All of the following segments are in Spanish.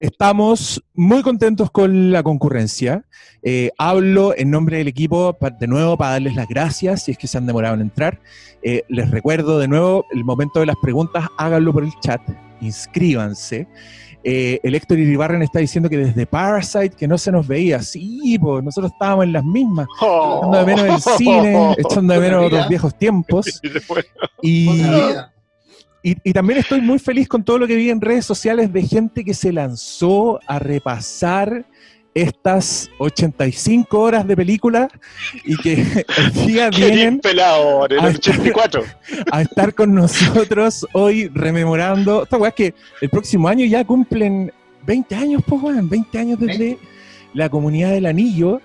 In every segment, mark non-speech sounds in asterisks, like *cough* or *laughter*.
Estamos muy contentos con la concurrencia. Eh, hablo en nombre del equipo de nuevo para darles las gracias si es que se han demorado en entrar. Eh, les recuerdo de nuevo el momento de las preguntas, háganlo por el chat, inscríbanse. Eh, el Héctor Iribarren está diciendo que desde Parasite que no se nos veía. Sí, pues nosotros estábamos en las mismas, echando de menos el cine, echando de menos *laughs* los viejos tiempos. *laughs* Y. y, y también estoy muy feliz con todo lo que vi en redes sociales de gente que se lanzó a repasar estas 85 horas de película y que *laughs* hoy día vienen pelado en el Ah, 84. *laughs* a estar con nosotros hoy rememorando. Esta weá es que el próximo año ya cumplen 20 años, pues weón, 20 años desde 20. la comunidad del anillo.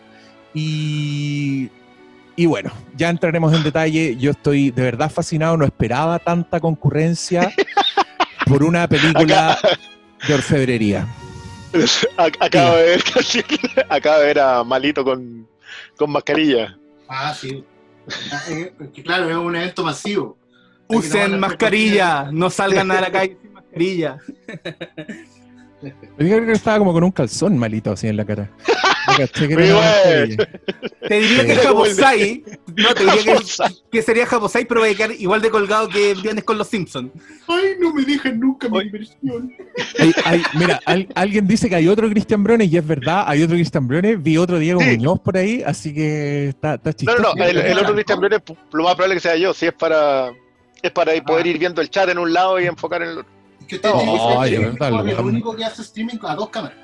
Y, y bueno, ya entraremos en detalle. Yo estoy de verdad fascinado, no esperaba tanta concurrencia *laughs* por una película de orfebrería. Ac- Acabo de ver *laughs* casi- acabo de ver a Malito con, con mascarilla. Ah, sí. Ah, eh, claro, es un evento masivo. Usen mascarilla, no salgan a la calle *laughs* sin mascarilla. Yo creo que estaba como con un calzón malito así en la cara. Caché que era. Te diría que es Japosai, no, te diría que, que sería Japosai, pero va a quedar igual de colgado que vienes con los Simpsons. Ay, no me dejan nunca mi hay- mira, al- alguien dice que hay otro Cristian Briones y es verdad, hay otro Cristian Briones. Vi otro Diego Sí. Muñoz por ahí, así que está, está No, chistoso. no, no. El, el otro Cristian Briones, lo más probable que sea yo. Si es para es para poder ir viendo el chat en un lado y enfocar en el otro. Es que usted No, oye, el el lo- único que hace streaming a dos cámaras.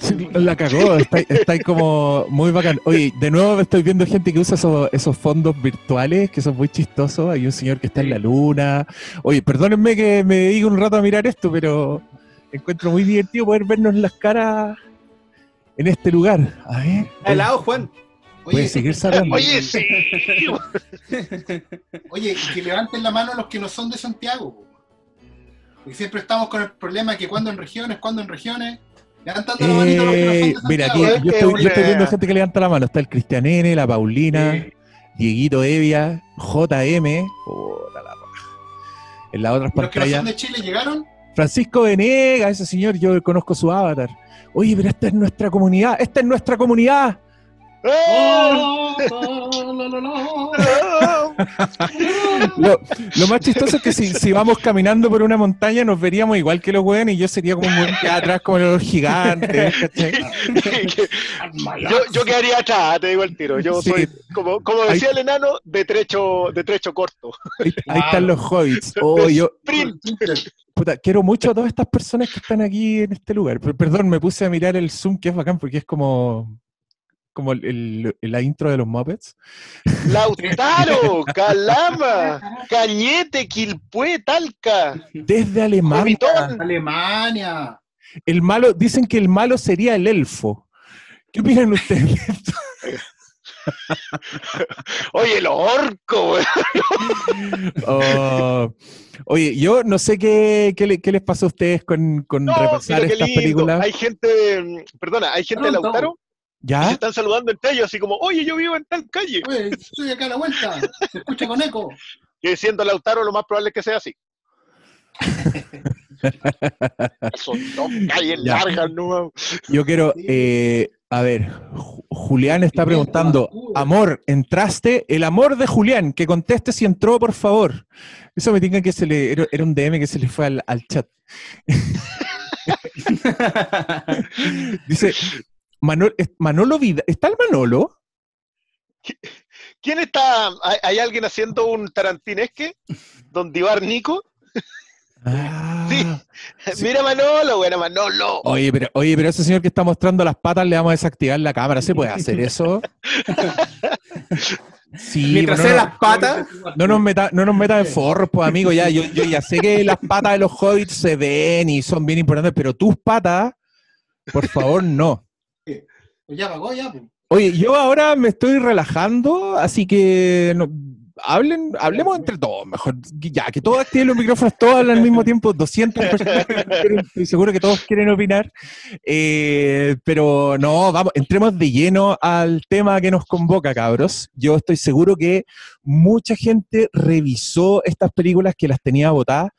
Sí, La cagó, está, está ahí como muy bacán. Oye, de nuevo estoy viendo gente que usa esos, esos fondos virtuales que son muy chistosos. Hay un señor que está en la luna. Oye, perdónenme que me dedique un rato a mirar esto, pero encuentro muy divertido poder vernos las caras en este lugar. A ver. Al lado, Juan. Puede seguir cerrando. Oye, sí. *laughs* Oye, y que levanten la mano los que no son de Santiago. Porque siempre estamos con el problema que cuando en regiones, cuando en regiones. Levantando la manito Eh, mira, aquí yo es estoy, yo estoy una- viendo gente que levanta la mano. Está el Cristian N, la Paulina, Sí. Dieguito Evia, JM. Puta la raja. En las otras Y los que no pantallas. son de Chile llegaron. Francisco Venega, ese señor, yo conozco su avatar. Oye, pero esta es nuestra comunidad, esta es nuestra comunidad. Oh, *laughs* oh, *laughs* *laughs* lo, más chistoso es que si, si vamos caminando por una montaña nos veríamos igual que los weones y yo sería como muy atrás como los gigantes. yo, yo quedaría atrás, te digo el tiro. Yo Sí. soy, como, como decía el enano, de trecho, de trecho corto. Ahí, ahí están los hobbits. Oh, yo, puta, quiero mucho a todas estas personas que están aquí en este lugar. Pero, perdón, me puse a mirar el Zoom que es bacán porque es como, como el- el- la intro de los Muppets. Lautaro, *laughs* Calama, *laughs* Cañete, Quilpué, Talca, Desde Alemania. Comitón. Alemania. El malo, dicen que el malo sería el elfo. ¿Qué opinan ustedes? de esto? *laughs* Oye, el orco. Oh, oye, yo no sé qué, qué, le- qué les pasó a ustedes con, con No, repasar estas lindo. películas. Hay gente, mm, perdona, hay gente de Pronto. Lautaro y se ¿Ya? están saludando entre ellos, así como, oye, yo vivo en tal calle. Oye, estoy acá a la vuelta. Se escucha con eco. *laughs* Que siendo Lautaro, lo más probable es que sea así. *laughs* Son dos calles Ya. largas, no Yo quiero, eh, a ver, Ju- Julián está preguntando, amor, ¿entraste? El amor de Julián, que conteste si entró, por favor. Eso me diga que se le, era, era un DM que se le fue al, al chat. *laughs* Dice, Manol- es- Manolo Vida, ¿está el Manolo? ¿Quién está? ¿Hay, hay alguien haciendo un tarantinesque? ¿Don Divar Nico? Ah. Sí. Mira Manolo, buena Manolo. Oye, pero, oye, pero ese señor que está mostrando las patas le vamos a desactivar la cámara. ¿Se puede hacer eso? *laughs* Sí, Mientras sea no, las patas, no nos meta, no nos meta en forros, pues amigo. Ya, yo, yo ya sé que las patas de los hobbits se ven y son bien importantes, pero tus patas, por favor, no. Pues ya pagó, ya. pues. Oye, yo ahora me estoy relajando, así que hablen, hablemos entre todos, mejor. Ya, que todos activen los micrófonos, todos hablan al mismo tiempo, 200 personas. Estoy seguro que todos quieren opinar. Eh, pero no, vamos, entremos de lleno al tema que nos convoca, cabros. Yo estoy seguro que mucha gente revisó estas películas que las tenía votadas.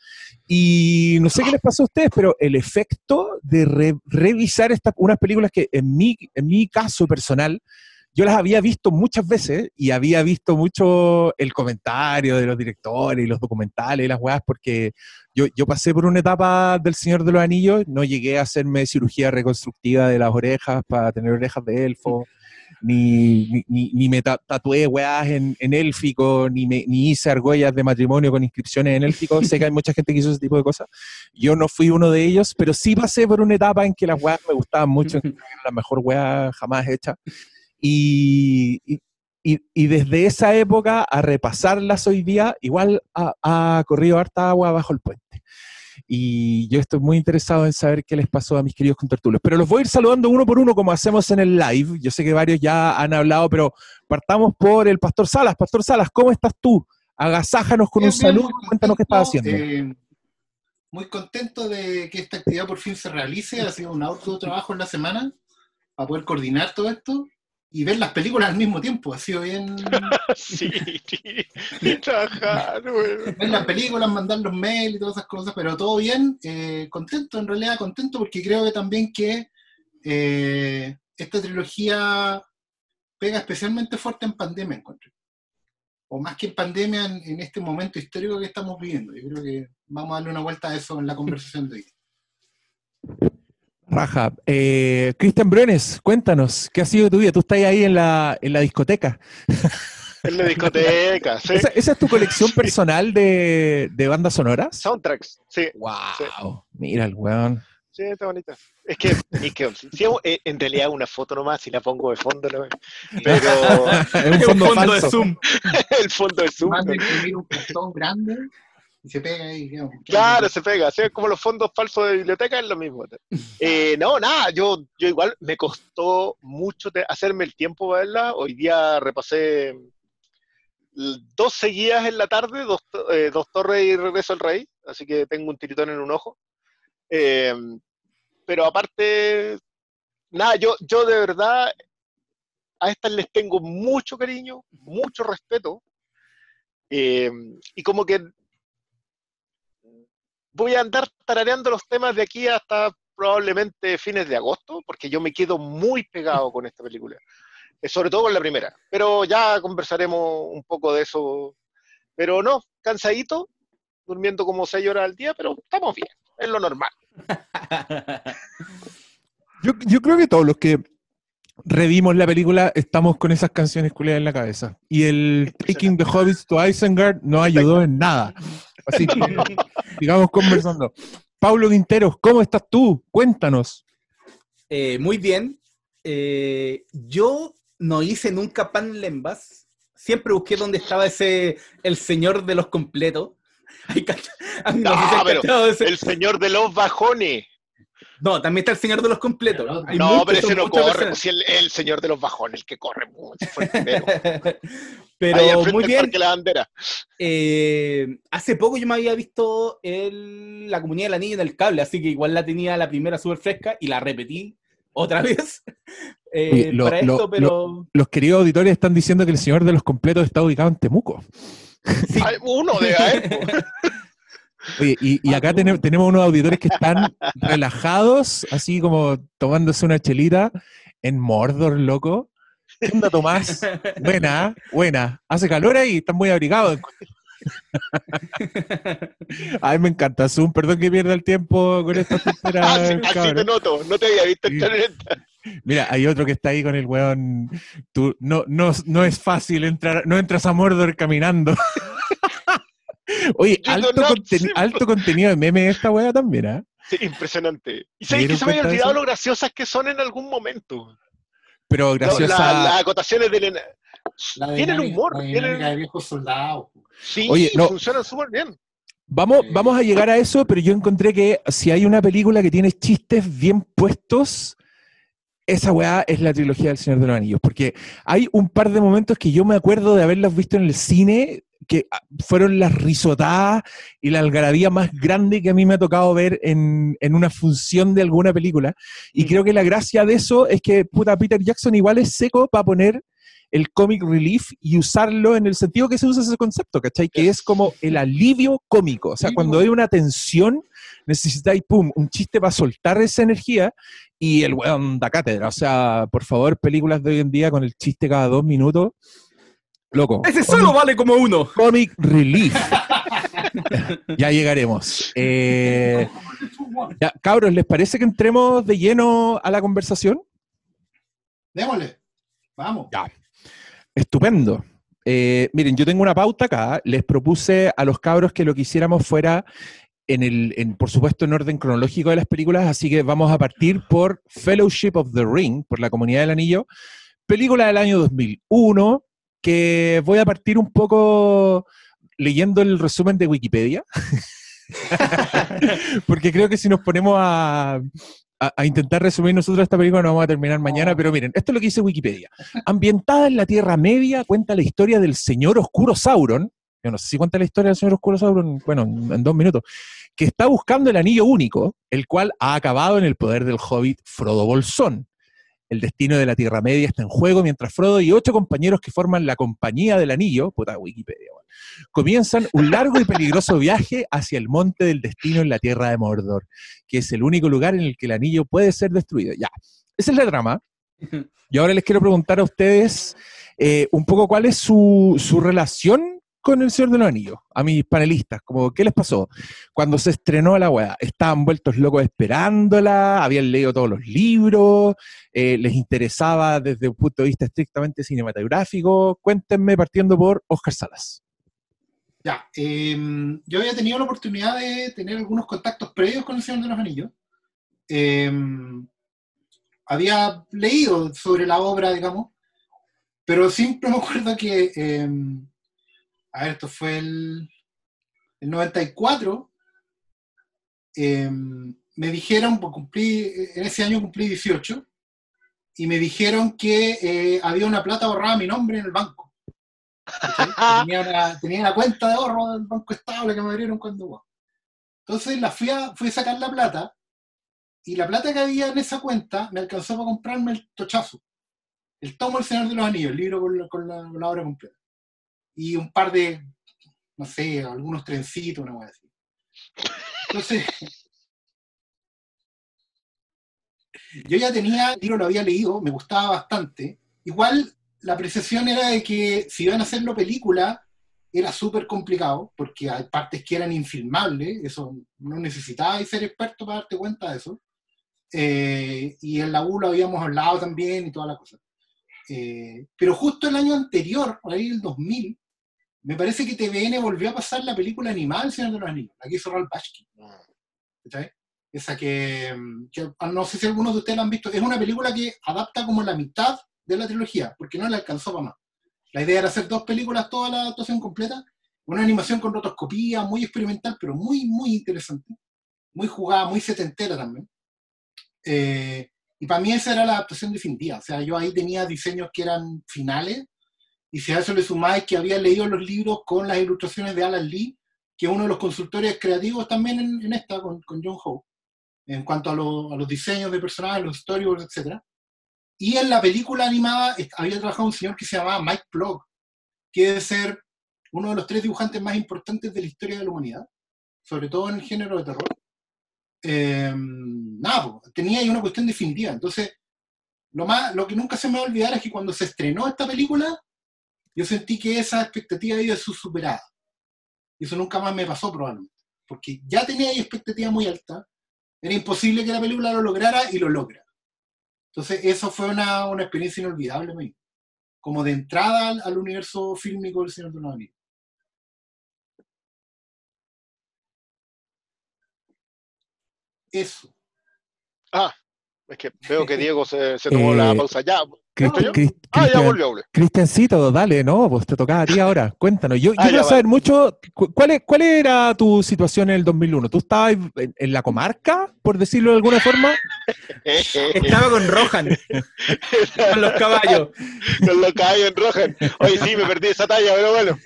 Y no sé qué les pasó a ustedes, pero el efecto de re- revisar estas, unas películas que en mi, en mi caso personal, yo las había visto muchas veces y había visto mucho el comentario de los directores y los documentales y las weas, porque yo, yo pasé por una etapa del Señor de los Anillos, no llegué a hacerme cirugía reconstructiva de las orejas para tener orejas de elfo, ni, ni, ni- me ta- tatué weas en, en élfico, ni, me, ni hice argollas de matrimonio con inscripciones en élfico. sé que hay mucha gente que hizo ese tipo de cosas. Yo no fui uno de ellos, pero sí pasé por una etapa en que las weas me gustaban mucho, en que *laughs* la mejor wea jamás hecha. Y, y, y- y desde esa época a repasarlas hoy día, igual ha, ha corrido harta agua bajo el puente. Y yo estoy muy interesado en saber qué les pasó a mis queridos contertulios. Pero los voy a ir saludando uno por uno como hacemos en el live. Yo sé que varios ya han hablado, pero partamos por el Pastor Salas. Pastor Salas, ¿cómo estás tú? Agasájanos con Bien, un bien, saludo y cuéntanos qué estás contento, haciendo. eh, muy contento de que esta actividad por fin se realice. Ha sido un auto trabajo en la semana para poder coordinar todo esto y ver las películas al mismo tiempo. Ha sido bien *laughs* Sí, trabajar, weón. ver las películas, mandar los mails y todas esas cosas, pero todo bien. eh, contento, en realidad contento porque creo que también que eh, esta trilogía pega especialmente fuerte en pandemia, encuentro. O más que en pandemia, en, en este momento histórico que estamos viviendo. Yo creo que vamos a darle una vuelta a eso en la conversación de hoy. Raja. Eh, Cristian Brunes, cuéntanos, ¿qué ha sido de tu vida? Tú estás ahí en la, en la discoteca. En la discoteca, *laughs* sí. ¿Esa, esa es tu colección personal de, de bandas sonoras? Soundtracks, sí. ¡Wow! Mira el weón. Sí, está bonita. Es que, es que si hago, eh, en realidad una foto nomás, si la pongo de fondo, ¿no? pero *laughs* es un Es fondo, un fondo de falso. Zoom. *laughs* el fondo Zoom. De ¿no? imprimir un cartón grande y se pega ahí. digamos. Claro, se pega. Así es como los fondos falsos de biblioteca, es lo mismo. *laughs* Eh, no, nada, yo, yo igual me costó mucho te- hacerme el tiempo para verla. Hoy día repasé l- dos seguidas en la tarde, dos, eh, dos torres y regreso al rey, así que tengo un tiritón en un ojo. Eh, pero aparte, nada, yo, yo de verdad a estas les tengo mucho cariño, mucho respeto. eh, y como que voy a andar tarareando los temas de aquí hasta probablemente fines de agosto, porque yo me quedo muy pegado con esta película. Eh, Sobre todo con la primera. Pero ya conversaremos un poco de eso. Pero no, cansadito, durmiendo como seis horas al día, pero estamos bien, es lo normal. *laughs* Yo, yo creo que todos los que revimos la película estamos con esas canciones culiadas en la cabeza. Y el Taking the Hobbits to Isengard no ayudó en nada. Así que sigamos conversando. Pablo Quinteros, ¿cómo estás tú? Cuéntanos. Eh, muy bien. Eh, yo no hice nunca pan lembas. Siempre busqué dónde estaba ese el señor de los completos. *laughs* Ay, no, sé si pero ese- El señor de los bajones. No, también está el señor de los completos. Hay no, muchos, pero ese no corre, pues, si el, el señor de los bajones, el que corre mucho, fue el primero. *laughs* Pero muy bien. La Bandera. Eh, hace poco yo me había visto el, la comunidad del anillo en el cable, así que igual la tenía la primera súper fresca y la repetí otra *laughs* vez eh, Oye, lo- para Los queridos auditores están diciendo que el señor de los completos está ubicado en Temuco. sí, Uno de AEP. *laughs* Oye, y, y acá tene- tenemos unos auditores que están relajados, así como tomándose una chelita en Mordor, loco. ¿Qué onda, Tomás? Buena, buena. Hace calor ahí, están muy abrigados. *laughs* Ay, me encanta Zoom, perdón que pierda el tiempo con esta tonteras, *laughs* así, así te noto, no te había visto entrar en esta. Mira, hay otro que está ahí con el weón. Tú, no, no, no es fácil entrar, no entras a Mordor caminando. *laughs* Oye, alto, conten- alto contenido de meme esta weá también, ¿ah? Sí, impresionante. Y ¿Se sabes que se me había olvidado eso? lo graciosas que son en algún momento. Pero Lo- graciosa. la- las acotaciones del... La Tienen humor, La tienen- de viejos soldados. Sí, Oye, no. funcionan súper bien. Vamos, vamos a llegar a eso, pero yo encontré que si hay una película que tiene chistes bien puestos, esa weá es la trilogía del Señor de los Anillos. Porque hay un par de momentos que yo me acuerdo de haberlos visto en el cine que ah, fueron las risotadas y la algarabía más grande que a mí me ha tocado ver en, en una función de alguna película. Y Mm. creo que la gracia de eso es que, puta, Peter Jackson igual es seco para poner el comic relief y usarlo en el sentido que se usa ese concepto, ¿cachai? Que es como el alivio cómico. O sea, cuando hay una tensión, necesitáis, pum, un chiste para soltar esa energía y el weón da cátedra. O sea, por favor, películas de hoy en día con el chiste cada dos minutos. Loco. Ese solo vale como uno. Comic Relief. *laughs* ya llegaremos. Eh, ya, cabros, ¿les parece que entremos de lleno a la conversación? Démosle. Vamos. Ya. Estupendo. Eh, miren, yo tengo una pauta acá. Les propuse a los cabros que lo que hiciéramos fuera, en el, en, por supuesto, en orden cronológico de las películas, así que vamos a partir por Fellowship of the Ring, por la Comunidad del Anillo, película del año 2001, que voy a partir un poco leyendo el resumen de Wikipedia, *laughs* porque creo que si nos ponemos a, a- a intentar resumir nosotros esta película no vamos a terminar mañana, pero miren, esto es lo que dice Wikipedia. Ambientada en la Tierra Media, cuenta la historia del señor Oscuro Sauron, yo no sé si cuenta la historia del señor Oscuro Sauron, bueno, en, en dos minutos, que está buscando el anillo único, el cual ha acabado en el poder del hobbit Frodo Bolsón. El destino de la Tierra Media está en juego mientras Frodo y ocho compañeros que forman la Compañía del Anillo, puta Wikipedia, comienzan un largo y peligroso viaje hacia el Monte del Destino en la Tierra de Mordor, que es el único lugar en el que el anillo puede ser destruido. Ya, esa es la trama. *laughs* Y ahora les quiero preguntar a ustedes eh, un poco cuál es su, su relación con el Señor de los Anillos, a mis panelistas, como qué les pasó cuando se estrenó la weá, estaban vueltos locos esperándola, habían leído todos los libros, eh, les interesaba desde un punto de vista estrictamente cinematográfico, cuéntenme partiendo por Oscar Salas. Ya, eh, yo había tenido la oportunidad de tener algunos contactos previos con el Señor de los Anillos. Eh, había leído sobre la obra, digamos, pero siempre me acuerdo que, eh, a ver, esto fue el, el 94, eh, me dijeron, pues cumplí, en ese año cumplí 18, y me dijeron que eh, había una plata ahorrada a mi nombre en el banco. tenía, una, cuenta de ahorro del Banco Estable que me abrieron cuando... Entonces la fui a, fui a sacar la plata y la plata que había en esa cuenta me alcanzó para comprarme el tochazo. El tomo El Señor de los Anillos, el libro con la obra completa. Y un par de, no sé, algunos trencitos, una cosa así. Entonces, yo ya tenía, el libro lo había leído, me gustaba bastante. Igual la apreciación era de que si iban a hacerlo película, era súper complicado, porque hay partes que eran infilmables, eso no necesitaba ser experto para darte cuenta de eso. Eh, y en la U lo habíamos hablado también y toda la cosa. Eh, pero justo el año anterior, por ahí el 2000, me parece que TVN volvió a pasar la película animada El Señor de los Anillos, la que hizo Ralph Bashki. ¿cachai? Esa que, que, ah, no sé si algunos de ustedes la han visto, es una película que adapta como la mitad de la trilogía, porque no le alcanzó para más. La idea era hacer dos películas, toda la actuación completa, una animación con rotoscopía, muy experimental, pero muy, muy interesante, muy jugada, muy setentera también. Eh, y para mí esa era la adaptación definitiva, o sea, yo ahí tenía diseños que eran finales, y si a eso le sumáis que había leído los libros con las ilustraciones de Alan Lee, que es uno de los consultores creativos también en, esta, con, con John Howe, en cuanto a, lo, a, los diseños de personajes, los storyboards, etc. Y en la película animada había trabajado un señor que se llamaba Mike Plog, que debe ser uno de los tres dibujantes más importantes de la historia de la humanidad, sobre todo en el género de terror. Eh, nada, tenía ahí una cuestión definitiva. Entonces, lo, más, lo que nunca se me va a olvidar es que cuando se estrenó esta película, yo sentí que esa expectativa había sido superada. Y eso nunca más me pasó probablemente. Porque ya tenía ahí expectativa muy alta. Era imposible que la película lo lograra y lo logra. Entonces, eso fue una, experiencia inolvidable mí. Como de entrada al, al universo fílmico del Señor de los Anillos. Eso. Ah, es que veo que *laughs* Diego se, se tomó eh, la pausa. Ya, Ah, ya Cristian- volvió, volvió. Cristiancito, dale, no, pues te tocaba a ti ahora. Cuéntanos. Yo, yo Ah, quiero saber mucho, cu- ¿cuál, es- ¿cuál era tu situación en el 2001? ¿Tú estabas en, en la comarca, por decirlo de alguna forma? Estaba con Rohan, con los caballos. *laughs* Con los caballos en Rohan. Oye, sí, me perdí esa talla, pero bueno.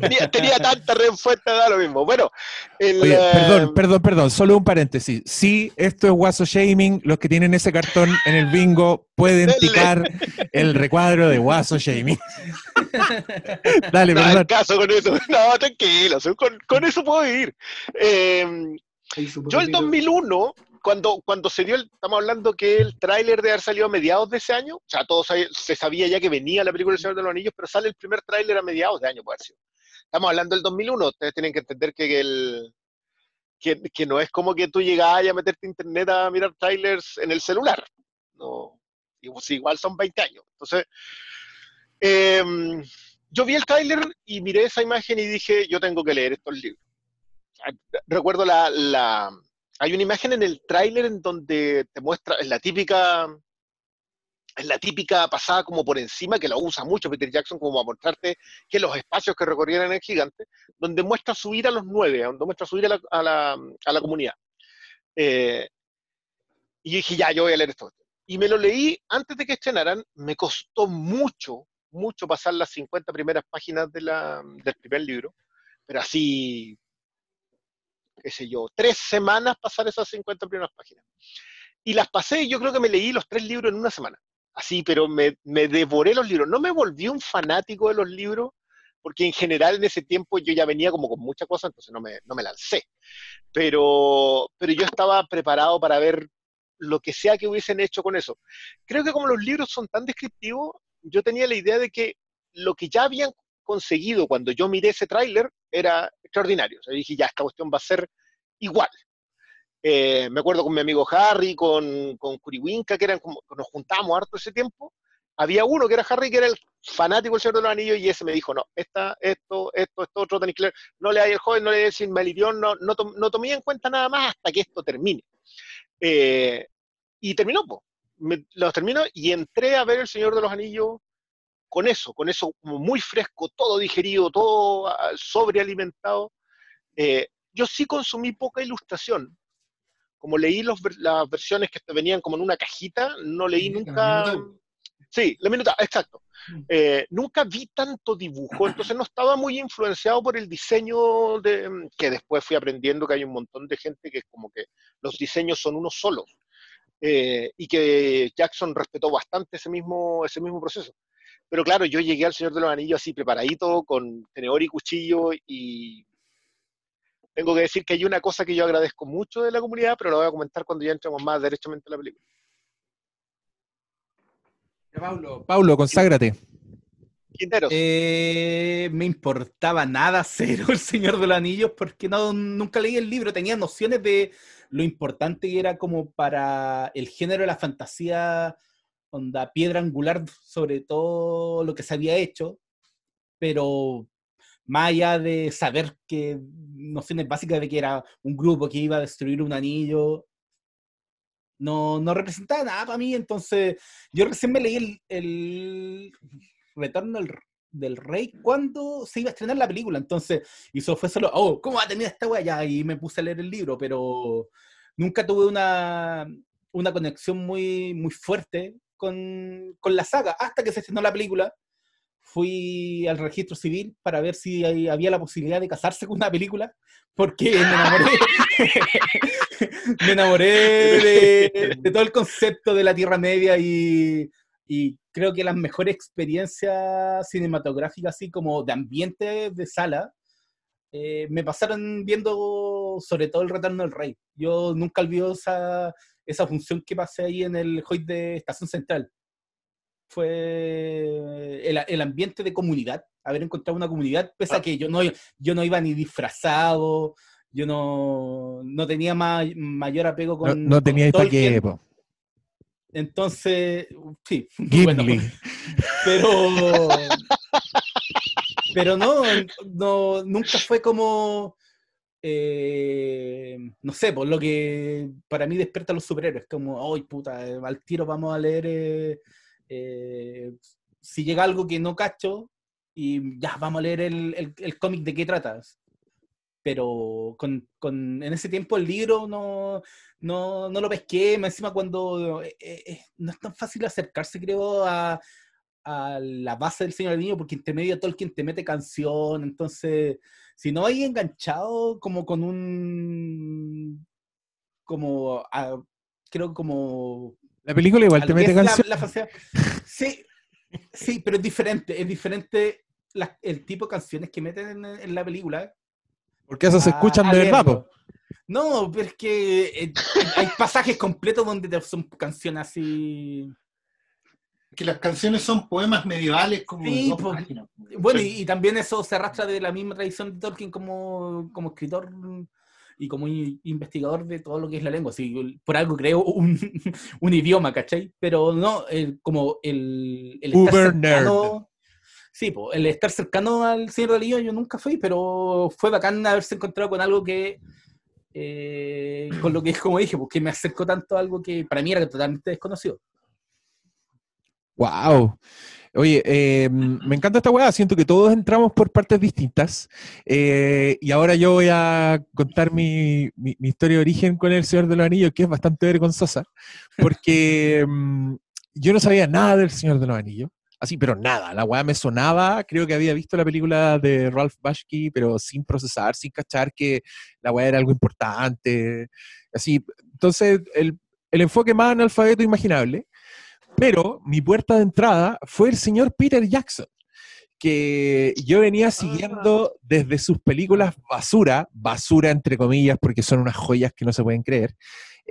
Tenía, tenía tanta respuesta, da lo mismo. Bueno, el, Oye, eh, perdón, perdón, perdón, solo un paréntesis. Sí, esto es Guaso Shaming. Los que tienen ese cartón en el bingo pueden ticar *laughs* el recuadro de Guaso Shaming. *laughs* Dale, No, perdón. caso con eso. No, tranquilo, con, con eso puedo vivir. Eh, yo el poquitito. 2001, cuando, cuando se dio, el, estamos hablando que el tráiler de haber salido a mediados de ese año, o sea, todos se sabía ya que venía la película El Señor de los Anillos, pero sale el primer tráiler a mediados de año, puede sido. Estamos hablando del 2001, ustedes tienen que entender que el... Que, que no es como que tú llegas a meterte a internet a mirar trailers en el celular. No, igual- son 20 años. Entonces, em, yo vi el tráiler y miré esa imagen y dije, yo tengo que leer estos libros. Ah, Recuerdo la, la- hay una imagen en el tráiler en donde te muestra, es la típica, es la típica pasada como por encima, que lo usa mucho Peter Jackson como a mostrarte que los espacios que recorrieran el gigante, donde muestra subir a los nueve, donde muestra subir a la, a la, la comunidad. Eh, y dije, ya, yo voy a leer esto. Y me lo leí antes de que estrenaran, me costó mucho, mucho pasar las 50 primeras páginas de la, del primer libro, pero así, qué sé yo, tres semanas pasar esas 50 primeras páginas. Y las pasé yo creo que me leí los tres libros en una semana. Así, pero me, me devoré los libros. No me volví un fanático de los libros, porque en general en ese tiempo yo ya venía como con muchas cosas, entonces no me, no me lancé. Pero, pero yo estaba preparado para ver lo que sea que hubiesen hecho con eso. Creo que como los libros son tan descriptivos, yo tenía la idea de que lo que ya habían conseguido cuando yo miré ese tráiler era extraordinario. O sea, dije, ya, esta cuestión va a ser igual. Eh, me acuerdo con mi amigo Harry, con, con Curiwinka, que eran como, nos juntábamos harto ese tiempo. Había uno que era Harry, que era el fanático del Señor de los Anillos, y ese me dijo, no, esta, esto, esto, esto, otro, tenéis que no le hay el joven, no le hay el Silmarillion, no, no, no tomé en cuenta nada más hasta que esto termine. Eh, y terminó, po. Me, los terminó y entré a ver El Señor de los Anillos con eso, con eso como muy fresco, todo digerido, todo ah, sobrealimentado. Eh, yo sí consumí poca ilustración. Como leí los, las versiones que venían como en una cajita, no leí nunca. La. Sí, la minuta, exacto. Mm. Eh, nunca vi tanto dibujo, entonces no estaba muy influenciado por el diseño de, que después fui aprendiendo que hay un montón de gente que es como que los diseños son unos solos. Eh, y que Jackson respetó bastante ese mismo, ese mismo proceso. Pero claro, yo llegué al Señor de los Anillos así preparadito, con tenedor y cuchillo, y tengo que decir que hay una cosa que yo agradezco mucho de la comunidad, pero lo voy a comentar cuando ya entremos más derechamente en la película. Paulo, Paulo, conságrate. Quinteros. Eh, me importaba nada cero el Señor de los Anillos porque no, nunca leí el libro, tenía nociones de lo importante que era como para el género de la fantasía, onda piedra angular sobre todo lo que se había hecho, pero más allá de saber que nociones básicas de que era un grupo que iba a destruir un anillo, no, no representaba nada para mí, entonces yo recién me leí el, el Retorno del, del Rey cuando se iba a estrenar la película, entonces, y eso fue solo, oh, ¿cómo va a tener esta wea ya? Y me puse a leer el libro, pero nunca tuve una, una conexión muy, muy fuerte con, con la saga, hasta que se estrenó la película. Fui al registro civil para ver si había la posibilidad de casarse con una película, porque me enamoré, *laughs* *laughs* me enamoré de, *laughs* de todo el concepto de la Tierra Media y, y creo que las mejores experiencias cinematográficas, así como de ambiente de sala, eh, me pasaron viendo sobre todo el Retorno del Rey. Yo nunca olvido esa, esa función que pasé ahí en el hoy de Estación Central. Fue el, el ambiente de comunidad, haber encontrado una comunidad, pese a Ah. que yo no, yo no iba ni disfrazado, yo no, no tenía ma- mayor apego No, con. no con teníais para qué, po. Entonces, sí, *laughs* bueno, pero pero no, no nunca fue como eh, no sé, por lo que para mí despierta a los superhéroes, como, ay puta, eh, al tiro vamos a leer eh, Eh, si llega algo que no cacho, y ya, vamos a leer el, el, el cómic de qué tratas. Pero con, con, en ese tiempo el libro no, no, no lo pesqué, más encima cuando eh, eh, no es tan fácil acercarse, creo, a, a la base del Señor del Niño, porque entre medio Tolkien te mete canción, entonces, si no hay enganchado como con un, como, a, creo como... La película igual te mete canción. La, la, sí, sí, pero es diferente, es diferente la, el tipo de canciones que meten en, en la película. Porque esas se escuchan de verdad, No, pero es que eh, hay pasajes completos donde son canciones así. Que las canciones son poemas medievales como. Sí, pues, bueno, y, y, también eso se arrastra de la misma tradición de Tolkien como, como escritor y como investigador de todo lo que es la lengua. Así, por algo creo un, *laughs* un idioma, ¿cachai? Pero no, el, como el. el Uber. Sí, pues, el estar cercano al Señor del Anillo yo nunca fui, pero fue bacán haberse encontrado con algo que, eh, con lo que es como dije, porque me acercó tanto a algo que para mí era totalmente desconocido. Wow. Oye, eh, me encanta esta weá, siento que todos entramos por partes distintas. Eh, y ahora yo voy a contar mi, historia de origen con el Señor de los Anillos, que es bastante vergonzosa, porque um, yo no sabía nada del Señor de los Anillos. Así, pero nada, la weá me sonaba, creo que había visto la película de Ralph Bashki, pero sin procesar, sin cachar que la weá era algo importante. Así, entonces, el, el enfoque más analfabeto imaginable. Pero mi puerta de entrada fue el señor Peter Jackson, que yo venía siguiendo desde sus películas basura, basura entre comillas, porque son unas joyas que no se pueden creer.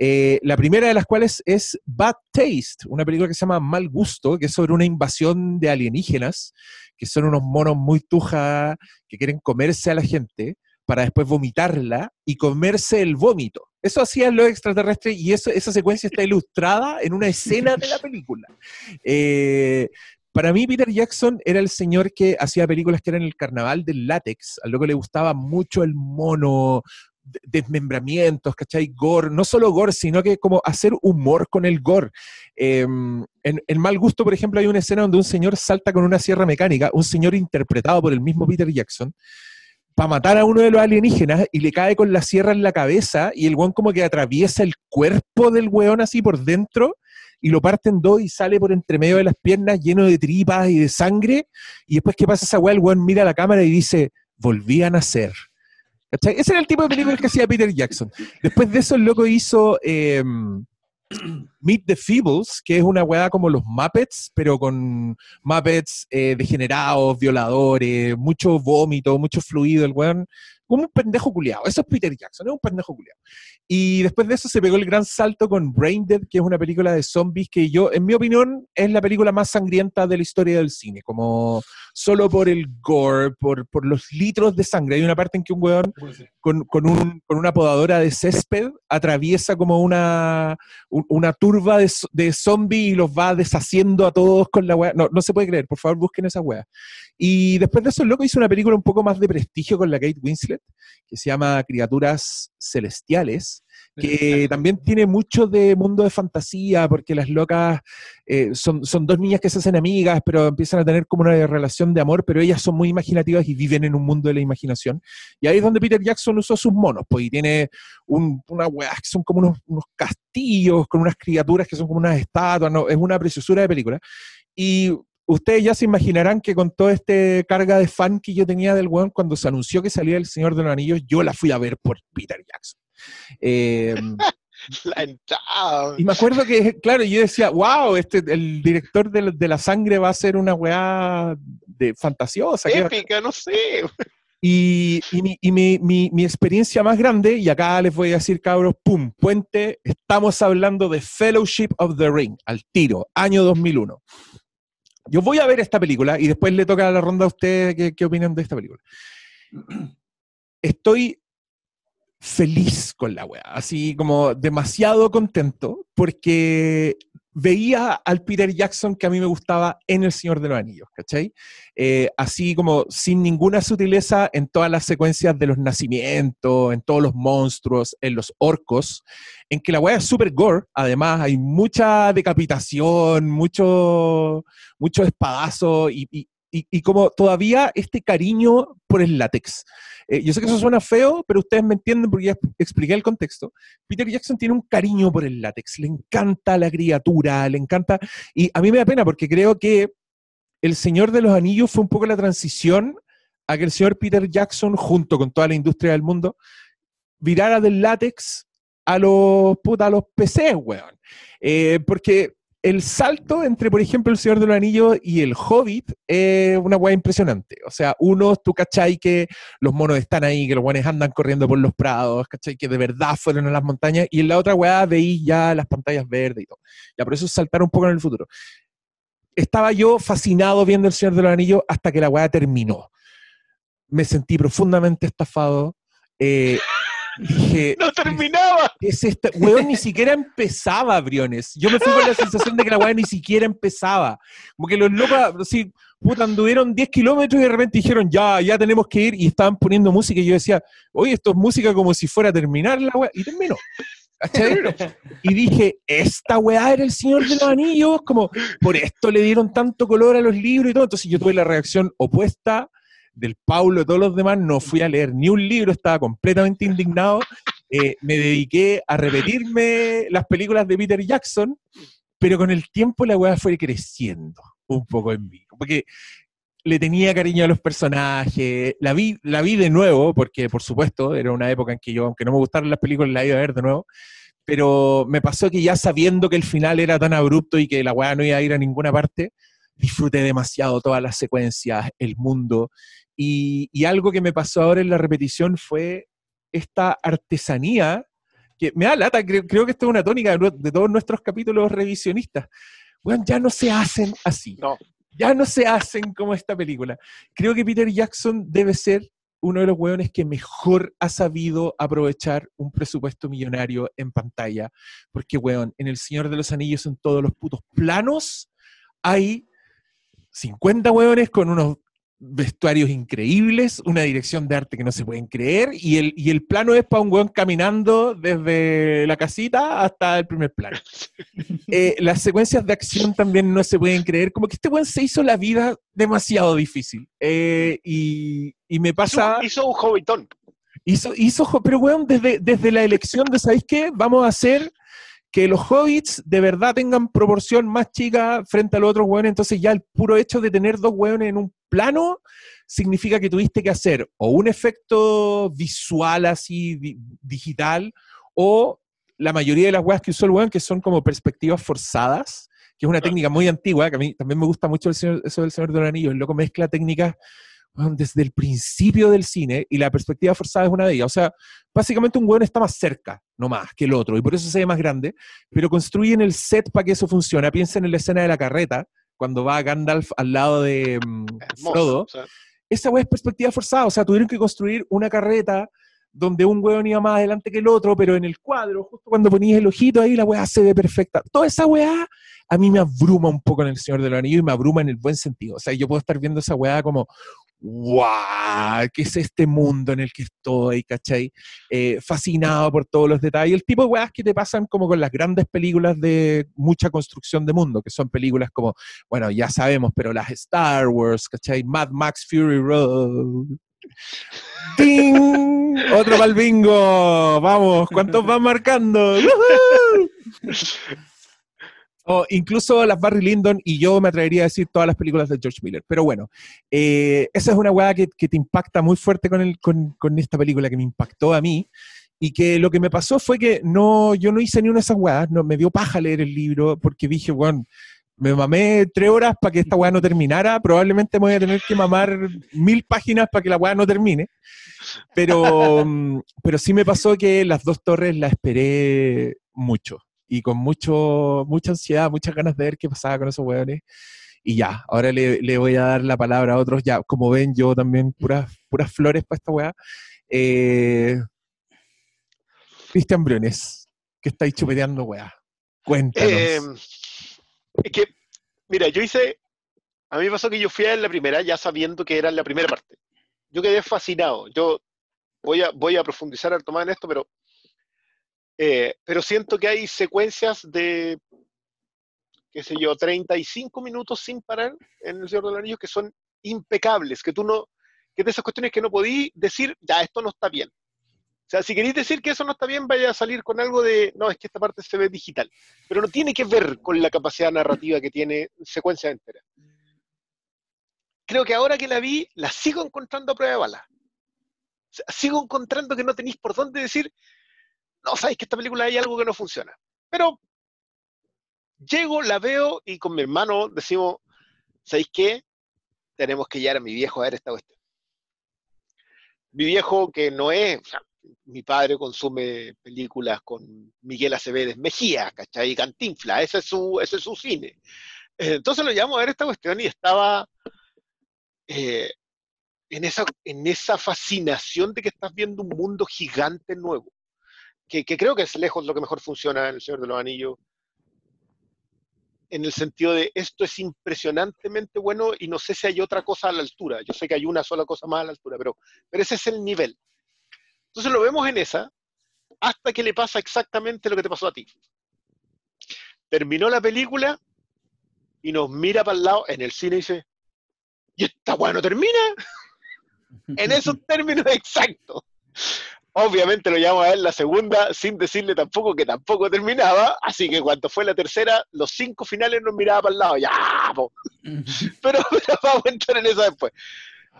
Eh, la primera de las cuales es Bad Taste, una película que se llama Mal Gusto, que es sobre una invasión de alienígenas, que son unos monos muy tuja que quieren comerse a la gente para después vomitarla y comerse el vómito. Eso hacían los extraterrestres y eso, esa secuencia está ilustrada en una escena de la película. Eh, para mí, Peter Jackson era el señor que hacía películas que eran el carnaval del látex. A lo que le gustaba mucho el mono, desmembramientos, ¿cachai? Gore, no solo gore, sino que como hacer humor con el gore. Eh, en, en, Mal Gusto, por ejemplo, hay una escena donde un señor salta con una sierra mecánica, un señor interpretado por el mismo Peter Jackson, para matar a uno de los alienígenas y le cae con la sierra en la cabeza y el weón como que atraviesa el cuerpo del weón así por dentro y lo parte en dos y sale por entre medio de las piernas lleno de tripas y de sangre y después que pasa esa weá el weón mira a la cámara y dice, volví a nacer. Ese era el tipo de películas que hacía Peter Jackson. Después de eso el loco hizo... Eh, Meet the Feebles, que es una weá como los Muppets, pero con Muppets eh, degenerados, violadores, mucho vómito, mucho fluido, el weón, como un pendejo culiado. Eso es Peter Jackson, es un pendejo culiado. Y después de eso se pegó el gran salto con Brain Dead, que es una película de zombies que yo, en mi opinión, es la película más sangrienta de la historia del cine, como solo por el gore, por, por los litros de sangre. Hay una parte en que un weón con, con, un, con una podadora de césped atraviesa como una, una turba de, de zombies y los va deshaciendo a todos con la weá. No, no se puede creer, por favor busquen esa weá. Y después de eso el loco hizo una película un poco más de prestigio con la Kate Winslet, que se llama Criaturas Celestiales, que también tiene mucho de mundo de fantasía, porque las locas eh, son, son dos niñas que se hacen amigas, pero empiezan a tener como una relación de amor, pero ellas son muy imaginativas y viven en un mundo de la imaginación. Y ahí es donde Peter Jackson usó sus monos, pues, y tiene un, una weá que son como unos, unos, castillos con unas criaturas que son como unas estatuas, no, es una preciosura de película. Y ustedes ya se imaginarán que con toda este carga de fan que yo tenía del weón, cuando se anunció que salía El Señor de los Anillos, yo la fui a ver por Peter Jackson. *laughs* Eh, entrada. Y me acuerdo que, claro, yo decía, wow, este, el director de, de la sangre va a ser una weá de fantasiosa. Épica, no sé. Y, y, mi, y mi, mi, mi, experiencia más grande, y acá les voy a decir, cabros, pum, puente, estamos hablando de Fellowship of the Ring, al tiro, año 2001. Yo voy a ver esta película y después le toca la ronda a ustedes qué, qué opinan de esta película. Estoy feliz con la wea, así como demasiado contento, porque veía al Peter Jackson que a mí me gustaba en El Señor de los Anillos, ¿cachai? Eh, así como sin ninguna sutileza en todas las secuencias de los nacimientos, en todos los monstruos, en los orcos, en que la weá es súper gore, además hay mucha decapitación, mucho, mucho espadazo y, y, como todavía este cariño por el látex. Eh, yo sé que eso suena feo, pero ustedes me entienden porque ya expliqué el contexto. Peter Jackson tiene un cariño por el látex, le encanta la criatura, le encanta... Y a mí me da pena porque creo que El Señor de los Anillos fue un poco la transición a que el señor Peter Jackson, junto con toda la industria del mundo, virara del látex a los, puta, a los PCs, weón. Eh, porque el salto entre, por ejemplo, El Señor de los Anillos y El Hobbit es una weá impresionante. O sea, uno, tú cachai que los monos están ahí, que los guanes andan corriendo por los prados, cachai que de verdad fueron a las montañas, y en la otra weá veí ya las pantallas verdes y todo. Ya por eso saltaron un poco en el futuro. Estaba yo fascinado viendo El Señor de los Anillos hasta que la weá terminó. Me sentí profundamente estafado. Eh, Dije, *laughs* ¡No terminaba! es esta? Weón, ni siquiera empezaba, Briones. Yo me fui con la *laughs* sensación de que la weá ni siquiera empezaba. Como que los locos, así, puta, anduvieron 10 kilómetros y de repente dijeron, ya, ya tenemos que ir, y estaban poniendo música, y yo decía, oye, esto es música como si fuera a terminar la weá, y terminó. Y dije, esta weá era el Señor de los Anillos, como por esto le dieron tanto color a los libros y todo. Entonces yo tuve la reacción opuesta del Paulo y todos los demás, no fui a leer ni un libro, estaba completamente indignado. Eh, me dediqué a repetirme las películas de Peter Jackson, pero con el tiempo la weá fue creciendo un poco en mí. Porque le tenía cariño a los personajes, la vi, la vi de nuevo, porque por supuesto era una época en que yo, aunque no me gustaran las películas, la iba a ver de nuevo, pero me pasó que ya sabiendo que el final era tan abrupto y que la weá no iba a ir a ninguna parte, disfruté demasiado todas las secuencias, el mundo, y, algo que me pasó ahora en la repetición fue esta artesanía, que me da lata, creo, que esto es una tónica de, todos nuestros capítulos revisionistas. Bueno, ya no se hacen así. No. Ya no se hacen como esta película. Creo que Peter Jackson debe ser uno de los hueones que mejor ha sabido aprovechar un presupuesto millonario en pantalla. Porque, weón, en El Señor de los Anillos, en todos los putos planos, hay 50 hueones con unos vestuarios increíbles, una dirección de arte que no se pueden creer, y el, y el plano es para un weón caminando desde la casita hasta el primer plano. *laughs* Eh, las secuencias de acción también no se pueden creer, como que este weón se hizo la vida demasiado difícil. Eh, y, y, me pasa... Hizo, un hobbitón. Hizo, hizo, pero weón, desde, desde la elección de, ¿sabéis qué? Vamos a hacer que los hobbits de verdad tengan proporción más chica frente a los otros hueones, entonces ya el puro hecho de tener dos hueones en un plano significa que tuviste que hacer o un efecto visual así digital o la mayoría de las weas que usó el weón que son como perspectivas forzadas, que es una técnica muy antigua, que a mí también me gusta mucho el eso del Señor de los Anillos, el loco mezcla técnicas desde el principio del cine y la perspectiva forzada es una de ellas. O sea, básicamente un weón está más cerca, no más, que el otro, y por eso se ve más grande, pero construyen el set para que eso funcione. Piensen en la escena de la carreta, cuando va Gandalf al lado de um, Frodo. Esa weá es perspectiva forzada, o sea, tuvieron que construir una carreta donde un weón iba más adelante que el otro, pero en el cuadro, justo cuando ponías el ojito ahí, la weá se ve perfecta. Toda esa weá a mí me abruma un poco en El Señor de los Anillos y me abruma en el buen sentido. O sea, yo puedo estar viendo esa weá como, ¡guau! ¿Qué es este mundo en el que estoy? ¿Cachai? Eh, fascinado por todos los detalles. El tipo de weas que te pasan como con las grandes películas de mucha construcción de mundo, que son películas como, bueno, ya sabemos, pero las Star Wars, ¿cachai? Mad Max Fury Road. ¡Ding! Otro para bingo. Vamos, ¿cuántos van marcando? O incluso las Barry Lyndon y yo me atrevería a decir todas las películas de George Miller. Pero bueno, eh, esa es una weá que, te impacta muy fuerte con, el, con, esta película que me impactó a mí. Y que lo que me pasó fue que no, yo no hice ni una de esas weas, no, me dio paja leer el libro porque dije, bueno, me mamé tres horas para que esta weá no terminara, probablemente me voy a tener que mamar mil páginas para que la weá no termine. Pero, *laughs* pero sí me pasó que las dos torres la esperé mucho y con mucho, mucha ansiedad, muchas ganas de ver qué pasaba con esos hueones. Y ya, ahora le, voy a dar la palabra a otros. Ya, como ven, yo también puras, puras flores para esta weá. Eh, Cristian Briones, que estáis chupeteando weá. Cuéntanos. Eh, es que, mira, yo hice, a mí me pasó que yo fui a la primera ya sabiendo que era la primera parte. Yo quedé fascinado. Yo voy a, voy a profundizar al tomar en esto, pero, eh, pero siento que hay secuencias de, qué sé yo, 35 minutos sin parar en El Señor de los Anillos que son impecables, que tú no, que de esas cuestiones que no podí decir, ya, esto no está bien. O sea, si queréis decir que eso no está bien, vaya a salir con algo de, no, es que esta parte se ve digital. Pero no tiene que ver con la capacidad narrativa que tiene secuencia entera. Creo que ahora que la vi, la sigo encontrando a prueba de bala. Sigo encontrando que no tenéis por dónde decir, no, sabéis que esta película hay algo que no funciona. Pero llego, la veo y con mi hermano decimos, ¿sabéis qué? Tenemos que llevar a mi viejo a ver esta cuestión. Mi viejo que no es, mi padre consume películas con Miguel Acevedes Mejía, ¿cachai? Cantinfla, ese es su, cine. Entonces lo llamo a ver esta cuestión y estaba eh, en, esa, en esa fascinación de que estás viendo un mundo gigante nuevo, que, que creo que es lejos lo que mejor funciona en El Señor de los Anillos, en el sentido de esto es impresionantemente bueno y no sé si hay otra cosa a la altura. Yo sé que hay una sola cosa más a la altura, pero, pero ese es el nivel. Entonces lo vemos en esa, hasta que le pasa exactamente lo que te pasó a ti. Terminó la película y nos mira para el lado en el cine y dice, ¿y esta bueno termina? *laughs* en esos términos exactos. Obviamente lo llamamos a ver la segunda sin decirle tampoco que tampoco terminaba, así que cuando fue la tercera, los cinco finales nos miraba para el lado, ya, po. Pero, *laughs* pero vamos a entrar en eso después.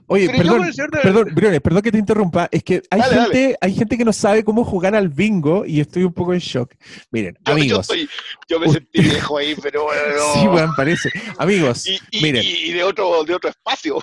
Oye, Pero perdón, de- perdón, Briones, perdón que te interrumpa. Es que hay Dale, gente, hay gente que no sabe cómo jugar al bingo y estoy un poco en shock. Miren, Yo, yo, amigos. yo me sentí viejo ahí, pero bueno, no. *laughs* Sí, weón, parece. Amigos, y, y- miren. y de otro, de otro espacio.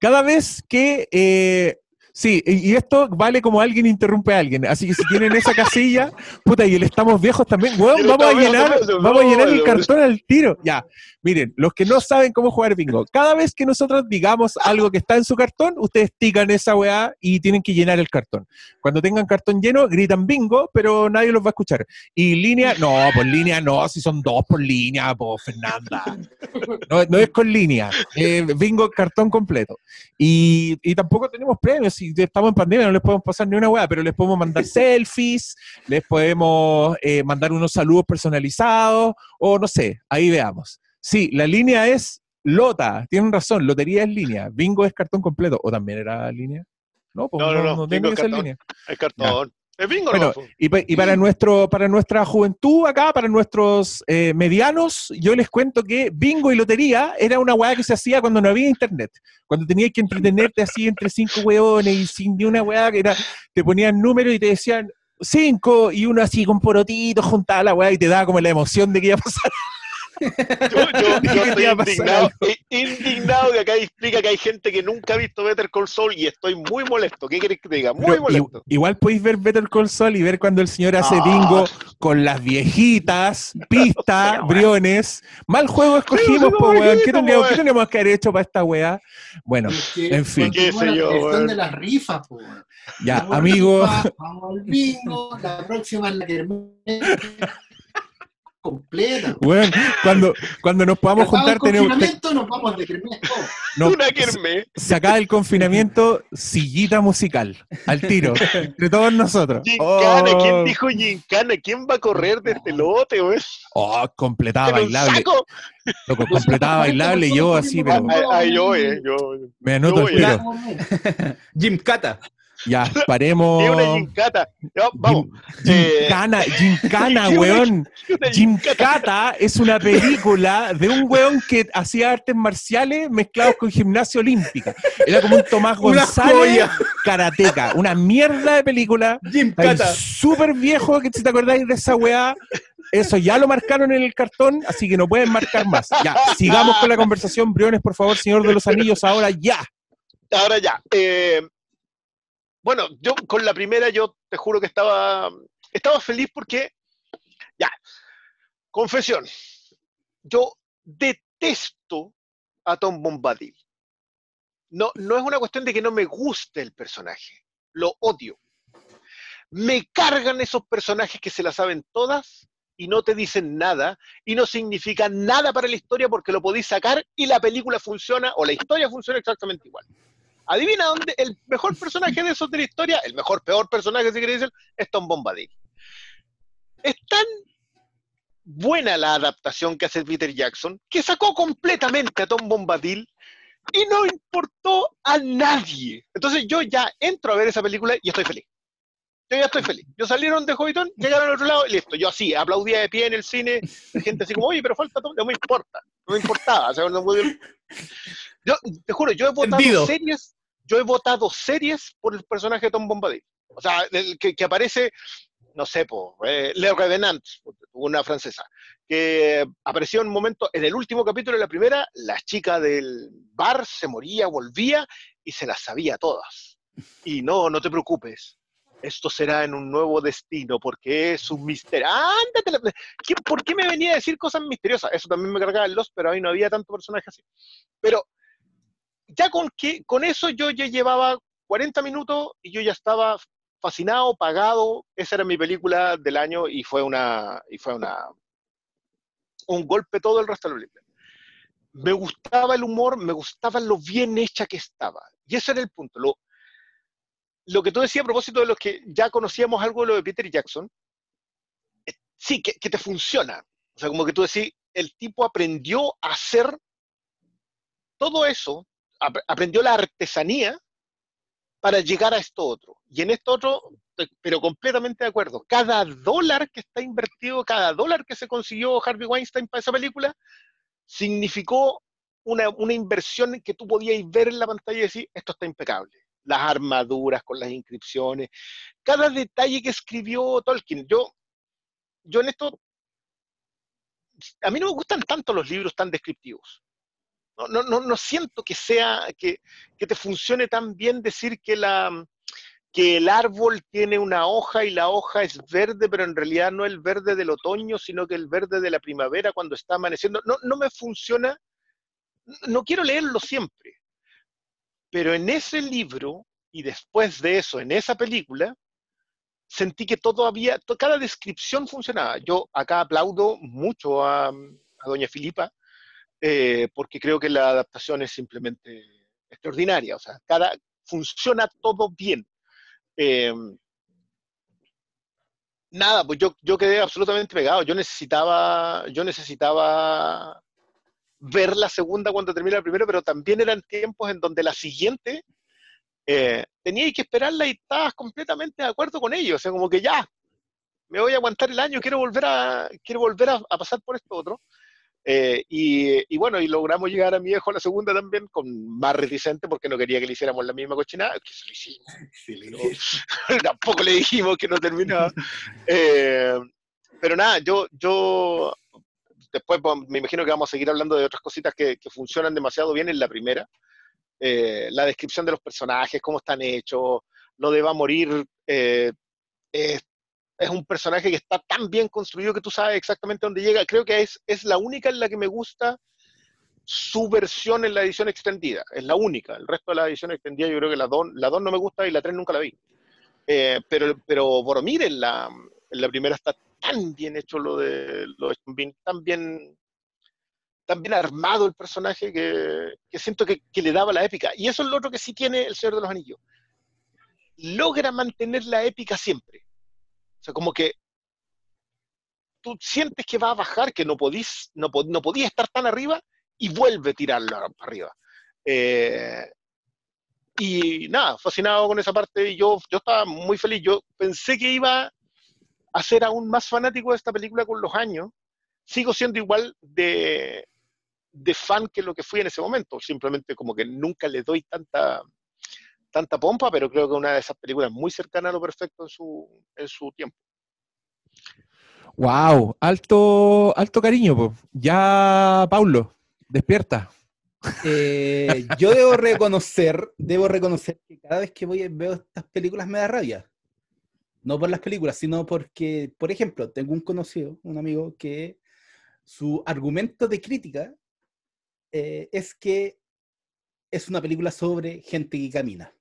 cada vez que. eh, sí, y esto vale como alguien interrumpe a alguien. Así que si tienen esa casilla, *laughs* puta, y el estamos viejos también, weón, vamos a llenar, vamos a llenar el cartón al tiro. Ya, miren, los que no saben cómo jugar bingo, cada vez que nosotros digamos algo que está en su cartón, ustedes tican esa weá y tienen que llenar el cartón. Cuando tengan cartón lleno, gritan bingo, pero nadie los va a escuchar. Y línea, no, por línea no, si son dos por línea, por Fernanda. *laughs* No, no es con línea. Eh, bingo, cartón completo. Y, y tampoco tenemos premios. Si estamos en pandemia, no les podemos pasar ni una weá, pero les podemos mandar *laughs* selfies, les podemos eh, mandar unos saludos personalizados, o no sé, ahí veamos. Sí, la línea es Lota, tienen razón, lotería es línea, bingo es cartón completo, o también era línea. No, pues No, no, no, tiene bingo que es ser cartón. línea. El cartón. El bingo Bueno, no. Y, pa- y para, nuestro, para nuestra juventud acá, para nuestros eh, medianos, yo les cuento que bingo y lotería era una weá que se hacía cuando no había internet. Cuando tenías que entretenerte así entre cinco weones y sin ni una weá que era, te ponían números y te decían cinco y uno así con porotito juntaba la weá y te daba como la emoción de que iba a pasar. *laughs* Yo, yo, *laughs* yo ¿Qué te estoy indignado, indignado que acá explica que hay gente que nunca ha visto Better Call Saul y estoy muy molesto. ¿Qué querés que te diga? Muy Pero molesto. igual podéis ver Better Call Saul y ver cuando el señor hace Ah. bingo con las viejitas, *laughs* pista, briones. Mal juego escogimos, po, weón. ¿Qué sí, tendríamos, weón. ¿Qué teníamos que haber hecho para esta weá? Bueno, En fin. Qué sé yo, weón. de las rifas, po, weón. ya, amigo. Vamos al bingo, la próxima es la que completa. Weón, cuando, cuando nos podamos juntar, el tenemos, te- confinamiento, nos vamos de kermés no, Una se, kermés. se acaba el confinamiento, sillita musical, al tiro, entre todos nosotros. Gincana, Oh, ¿quién dijo Gincana? ¿Quién va a correr de este lote, güey? oh, completaba bailable. saco. Loco, completaba bailable y yo así, pero Ay, ay, yo, eh, yo. me anoto yo el tiro. Jim Cata. Ya, paremos. Es una gincata. Vamos. Eh, Gincana, *laughs* Gincana, ¿qué una- weón. Gincata. Es una película de un weón que hacía artes marciales mezclados con gimnasia olímpica. Era como un Tomás González karateca. Una mierda de película. Jim Ay, Cata. Súper viejo, que si te acordáis de esa weá. Eso ya lo marcaron en el cartón, así que no pueden marcar más. Ya, sigamos con la conversación. Briones, por favor, señor de los anillos, ahora ya. Ahora ya. eh, bueno, yo con la primera, yo te juro que estaba, estaba feliz porque, ya, confesión, yo detesto a Tom Bombadil. No, no es una cuestión de que no me guste el personaje, lo odio. Me cargan esos personajes que se la saben todas y no te dicen nada y no significan nada para la historia porque lo podéis sacar y la película funciona o la historia funciona exactamente igual. Adivina dónde el mejor personaje de esos de la historia, el mejor, peor personaje, si queréis decir, es Tom Bombadil. Es tan buena la adaptación que hace Peter Jackson que sacó completamente a Tom Bombadil y no importó a nadie. Entonces yo ya entro a ver esa película y estoy feliz. Yo ya estoy feliz. Yo salieron de Hobbiton, llegaron al otro lado y listo. Yo así, aplaudía de pie en el cine, la gente así como, oye, pero falta todo. No me importa, no me importaba. Yo, te juro, yo he votado series, yo he votado series por el personaje de Tom Bombadil. O sea, el que, que aparece, no sé, po, eh, Le Revenant, una francesa, que apareció en un momento, en el último capítulo de la primera, la chica del bar se moría, volvía y se las sabía todas. Y no, no te preocupes, esto será en un nuevo destino, porque es un misterio. ¡Ándate! ¿Por qué me venía a decir cosas misteriosas? Eso también me cargaba el Lost, pero ahí no había tanto personaje así. Pero ya con, que, con eso yo ya llevaba 40 minutos y yo ya estaba fascinado, pagado. Esa era mi película del año y fue una, y fue una un golpe todo el resto de la película. Me gustaba el humor, me gustaba lo bien hecha que estaba. Y ese era el punto. Lo, lo que tú decías a propósito de los que ya conocíamos algo de lo de Peter Jackson, eh, sí, que, te funciona. O sea, como que tú decís, el tipo aprendió a hacer todo eso, aprendió la artesanía para llegar a esto otro. Y en esto otro, pero completamente de acuerdo, cada dólar que está invertido, cada dólar que se consiguió Harvey Weinstein para esa película, significó una, una inversión que tú podías ver en la pantalla y decir, esto está impecable las armaduras con las inscripciones, cada detalle que escribió Tolkien. Yo, yo en esto, a mí no me gustan tanto los libros tan descriptivos. No, no, no, siento que sea, que, que, te funcione tan bien decir que la que el árbol tiene una hoja y la hoja es verde, pero en realidad no el verde del otoño, sino que el verde de la primavera cuando está amaneciendo. No, no me funciona, no quiero leerlo siempre. Pero en ese libro, y después de eso, en esa película, sentí que todo había, cada descripción funcionaba. Yo acá aplaudo mucho a, doña Filipa, eh, porque creo que la adaptación es simplemente extraordinaria. O sea, cada, funciona todo bien. Eh, nada, pues yo, yo quedé absolutamente pegado. Yo necesitaba, yo necesitaba ver la segunda cuando termina la primera, pero también eran tiempos en donde la siguiente eh, teníais que esperarla y estabas completamente de acuerdo con ellos. O sea, como que ya, me voy a aguantar el año, quiero volver a, quiero volver a, pasar por esto otro. Eh, y, bueno, y logramos llegar a mi viejo a la segunda también, con más reticente, porque no quería que le hiciéramos la misma cochinada, que se lo hicimos. *laughs* tampoco le dijimos que no terminaba. Eh, pero nada, yo, yo después pues, me imagino que vamos a seguir hablando de otras cositas que, funcionan demasiado bien en la primera. Eh, la descripción de los personajes, cómo están hechos, lo de va a morir, eh, es, un personaje que está tan bien construido que tú sabes exactamente dónde llega. Creo que es, es la única en la que me gusta su versión en la edición extendida. Es la única. El resto de la edición extendida yo creo que la 2 la no me gusta y la 3 nunca la vi. Eh, pero, pero Boromir en la, en la primera está tan bien hecho lo de, lo tan bien, tan bien armado el personaje que, siento que, le daba la épica. Y eso es lo otro que sí tiene El Señor de los Anillos. Logra mantener la épica siempre. Sea, como que tú sientes que va a bajar, que no podís, no, no podía estar tan arriba y vuelve a tirarlo para arriba. Eh, y nada, fascinado con esa parte. Yo, yo estaba muy feliz. Yo pensé que iba a ser aún más fanático de esta película con los años. Sigo siendo igual de, de fan que lo que fui en ese momento. Simplemente como que nunca le doy tanta, tanta pompa, pero creo que una de esas películas muy cercana a lo perfecto en su, en su tiempo. Wow, alto, alto cariño. Ya, Paulo, despierta. Eh, yo debo reconocer, debo reconocer que cada vez que voy veo estas películas me da rabia. No por las películas, sino porque, por ejemplo, tengo un conocido, un amigo, que su argumento de crítica eh, es que es una película sobre gente que camina.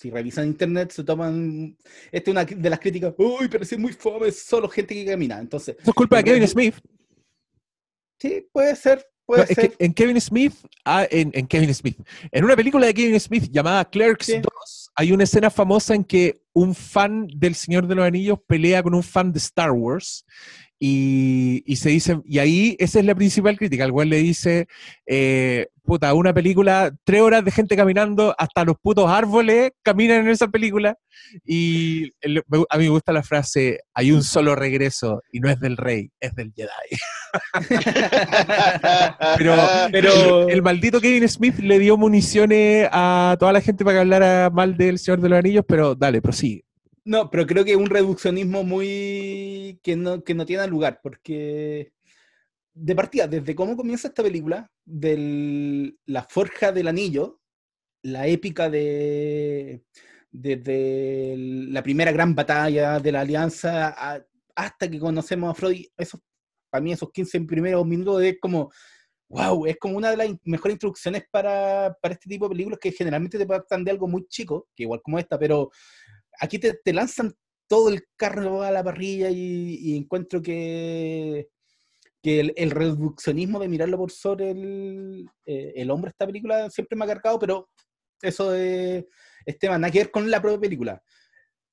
Si revisan internet, se toman. Esta es una de las críticas. Uy, pero si es muy fome, es solo gente que camina. Entonces. Eso es culpa de Kevin Smith. Sí, puede ser. Puede No, es ser. que en Kevin Smith, ah, en, en Kevin Smith, en una película de Kevin Smith llamada Clerks Sí. 2, hay una escena famosa en que un fan del Señor de los Anillos pelea con un fan de Star Wars y, se dice, y ahí esa es la principal crítica, el cual le dice, eh, puta, una película, tres horas de gente caminando, hasta los putos árboles caminan en esa película y a mí me gusta la frase, hay un solo regreso y no es del rey, es del Jedi. *laughs* Pero, Pero- el maldito Kevin Smith le dio municiones a toda la gente para que hablara mal del Señor de los Anillos, pero dale, prosigue. No, pero creo que un reduccionismo muy. que no, que no tiene lugar, porque. De partida, desde cómo comienza esta película, de la forja del anillo, la épica de. desde la primera gran batalla de la alianza hasta que conocemos a Freud, esos, para mí esos 15 primeros minutos es como. ¡Wow! Es como una de las mejores introducciones para, para este tipo de películas que generalmente te partan de algo muy chico, que igual como esta, pero aquí te, lanzan todo el carro a la parrilla y, encuentro que, el, reduccionismo de mirarlo por sobre el, eh, el hombre esta película siempre me ha cargado, pero eso es, es tema, nada que ver con la propia película.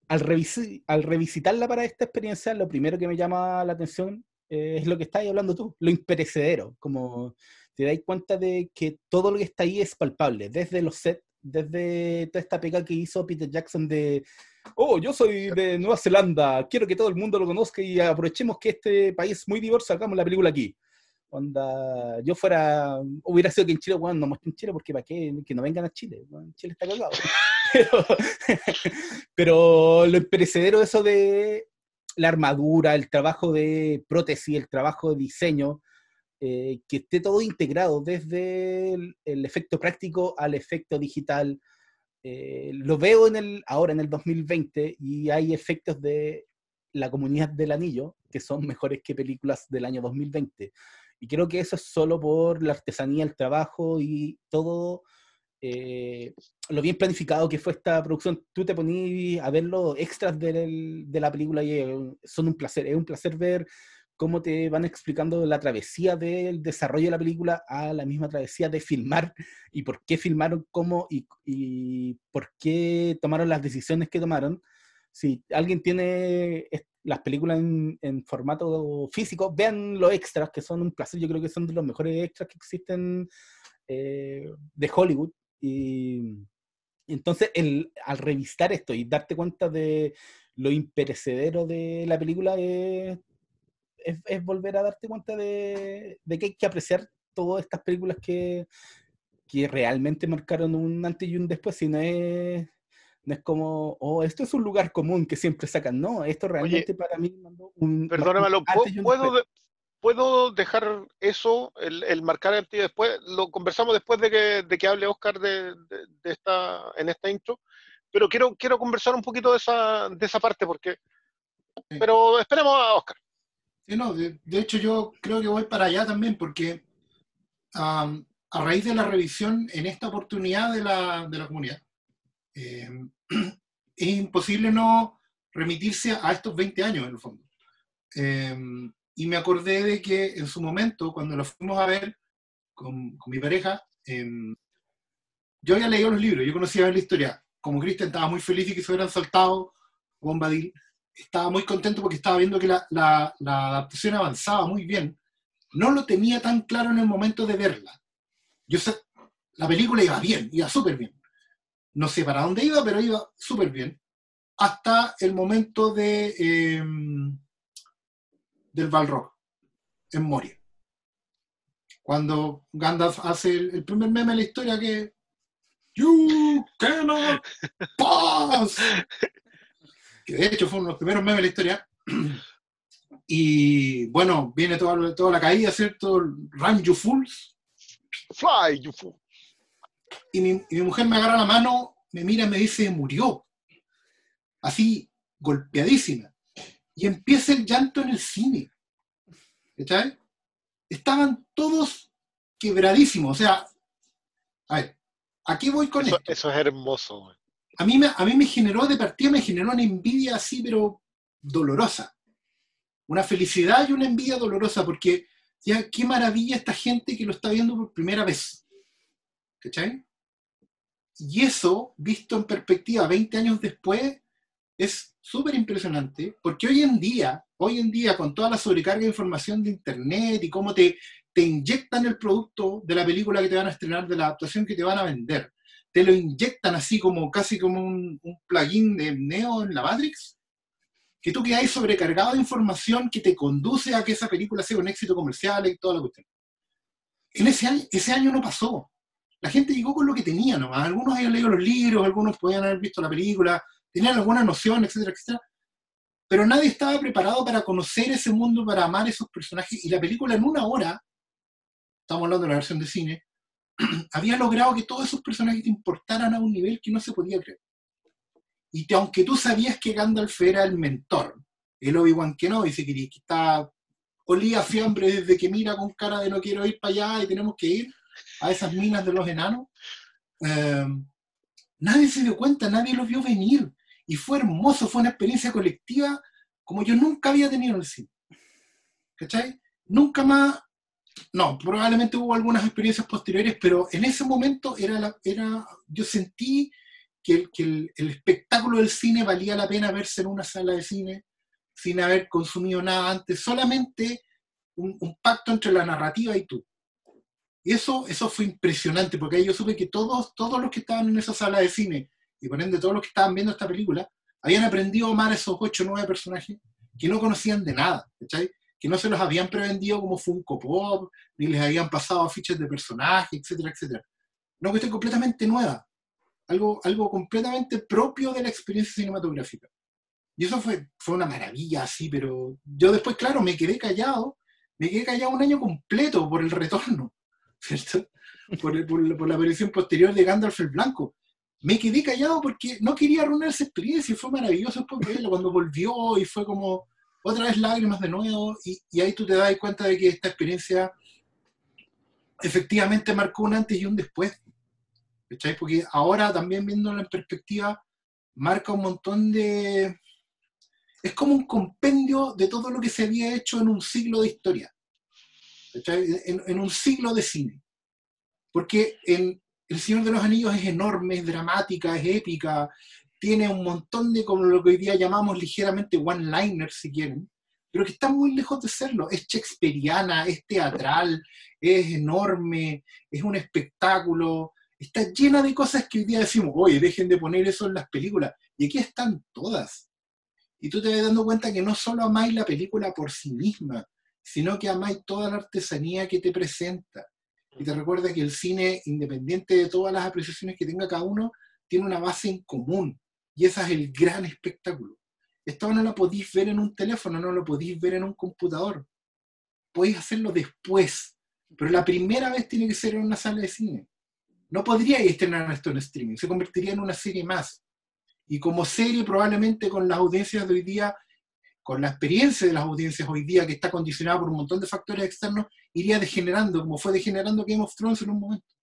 Al, revisi- al revisitarla para esta experiencia, lo primero que me llama la atención eh, es lo que estás hablando tú, lo imperecedero, como te dais cuenta de que todo lo que está ahí es palpable, desde los sets, desde toda esta pega que hizo Peter Jackson de oh, yo soy de Nueva Zelanda, quiero que todo el mundo lo conozca y aprovechemos que este país es muy diverso, hagamos la película aquí. Onda, yo fuera, hubiera sido que en Chile, bueno, no muestren Chile porque para qué, que no vengan a Chile, bueno, Chile está cagado. *laughs* Pero, pero lo imperecedero eso de la armadura, el trabajo de prótesis, el trabajo de diseño, eh, que esté todo integrado desde el, el efecto práctico al efecto digital, eh, lo veo en el, ahora en el 2020 y hay efectos de la comunidad del anillo que son mejores que películas del año 2020. Y creo que eso es solo por la artesanía, el trabajo y todo eh, lo bien planificado que fue esta producción. Tú te ponías a ver los extras de la película y eh, son un placer. Es un placer ver cómo te van explicando la travesía del desarrollo de la película a la misma travesía de filmar y por qué filmaron, cómo y, y por qué tomaron las decisiones que tomaron. Si alguien tiene las películas en, en formato físico, vean los extras, que son un placer. Yo creo que son de los mejores extras que existen eh, de Hollywood. Y entonces, el, al revisar esto y darte cuenta de lo imperecedero de la película, es, es, es volver a darte cuenta de, de que hay que apreciar todas estas películas que, que realmente marcaron un antes y un después, si no es, no es como, oh, esto es un lugar común que siempre sacan, no, esto realmente para mí mandó un... Perdónamelo, un antes y un ¿puedo, después. ¿puedo dejar eso, el, el marcar el tío después? Lo conversamos después de que, de que hable Oscar de, de- de esta, en esta intro, pero quiero, quiero conversar un poquito de esa, de esa parte, porque... Pero esperemos a Oscar. Sí, no, de, hecho yo creo que voy para allá también porque a raíz de la revisión en esta oportunidad de la, de la comunidad, eh, *clears throat* es imposible no remitirse a estos 20 años en el fondo. Eh, y me acordé de que en su momento, cuando lo fuimos a ver con, con mi pareja, eh, yo había leído los libros, yo conocía la historia. Como Cristian estaba muy feliz de que se hubieran saltado Bombadil, estaba muy contento porque estaba viendo que la, la- la adaptación avanzaba muy bien. No lo tenía tan claro en el momento de verla. Yo sé, la película iba bien, iba súper bien. No sé para dónde iba, pero iba súper bien. Hasta el momento de eh, del Balrog, en Moria. Cuando Gandalf hace el, el primer meme de la historia que You cannot *laughs* pass. Que de hecho fue uno de los primeros memes de la historia. *clears throat* Y bueno, viene toda, toda la caída, ¿cierto? Run you fools. Fly, you fool. Y mi, y mi mujer me agarra la mano, me mira y me dice, murió. Así, golpeadísima. Y empieza el llanto en el cine. ¿Cachai? Estaban todos quebradísimos. O sea, a ver, ¿a qué voy con Eso, esto? eso es hermoso. A mí, me, generó, de partida me generó una envidia así, pero dolorosa. Una felicidad y una envidia dolorosa, porque ya qué maravilla esta gente que lo está viendo por primera vez. ¿Cachai? Y eso, visto en perspectiva 20 años después, es súper impresionante, porque hoy en día, hoy en día, con toda la sobrecarga de información de Internet y cómo te, te inyectan el producto de la película que te van a estrenar, de la adaptación que te van a vender, te lo inyectan así como casi como un, plugin de Neo en la Matrix, que tú quedas sobrecargado de información que te conduce a que esa película sea un éxito comercial y toda la cuestión. En ese año, ese año no pasó. La gente llegó con lo que tenía nomás. Algunos habían leído los libros, algunos podían haber visto la película, tenían alguna noción, etcétera, etcétera. Pero nadie estaba preparado para conocer ese mundo, para amar esos personajes. Y la película en una hora, estamos hablando de la versión de cine, *clears throat* había logrado que todos esos personajes te importaran a un nivel que no se podía creer. Y te, aunque tú sabías que Gandalf era el mentor, el Obi-Wan Kenobi, se quería, que está, olía fiambre desde que mira con cara de no quiero ir para allá y tenemos que ir a esas minas de los enanos, eh, nadie se dio cuenta, nadie lo vio venir. Y fue hermoso, fue una experiencia colectiva como yo nunca había tenido en el cine. ¿Cachai? Nunca más, no, probablemente hubo algunas experiencias posteriores, pero en ese momento era, era yo sentí que, el, espectáculo del cine valía la pena verse en una sala de cine sin haber consumido nada antes, solamente un, un pacto entre la narrativa y tú. Y eso, eso fue impresionante, porque ahí yo supe que todos, todos los que estaban en esa sala de cine, y por ende todos los que estaban viendo esta película, habían aprendido a amar a esos ocho o nueve personajes que no conocían de nada, ¿cachai? Que no se los habían prevendido como Funko Pop, ni les habían pasado fichas de personajes, etcétera, etcétera. Una cuestión completamente nueva, algo, algo completamente propio de la experiencia cinematográfica. Y eso fue, fue una maravilla así, pero yo después, claro, me quedé callado, me quedé callado un año completo por el retorno, *laughs* ¿cierto? Por, el, por, por la aparición posterior de Gandalf el Blanco. Me quedé callado porque no quería arruinar esa experiencia y fue maravilloso verlo cuando volvió y fue como otra vez lágrimas de nuevo y, y, ahí tú te das cuenta de que esta experiencia efectivamente marcó un antes y un después. ¿cachai? Porque ahora también viéndolo en perspectiva, marca un montón de... Es como un compendio de todo lo que se había hecho en un siglo de historia. En, en, un siglo de cine. Porque en El Señor de los Anillos es enorme, es dramática, es épica, tiene un montón de, como lo que hoy día llamamos ligeramente one-liners, si quieren, pero que está muy lejos de serlo. Es shakespeariana, es teatral, es enorme, es un espectáculo, está llena de cosas que hoy día decimos, oye, dejen de poner eso en las películas. Y aquí están todas. Y tú te vas dando cuenta que no solo amáis la película por sí misma, sino que amáis toda la artesanía que te presenta. Y te recuerda que el cine, independiente de todas las apreciaciones que tenga cada uno, tiene una base en común. Y ese es el gran espectáculo. Esto no lo podéis ver en un teléfono, no lo podéis ver en un computador. Podéis hacerlo después, pero la primera vez tiene que ser en una sala de cine. No podríais estrenar esto en streaming, se convertiría en una serie más. Y como serie, probablemente con las audiencias de hoy día, con la experiencia de las audiencias hoy día, que está condicionada por un montón de factores externos, iría degenerando, como fue degenerando Game of Thrones en un momento.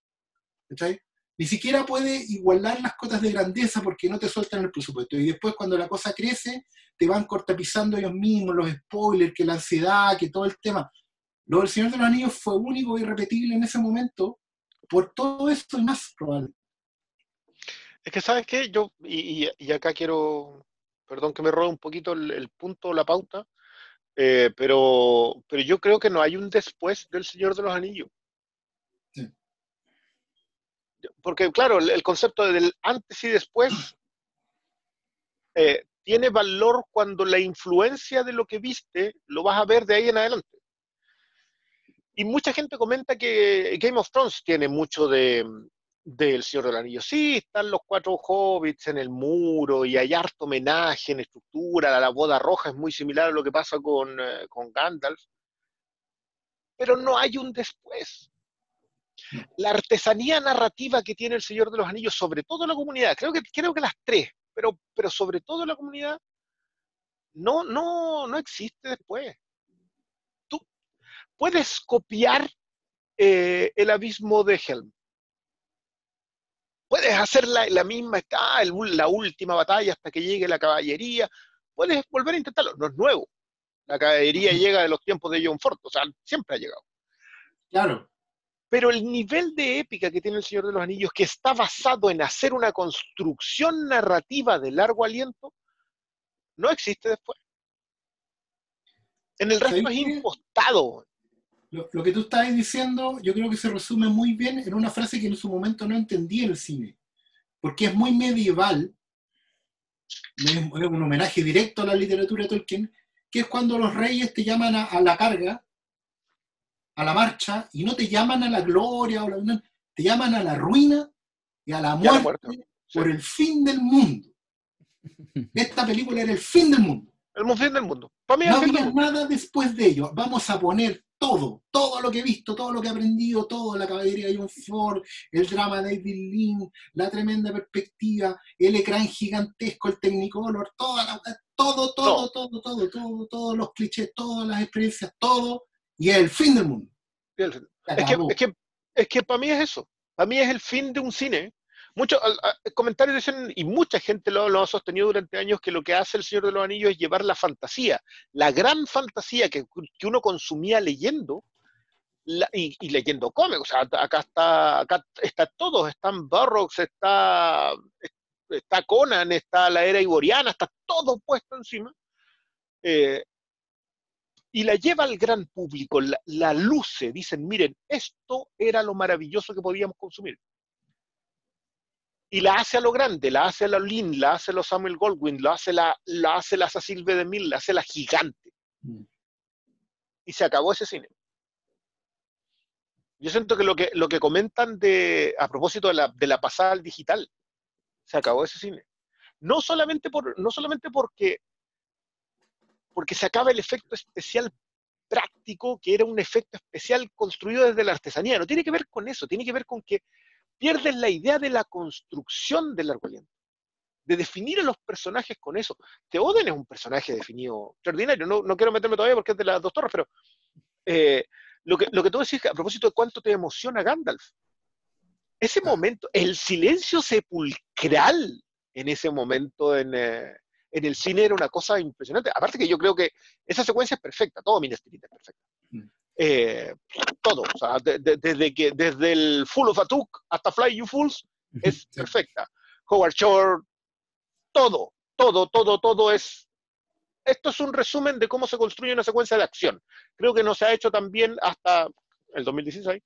¿Está ni siquiera puede igualar las cotas de grandeza porque no te sueltan el presupuesto. Y después cuando la cosa crece, te van cortapizando ellos mismos, los spoilers, que la ansiedad, que todo el tema. Lo del Señor de los Anillos fue único y irrepetible en ese momento por todo esto y más probable. Es que, ¿sabes qué? Yo, y, y, acá quiero, perdón que me robe un poquito el, el punto, la pauta, eh, pero, pero yo creo que no hay un después del Señor de los Anillos porque claro, el, concepto del antes y después *clears throat* eh, tiene valor cuando la influencia de lo que viste lo vas a ver de ahí en adelante. Y mucha gente comenta que Game of Thrones tiene mucho de del Señor del Anillo. Sí, están los cuatro hobbits en el muro y hay harto homenaje en estructura, la boda roja es muy similar a lo que pasa con, eh, con Gandalf, pero no hay un después la artesanía narrativa que tiene el Señor de los Anillos, sobre todo la comunidad, creo que, creo que las tres, pero, pero sobre todo la comunidad, no, no, no existe después. Tú puedes copiar eh, el abismo de Helm. Puedes hacer la, la misma, está la última batalla hasta que llegue la caballería. Puedes volver a intentarlo. No es nuevo. La caballería llega de los tiempos de John Ford, o sea, siempre ha llegado. Claro. Pero el nivel de épica que tiene El Señor de los Anillos, que está basado en hacer una construcción narrativa de largo aliento, no existe después. En el resto es impostado. Lo, lo, que tú estás diciendo, yo creo que se resume muy bien en una frase que en su momento no entendí en el cine. Porque es muy medieval, es un homenaje directo a la literatura de Tolkien, que es cuando los reyes te llaman a, a la carga, a la marcha, y no te llaman a la gloria, o la, te llaman a la ruina y a la muerte, por el fin del mundo. Esta película era el fin del mundo. El fin del mundo. Para mí no había nada después de ello. Vamos a poner todo, todo lo que he visto, todo lo que he aprendido, todo, la caballería de John Ford, el drama de David Lynn, la tremenda perspectiva, el ecrán gigantesco, el Technicolor, toda la, todo, todo, no. todo, todo, todo, todos los clichés, todas las experiencias, todo, y es el fin del mundo. Es que, es, que, es que para mí es eso. Para mí es el fin de un cine Muchos comentarios dicen, y mucha gente lo, lo, ha sostenido durante años, que lo que hace el Señor de los Anillos es llevar la fantasía, la gran fantasía que, que uno consumía leyendo la, y, y, leyendo cómics. O sea, acá está, acá está todo, están Burroughs, está, está Conan, está la era iboriana, está todo puesto encima. Eh, y la lleva al gran público, la, la luce, dicen, miren, esto era lo maravilloso que podíamos consumir y la hace a lo grande, la hace a la Lynn, la hace a los Samuel Goldwyn, la hace la, la hace la Cecil de Mil, la hace la gigante. Mm. Y se acabó ese cine. Yo siento que lo que, lo que comentan de, a propósito de la, de la pasada al digital, se acabó ese cine. No solamente, por, no solamente porque, porque se acaba el efecto especial práctico, que era un efecto especial construido desde la artesanía. No tiene que ver con eso, tiene que ver con que pierden la idea de la construcción del largo aliento, de definir a los personajes con eso. Teoden es un personaje definido extraordinario, no, quiero meterme todavía porque es de las dos torres, pero eh, lo, que, lo que tú decís a propósito de cuánto te emociona Gandalf, ese momento, el silencio sepulcral en ese momento en, eh, en el cine era una cosa impresionante. Aparte que yo creo que esa secuencia es perfecta, todo Minas Tirith es perfecto. Mm. Eh, todo, o sea, de, de, desde, que, desde el Full of Atuk hasta Fly You Fools es sí. perfecta. Howard Shore, todo, todo, todo, todo es... Esto es un resumen de cómo se construye una secuencia de acción. Creo que no se ha hecho también hasta el 2016.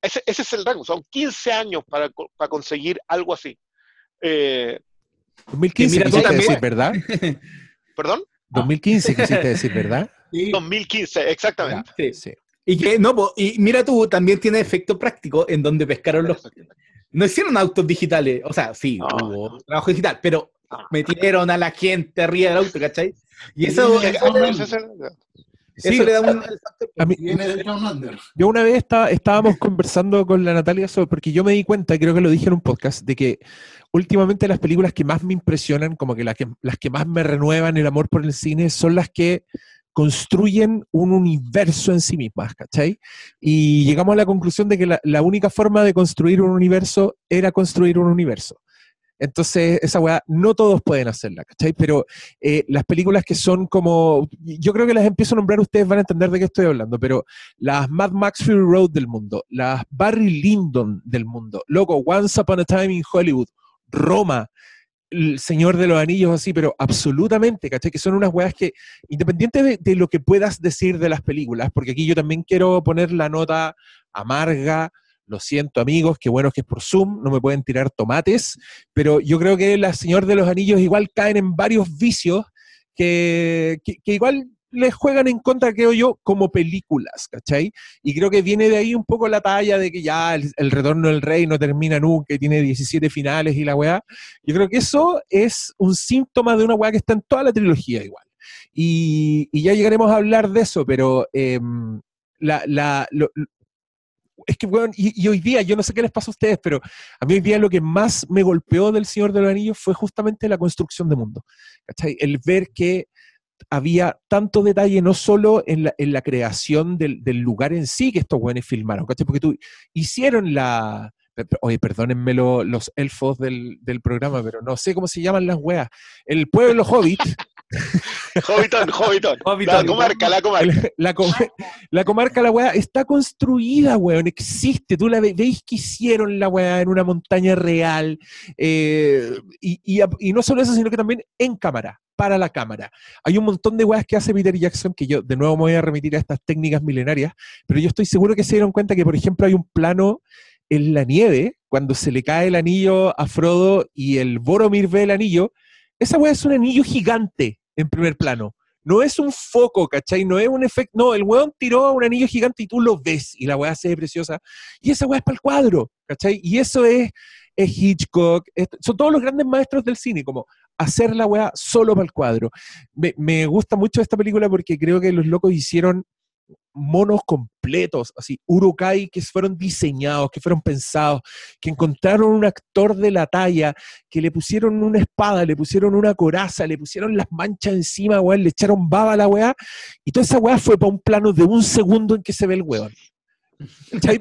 Ese, ese es el rango, son 15 años para, para conseguir algo así. Eh, 2015 quisiste decir, ¿verdad? *laughs* ¿Perdón? 2015 *laughs* quisiste decir, ¿verdad? Sí. 2015, exactamente. Sí. sí. Y que no, y mira tú, también tiene efecto práctico en donde pescaron los. No hicieron autos digitales, o sea, sí, no, hubo no. trabajo digital, pero metieron a la gente arriba del auto, ¿cachai? Y eso. Sí, eso le da un... a mí, yo una vez estaba, estábamos conversando con la Natalia sobre, porque yo me di cuenta, creo que lo dije en un podcast, de que últimamente las películas que más me impresionan, como que las que, las que más me renuevan el amor por el cine, son las que construyen un universo en sí mismas, ¿cachai? Y llegamos a la conclusión de que la, la única forma de construir un universo era construir un universo. Entonces, esa weá, no todos pueden hacerla, ¿cachai? Pero eh, las películas que son como, yo creo que las empiezo a nombrar, ustedes van a entender de qué estoy hablando, pero las Mad Max Fury Road del mundo, las Barry Lyndon del mundo, loco, Once Upon a Time in Hollywood, Roma, el Señor de los Anillos, así, pero absolutamente, ¿cachai? Que son unas weas que, independiente de, de lo que puedas decir de las películas, porque aquí yo también quiero poner la nota amarga, lo siento amigos, qué bueno que es por Zoom, no me pueden tirar tomates, pero yo creo que la Señor de los Anillos igual caen en varios vicios que, que, igual les juegan en contra, creo yo, como películas, ¿cachai? Y creo que viene de ahí un poco la talla de que ya el, retorno del rey no termina nunca tiene 17 finales y la weá. Yo creo que eso es un síntoma de una weá que está en toda la trilogía igual. Y, y ya llegaremos a hablar de eso, pero eh, la, la, es que, bueno, y, y, hoy día, yo no sé qué les pasa a ustedes, pero a mí hoy día lo que más me golpeó del Señor de los Anillos fue justamente la construcción de mundo. El ver que había tanto detalle no solo en la, en la creación del, del, lugar en sí que estos buenos filmaron, ¿cachai? Porque tú hicieron la, Oye, perdónenme lo- los elfos del, del programa, pero no sé cómo se llaman las weas. El pueblo hobbit, Hobbiton, Hobbiton. La comarca, la comarca. la, com- la comarca, la wea, está construida, weón, existe. Tú la ve- veis que hicieron la wea en una montaña real. eh, y, y a- y no solo eso, sino que también en cámara, para la cámara. Hay un montón de weas que hace Peter Jackson, que yo de nuevo me voy a remitir a estas técnicas milenarias, pero yo estoy seguro que se dieron cuenta que, por ejemplo, hay un plano en la nieve, cuando se le cae el anillo a Frodo y el Boromir ve el anillo, esa weá es un anillo gigante en primer plano. No es un foco, ¿cachai? No es un efecto. No, el weón tiró un anillo gigante y tú lo ves y la weá se ve preciosa. Y esa weá es para el cuadro, ¿cachai? Y eso es, Hitchcock. son todos los grandes maestros del cine, como hacer la weá solo para el cuadro. Me gusta mucho esta película porque creo que los locos hicieron monos completos, así, urukai que fueron diseñados, que fueron pensados, que encontraron un actor de la talla, que le pusieron una espada, le pusieron una coraza, le pusieron las manchas encima, weón, le echaron baba a la weá, y toda esa weá fue para un plano de un segundo en que se ve el weón.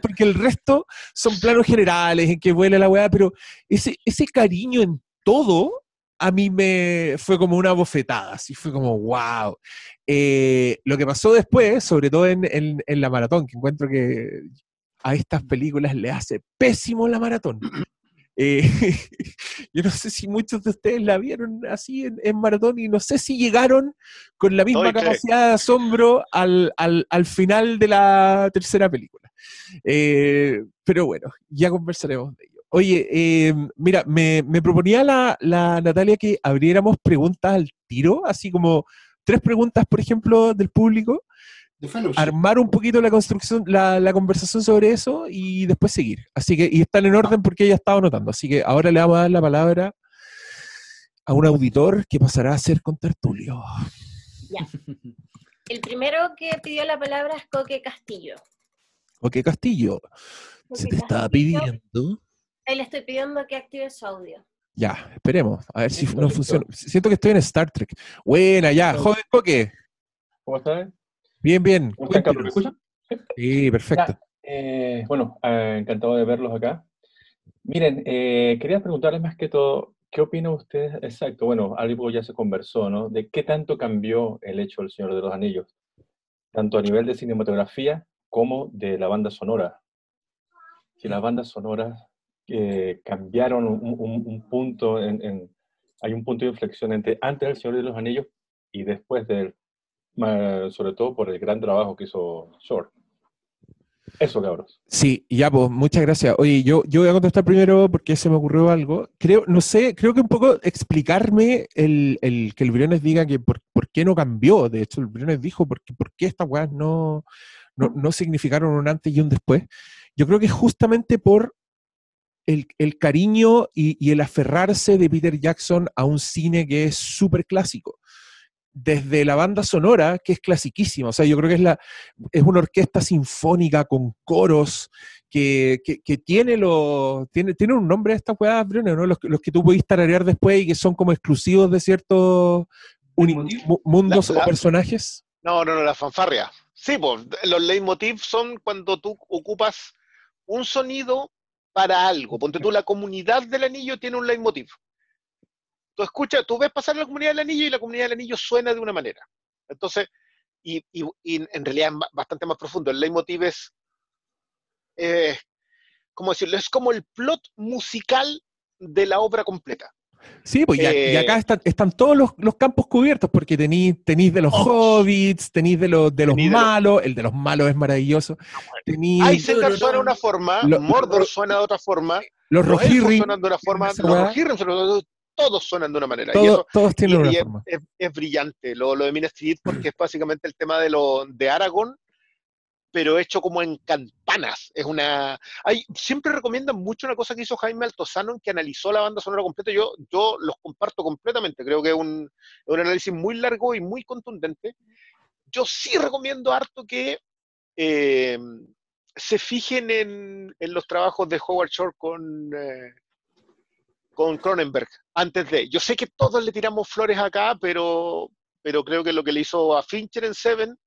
Porque el resto son planos generales en que vuela la weá, pero ese, ese cariño en todo a mí me fue como una bofetada, así fue como wow. Eh, lo que pasó después, sobre todo en, en- en la maratón, que encuentro que a estas películas le hace pésimo la maratón. *clears throat* Eh, *laughs* yo no sé si muchos de ustedes la vieron así en, en maratón y no sé si llegaron con la misma Estoy que- capacidad de asombro al, al- al final de la tercera película. Eh, pero bueno, ya conversaremos de ello. Oye, eh, mira, me, me proponía la, la Natalia que abriéramos preguntas al tiro, así como tres preguntas, por ejemplo, del público, armar un poquito la construcción, la, la conversación sobre eso y después seguir. Así que, y están en orden porque ella estaba anotando. Así que ahora le vamos a dar la palabra a un auditor que pasará a ser con Tertulio. El primero que pidió la palabra es Coque Castillo. Ok, Castillo, se Coque te estaba pidiendo. Ahí le estoy pidiendo que active su audio. Ya, esperemos, a ver si no listo. funciona. Siento que estoy en Star Trek. Buena, ya, joven Coque. ¿Cómo están? Bien, bien. ¿Cómo están? ¿Me escuchan? Sí, perfecto. Eh, bueno, eh, encantado de verlos acá. Miren, eh, quería preguntarles más que todo, ¿qué opinan ustedes? Exacto, bueno, algo ya se conversó, ¿no? De qué tanto cambió el hecho del Señor de los Anillos, tanto a nivel de cinematografía como de la banda sonora. Si las bandas sonoras eh, cambiaron un, un- un punto, en, en- hay un punto de inflexión entre antes del Señor de los Anillos y después de él, Ma- sobre todo por el gran trabajo que hizo Short. Eso, cabros. Sí, ya, pues, muchas gracias. Oye, yo, yo voy a contestar primero porque se me ocurrió algo. Creo, no sé, creo que un poco explicarme el, el que el Briones diga que por, por qué no cambió. De hecho, el Briones dijo por por qué estas weas no, no, no significaron un antes y un después. Yo creo que justamente por el, el cariño y, y el aferrarse de Peter Jackson a un cine que es súper clásico. Desde la banda sonora, que es clasiquísima. O sea, yo creo que es la, es una orquesta sinfónica con coros que, que, que tiene, lo, tiene, tiene un nombre esta weá, Bruno, ¿no? Los, que- los que tú podés tararear después y que son como exclusivos de ciertos mundos La- la- o personajes. No, no, no, la fanfarria. Sí, pues, los leitmotiv son cuando tú ocupas un sonido para algo. Ponte tú, la comunidad del anillo tiene un leitmotiv. Tú escuchas, tú ves pasar la comunidad del anillo y la comunidad del anillo suena de una manera. Entonces, y, en realidad es ba- bastante más profundo. El leitmotiv es, eh, ¿cómo decirlo? Es como el plot musical de la obra completa. Sí, pues y, a- y Eh, acá están, están todos los, los campos cubiertos, porque tenéis de los Oh. hobbits, tenéis de los, de los Tení de los- malos, el de los malos es maravilloso. Tenéis Isengard suena de una forma, Lo- Mordor suena de otra forma, los Rohirrim, suenan de una forma, los. Rohirrim todos suenan de una manera. y todo- eso todos tienen Y- una y es, forma. es- es brillante lo, lo de Minas Tirith porque es básicamente el tema de lo de Aragorn, pero hecho como en campanas. Es una. Hay, siempre recomiendan mucho una cosa que hizo Jaime Altozano en que analizó la banda sonora completa. Yo, yo los comparto completamente. Creo que es un, un análisis muy largo y muy contundente. Yo sí recomiendo harto que eh, se fijen en, en los trabajos de Howard Shore con, eh, con Cronenberg antes de. Yo sé que todos le tiramos flores acá, pero, pero creo que lo que le hizo a Fincher en Seven,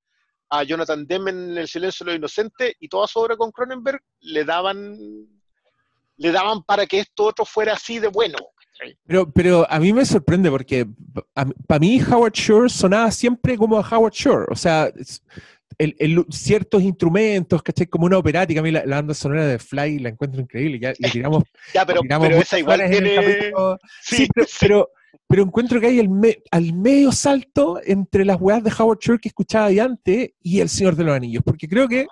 a Jonathan Demme en El silencio de los inocentes y toda su obra con Cronenberg le daban le daban para que esto otro fuera así de bueno. Pero, pero a mí me sorprende porque para mí Howard Shore sonaba siempre como a Howard Shore. O sea, el- el- ciertos instrumentos, ¿cachai? Como una operática. A mí la, la banda sonora de Fly la encuentro increíble. Ya le tiramos, *laughs* Ya, pero, tiramos pero muchas esa igual tiene... capítulo. *laughs* Sí, Sí, pero, sí. pero, pero encuentro que hay el me- al medio salto entre las weas de Howard Shore que escuchaba de antes y El Señor de los Anillos, porque creo que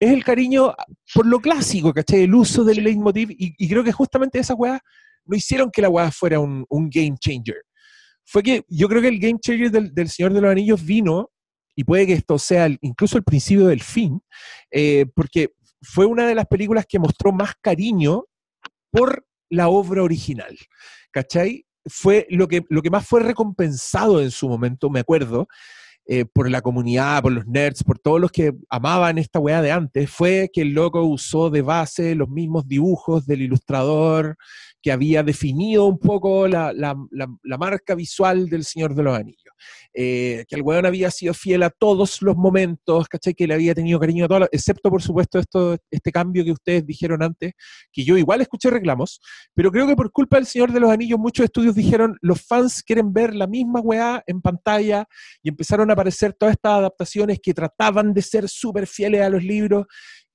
es el cariño por lo clásico, ¿cachai? El uso del leitmotiv, y, y creo que justamente esas weas no hicieron que la wea fuera un, un game changer. Fue que yo creo que el game changer del, del Señor de los Anillos vino, y puede que esto sea el- incluso el principio del fin, eh, porque fue una de las películas que mostró más cariño por la obra original, ¿cachai? Fue lo que, lo que más fue recompensado en su momento, me acuerdo, eh, por la comunidad, por los nerds, por todos los que amaban esta weá de antes, fue que el loco usó de base los mismos dibujos del ilustrador que había definido un poco la, marca visual del Señor de los Anillos. Eh, que el weón había sido fiel a todos los momentos, ¿cachai? Que le había tenido cariño a todas, las- excepto por supuesto esto, este cambio que ustedes dijeron antes, que yo igual escuché reclamos, pero creo que por culpa del Señor de los Anillos muchos estudios dijeron, los fans quieren ver la misma weá en pantalla y empezaron a aparecer todas estas adaptaciones que trataban de ser súper fieles a los libros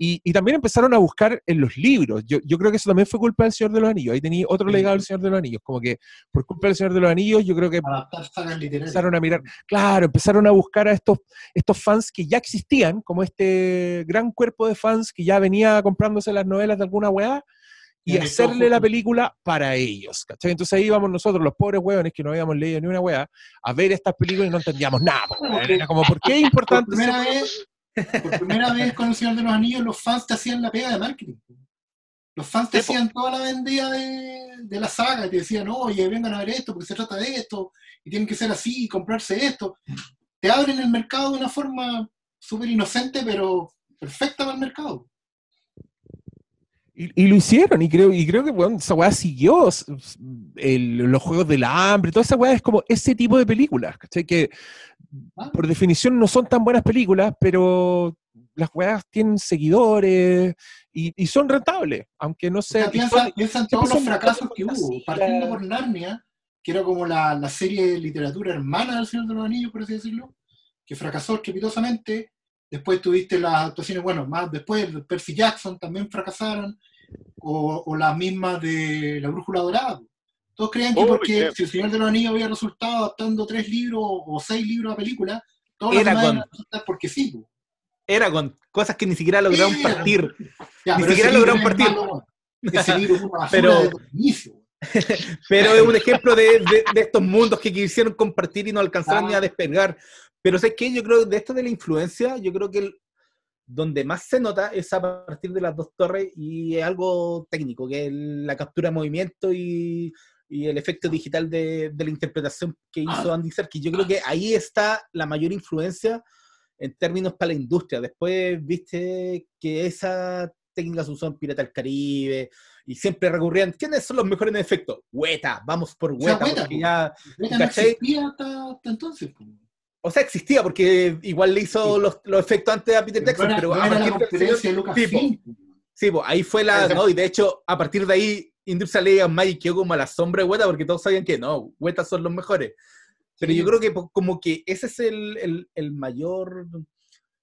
y, también empezaron a buscar en los libros. Yo, yo creo que eso también fue culpa del Señor de los Anillos. Ahí tenía otro legado del Señor de los Anillos. Como que por culpa del Señor de los Anillos, yo creo que empezaron a mirar, claro, empezaron a buscar a estos, estos fans que ya existían, como este gran cuerpo de fans que ya venía comprándose las novelas de alguna weá, y hacerle la justo- película para ellos. ¿cachai? Entonces ahí íbamos nosotros, los pobres hueones que no habíamos leído ni una weá, a ver estas películas y no entendíamos nada. Era como, ¿por qué es *laughs* Por importante? primera, ser- vez, por primera vez con El Señor de los Anillos, los fans te hacían la pega de marketing. Los fans te hacían toda la vendida de, de la saga y te decían, oye, vengan a ver esto porque se trata de esto y tienen que ser así y comprarse esto. Te abren el mercado de una forma súper inocente, pero perfecta para el mercado. Y, y lo hicieron, y creo, y creo que bueno, esa weá siguió. el- los juegos del hambre, toda esa weá es como ese tipo de películas, ¿cachai? Que Ah. por definición no son tan buenas películas, pero las weas tienen seguidores y, y son rentables, aunque no O sea, sé. y piensa, son- piensa en siempre todos los fracasos que hubo, partiendo por Narnia, que era como la, la serie de literatura hermana del Señor de los Anillos, por así decirlo, que fracasó estrepitosamente. Después tuviste las actuaciones, bueno, más después, de Percy Jackson también fracasaron, o, o las mismas de La Brújula Dorada. Todos creían que Oh, porque yeah. si el Señor de los Anillos había resultado adaptando tres libros o seis libros a película, todos los demás con- iban a resultar porque sí. Po. Eragon, cosas que ni siquiera lograron Sí, partir. Ya, Ni siquiera lograron partir. malo, weón. Ese libro es una basura Pero-. *laughs* Pero es un ejemplo de, de- de estos mundos que quisieron compartir y no alcanzaron Ah. ni a despegar. Pero ¿sabes qué? Yo creo de esto de la influencia, yo creo que el- donde más se nota es a partir de las dos torres y es algo técnico, que es la captura de movimiento y, y el efecto digital de, de la interpretación que hizo Andy Serkis. Yo creo que ahí está la mayor influencia en términos para la industria. Después viste que esa técnica se usó en Pirata del Caribe y siempre recurrían, ¿quiénes son los mejores en efecto? Hueta, vamos por sea, Hueta, Hueta, porque po. ya, Neta no existía hasta, hasta entonces. po. o sea, existía porque igual le hizo Sí. los, los efectos antes a Peter Jackson, era, pero no a partir señor- de Lucas Sí, po. Sí, pues ahí fue la. No, y de hecho, a partir de ahí, Industrial and Magic quedó como a la sombra de Weta porque todos sabían que no, Weta son los mejores. Pero yo creo que como que ese es el, el- el mayor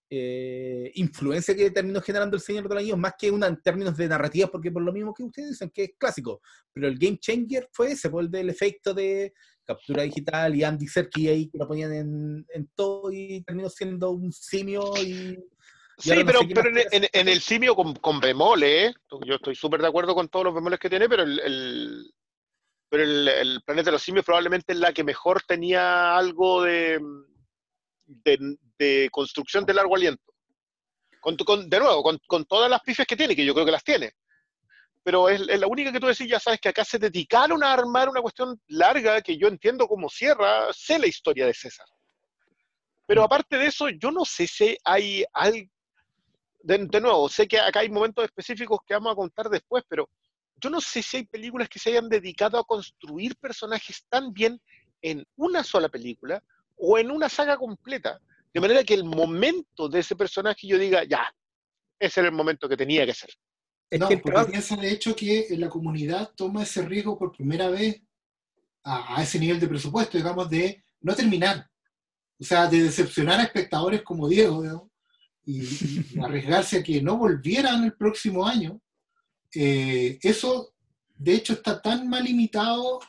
eh, influencia que terminó generando el Señor de los Anillos, más que una en términos de narrativas, porque por lo mismo que ustedes dicen que es clásico. Pero el game changer fue ese, fue el del efecto de captura digital y Andy Serkis ahí que lo ponían en, en todo y terminó siendo un simio y. Sí, no pero, pero en el simio con, con bemoles, ¿eh? yo estoy súper de acuerdo con todos los bemoles que tiene, pero el, el- pero el, el planeta de los simios probablemente es la que mejor tenía algo de, de, de construcción de largo aliento. Con, con- de nuevo, con, con todas las pifias que tiene, que yo creo que las tiene. Pero es, es la única que tú decís, ya sabes que acá se dedicaron a armar una cuestión larga que yo entiendo como cierra, sé la historia de César. Pero aparte de eso, yo no sé si hay algo de, de nuevo, sé que acá hay momentos específicos que vamos a contar después, pero yo no sé si hay películas que se hayan dedicado a construir personajes tan bien en una sola película o en una saga completa. De manera que el momento de ese personaje yo diga, ya, ese era el momento que tenía que ser. Es no, que el porque piensa de hecho que la comunidad toma ese riesgo por primera vez a, a ese nivel de presupuesto, digamos, de no terminar. O sea, de decepcionar a espectadores como Diego, digamos, y, y *laughs* arriesgarse a que no volvieran el próximo año. Eh, eso, de hecho, está tan mal limitado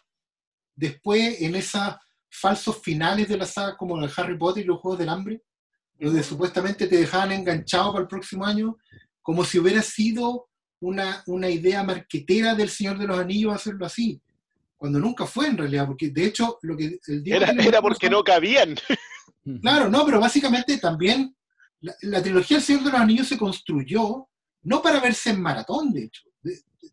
después en esos falsos finales de la saga como el Harry Potter y los Juegos del Hambre, donde supuestamente te dejaban enganchado para el próximo año, como si hubiera sido una, una idea marquetera del Señor de los Anillos hacerlo así, cuando nunca fue en realidad, porque de hecho lo que el Era, porque no cabían. Claro, no, pero básicamente también la, la trilogía del Señor de los Anillos se construyó no para verse en maratón, de hecho.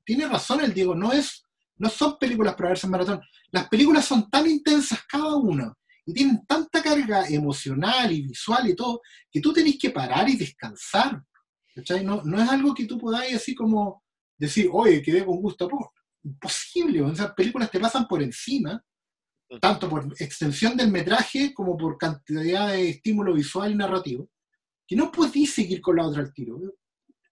Tiene razón el Diego, no, es, no son películas para verse en maratón. Las películas son tan intensas cada una y tienen tanta carga emocional y visual y todo, que tú tenés que parar y descansar. ¿cachai? No, no es algo que tú podáis así como decir, oye, quedé con gusto poco. Imposible, o esas películas te pasan por encima tanto por extensión del metraje como por cantidad de estímulo visual y narrativo, que no podís seguir con la otra al tiro.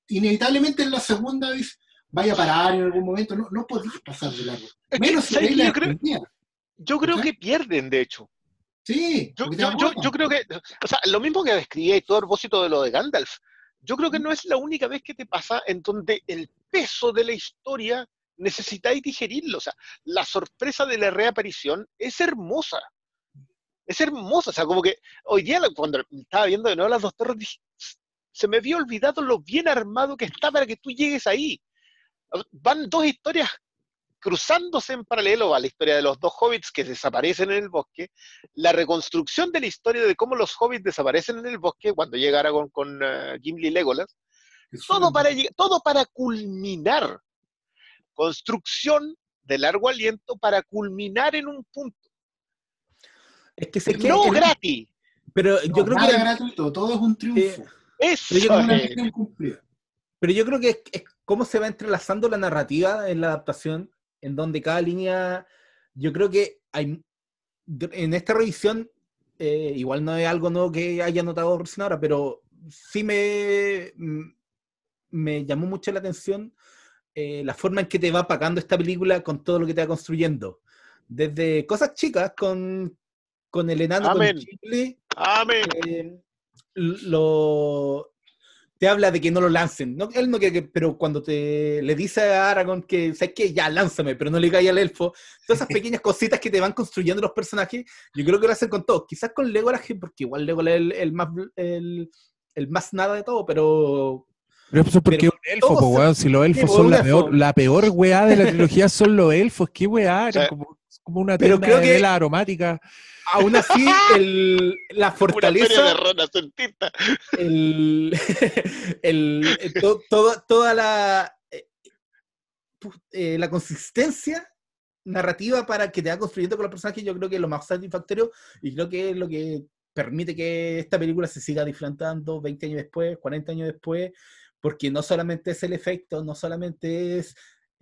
Inevitablemente en la segunda vez vaya a parar en algún momento, no, no podís pasar de largo. Menos si la yo, creo, que pierden, de hecho. Sí, Yo, creo que, o sea, lo mismo que describía y todo a propósito de lo de Gandalf, yo creo que no es la única vez que te pasa en donde el peso de la historia necesitáis digerirlo. O sea, la sorpresa de la reaparición es hermosa. Es hermosa. O sea, como que hoy día cuando estaba viendo de nuevo las dos torres, dije, se me había olvidado lo bien armado que está para que tú llegues ahí. Van dos historias cruzándose en paralelo a la historia de los dos hobbits que desaparecen en el bosque, la reconstrucción de la historia de cómo los hobbits desaparecen en el bosque cuando llega Aragorn con uh, Gimli y Legolas, todo para, todo para culminar. Construcción de largo aliento para culminar en un punto. Es que que No el- gratis. pero No, yo creo nada que gratuito, todo es un triunfo. Eso Pero yo misión cumplida. Pero yo creo que es, es cómo se va entrelazando la narrativa en la adaptación, en donde cada línea, yo creo que hay, en esta revisión, eh, igual no es algo nuevo que haya notado recién ahora, pero sí me, me llamó mucho la atención eh, la forma en que te va pagando esta película con todo lo que te va construyendo. Desde cosas chicas con, con el enano, Amén. con Gimli, Amén. eh, lo te habla de que no lo lancen. No, él no quiere que, pero cuando te le dice a Aragorn que, ¿sabes qué? Ya, lánzame, pero no le caiga al elfo. Todas esas *laughs* pequeñas cositas que te van construyendo los personajes, yo creo que lo hacen con todos. Quizás con Legolas, porque igual Legolas es el, el más el, el más nada de todo, pero Pero eso es porque Pero es un elfo, po, se- weón. Si los elfos son la peor, la peor weá de la *laughs* trilogía son los elfos. ¿Qué weá? Eran Sí. como, como una Pero creo de que- vela aromática. aún así *laughs* el, la Una feria fortaleza de el, *laughs* el- eh, to- toda, toda la, eh, eh, la consistencia narrativa para que te va construyendo con los personajes, yo creo que es lo más satisfactorio y creo que es lo que permite que esta película se siga disfrutando 20 años después, 40 años después, porque no solamente es el efecto, no solamente es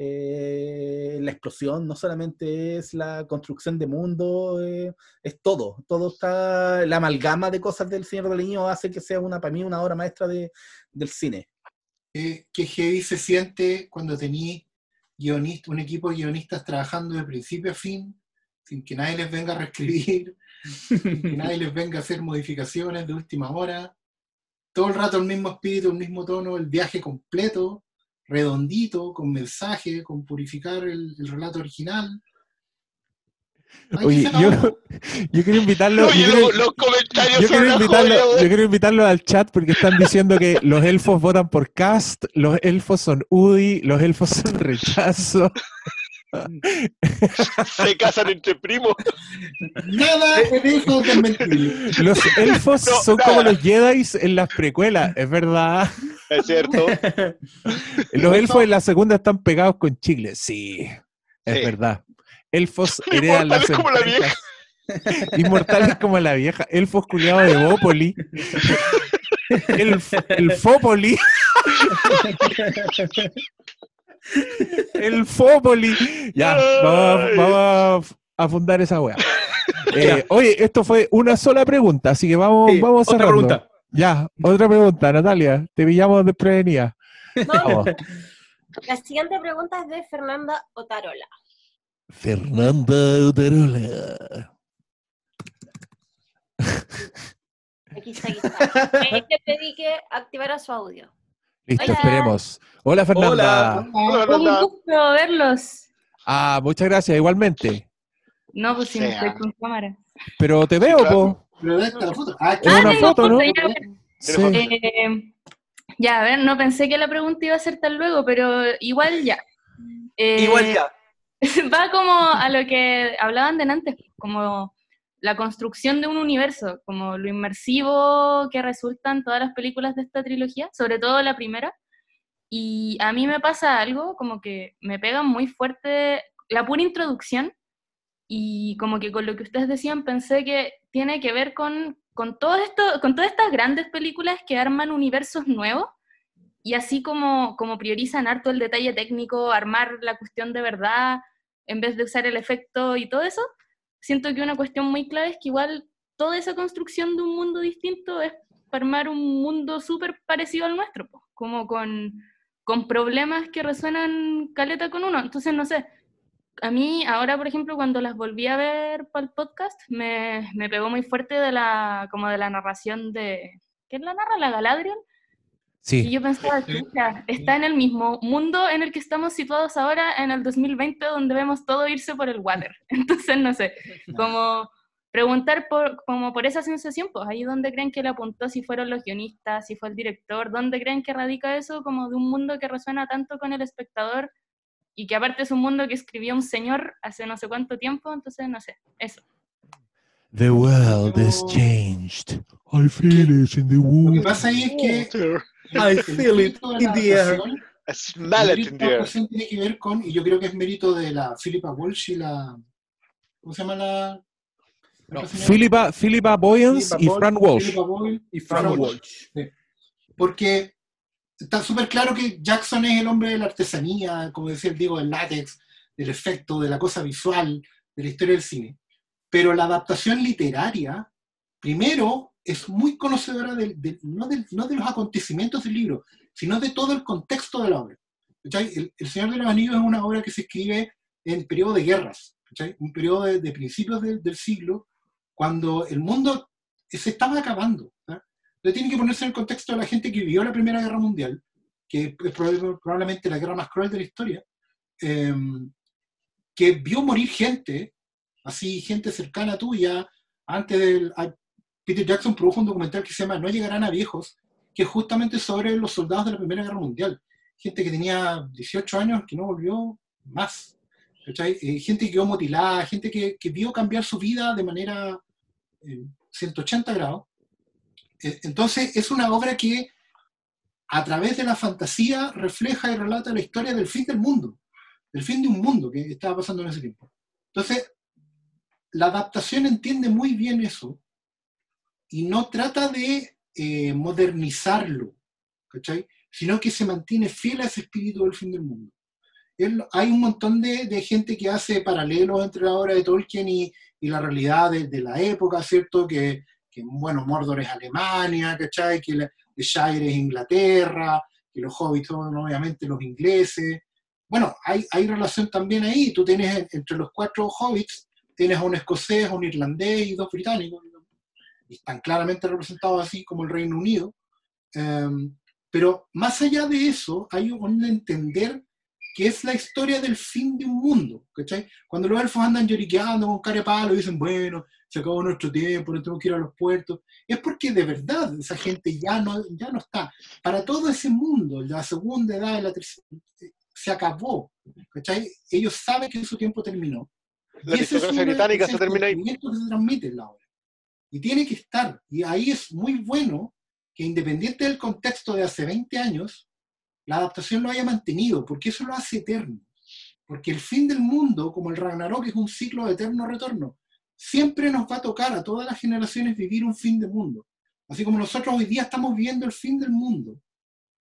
eh, la explosión, no solamente es la construcción de mundo, eh, es todo, todo está, la amalgama de cosas del Señor del Niño hace que sea una, para mí, una obra maestra de, del cine. Eh, qué heavy se siente cuando tení guionista, un equipo de guionistas trabajando de principio a fin, sin que nadie les venga a reescribir, sin que nadie les venga a hacer modificaciones de última hora. Todo el rato el mismo espíritu, el mismo tono, el viaje completo, redondito, con mensaje, con purificar el, el relato original. Ay, Oye, *laughs* yo, quiero invitarlo. Oye, yo quiero- los, los comentarios Yo quiero, invitarlo, joya, yo weón. quiero invitarlo al chat porque están diciendo que los elfos votan por cast, los elfos son UDI, los elfos son rechazo. Se casan entre primos. Nada de eso es desmentible. Los elfos No, son nada. como los Jedi en las precuelas, es verdad. Es cierto. *laughs* Los elfos en la segunda están pegados con chicle, sí, es Sí. verdad. Elfos *laughs* heredan las Inmortales como la empresas. *laughs* Inmortales como la vieja. Elfos culiados de Bópoli. El, el Fópoli. El Fópoli. Ya, vamos, a fundar esa wea. Eh, oye, esto fue una sola pregunta, así que vamos, Sí, vamos otra cerrando. pregunta. Ya, otra pregunta, Natalia. Te pillamos desprevenida. No, Vamos. *laughs* La siguiente pregunta es de Fernanda Otarola. Fernanda Otarola. *laughs* Aquí está, aquí está. Le pedí que activara su audio. Listo, Hola. esperemos. Hola, Fernanda. Hola. Hola, Un Fernanda. gusto verlos. Ah, muchas gracias, igualmente. No, pues si no estoy con cámara. Pero te veo, claro. po. Pero esta es la foto. Ah, Es una foto, ¿no? ya. Sí. Eh, ya, a ver, no pensé que la pregunta iba a ser tan luego, pero igual ya. Eh, Igual ya. *laughs* Va como a lo que hablaban de antes, como la construcción de un universo, como lo inmersivo que resultan todas las películas de esta trilogía, sobre todo la primera. Y a mí me pasa algo como que me pega muy fuerte la pura introducción y como que con lo que ustedes decían pensé que tiene que ver con, con, todo esto, con todas estas grandes películas que arman universos nuevos y así como, como priorizan harto el detalle técnico, armar la cuestión de verdad en vez de usar el efecto y todo eso, siento que una cuestión muy clave es que igual toda esa construcción de un mundo distinto es para armar un mundo súper parecido al nuestro, po, como con, con problemas que resuenan caleta con uno. Entonces, no sé, a mí ahora, por ejemplo, cuando las volví a ver para el podcast, me, me pegó muy fuerte de la, como de la narración de... ¿Quién la narra? ¿La Galadriel? Y Sí. yo pensaba, chucha, está en el mismo mundo en el que estamos situados ahora en el 2020, donde vemos todo irse por el water. *laughs* Entonces, no sé, como preguntar por, como por esa sensación, pues ahí donde creen que le apuntó, si fueron los guionistas, si fue el director, dónde creen que radica eso, como de un mundo que resuena tanto con el espectador y que aparte es un mundo que escribió un señor hace no sé cuánto tiempo, entonces, no sé, eso. The world is changed. I feel it in the Lo que pasa ahí es que el- I el feel it in the air. I smell el it in there. adaptación tiene que ver con, y yo creo que es mérito de la Philippa Walsh y la. ¿Cómo se llama la.? No, la? Philippa, Philippa Boyens Philippa y Fran Walsh. Philippa Boyle Y Fran Frank Walsh. Walsh. porque está súper claro que Jackson es el hombre de la artesanía, como decía el Diego, del látex, del efecto, de la cosa visual, de la historia del cine. Pero la adaptación literaria, primero, es muy conocedora del- del- no, del- no de los acontecimientos del libro, sino de todo el contexto de la obra. El, el Señor de los Anillos es una obra que se escribe en periodo de guerras, ¿cachai? un periodo de, de principios del- del siglo, cuando el mundo se estaba acabando. ¿ah? Entonces tiene que ponerse en el contexto de la gente que vivió la Primera Guerra Mundial, que es prob- probablemente la guerra más cruel de la historia, eh, que vio morir gente, así gente cercana tuya, antes del... Peter Jackson produjo un documental que se llama No llegarán a viejos, que es justamente sobre los soldados de la Primera Guerra Mundial. Gente que tenía 18 años que no volvió más. Eh, gente que quedó mutilada, gente que, vio cambiar su vida de manera eh, 180 grados. Eh, Entonces, es una obra que a través de la fantasía refleja y relata la historia del fin del mundo, del fin de un mundo que estaba pasando en ese tiempo. Entonces, la adaptación entiende muy bien eso y no trata de eh, modernizarlo, ¿cachai? sino que se mantiene fiel a ese espíritu del fin del mundo. Hay un montón de, gente que hace paralelos entre la obra de Tolkien y, y la realidad de, de la época, ¿cierto? Que, que, bueno, Mordor es Alemania, ¿cachai? Que la- Shire es Inglaterra, que los hobbits son obviamente los ingleses. Bueno, hay, hay relación también ahí. Tú tienes en- entre los cuatro hobbits, tienes a un escocés, un irlandés y dos británicos. Y están claramente representados así como el Reino Unido. Em, pero más allá de eso, hay un entender que es la historia del fin de un mundo. ¿cachai? Cuando los elfos andan lloriqueando con cara de palo y dicen, bueno, se acabó nuestro tiempo, no tenemos que ir a los puertos, es porque de verdad esa gente ya no, ya no está. Para todo ese mundo, la segunda edad, la tercera, se acabó. ¿cachai? Ellos saben que su tiempo terminó. La Y ese es aristocracia británica se termina ahí. que se transmite en la obra. Y tiene que estar. Y ahí es muy bueno que independiente del contexto de hace 20 años, la adaptación lo haya mantenido, porque eso lo hace eterno. Porque el fin del mundo, como el Ragnarok, es un ciclo de eterno retorno. Siempre nos va a tocar a todas las generaciones vivir un fin de mundo. Así como nosotros hoy día estamos viviendo el fin del mundo.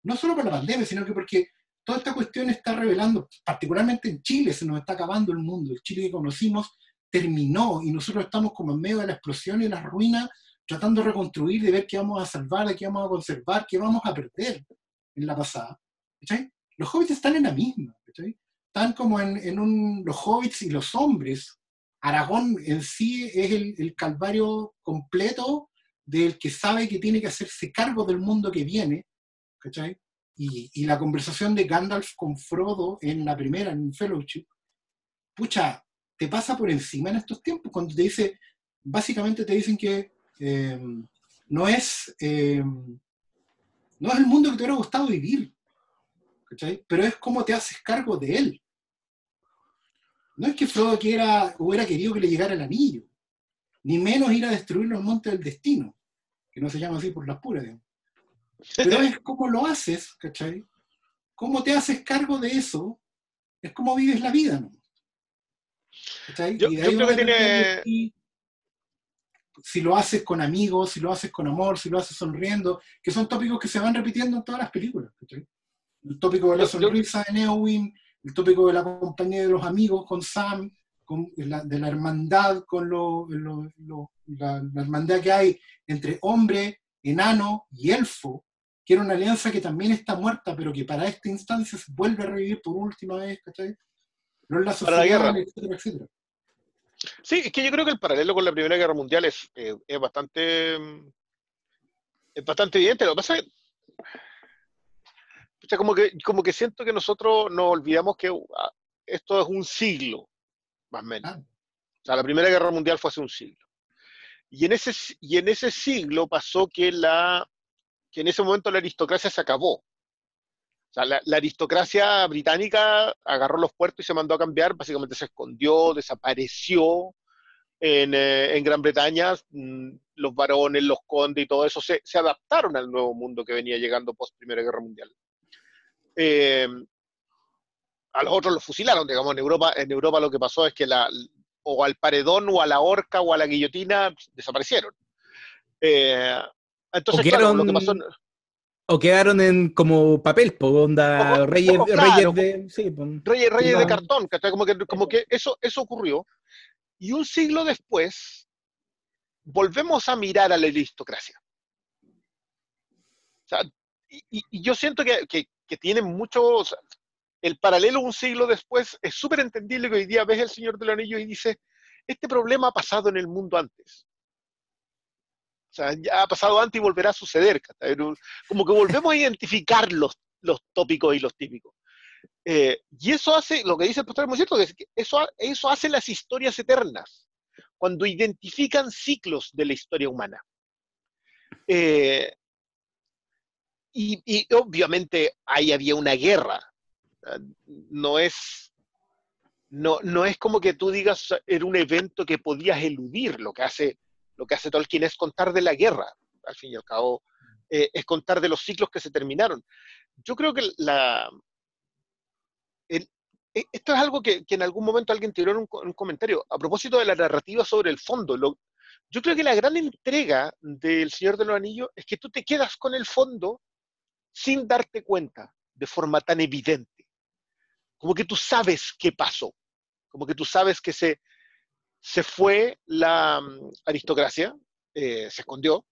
No solo por la pandemia, sino que porque toda esta cuestión está revelando, particularmente en Chile, se nos está acabando el mundo. El Chile que conocimos terminó y nosotros estamos como en medio de la explosión y la ruina, tratando de reconstruir, de ver qué vamos a salvar, de qué vamos a conservar, qué vamos a perder en la pasada. ¿cachai? los hobbits están en la misma, ¿cachai? Están como en, en un, los hobbits y los hombres. Aragón en sí es el, el calvario completo del que sabe que tiene que hacerse cargo del mundo que viene, ¿cachai? Y, y la conversación de Gandalf con Frodo en la primera, en Fellowship, pucha, te pasa por encima en estos tiempos, cuando te dice, básicamente te dicen que eh, no es eh, no es el mundo que te hubiera gustado vivir, ¿cachai? Pero es cómo te haces cargo de él. No es que Frodo quiera, hubiera querido que le llegara el anillo, ni menos ir a destruir los montes del destino, que no se llama así por las puras, digamos. Pero es cómo lo haces, ¿cachai? Cómo te haces cargo de eso, es cómo vives la vida, ¿no? ¿Cachai? Yo- Y de yo ahí creo que tiene- si lo haces con amigos, si lo haces con amor, si lo haces sonriendo, que son tópicos que se van repitiendo en todas las películas. ¿cachai? El tópico de la Yo- yo- sonrisa de Neowin, el tópico de la compañía de los amigos con Sam, con la- de la hermandad con lo, lo- lo- la, la hermandad que hay entre hombre, enano y elfo, que era una alianza que también está muerta, pero que para esta instancia se vuelve a revivir por última vez, ¿cachai? Los lazos Para la guerra. etcétera, etcétera. Sí, es que yo creo que el paralelo con la Primera Guerra Mundial es, eh, es bastante mm, es bastante evidente. Lo que pasa es que, pucha, como que como que siento que nosotros nos olvidamos que ah, esto es un siglo, más o menos. Ah. O sea, la Primera Guerra Mundial fue hace un siglo. Y en ese, y en ese siglo pasó que, la, que en ese momento la aristocracia se acabó. O sea, la, la aristocracia británica agarró los puertos y se mandó a cambiar, básicamente se escondió, desapareció en, eh, en Gran Bretaña. Mm, Los varones, los condes y todo eso se, se adaptaron al nuevo mundo que venía llegando post Primera Guerra Mundial. Eh, a los otros los fusilaron, digamos, en Europa, en Europa lo que pasó es que la, o al paredón o a la horca o a la guillotina desaparecieron. Eh, entonces, O claro, lo que quedaron- pasó... O quedaron en como papel, po, onda Poco- reyes, reyes de. Sí, po. Reyes, Reyes de Claro. cartón. Como que, como que eso, eso ocurrió. Y un siglo después, volvemos a mirar a la aristocracia. O sea, y, y- y yo siento que, que, que tiene mucho. o sea, el paralelo un siglo después es súper entendible que hoy día ves el Señor del Anillo y dice: Este problema ha pasado en el mundo antes. O sea, ya ha pasado antes y volverá a suceder. Como que volvemos a *laughs* identificar los, los tópicos y los típicos. Eh, y eso hace, lo que dice el pastor es muy cierto, que es que eso, eso hace las historias eternas, cuando identifican ciclos de la historia humana. Eh, y, obviamente ahí había una guerra. Ah, No es, no, no es como que tú digas era un evento que podías eludir. Lo que hace, lo que hace Tolkien es contar de la guerra, al fin y al cabo, eh, es contar de los ciclos que se terminaron. Yo creo que la, e- esto es algo que, que en algún momento alguien tiró en un, co- en un comentario a propósito de la narrativa sobre el fondo. Yo creo que la gran entrega del Señor de los Anillos es que tú te quedas con el fondo sin darte cuenta de forma tan evidente. Como que tú sabes qué pasó. Como que tú sabes que se, se fue la mm, aristocracia, eh, se escondió,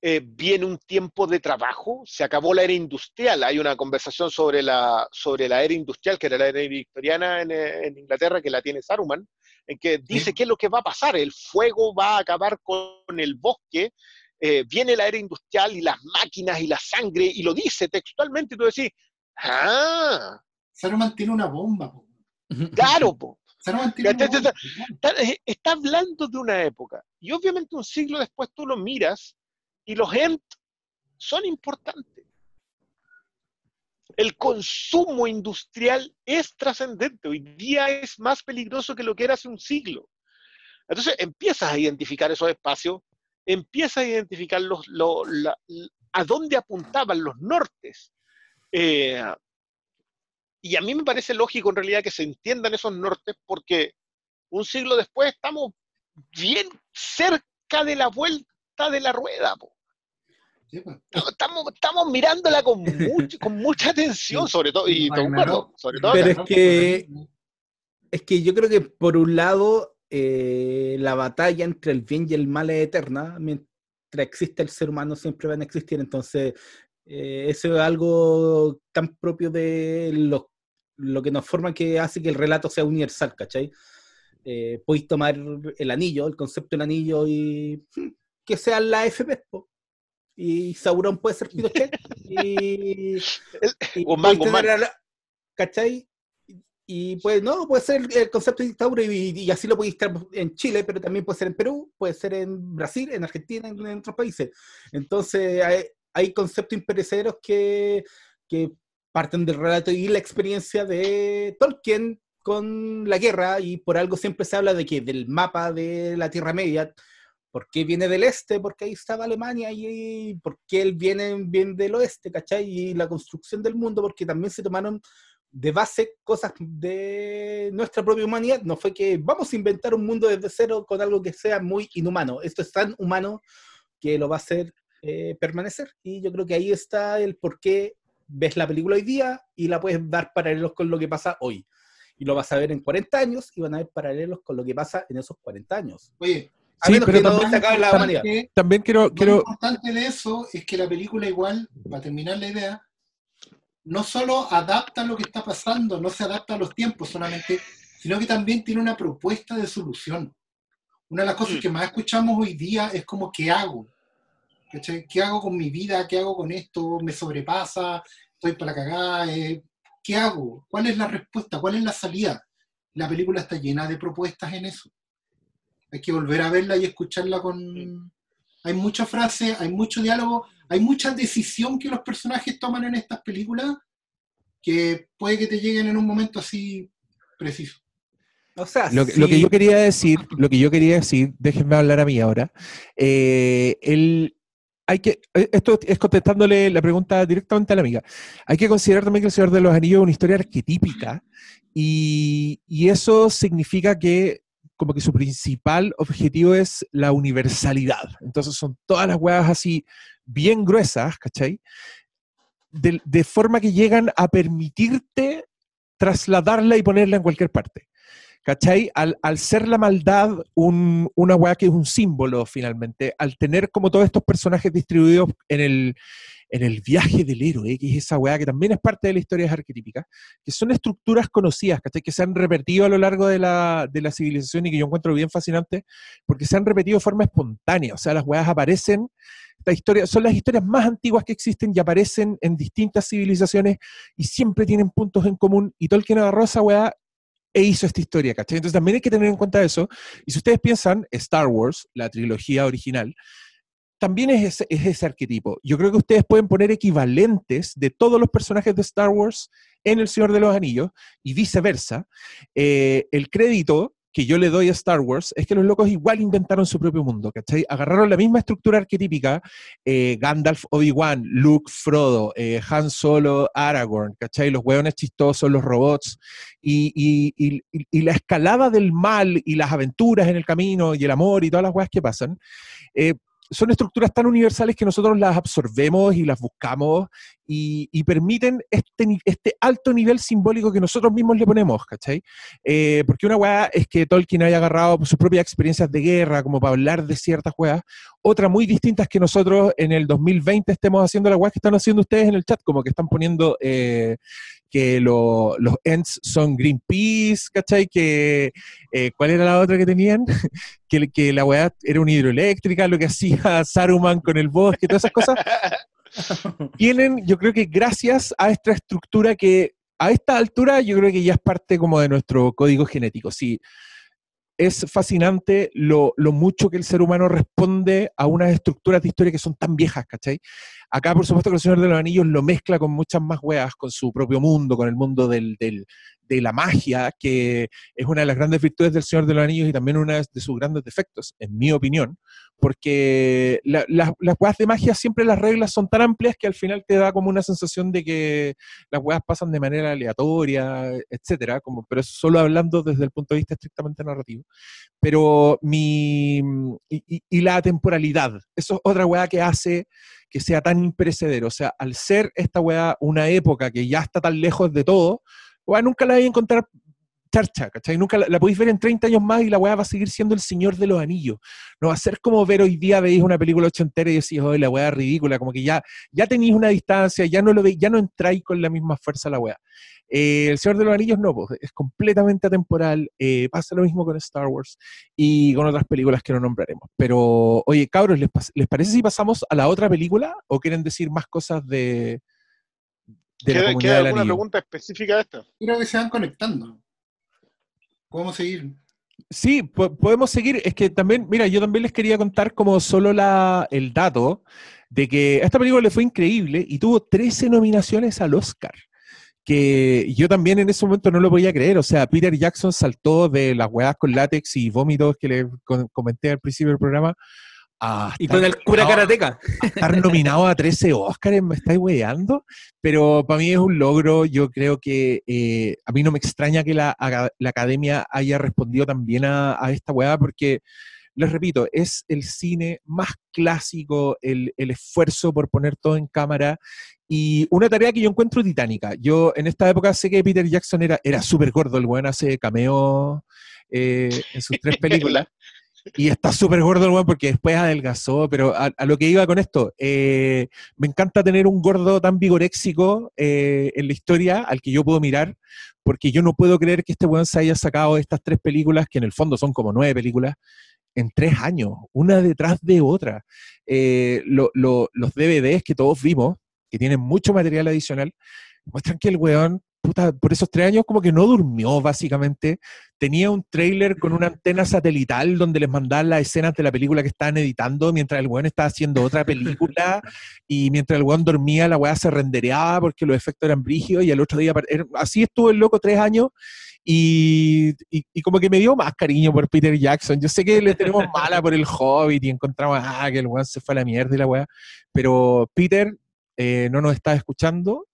eh, viene un tiempo de trabajo, se acabó la era industrial, hay una conversación sobre la, sobre la era industrial, que era la era victoriana en, eh, en Inglaterra, que la tiene Saruman, en que dice Sí. qué es lo que va a pasar, el fuego va a acabar con el bosque, eh, viene la era industrial y las máquinas y la sangre, y lo dice textualmente, y tú decís, ah, Saruman tiene una bomba. po. *laughs* claro, po. Saruman tiene una ya, ya, bomba. está, eh, está hablando de una época. Y obviamente un siglo después tú lo miras y los Ent son importantes. El consumo industrial es trascendente. Hoy día es más peligroso que lo que era hace un siglo. Entonces empiezas a identificar esos espacios, empiezas a identificar los, lo- la- a dónde apuntaban los nortes. Eh, y a mí me parece lógico en realidad que se entiendan esos nortes porque un siglo después estamos bien cerca de la vuelta de la rueda. po. Estamos, estamos mirándola con, *laughs* mucho- con mucha atención, sobre todo, y sobre todo Pero acá. es que- Es que yo creo que por un lado eh, la batalla entre el bien y el mal es eterna, mientras existe el ser humano siempre van a existir, entonces Eh, eso es algo tan propio de lo, lo que nos forma que hace que el relato sea universal, ¿cachai? Eh, podéis tomar el anillo, el concepto del anillo y hmm, que sea la FP. po. Y Sauron puede ser Pinochet. *laughs* y, y man. tener a la- ¿Cachai? Y pues no, puede ser el concepto de dictadura y, y así lo podéis estar en Chile, pero también puede ser en Perú, puede ser en Brasil, en Argentina, en, en otros países. Entonces hay, hay conceptos imperecederos que, que parten del relato y la experiencia de Tolkien con la guerra y por algo siempre se habla de que del mapa de la Tierra Media, ¿por qué viene del este? Porque ahí estaba Alemania y ¿por qué él viene, viene del oeste? ¿Cachai? Y la construcción del mundo, porque también se tomaron de base cosas de nuestra propia humanidad. No fue que vamos a inventar un mundo desde cero con algo que sea muy inhumano. Esto es tan humano que lo va a hacer eh, permanecer. Y yo creo que ahí está el por qué ves la película hoy día y la puedes dar paralelos con lo que pasa hoy. Y lo vas a ver en 40 años y van a ver paralelos con lo que pasa en esos 40 años. Oye, A Sí, menos pero que no también- se acabe la importante- También quiero, lo quiero importante de eso es que la película igual, para terminar la idea, no solo adapta lo que está pasando, no se adapta a los tiempos solamente, sino que también tiene una propuesta de solución. Una de las cosas Mm. que más escuchamos hoy día es como, ¿qué hago? ¿Qué hago con mi vida? ¿Qué hago con esto? ¿Me sobrepasa? ¿Estoy para la cagada? Eh, ¿Qué hago? ¿Cuál es la respuesta? ¿Cuál es la salida? La película está llena de propuestas en eso. Hay que volver a verla y escucharla con... Hay muchas frases, hay mucho diálogo, hay mucha decisión que los personajes toman en estas películas que puede que te lleguen en un momento así preciso. O sea, Lo, que- lo que sí, yo quería decir, lo que yo quería decir, déjenme hablar a mí ahora. eh, el, hay que, esto es contestándole la pregunta directamente a la amiga. Hay que considerar también que El Señor de los Anillos es una historia arquetípica y, y eso significa que como que su principal objetivo es la universalidad. Entonces son todas las huevas así bien gruesas, ¿cachai? De, de forma que llegan a permitirte trasladarla y ponerla en cualquier parte. ¿Cachai? Al, al ser la maldad un- una weá que es un símbolo finalmente, al tener como todos estos personajes distribuidos en el, en el viaje del héroe, que es esa weá que también es parte de la historia arquetípica, que son estructuras conocidas, ¿cachai? Que se han repetido a lo largo de la, de la civilización y que yo encuentro bien fascinante, porque se han repetido de forma espontánea, o sea, las weas aparecen, esta historia, son las historias más antiguas que existen y aparecen en distintas civilizaciones y siempre tienen puntos en común, y Tolkien agarró esa weá e hizo esta historia, ¿cachai? Entonces también hay que tener en cuenta eso. Y si ustedes piensan, Star Wars, la trilogía original, también es ese, es ese arquetipo. Yo creo que ustedes pueden poner equivalentes de todos los personajes de Star Wars en El Señor de los Anillos y viceversa. Eh, el crédito que yo le doy a Star Wars es que los locos igual inventaron su propio mundo, ¿cachai? Agarraron la misma estructura arquetípica, eh, Gandalf, Obi-Wan, Luke, Frodo, eh, Han Solo, Aragorn, ¿cachai? Los hueones chistosos, los robots, y, y- y- y- y la escalada del mal y las aventuras en el camino y el amor y todas las weas que pasan, eh, son estructuras tan universales que nosotros las absorbemos y las buscamos y, permiten este, este alto nivel simbólico que nosotros mismos le ponemos, ¿cachai? Eh, porque una weá es que Tolkien haya agarrado sus propias experiencias de guerra como para hablar de ciertas weas, otra muy distinta es que nosotros en el 2020 estemos haciendo las weas que están haciendo ustedes en el chat, como que están poniendo eh, que lo- los Ents son Greenpeace, ¿cachai? Que, eh, ¿Cuál era la otra que tenían? *laughs* que, que la weá era una hidroeléctrica, lo que hacía *laughs* Saruman con el bosque, todas esas cosas, *laughs* tienen, yo creo que gracias a esta estructura que a esta altura yo creo que ya es parte como de nuestro código genético. Sí, es fascinante lo, lo mucho que el ser humano responde a unas estructuras de historia que son tan viejas, ¿cachai? Acá, por supuesto, que el Señor de los Anillos lo mezcla con muchas más weas, con su propio mundo, con el mundo del, del- de la magia, que es una de las grandes virtudes del Señor de los Anillos y también una de sus grandes defectos, en mi opinión, porque la- las- las weas de magia siempre las reglas son tan amplias que al final te da como una sensación de que las weas pasan de manera aleatoria, etcétera, como, pero solo hablando desde el punto de vista estrictamente narrativo. Pero mi. Y, y- y la temporalidad, eso es otra wea que hace que sea tan imperecedero. O sea, al ser esta wea una época que ya está tan lejos de todo, wea, nunca la voy a encontrar charcha, ¿cachai? Nunca la, la podéis ver en 30 años más y la weá va a seguir siendo el Señor de los Anillos. No va a ser como ver hoy día, veis una película ochentera y decís, oh, la weá es ridícula, como que ya, ya tenéis una distancia, ya no lo veis, ya no entráis con la misma fuerza a la weá. Eh, el Señor de los Anillos no, pues, es completamente atemporal, eh, pasa lo mismo con Star Wars y con otras películas que no nombraremos. Pero, oye, cabros, ¿les, parece si pasamos a la otra película o quieren decir más cosas de, de la ¿Queda, comunidad queda del alguna anillo? pregunta específica de esta? Creo que se van conectando. Podemos seguir. Sí, po- podemos seguir. Es que también, mira, yo también les quería contar como solo la, el dato de que a esta película le fue increíble y tuvo 13 nominaciones al Oscar. Que yo también en ese momento no lo podía creer. O sea, Peter Jackson saltó de las hueás con látex y vómitos que le comenté al principio del programa a Y con el cura karateca. estar nominado a 13 Oscars, me estáis weando, pero para mí es un logro, yo creo que eh, a mí no me extraña que la, la academia haya respondido también a, a esta weá, porque, les repito, es el cine más clásico, el, el esfuerzo por poner todo en cámara, y una tarea que yo encuentro titánica. Yo en esta época sé que Peter Jackson era, era súper gordo, el weón hace cameo eh, en sus tres *laughs* películas. Y está súper gordo el weón porque después adelgazó, pero a, lo que iba con esto, eh, me encanta tener un gordo tan vigoréxico eh, en la historia al que yo puedo mirar, porque yo no puedo creer que este weón se haya sacado estas tres películas, que en el fondo son como nueve películas, en tres años, una detrás de otra. Eh, lo- lo- los DVDs que todos vimos, que tienen mucho material adicional, muestran que el weón, puta, por esos tres años como que no durmió básicamente, tenía un trailer con una antena satelital donde les mandaban las escenas de la película que estaban editando mientras el weón estaba haciendo otra película y mientras el weón dormía la weá se rendereaba porque los efectos eran brígidos y al otro día era- así estuvo el loco tres años y como que me dio más cariño por Peter Jackson. Yo sé que le tenemos mala por el Hobbit y encontramos ah, que el weón se fue a la mierda y la weá, pero Peter eh, no nos está escuchando.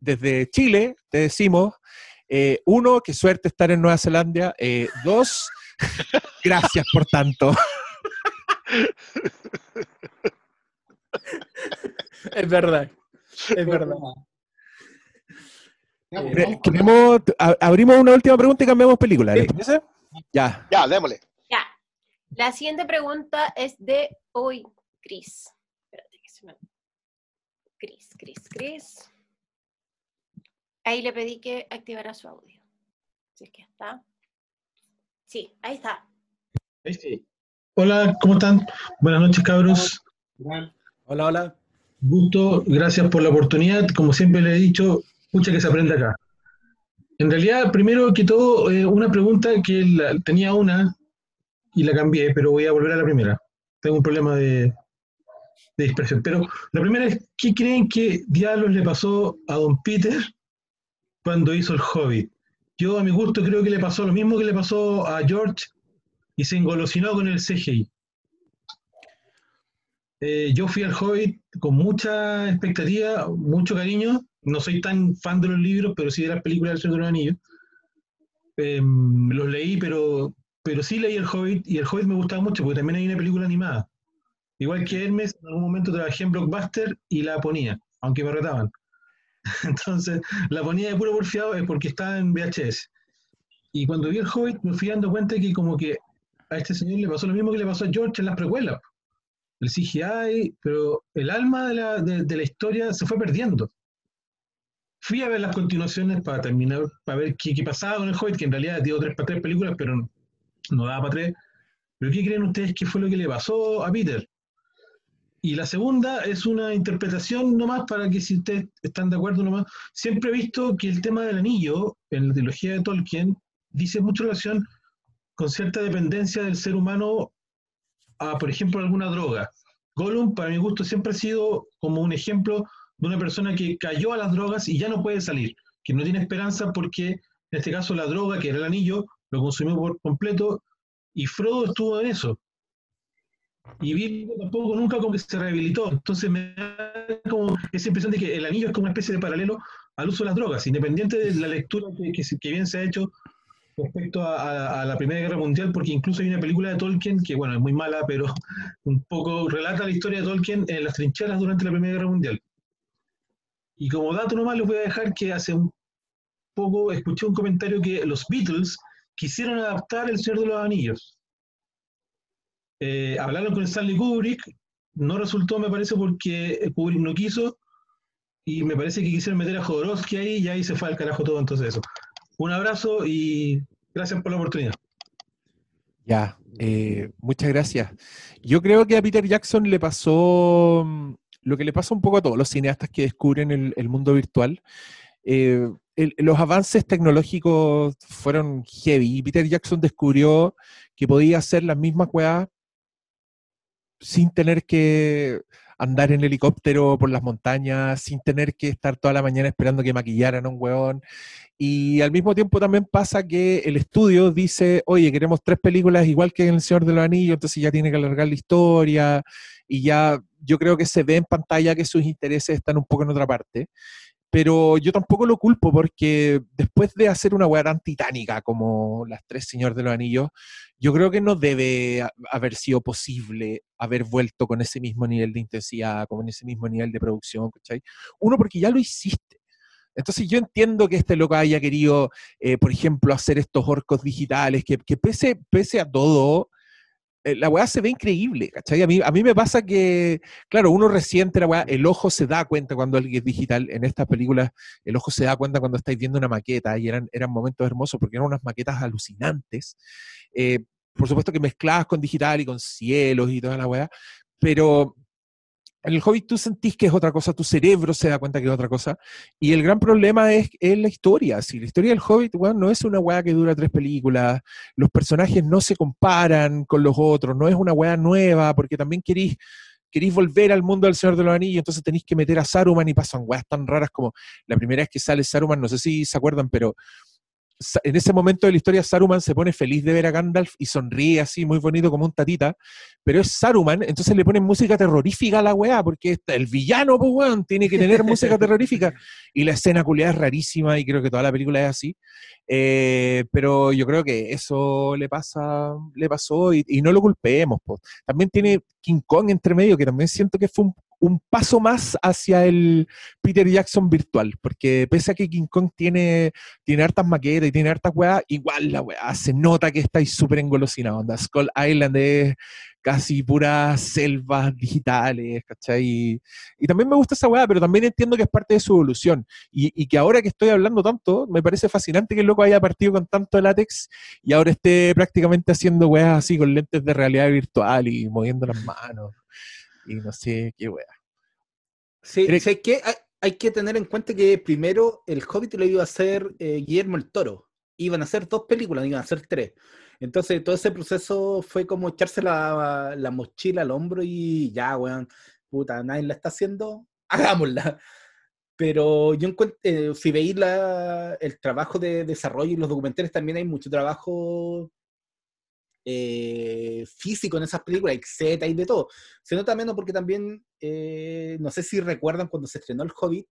Desde Chile te decimos eh, uno, qué suerte estar en Nueva Zelanda. Eh, dos, *laughs* gracias por tanto. *laughs* Es verdad. Es verdad. Eh, Queremos, abrimos una última pregunta y cambiamos película. ¿Les Sí. parece? Ya. Ya, démosle. Ya. La siguiente pregunta es de hoy, Cris. Espérate que se me. Cris, Cris, Cris. Ahí le pedí que activara su audio. Si es que está. Sí, ahí está. Ahí sí. Hola, ¿cómo están? Buenas noches, cabros. Hola, hola. Gusto, gracias por la oportunidad. Como siempre le he dicho, mucha que se aprende acá. En realidad, primero que todo, eh, una pregunta que la- tenía una y la cambié, pero voy a volver a la primera. Tengo un problema de, de dispersión. Pero la primera es, ¿qué creen que diablos le pasó a Don Peter cuando hizo el Hobbit? Yo, a mi gusto, creo que le pasó lo mismo que le pasó a George y se engolosinó con el CGI. Eh, yo fui al Hobbit con mucha expectativa, mucho cariño. No soy tan fan de los libros, pero sí de las películas del Señor de los Anillos. Eh, los leí, pero, pero sí leí el Hobbit y el Hobbit me gustaba mucho porque también hay una película animada. Igual que Hermes, en algún momento trabajé en Blockbuster y la ponía, aunque me retaban. *laughs* Entonces, la ponía de puro porfiado es porque estaba en VHS. Y cuando vi el Hobbit me fui dando cuenta que como que a este señor le pasó lo mismo que le pasó a George en las precuelas el CGI, pero el alma de la, de, la historia se fue perdiendo. Fui a ver las continuaciones para terminar, para ver qué, qué pasaba con el Hobbit, que en realidad dio tres para tres películas, pero no, no daba para tres. Pero ¿qué creen ustedes que fue lo que le pasó a Peter? Y la segunda es una interpretación nomás para que si ustedes están de acuerdo nomás. Siempre he visto que el tema del anillo en la trilogía de Tolkien dice mucha relación con cierta dependencia del ser humano a, por ejemplo, alguna droga. Gollum, para mi gusto, siempre ha sido como un ejemplo de una persona que cayó a las drogas y ya no puede salir, que no tiene esperanza porque, en este caso, la droga, que era el anillo, lo consumió por completo y Frodo estuvo en eso. Y Bilbo tampoco nunca como que se rehabilitó. Entonces me da esa impresión de que el anillo es como una especie de paralelo al uso de las drogas, independiente de la lectura que, bien se ha hecho respecto a la Primera Guerra Mundial, porque incluso hay una película de Tolkien que, bueno, es muy mala, pero un poco relata la historia de Tolkien en las trincheras durante la Primera Guerra Mundial. Y como dato nomás les voy a dejar que hace un poco escuché un comentario que los Beatles quisieron adaptar El Señor de los Anillos. Eh, hablaron con Stanley Kubrick, no resultó, me parece, porque Kubrick no quiso, y me parece que quisieron meter a Jodorowsky ahí y ahí se fue al carajo todo, entonces eso. Un abrazo y gracias por la oportunidad. Ya, eh, muchas gracias. Yo creo que a Peter Jackson le pasó mm, lo que le pasa un poco a todos los cineastas que descubren el, mundo virtual. Eh, los avances tecnológicos fueron heavy y Peter Jackson descubrió que podía hacer las mismas weas sin tener que andar en helicóptero por las montañas, sin tener que estar toda la mañana esperando que maquillaran a un weón. Y al mismo tiempo también pasa que el estudio dice, oye, queremos tres películas igual que en El Señor de los Anillos, entonces ya tiene que alargar la historia y ya yo creo que se ve en pantalla que sus intereses están un poco en otra parte. Pero yo tampoco lo culpo porque después de hacer una weá tan titánica como Las Tres Señor de los Anillos, yo creo que no debe haber sido posible haber vuelto con ese mismo nivel de intensidad, con ese mismo nivel de producción, ¿cachai? Uno, porque ya lo hiciste. Entonces yo entiendo que este loco haya querido, eh, por ejemplo, hacer estos orcos digitales, que, que pese, pese a todo, la weá se ve increíble, ¿cachai? A mí, me pasa que, claro, uno resiente la weá, el ojo se da cuenta cuando alguien es digital. En estas películas, el ojo se da cuenta cuando estáis viendo una maqueta y eran, eran momentos hermosos porque eran unas maquetas alucinantes. Eh, por supuesto que mezcladas con digital y con cielos y toda la weá, pero en el Hobbit tú sentís que es otra cosa, tu cerebro se da cuenta que es otra cosa, y el gran problema es, es la historia. Si la historia del Hobbit, no es una weá que dura tres películas, los personajes no se comparan con los otros, no es una weá nueva, porque también querís, querís volver al mundo del Señor de los Anillos, entonces tenéis que meter a Saruman y pasan weas tan raras como la primera vez que sale Saruman, no sé si se acuerdan, pero en ese momento de la historia Saruman se pone feliz de ver a Gandalf y sonríe así, muy bonito como un tatita, pero es Saruman, entonces le ponen música terrorífica a la weá, porque está- el villano, pues weón, tiene que tener música *laughs* terrorífica, y la escena culiada es rarísima, y creo que toda la película es así, Eh, pero yo creo que eso le pasa, le pasó, y, y no lo culpemos, pues. También tiene King Kong entre medio, que también siento que fue un, paso más hacia el Peter Jackson virtual, porque pese a que King Kong tiene tiene hartas maquetas y tiene hartas weas, igual la wea se nota que estáis súper engolosinado. Onda, Skull Island es casi puras selvas digitales, ¿cachai? Y, y también me gusta esa wea, pero también entiendo que es parte de su evolución. Y, y que ahora que estoy hablando tanto, me parece fascinante que el loco haya partido con tanto látex y ahora esté prácticamente haciendo weas así con lentes de realidad virtual y moviendo las manos. Y no sé qué wea. Sí, ¿sabes qué? Hay, hay que tener en cuenta que primero el Hobbit lo iba a hacer eh, Guillermo el Toro. Iban a hacer dos películas, iban a hacer tres. Entonces todo ese proceso fue como echarse la, la mochila al hombro y ya, weón, puta, nadie la está haciendo, *laughs* hagámosla. Pero yo encuentro, eh, si veis el trabajo de desarrollo y los documentales, también hay mucho trabajo eh, físico en esas películas, hay y de todo. Se nota menos porque también, eh, no sé si recuerdan cuando se estrenó El Hobbit,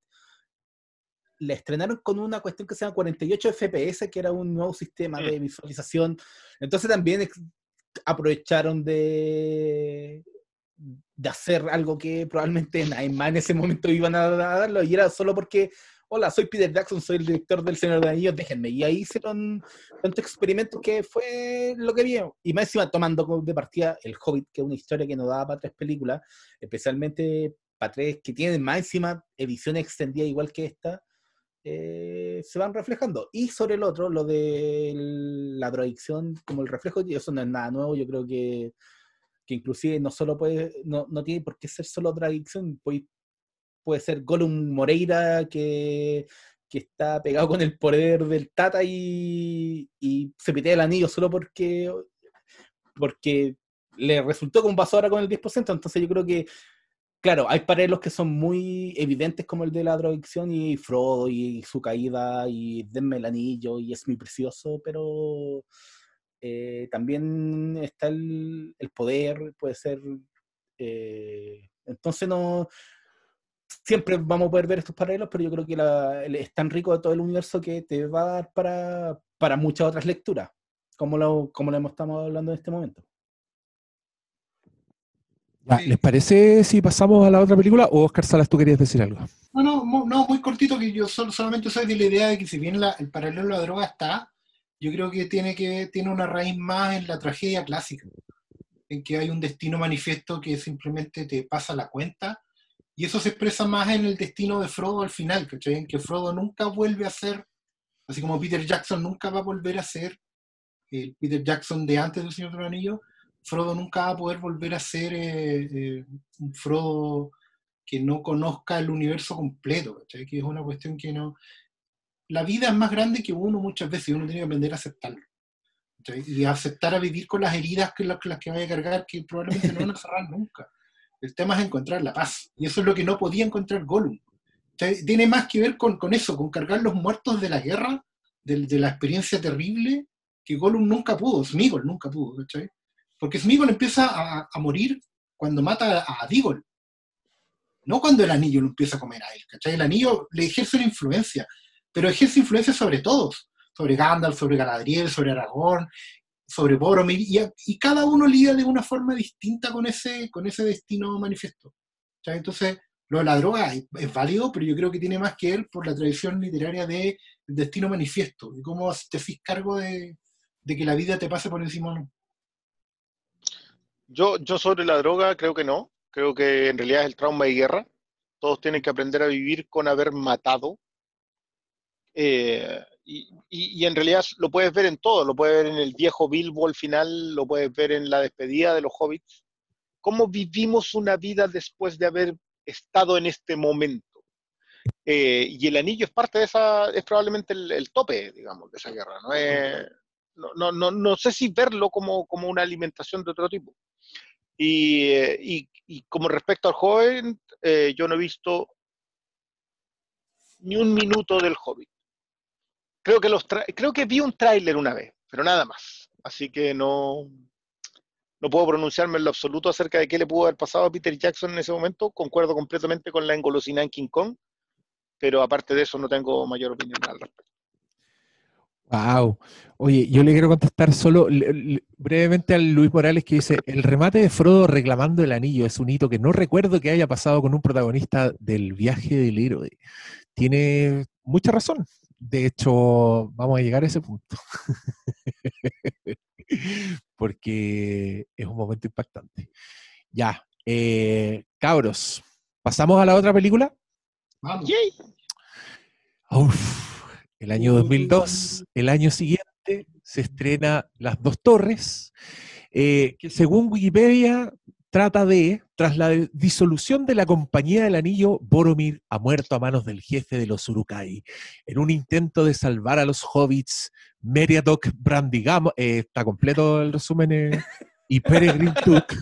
la estrenaron con una cuestión que se llama 48 FPS, que era un nuevo sistema de visualización. Entonces también aprovecharon de, de hacer algo que probablemente nadie más en ese momento iban a darlo, y era solo porque, hola, soy Peter Jackson, soy el director del Señor de los Anillos, déjenme. Y ahí hicieron tanto experimento que fue lo que vieron. Y más encima tomando de partida El Hobbit, que es una historia que nos daba para tres películas, especialmente para tres que tienen más encima edición extendida igual que esta, eh, se van reflejando. Y sobre el otro, lo de la drogadicción como el reflejo, eso no es nada nuevo, yo creo que, que inclusive no solo puede, no, no tiene por qué ser solo drogadicción, puede, puede ser Gollum Moreira que, que está pegado con el poder del Tata y, y se pitea el anillo solo porque, porque le resultó pasó ahora con el 10%, entonces yo creo que Claro, hay paralelos que son muy evidentes como el de la drogadicción y Frodo y su caída y denme el anillo y es muy precioso, pero eh, también está el, poder, puede ser... eh, entonces no... Siempre vamos a poder ver estos paralelos, pero yo creo que la- es tan rico de todo el universo que te va a dar para, para muchas otras lecturas, como lo, como lo estamos hablando en este momento. Ya. ¿Les parece si pasamos a la otra película? O Oscar Salas, tú querías decir algo. No, no, no, muy cortito. que yo sol- solamente soy de la idea de que si bien la- el paralelo a la droga está, yo creo que tiene, que tiene una raíz más en la tragedia clásica, en que hay un destino manifiesto que simplemente te pasa la cuenta, y eso se expresa más en el destino de Frodo al final, ¿cachai? En que Frodo nunca vuelve a ser, así como Peter Jackson nunca va a volver a ser el Peter Jackson de antes del Señor de los Anillos, Frodo nunca va a poder volver a ser eh, eh, un Frodo que no conozca el universo completo, ¿cachai? que es una cuestión que no... La vida es más grande que uno muchas veces y uno tiene que aprender a aceptarlo. ¿cachai? Y aceptar a vivir con las heridas que las, las que vaya a cargar, que probablemente no van a cerrar *laughs* nunca. El tema es encontrar la paz. Y eso es lo que no podía encontrar Gollum. Tiene más que ver con, con eso, con cargar los muertos de la guerra, de, de la experiencia terrible, que Gollum nunca pudo, Smigol nunca pudo. ¿cachai? Porque Smigol empieza a, morir cuando mata a, a. No cuando el anillo lo empieza a comer a él. El anillo le ejerce una influencia, pero ejerce influencia sobre todos, sobre Gandalf, sobre Galadriel, sobre Aragorn, sobre Boromir, y, cada uno lidia de una forma distinta con ese, con ese destino manifiesto. Entonces, lo de la droga es, válido, pero yo creo que tiene más que ver por la tradición literaria de destino manifiesto, y cómo te haces cargo de, de que la vida te pase por encima. ¿no? Yo, yo sobre la droga creo que no. Creo que en realidad es el trauma de guerra. Todos tienen que aprender a vivir con haber matado. Eh, y, y- y en realidad lo puedes ver en todo. Lo puedes ver en el viejo Bilbo al final, lo puedes ver en la despedida de los hobbits. ¿Cómo vivimos una vida después de haber estado en este momento? Eh, y el anillo es parte de esa, es probablemente el, el tope, digamos, de esa guerra. No, es, no, no, no, no sé si verlo como, como una alimentación de otro tipo. Y, eh, y, y como respecto al joven, eh, yo no he visto ni un minuto del Hobbit. Creo que, los creo que vi un tráiler una vez, pero nada más. Así que no, no puedo pronunciarme en lo absoluto acerca de qué le pudo haber pasado a Peter Jackson en ese momento. Concuerdo completamente con la engolosinada en King Kong, pero aparte de eso no tengo mayor opinión al respecto. Wow. Oye, yo le quiero contestar solo le- le- brevemente a Luis Morales que dice, el remate de Frodo reclamando el anillo es un hito que no recuerdo que haya pasado con un protagonista del viaje del héroe. Tiene mucha razón. De hecho, vamos a llegar a ese punto. *laughs* Porque es un momento impactante. Ya, eh, cabros, ¿pasamos a la otra película? Vamos. Uf, el año 2002, el año siguiente, se estrena Las Dos Torres, eh, que según Wikipedia trata de, tras la disolución de la Compañía del Anillo, Boromir ha muerto a manos del jefe de los Urukai. En un intento de salvar a los hobbits, Meriadoc Brandigamo, eh, está completo el resumen, eh, y Peregrin Took,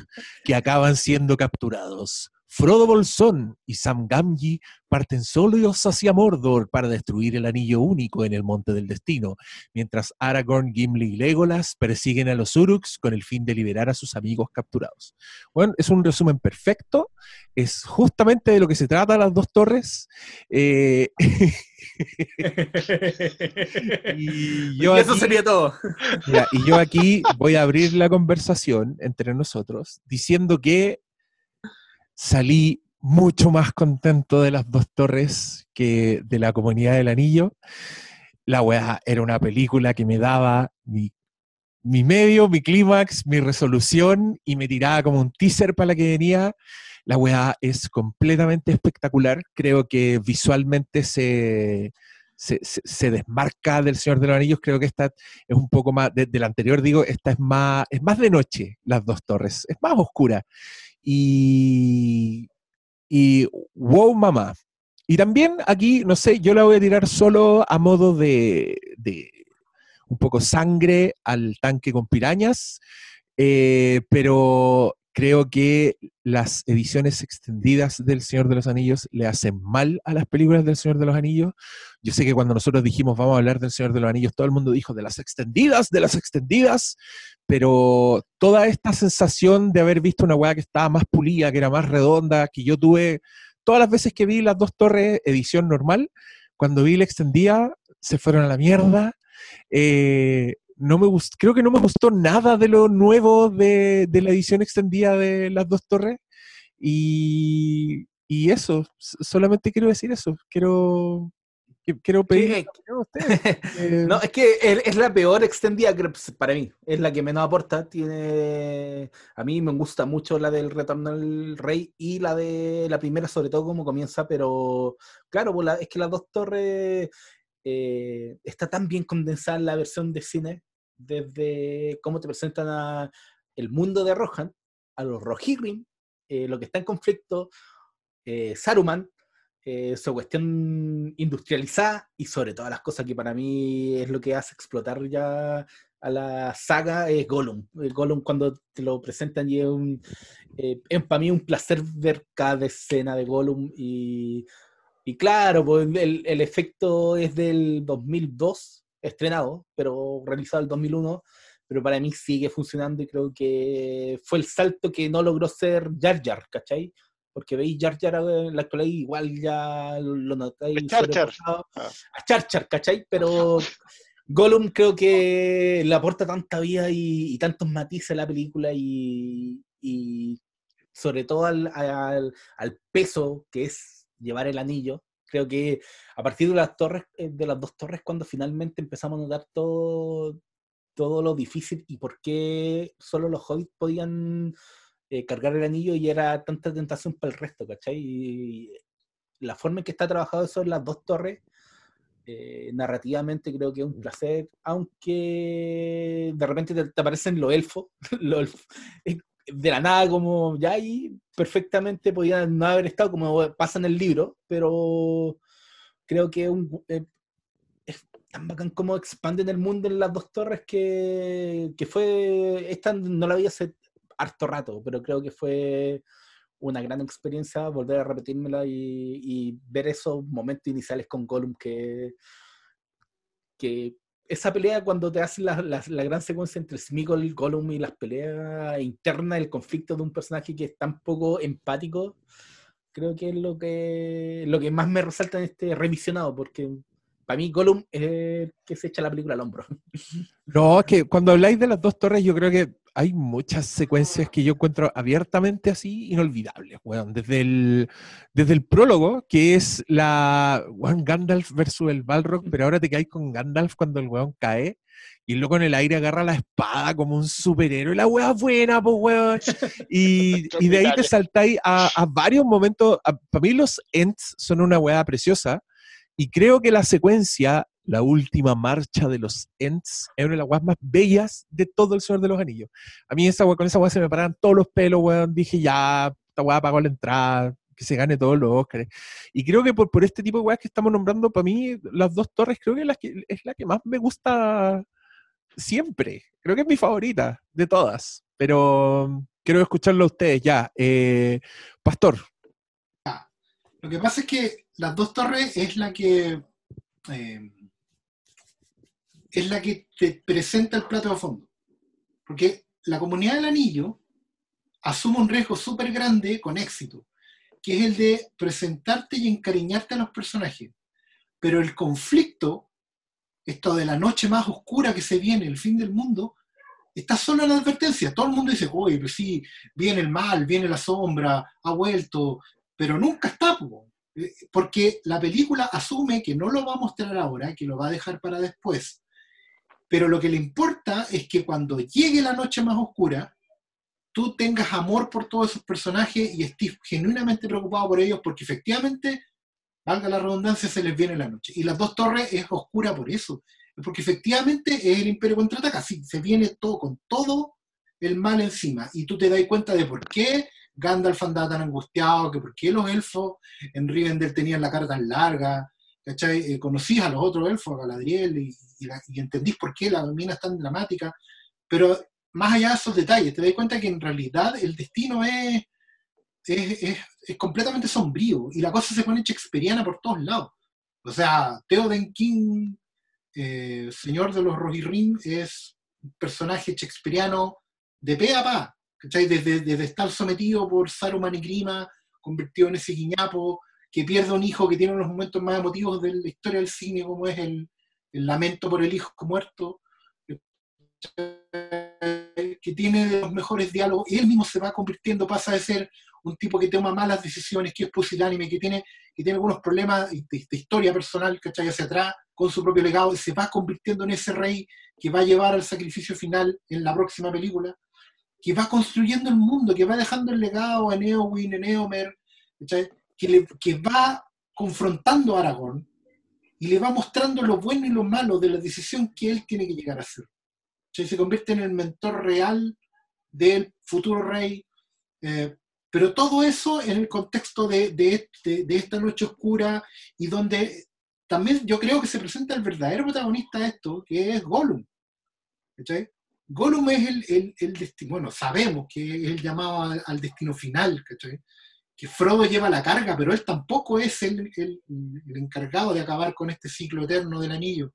que acaban siendo capturados. Frodo Bolsón y Sam Gamgee parten solos hacia Mordor para destruir el anillo único en el Monte del Destino, mientras Aragorn, Gimli y Legolas persiguen a los Uruks con el fin de liberar a sus amigos capturados. Bueno, es un resumen perfecto, es justamente de lo que se trata las dos torres. eh, *laughs* y, *laughs* yo y eso aquí- sería todo. ya, y yo aquí voy a abrir la conversación entre nosotros diciendo que salí mucho más contento de las dos torres que de la comunidad del anillo. La weá era una película que me daba mi, medio, mi clímax, mi resolución y me tiraba como un teaser para la que venía. La weá es completamente espectacular. Creo que visualmente se, se, se- desmarca del Señor de los Anillos. Creo que esta es un poco más, de, de la anterior digo, esta es más, es más de noche, las dos torres. Es más oscura. Y, y wow, mamá. Y también aquí, no sé, yo la voy a tirar solo a modo de, de un poco sangre al tanque con pirañas, eh, pero creo que las ediciones extendidas del Señor de los Anillos le hacen mal a las películas del Señor de los Anillos. Yo sé que cuando nosotros dijimos vamos a hablar del Señor de los Anillos, todo el mundo dijo de las extendidas, de las extendidas, pero toda esta sensación de haber visto una weá que estaba más pulida, que era más redonda, que yo tuve todas las veces que vi las dos torres edición normal, cuando vi la extendida, se fueron a la mierda. Eh, no me gust- creo que no me gustó nada de lo nuevo de, de la edición extendida de las dos torres. Y, y eso, solamente quiero decir eso. Quiero, qui- quiero pedir eh, *laughs* No, es que es, la peor extendida pues, para mí. Es la que menos aporta. Tiene. A mí me gusta mucho la del Retorno del Rey y la de la primera, sobre todo, como comienza, pero claro, pues, es que las dos torres eh, está tan bien condensada en la versión de cine, desde cómo te presentan a el mundo de Rohan, a los Rohirrim, eh, lo que está en conflicto, eh, Saruman, su cuestión industrializada y sobre todas las cosas que para mí es lo que hace explotar ya a la saga es Gollum. El Gollum cuando te lo presentan y es, un, eh, es para mí un placer ver cada escena de Gollum y, y claro, pues el, el efecto es del 2002 estrenado, pero realizado el 2001 pero para mí sigue funcionando y creo que fue el salto que no logró ser Jar Jar, ¿cachai? Porque veis Jar Jar en la actualidad igual ya lo notáis Char Char. Ah. a Char Char, ¿cachai? Pero Gollum creo que le aporta tanta vida y, y tantos matices a la película y, y sobre todo al, al- al peso que es llevar el anillo. Creo que a partir de las torres, eh, de las dos torres, cuando finalmente empezamos a notar todo, todo lo difícil y por qué solo los hobbits podían eh, cargar el anillo y era tanta tentación para el resto, ¿cachai? Y la forma en que está trabajado eso en las dos torres, eh, narrativamente creo que es un placer, aunque de repente te, te aparecen los elfos, *laughs* los de la nada como ya ahí perfectamente podían no haber estado como pasa en el libro, pero creo que un, eh, es tan bacán como expanden el mundo en las dos torres que, que fue, esta no la vi hace harto rato, pero creo que fue una gran experiencia volver a repetírmela y, y ver esos momentos iniciales con Gollum que, que esa pelea cuando te hacen la, la- gran secuencia entre Smeagol, Gollum y las peleas internas, el conflicto de un personaje que es tan poco empático, creo que es lo que, lo que más me resalta en este revisionado, porque para mí Gollum es el que se echa la película al hombro. No, es que cuando habláis de las dos torres, yo creo que hay muchas secuencias que yo encuentro abiertamente así inolvidables, weón. Desde el, desde el prólogo, que es la weón, Gandalf versus el Balrog, pero ahora te caes con Gandalf cuando el weón cae y loco en el aire agarra la espada como un superhéroe. La weá buena, pues weón. *laughs* Y, y de ahí te saltáis a, a varios momentos. Para mí los Ents son una weá preciosa. Y creo que la secuencia, la última marcha de los Ents, es una de las weas más bellas de todo el Señor de los Anillos. A mí esa con esa weá se me paraban todos los pelos, weón. Dije, ya, esta weá pagó la entrada, que se gane todos los Oscars. Y creo que por, por este tipo de weas que estamos nombrando, para mí, las dos torres, creo que es la que, es la que más me gusta siempre. Creo que es mi favorita de todas. Pero mm, quiero escucharlo a ustedes ya. Eh, Pastor, Lo que pasa es que las dos torres es la que eh, es la que te presenta el plato de fondo. Porque la comunidad del anillo asume un riesgo súper grande con éxito, que es el de presentarte y encariñarte a los personajes. Pero el conflicto, esto de la noche más oscura que se viene, el fin del mundo, está solo en la advertencia. Todo el mundo dice, oye, pero sí, viene el mal, viene la sombra, ha vuelto, pero nunca está. Eh, porque la película asume que no lo va a mostrar ahora, que lo va a dejar para después. Pero lo que le importa es que cuando llegue la noche más oscura, tú tengas amor por todos esos personajes y estés genuinamente preocupado por ellos, porque efectivamente, valga la redundancia, se les viene la noche. Y las dos torres es oscura por eso, porque efectivamente es el imperio contraataca, sí, se viene todo con todo el mal encima, y tú te das cuenta de por qué Gandalf andaba tan angustiado, que por qué los elfos en Rivendell tenían la cara tan larga, ¿cachai? Eh, a los otros elfos, a Galadriel, y, y, la- y entendís por qué la mina es tan dramática, pero más allá de esos detalles, te das cuenta que en realidad el destino es, es, es- es completamente sombrío, y la cosa se pone shakespeariana por todos lados. O sea, Theoden King, eh, señor de los Rohirrim, es un personaje shakespeariano de pe a pa, ¿cachai? Desde, desde estar sometido por Saruman y Grima, convertido en ese guiñapo, que pierde un hijo que tiene uno de los momentos más emotivos de la historia del cine, como es el, lamento por el hijo muerto, que tiene los mejores diálogos, y él mismo se va convirtiendo, pasa de ser un tipo que toma malas decisiones, que es pusilánime, que tiene, que tiene algunos problemas de, de historia personal, ¿cachai? Hacia atrás, con su propio legado, y se va convirtiendo en ese rey que va a llevar al sacrificio final en la próxima película, que va construyendo el mundo, que va dejando el legado en Eowyn, en Eomer, ¿cachai? Que, le- que va confrontando a Aragorn y le va mostrando lo bueno y lo malo de la decisión que él tiene que llegar a hacer. ¿cachai? Se convierte en el mentor real del futuro rey, eh, pero todo eso en el contexto de, de- de- de esta noche oscura y donde también yo creo que se presenta el verdadero protagonista de esto, que es Gollum. ¿cachai? Gollum es el, el, el destino, bueno, sabemos que es el llamado al, al destino final, ¿cachai? Que Frodo lleva la carga, pero él tampoco es el, el- encargado de acabar con este ciclo eterno del anillo.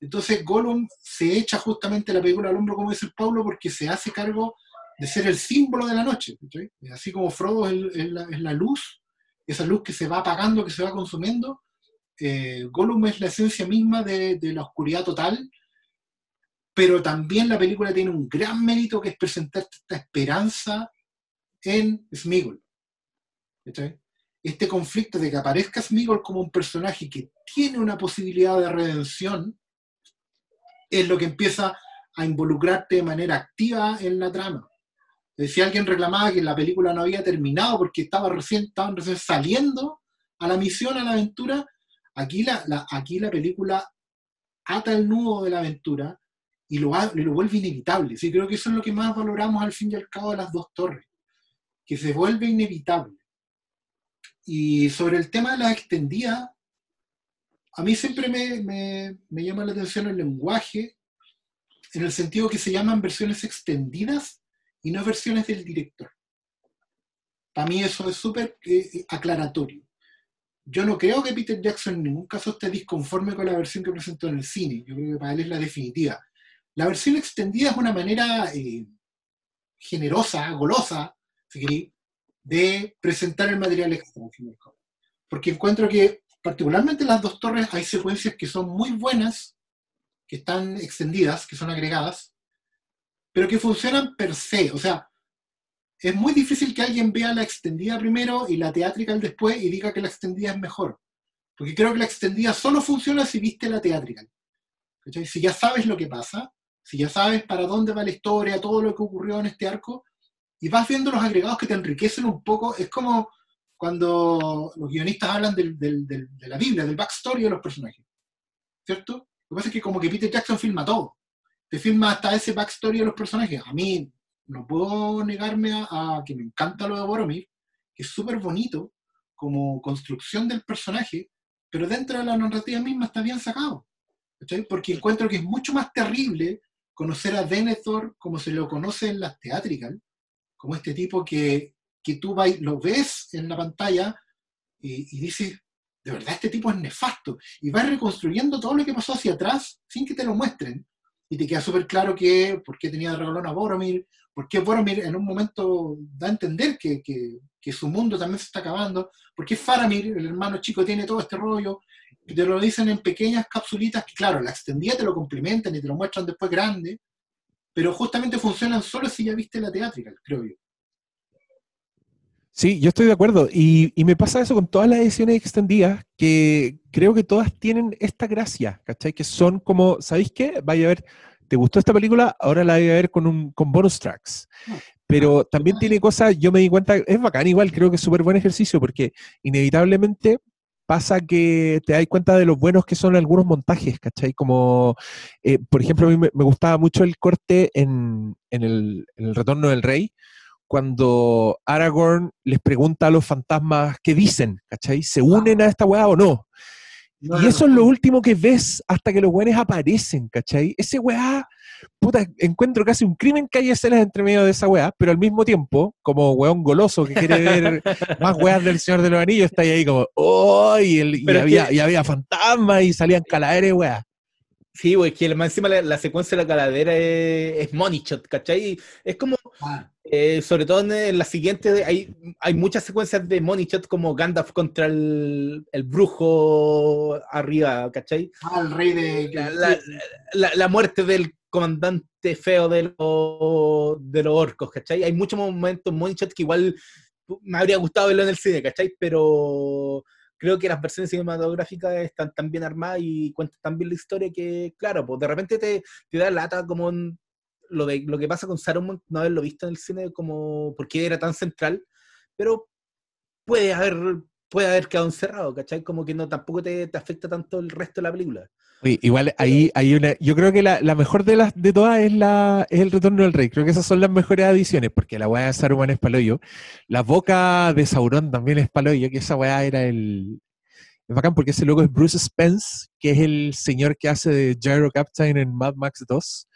Entonces Gollum se echa justamente la película al hombro, como dice el Pablo, porque se hace cargo de ser el símbolo de la noche. Así como Frodo es, la, es la luz, esa luz que se va apagando, que se va consumiendo, eh, Gollum es la esencia misma de, la oscuridad total, pero también la película tiene un gran mérito que es presentarte esta esperanza en Sméagol. Este conflicto de que aparezca Sméagol como un personaje que tiene una posibilidad de redención es lo que empieza a involucrarte de manera activa en la trama. Si alguien reclamaba que la película no había terminado porque estaba recién, estaban recién saliendo a la misión, a la aventura, aquí la, película ata el nudo de la aventura y lo, y lo vuelve inevitable. Sí, creo que eso es lo que más valoramos al fin y al cabo de las dos torres, que se vuelve inevitable. Y sobre el tema de las extendidas, a mí siempre me, me- llama la atención el lenguaje, en el sentido que se llaman versiones extendidas y no versiones del director. Para mí eso es súper eh, aclaratorio. Yo no creo que Peter Jackson en ningún caso esté disconforme con la versión que presentó en el cine. Yo creo que para él es la definitiva. La versión extendida es una manera eh, generosa, golosa, si queréis, de presentar el material extra. Porque encuentro que, particularmente en las dos torres, hay secuencias que son muy buenas, que están extendidas, que son agregadas, pero que funcionan per se. O sea, es muy difícil que alguien vea la extendida primero y la teatrical después y diga que la extendida es mejor. Porque creo que la extendida solo funciona si viste la teatrical. ¿Cachai? Si ya sabes lo que pasa, si ya sabes para dónde va la historia, todo lo que ocurrió en este arco, y vas viendo los agregados que te enriquecen un poco, es como cuando los guionistas hablan del- del- del- de la Biblia, del backstory de los personajes. ¿Cierto? Lo que pasa es que como que Peter Jackson filma todo. Te filma hasta ese backstory de los personajes. A mí no puedo negarme a, a que me encanta lo de Boromir, que es súper bonito como construcción del personaje, pero dentro de la narrativa misma está bien sacado. ¿cachai? Porque encuentro que es mucho más terrible conocer a Denethor como se lo conoce en las teatricals, como este tipo que, que tú lo ves en la pantalla y, y dices, de verdad este tipo es nefasto, y vas reconstruyendo todo lo que pasó hacia atrás sin que te lo muestren, y te queda súper claro que por qué tenía de regalón a Boromir, por qué Boromir en un momento da a entender que, que- que su mundo también se está acabando, por qué Faramir, el hermano chico, tiene todo este rollo, te lo dicen en pequeñas capsulitas que, claro, la extendida te lo complementan y te lo muestran después grande, pero justamente funcionan solo si ya viste la teátrica, creo yo. Sí, yo estoy de acuerdo. Y, y me pasa eso con todas las ediciones extendidas, que creo que todas tienen esta gracia, ¿cachai? Que son como, ¿sabéis qué? Vaya a ver, ¿te gustó esta película? Ahora la voy a ver con, un, con bonus tracks. Pero también tiene cosas, yo me di cuenta, es bacán igual, creo que es súper buen ejercicio, porque inevitablemente pasa que te das cuenta de los buenos que son algunos montajes, ¿cachai? Como, eh, por ejemplo, a mí me, me gustaba mucho el corte en, en el, en el Retorno del Rey, cuando Aragorn les pregunta a los fantasmas qué dicen, ¿cachai? ¿Se unen a esta weá o no? Y eso es lo último que ves hasta que los weones aparecen, ¿cachai? Ese weá, puta, encuentro casi un crimen que hay escenas entre medio de esa weá, pero al mismo tiempo, como weón goloso que quiere ver *laughs* más weas del Señor de los Anillos, está ahí como, ¡oh! Y, el- y había, que- y había fantasmas y salían caladeras, weá. Sí, güey, que más encima la, la secuencia de la caladera es, es money shot, ¿cachai? Es como, Ah, eh, sobre todo en, en la siguiente, hay, hay muchas secuencias de money shot como Gandalf contra el, el brujo arriba, ¿cachai? ah, el rey de... La, la- la- la muerte del comandante feo de, los de los orcos, ¿cachai? Hay muchos momentos money shot que igual me habría gustado verlo en el cine, ¿cachai? Pero creo que las versiones cinematográficas están tan bien armadas y cuentan tan bien la historia que, claro, pues de repente te, te da lata como lo, de, lo que pasa con Saruman, no haberlo visto en el cine como porque era tan central, pero puede haber, puede haber quedado encerrado, ¿cachai? Como que no tampoco te, te afecta tanto el resto de la película. Oye, igual ahí hay una. Yo creo que la, la mejor de las de todas es la es el retorno del rey. Creo que esas son las mejores adiciones, porque la weá de Saruman es paloyo. La boca de Sauron también es paloyo, que esa weá era el. Es bacán porque ese loco es Bruce Spence, que es el señor que hace de Gyro Captain en Mad Max 2.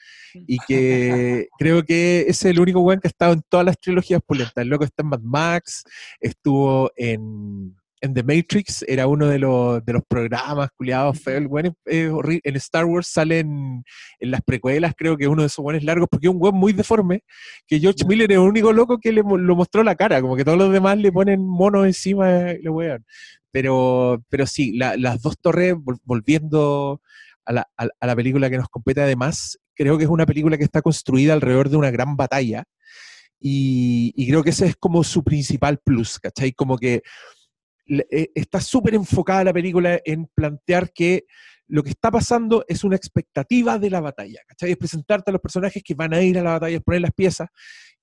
Y que *laughs* creo que es el único weón que ha estado en todas las trilogías pulentas. El loco está en Mad Max, estuvo en en The Matrix era uno de los, de los programas culiados feos. El weón es- es horri- En Star Wars salen en las precuelas, creo que uno de esos buenos largos, porque es un weón muy deforme, que George Miller es el único loco que le lo mostró la cara, como que todos los demás le ponen monos encima y le weón. Pero, pero sí, la- las dos torres, vol- volviendo a la, a- la película que nos compete además, creo que es una película que está construida alrededor de una gran batalla. Y, y creo que ese es como su principal plus, ¿cachai? Como que eh, está súper enfocada la película en plantear que lo que está pasando es una expectativa de la batalla, ¿cachai? Es presentarte a los personajes que van a ir a la batalla, es poner las piezas,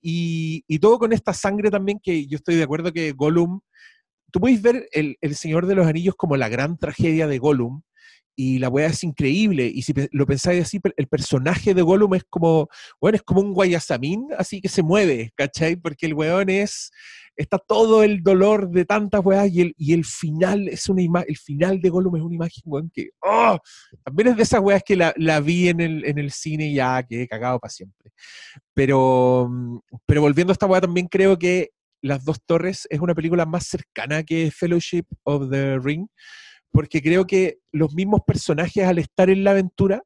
y, y todo con esta sangre también que yo estoy de acuerdo que Gollum, tú puedes ver el, el Señor de los Anillos como la gran tragedia de Gollum, y la weá es increíble, y si lo pensáis así, el personaje de Gollum es como, bueno, es como un guayasamín, así que se mueve, ¿cachai? Porque el weón es, está todo el dolor de tantas weas y el, y el final es una imagen, el final de Gollum es una imagen, weón, que ¡oh! también es de esas weas que la, la vi en el, en el cine y ya que he cagado para siempre. Pero, mm, pero volviendo a esta wea, también creo que Las Dos Torres es una película más cercana que Fellowship of the Ring, porque creo que los mismos personajes al estar en la aventura,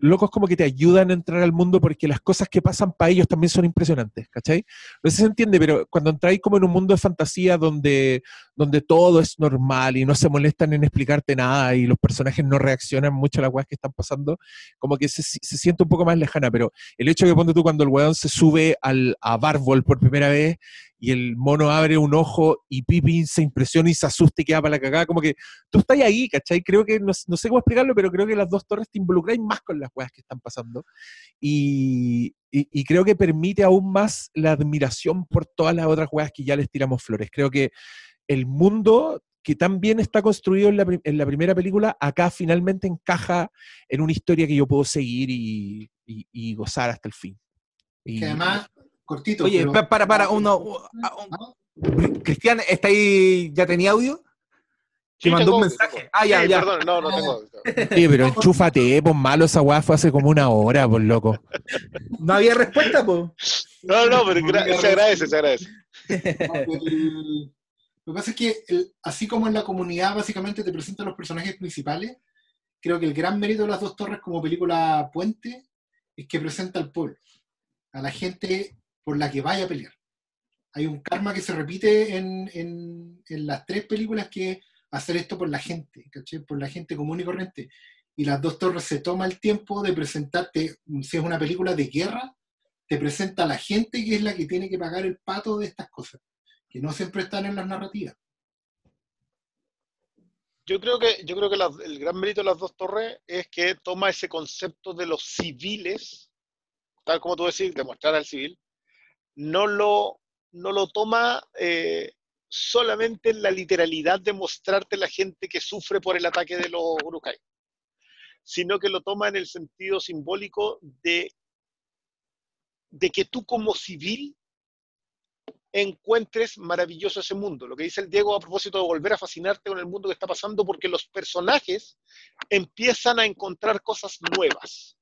locos como que te ayudan a entrar al mundo porque las cosas que pasan para ellos también son impresionantes, ¿cachai? No sé si se entiende, pero cuando entráis como en un mundo de fantasía donde, donde todo es normal y no se molestan en explicarte nada y los personajes no reaccionan mucho a las weas que están pasando, como que se, se siente un poco más lejana, pero el hecho que ponte tú cuando el weón se sube al, a Barbol por primera vez y el mono abre un ojo y Pippin se impresiona y se asusta y queda para la cagada, como que tú estás ahí, ¿cachai? Creo que, no, no sé cómo explicarlo, pero creo que las dos torres te involucráis más con las weas que están pasando y, y- y creo que permite aún más la admiración por todas las otras weas que ya les tiramos flores. Creo que el mundo que tan bien está construido en la, en la primera película, acá finalmente encaja en una historia que yo puedo seguir y, y- y gozar hasta el fin. Y- Que además, cortito. Oye, pero- pa- para, para, uno. u- a- un- Cristian, ¿está ahí? ¿Ya tenía audio? Sí, Te mandó tengo un mensaje. tengo. Ah, ya, Sí, ya. Perdón, no, no tengo. Oye, pero enchúfate, pues malo, esa weá fue hace como una hora, por loco. No había respuesta, pues. No, no, pero gra- se agradece, se agradece. El- lo que pasa es que el- así como en la comunidad básicamente te presentan los personajes principales, creo que el gran mérito de las dos torres como película puente es que presenta al pueblo, a la gente por la que vaya a pelear. Hay un karma que se repite en, en- en las tres películas que es hacer esto por la gente, por la gente común y corriente. Y las dos torres se toma el tiempo de presentarte, si es una película de guerra, te presenta a la gente que es la que tiene que pagar el pato de estas cosas, que no siempre están en las narrativas. Yo creo que, yo creo que el gran mérito de las dos torres es que toma ese concepto de los civiles, tal como tú decís, de mostrar al civil, no lo, no lo toma eh, solamente en la literalidad de mostrarte la gente que sufre por el ataque de los Urukai, sino que lo toma en el sentido simbólico de, de que tú como civil encuentres maravilloso ese mundo. Lo que dice el Diego a propósito de volver a fascinarte con el mundo que está pasando, porque los personajes empiezan a encontrar cosas nuevas.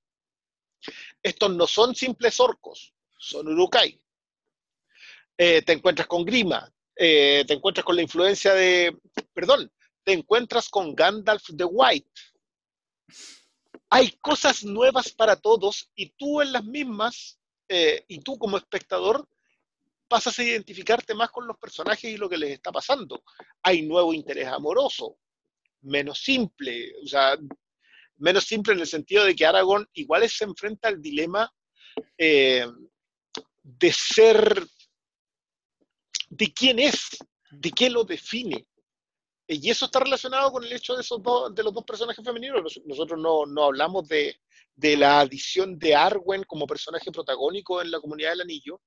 Estos no son simples orcos, son urukai. Eh, te encuentras con Grima, eh, te encuentras con la influencia de, perdón, te encuentras con Gandalf the White. Hay cosas nuevas para todos y tú en las mismas, eh, y tú como espectador, pasas a identificarte más con los personajes y lo que les está pasando. Hay nuevo interés amoroso, menos simple, o sea, menos simple en el sentido de que Aragorn igual se enfrenta al dilema eh, de ser de quién es, de qué lo define. Eh, Y eso está relacionado con el hecho de, esos dos, de los dos personajes femeninos. Nos- Nosotros no, no hablamos de, de la adición de Arwen como personaje protagónico en la comunidad del anillo,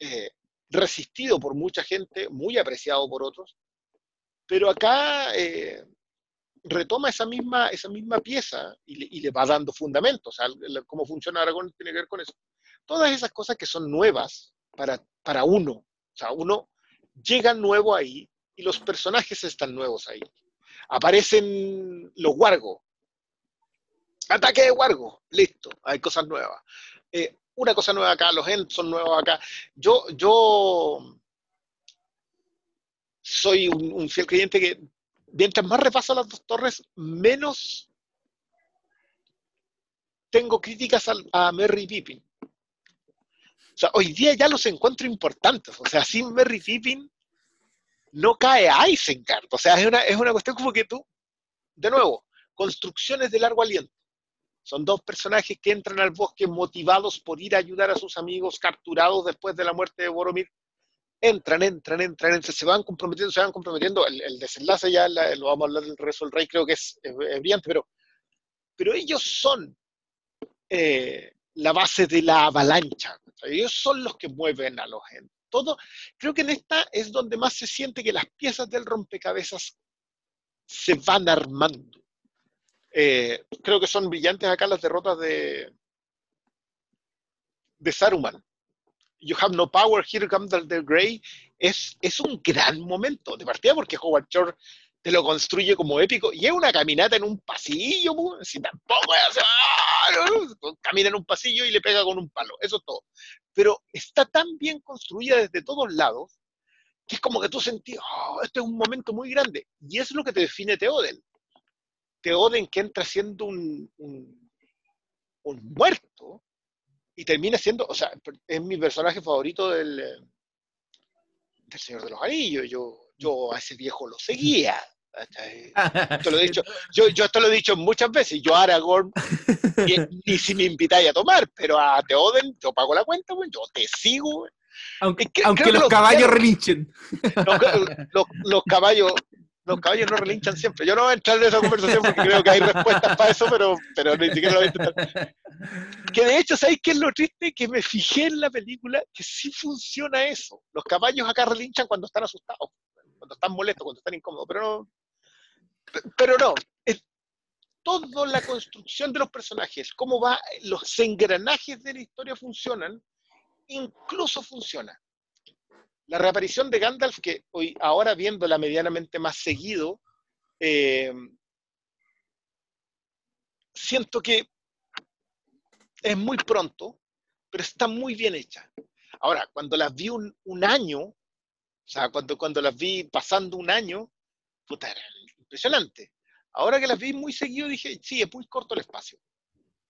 eh, resistido por mucha gente, muy apreciado por otros, pero acá eh, retoma esa misma, esa misma pieza y le, y le va dando fundamentos. O sea, cómo funciona Aragón tiene que ver con eso. Todas esas cosas que son nuevas para, para uno. Sea, uno llega nuevo ahí y los personajes están nuevos ahí. Aparecen los wargos. Ataque de wargos. Listo. Hay cosas nuevas. Eh, una cosa nueva acá, los Ents son nuevos acá. Yo, yo soy un, fiel creyente que mientras más repaso las dos torres, menos tengo críticas al- a Merry Pippin. Sea, hoy día ya los encuentro importantes. O sea, sin Merry Pippin no cae Isengard. O sea, es una, es una cuestión como que tú, de nuevo, construcciones de largo aliento. Son dos personajes que entran al bosque motivados por ir a ayudar a sus amigos capturados después de la muerte de Boromir. Entran, entran, entran, entran, se van comprometiendo, se van comprometiendo. El, el desenlace ya lo vamos a hablar del resto del rey, creo que es brillante, pero, pero ellos son eh, la base de la avalancha. Ellos son los que mueven a los gente. Todo, creo que en esta es donde más se siente que las piezas del rompecabezas se van armando. Eh, creo que son brillantes acá las derrotas de, de Saruman. You have no power, here comes the, Grey. Es, es un gran momento de partida porque Howard Shore te lo construye como épico y es una caminata en un pasillo, si tampoco es camina en un pasillo y le pega con un palo, eso es todo. Pero está tan bien construida desde todos lados que es como que tú sentís, oh, este es un momento muy grande. Y es lo que te define Teoden. Teoden que entra siendo un, un, un muerto y termina siendo, o sea, es mi personaje favorito del, eh, del Señor de los Anillos. Yo, yo a ese viejo lo seguía. Esto *laughs* lo he dicho, yo, yo esto lo he dicho muchas veces. Yo a Aragorn ni, ni si me invitáis a tomar, pero a Teoden yo pago la cuenta, güey, yo te sigo. Aunque, que aunque los los caballos relinchen. Los, los- los caballos los caballos no relinchan siempre. Yo no voy a entrar en esa conversación porque creo que hay respuestas para eso, pero, pero ni siquiera lo voy a intentar. Que de hecho, ¿sabéis qué es lo triste? Que me fijé en la película que sí funciona eso. Los caballos acá relinchan cuando están asustados, cuando están molestos, cuando están incómodos, pero no. Pero no. Es toda la construcción de los personajes, cómo va, los engranajes de la historia funcionan, incluso funciona. La reaparición de Gandalf, que hoy, ahora viéndola medianamente más seguido, eh, siento que es muy pronto, pero está muy bien hecha. Ahora, cuando las vi un, año, o sea, cuando, cuando las vi pasando un año, puta, era impresionante. Ahora que las vi muy seguido, dije, sí, es muy corto el espacio.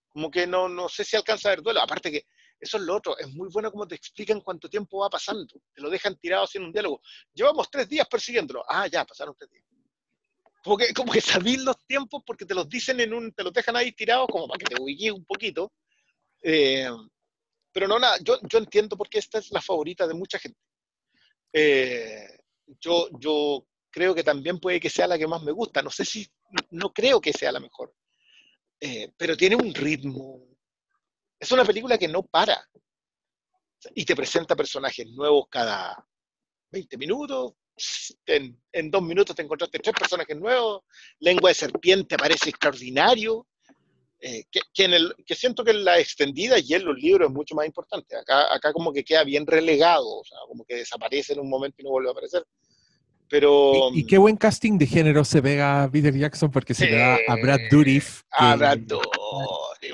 Como que no, no sé si alcanza a ver duelo. Aparte que eso es lo otro, es muy bueno como te explican cuánto tiempo va pasando. Te lo dejan tirado sin un diálogo. Llevamos tres días persiguiéndolo. Ah, ya, pasaron tres días. Como que, como que sabís los tiempos porque te los dicen en un, te los dejan ahí tirados como para que te ubiques un poquito. Eh, pero no, nada, yo, yo entiendo por qué esta es la favorita de mucha gente. Eh, yo, yo creo que también puede que sea la que más me gusta. No sé si, no creo que sea la mejor. Eh, pero tiene un ritmo. Es una película que no para. Y te presenta personajes nuevos cada 20 minutos. En, en dos minutos te encontraste tres personajes nuevos. Lengua de serpiente aparece extraordinario. Eh, que, que, en el, que siento que en la extendida y en los libros es mucho más importante. Acá, acá como que queda bien relegado, o sea, como que desaparece en un momento y no vuelve a aparecer. Pero... Y, y qué buen casting de género se pega a Peter Jackson porque se le da a Brad Dourif. A Brad Dourif,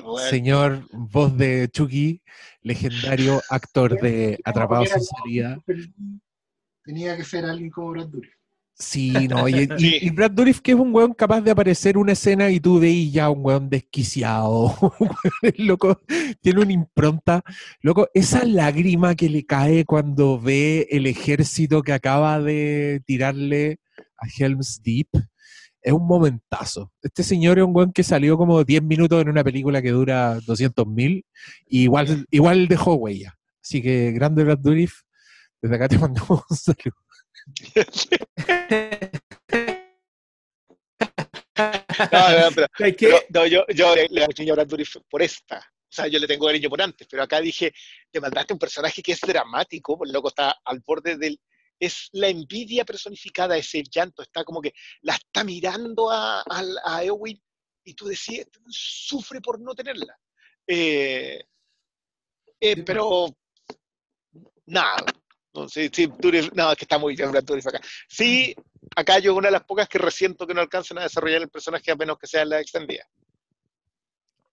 bueno. Señor, voz de Chucky, legendario actor de Atrapados en Salida. Tenía que ser alguien como Brad Dourif. Sí, no, y, *laughs* y- Sí. y Brad Dourif que es un weón capaz de aparecer una escena y tú veis ya un weón desquiciado. *laughs* loco, tiene una impronta. Loco, esa lágrima que le cae cuando ve el ejército que acaba de tirarle a Helm's Deep es un momentazo. Este señor es un weón que salió como 10 minutos en una película que dura 200 mil y igual, igual dejó huella. Así que grande Brad Dourif, Desde acá te *laughs* mandamos un saludo. No, no, pero- ¿Sabes qué? pero, no, yo, yo le, le cariño a Brad Dourif por esta. O sea, yo le tengo cariño por antes, pero acá dije, te mandaste un personaje que es dramático, pues el loco está al borde del... Es la envidia personificada, ese llanto, está como que la está mirando a, a, a Eowyn y tú decís, sufre por no tenerla. Eh, eh, pero, nada, sé, sí, Dourif- no, es que está muy bien Dourif acá. Sí, acá yo una de las pocas que resiento que no alcancen a desarrollar el personaje a menos que sea la extendida.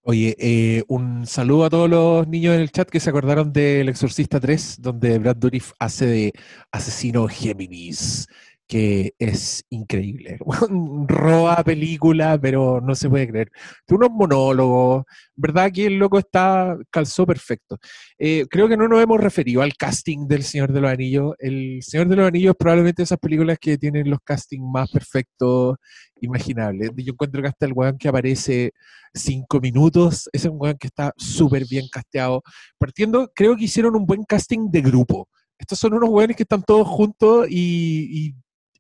Oye, eh, un saludo a todos los niños en el chat que se acordaron del Exorcista 3, donde Brad Dourif hace de asesino Géminis, que es increíble. *laughs* Roba película, pero no se puede creer. Unos monólogos, ¿verdad? Que el loco está, calzó perfecto. Eh, creo que no nos hemos referido al casting del Señor de los Anillos. El Señor de los Anillos es probablemente esas películas que tienen los castings más perfectos imaginables. Yo encuentro que hasta el weón que aparece cinco minutos, es un weón que está súper bien casteado. Partiendo, creo que hicieron un buen casting de grupo. Estos son unos weones que están todos juntos y, y-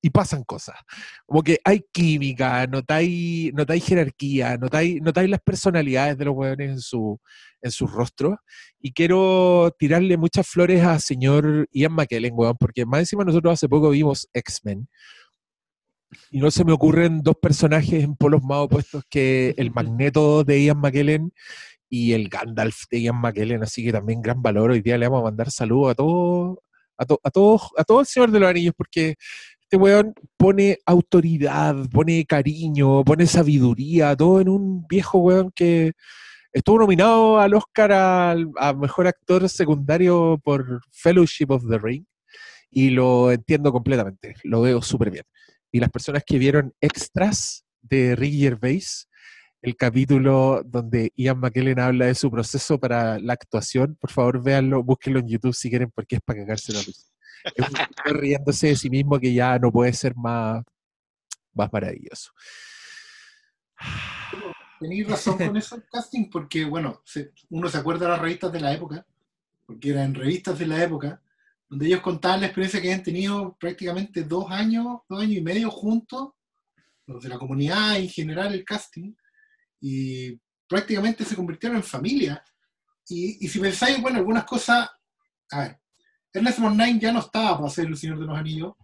y pasan cosas. Como que hay química, notáis, notáis jerarquía, notáis, notáis las personalidades de los weones en su, en sus rostros. Y quiero tirarle muchas flores a señor Ian McKellen, weón, porque más encima nosotros hace poco vimos X-Men. Y no se me ocurren dos personajes en polos más opuestos que el *laughs* Magneto de Ian McKellen y el Gandalf de Ian McKellen. Así que también gran valor. Hoy día le vamos a mandar saludos a todos, a, to- a todos, a todo el Señor de los Anillos, porque este weón pone autoridad, pone cariño, pone sabiduría, todo en un viejo weón que estuvo nominado al Oscar a mejor actor secundario por Fellowship of the Ring. Y lo entiendo completamente, lo veo súper bien y las personas que vieron extras de Ricky Gervais, el capítulo donde Ian McKellen habla de su proceso para la actuación, por favor véanlo, búsquenlo en YouTube si quieren, porque es para cagarse la risa. Es riéndose de sí mismo que ya no puede ser más, más maravilloso. Tenéis razón con eso el casting, porque bueno, uno se acuerda de las revistas de la época, porque eran revistas de la época, donde ellos contaban la experiencia que habían tenido prácticamente dos años, dos años y medio juntos, los de la comunidad en general, el casting, y prácticamente se convirtieron en familia. Y, y si pensáis, bueno, algunas cosas, a ver, Ernest Borgnine ya no estaba para ser el Señor de los Anillos,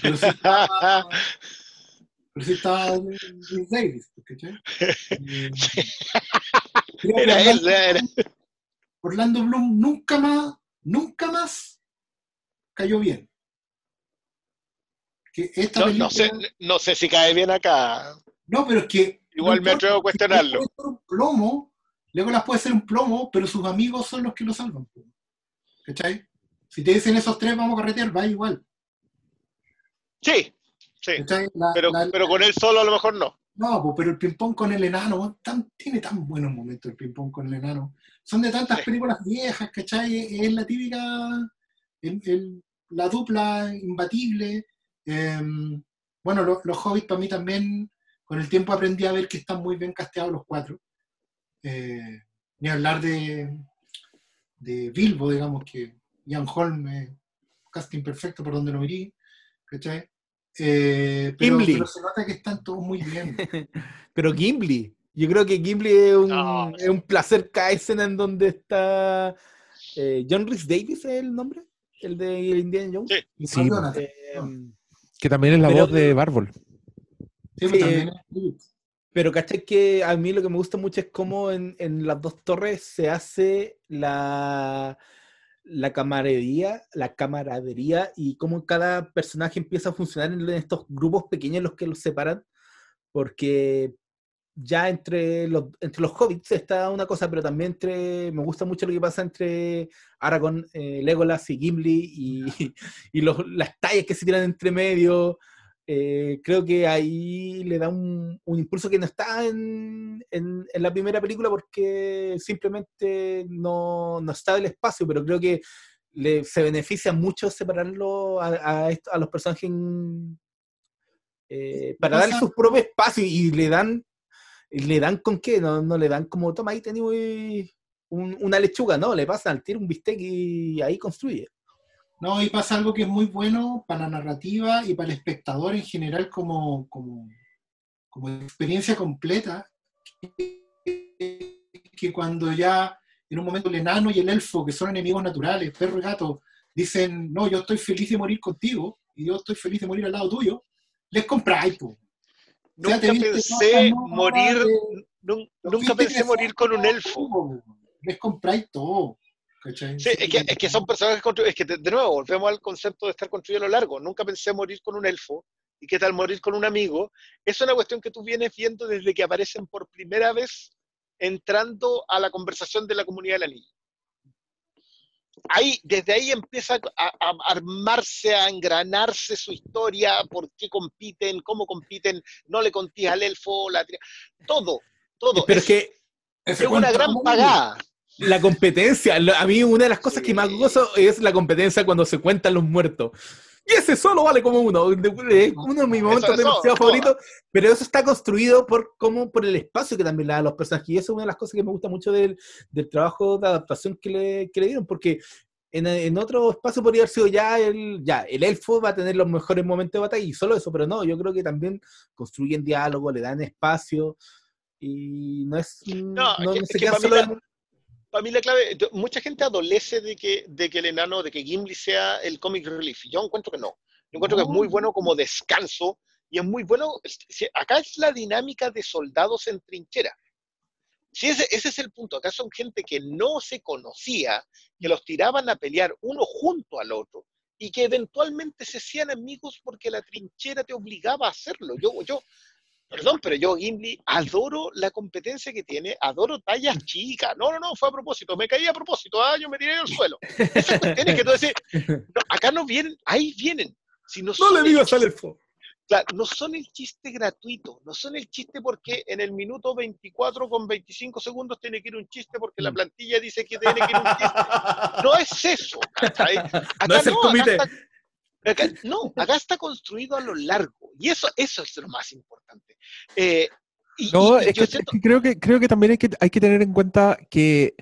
pero sí estaba, *laughs* pero sí estaba Davis, ¿cachai? Eh, Era él, Orlando, era- Orlando Bloom nunca más, nunca más cayó bien. Que esta No, película, no sé, no sé si cae bien acá. no, pero es que Igual no me atrevo a cuestionarlo. puede ser un plomo, Legolas puede ser un plomo, pero sus amigos son los que lo salvan. ¿Cachai? Si te dicen esos tres, vamos a carretear, va igual. Sí, sí. Pero, la- pero con él solo a lo mejor no. No, po, pero el ping-pong con el enano, tan- tiene tan buenos momentos el ping-pong con el enano. Son de tantas Sí. películas viejas, ¿cachai? Es la típica, el- el- la dupla imbatible. Em, bueno, lo- los hobbits para mí también, con el tiempo aprendí a ver que están muy bien casteados los cuatro. Eh, ni hablar de, de Bilbo, digamos, que Ian Holm, eh, casting perfecto por donde lo mirí, ¿cachai? Eh, pero, Gimli. pero se nota que están todos muy bien. *laughs* Pero Gimli, yo creo que Gimli es un, No. es un placer cada escena en donde está eh, John Rhys Davis, ¿es el nombre? El de Indiana Jones. Sí. Sí, Eh, Que también es la Pero- voz de Bárbol. sí, sí. también es- Pero ¿cachai? Que a mí lo que me gusta mucho es cómo en, en las dos torres se hace la, la camaradería, la camaradería y cómo cada personaje empieza a funcionar en estos grupos pequeños los que los separan, porque ya entre los, entre los hobbits está una cosa, pero también entre, me gusta mucho lo que pasa entre Aragorn, eh, Legolas y Gimli y, *laughs* y los- las tallas que se tiran entre medio. Eh, creo que ahí le da un, un impulso que no está en, en- en la primera película porque simplemente no, no está el espacio, pero creo que le, se beneficia mucho separarlo a, a esto- a los personajes en- eh, para darle su propio espacio y le dan le dan con qué, no, no le dan como toma ahí tenemos un- una lechuga, no, le pasan al tiro un bistec y ahí construye. No, y pasa algo que es muy bueno para la narrativa y para el espectador en general como, como, como experiencia completa, que cuando ya en un momento el enano y el elfo, que son enemigos naturales, perro y gato, dicen, no, yo estoy feliz de morir contigo y yo estoy feliz de morir al lado tuyo, les compráis. O sea, Nunca pensé morir, de- nunca pensé morir con un elfo. tú, po. Les compráis todo. ¿Cachai? Sí, es que, es que son personajes construidos. Es que, de, de nuevo, volvemos al concepto de estar construido a lo largo. Nunca pensé morir con un elfo. ¿Y qué tal morir con un amigo? Es una cuestión que tú vienes viendo desde que aparecen por primera vez entrando a la conversación de la comunidad del anillo. Ahí, desde ahí empieza a, a armarse, a engranarse su historia, por qué compiten, cómo compiten, no le contías al elfo, la todo, todo. Pero es, es que es una gran pagada. La competencia, a mí una de las cosas que más gozo es la competencia cuando se cuentan los muertos. Y ese solo vale como uno. uno de mis momentos Eso- demasiado favoritos. Pero eso está construido por como por el espacio que también le da a los personajes. Y eso es una de las cosas que me gusta mucho del, del trabajo de adaptación que le, que le dieron. Porque en, en otro espacio podría haber sido ya el, ya el elfo va a tener los mejores momentos de batalla y solo eso. Pero no, yo creo que también construyen diálogo, le dan espacio. Y no es. No, no, es se que quedan para mí solo la- para mí la clave, mucha gente adolece de que, de que el enano, de que Gimli sea el comic relief. Yo encuentro que no. Yo encuentro que es muy bueno como descanso y es muy bueno. Acá es la dinámica de soldados en trinchera. Si ese, ese es el punto. Acá son gente que no se conocía, que los tiraban a pelear uno junto al otro y que eventualmente se hacían amigos porque la trinchera te obligaba a hacerlo. Yo, yo, Perdón, pero yo, Gimli, adoro la competencia que tiene, adoro tallas chicas. No, no, no, fue a propósito, me caí a propósito, ah, yo me tiré al suelo. Esas cuestiones que tú decís, no, acá no vienen, ahí vienen. Si no, *laughs* le digas al elfo. claro, no son el chiste gratuito, no son el chiste porque en el minuto 24 con 25 segundos tiene que ir un chiste porque la plantilla dice que tiene que ir un chiste. No es eso. *laughs* Acá No es el comité. está- acá- no, acá está construido a lo largo. Y eso, eso es lo más importante. Eh, y- No, y- y es que, siento- es que creo que creo que también hay que, hay que tener en cuenta que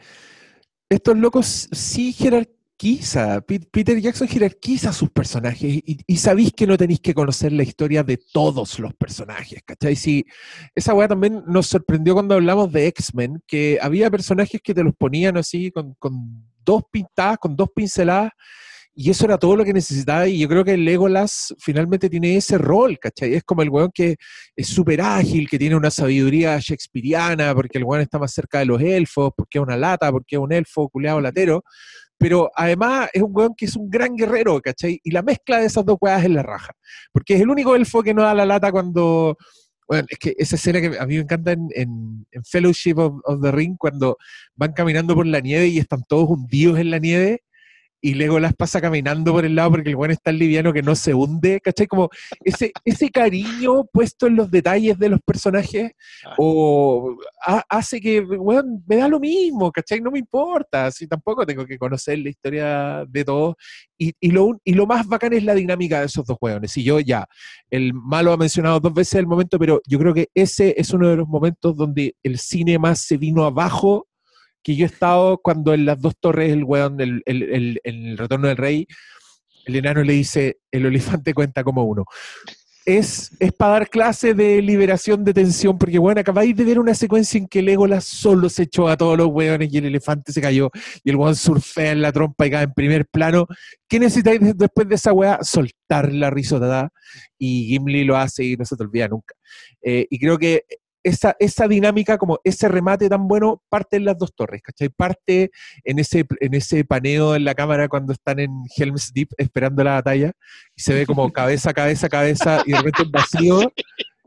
estos locos sí jerarquiza. Pe- Peter Jackson jerarquiza a sus personajes y, y sabéis que no tenéis que conocer la historia de todos los personajes, ¿cachai? Sí, esa weá también nos sorprendió cuando hablamos de X-Men, que había personajes que te los ponían así con, con dos pintadas, con dos pinceladas, y eso era todo lo que necesitaba. Y yo creo que Legolas finalmente tiene ese rol, ¿cachai? Es como el weón que es súper ágil, que tiene una sabiduría shakespeariana, porque el weón está más cerca de los elfos, porque es una lata, porque es un elfo culeado latero. Pero además es un weón que es un gran guerrero, ¿cachai? Y la mezcla de esas dos weas es la raja. Porque es el único elfo que no da la lata cuando. Bueno, es que esa escena que a mí me encanta en, en- en Fellowship of, of the Ring, cuando van caminando por la nieve y están todos hundidos en la nieve, y Legolas pasa caminando por el lado porque el weón es tan liviano que no se hunde, ¿cachai? Como ese, ese cariño puesto en los detalles de los personajes Ah. o ha- hace que, weón, me da lo mismo, ¿cachai? No me importa, si tampoco tengo que conocer la historia de todos. Y, y, lo, y lo más bacán es la dinámica de esos dos weones. Y yo ya, el malo ha mencionado dos veces el momento, pero yo creo que ese es uno de los momentos donde el cine más se vino abajo que yo he estado cuando en las dos torres el weón, el, el, retorno del rey, el enano le dice, el elefante cuenta como uno. Es, es para dar clase de liberación de tensión, porque bueno, acabáis de ver una secuencia en que Legolas solo se echó a todos los weones y el elefante se cayó y el weón surfea en la trompa y cae en primer plano. ¿Qué necesitáis de- después de esa weá? Soltar la risotada y Gimli lo hace y no se te olvida nunca. Eh, y creo que esa, esa dinámica, como ese remate tan bueno, parte en las dos torres, ¿cachai? Parte en ese, en ese paneo en la cámara cuando están en Helm's Deep esperando la batalla y se ve como cabeza, cabeza, cabeza y de repente un vacío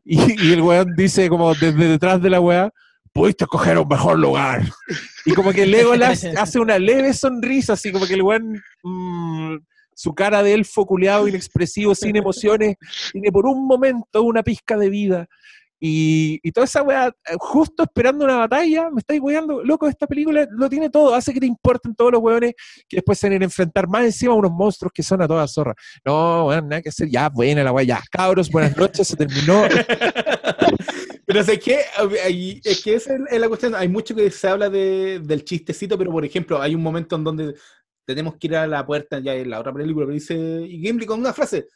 y, el weón dice como desde detrás de la weá, pudiste escoger un mejor lugar. Y como que Legolas hace una leve sonrisa, así como que el weón, mm, su cara de elfo culeado, inexpresivo, sin emociones, tiene por un momento una pizca de vida. Y, toda esa weá, eh, justo esperando una batalla, me estáis weando, loco, esta película lo tiene todo, hace que te importen todos los weones que después se van a enfrentar más encima a unos monstruos que son a toda zorra. No, weón, nada que hacer, ya, buena la weá, ya, cabros, buenas noches, se terminó. *laughs* Pero es que, es que esa es la cuestión. Hay mucho que se habla de- del chistecito, pero por ejemplo, hay un momento en donde tenemos que ir a la puerta ya en la otra película, pero dice, Gimli con una frase,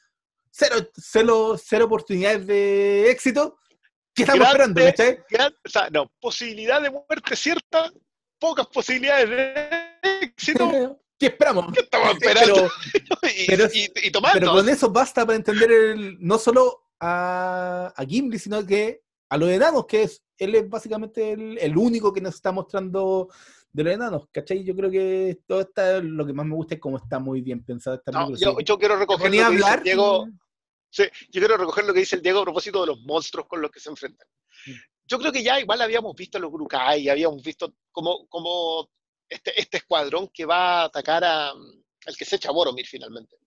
cero, cero, cero oportunidades de éxito, ¿qué estamos Grande, esperando? ¿cachai? gran- o sea, no, posibilidad de muerte cierta, pocas posibilidades de éxito. *laughs* ¿Qué esperamos? ¿Qué estamos esperando? Pero, *laughs* y, pero- y- y tomando. pero con eso basta para entender el- no solo a, a Gimli, sino que a los enanos, que es él es básicamente el, el único que nos está mostrando de los enanos, ¿cachai? Yo creo que todo está, lo que más me gusta es cómo está muy bien pensada esta No, película. yo, quiero recoger lo que dice hablar el Diego. Sí, yo quiero recoger lo que dice el Diego a propósito de los monstruos con los que se enfrentan. Yo creo que ya igual habíamos visto a los Gurukai, habíamos visto como este, este escuadrón que va a atacar a, al que se echa Boromir finalmente.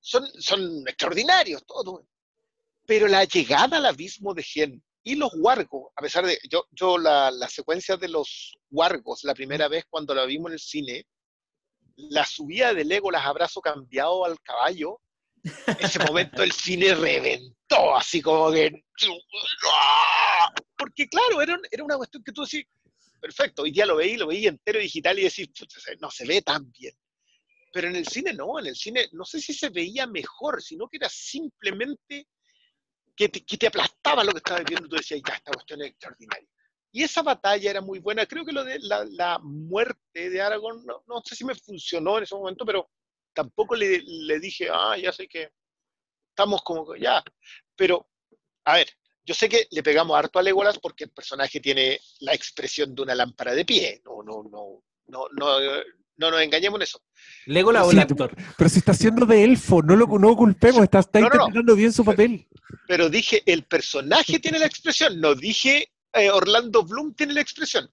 Son, son extraordinarios todos. Pero la llegada al abismo de Gen y los wargos, a pesar de, yo, yo la, la secuencia de los wargos, la primera vez cuando la vimos en el cine, la subida de Legolas abrazo cambiado al caballo, ese momento el cine reventó, así como que... Porque claro, era, era una cuestión que tú decís, perfecto, hoy día lo veí, lo veí entero digital y decís, "Pucha, se- no se ve tan bien. Pero en el cine no, en el cine no sé si se veía mejor, sino que era simplemente que te, que te aplastaba lo que estabas viendo tú decías, ya, esta cuestión es extraordinaria. Y esa batalla era muy buena. Creo que lo de la, la muerte de Aragorn, no, no sé si me funcionó en ese momento, pero tampoco le, le dije, ah, ya sé que estamos como que ya. Pero, a ver, yo sé que le pegamos harto a Legolas porque el personaje tiene la expresión de una lámpara de pie. No, no, no, no, no, no nos engañemos en eso. Legolas o Sí, el actor. Pero si está haciendo de elfo, no lo no culpemos, está, está No, no, no. interpretando bien su papel. Pero dije, el personaje tiene la expresión, no dije eh, Orlando Bloom tiene la expresión.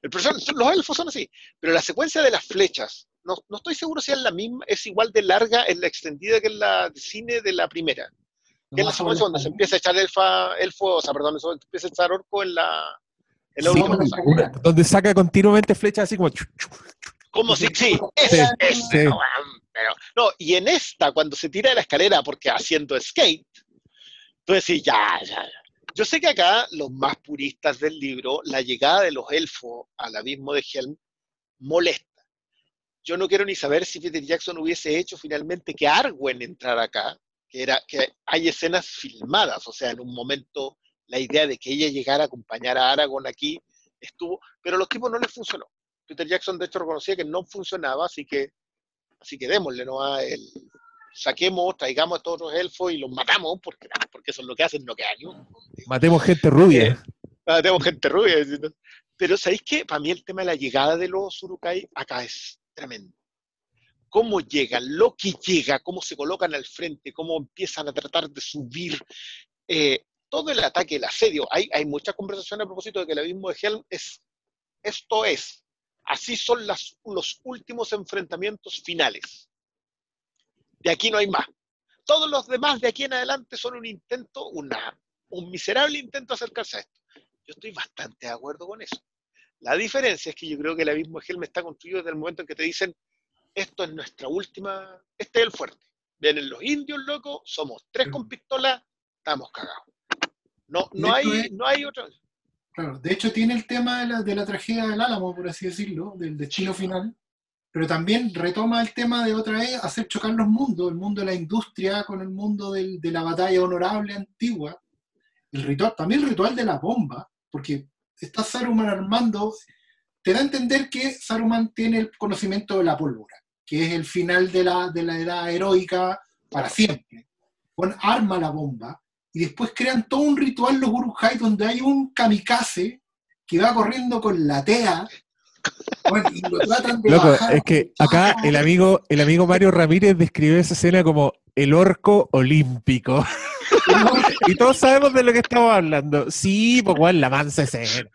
El person- los elfos son así. Pero la secuencia de las flechas, no, no estoy seguro si es la misma, es igual de larga en la extendida que en la de cine de la primera. Que es la secuencia donde se empieza a echar elfa, elfo, o sea, perdón, eso empieza a echar orco en la, en la Sí, última. Donde saca continuamente flechas así como... Como si, sí, es, Sí, es, sí. pero- no, y en esta, cuando se tira de la escalera porque haciendo skate, tú decís, ya, ya, ya. Yo sé que acá los más puristas del libro, la llegada de los elfos al abismo de Helm molesta. Yo no quiero ni saber si Peter Jackson hubiese hecho finalmente que Arwen entrara acá, que, era, que hay escenas filmadas, o sea, en un momento la idea de que ella llegara a acompañar a Aragorn aquí estuvo, pero a los tipos no les funcionó. Peter Jackson de hecho reconocía que no funcionaba, así que, así que démosle, ¿no? A el, saquemos, traigamos a todos los elfos y los matamos, porque, porque eso es lo que hacen, no ni uno. Matemos gente rubia. Ah, tenemos gente rubia. Pero ¿sabéis qué? Para mí el tema de la llegada de los Urukai acá es tremendo. Cómo llegan, lo que llega, cómo se colocan al frente, cómo empiezan a tratar de subir. eh, todo el ataque, el asedio. Hay, hay muchas conversaciones a propósito de que el abismo de Helm es, esto es, así son los últimos enfrentamientos finales. De aquí no hay más. Todos los demás de aquí en adelante son un intento, un miserable intento de acercarse a esto. Yo estoy bastante de acuerdo con eso. La diferencia es que yo creo que el abismo Helm está construido desde el momento en que te dicen, esto es nuestra última, este es el fuerte. Vienen los indios, loco, somos tres con pistola, estamos cagados. No, no, hay, es- no hay otra. Claro, de hecho tiene el tema de la, de la tragedia del Álamo, por así decirlo, del destino final, pero también retoma el tema de otra vez hacer chocar los mundos, el mundo de la industria con el mundo del- de la batalla honorable antigua, el ritual, también el ritual de la bomba, porque está Saruman armando, te da a entender que Saruman tiene el conocimiento de la pólvora, que es el final de la, de la edad heroica para siempre. Bueno, arma la bomba, y después crean todo un ritual los Uruk-hai donde hay un kamikaze que va corriendo con la tea bueno, y lo tratan de Loco, bajar. es que acá el amigo, el amigo Mario Ramírez describió esa escena como el orco olímpico. *laughs* y todos sabemos de lo que estamos hablando. Sí, pues igual la mansa escena.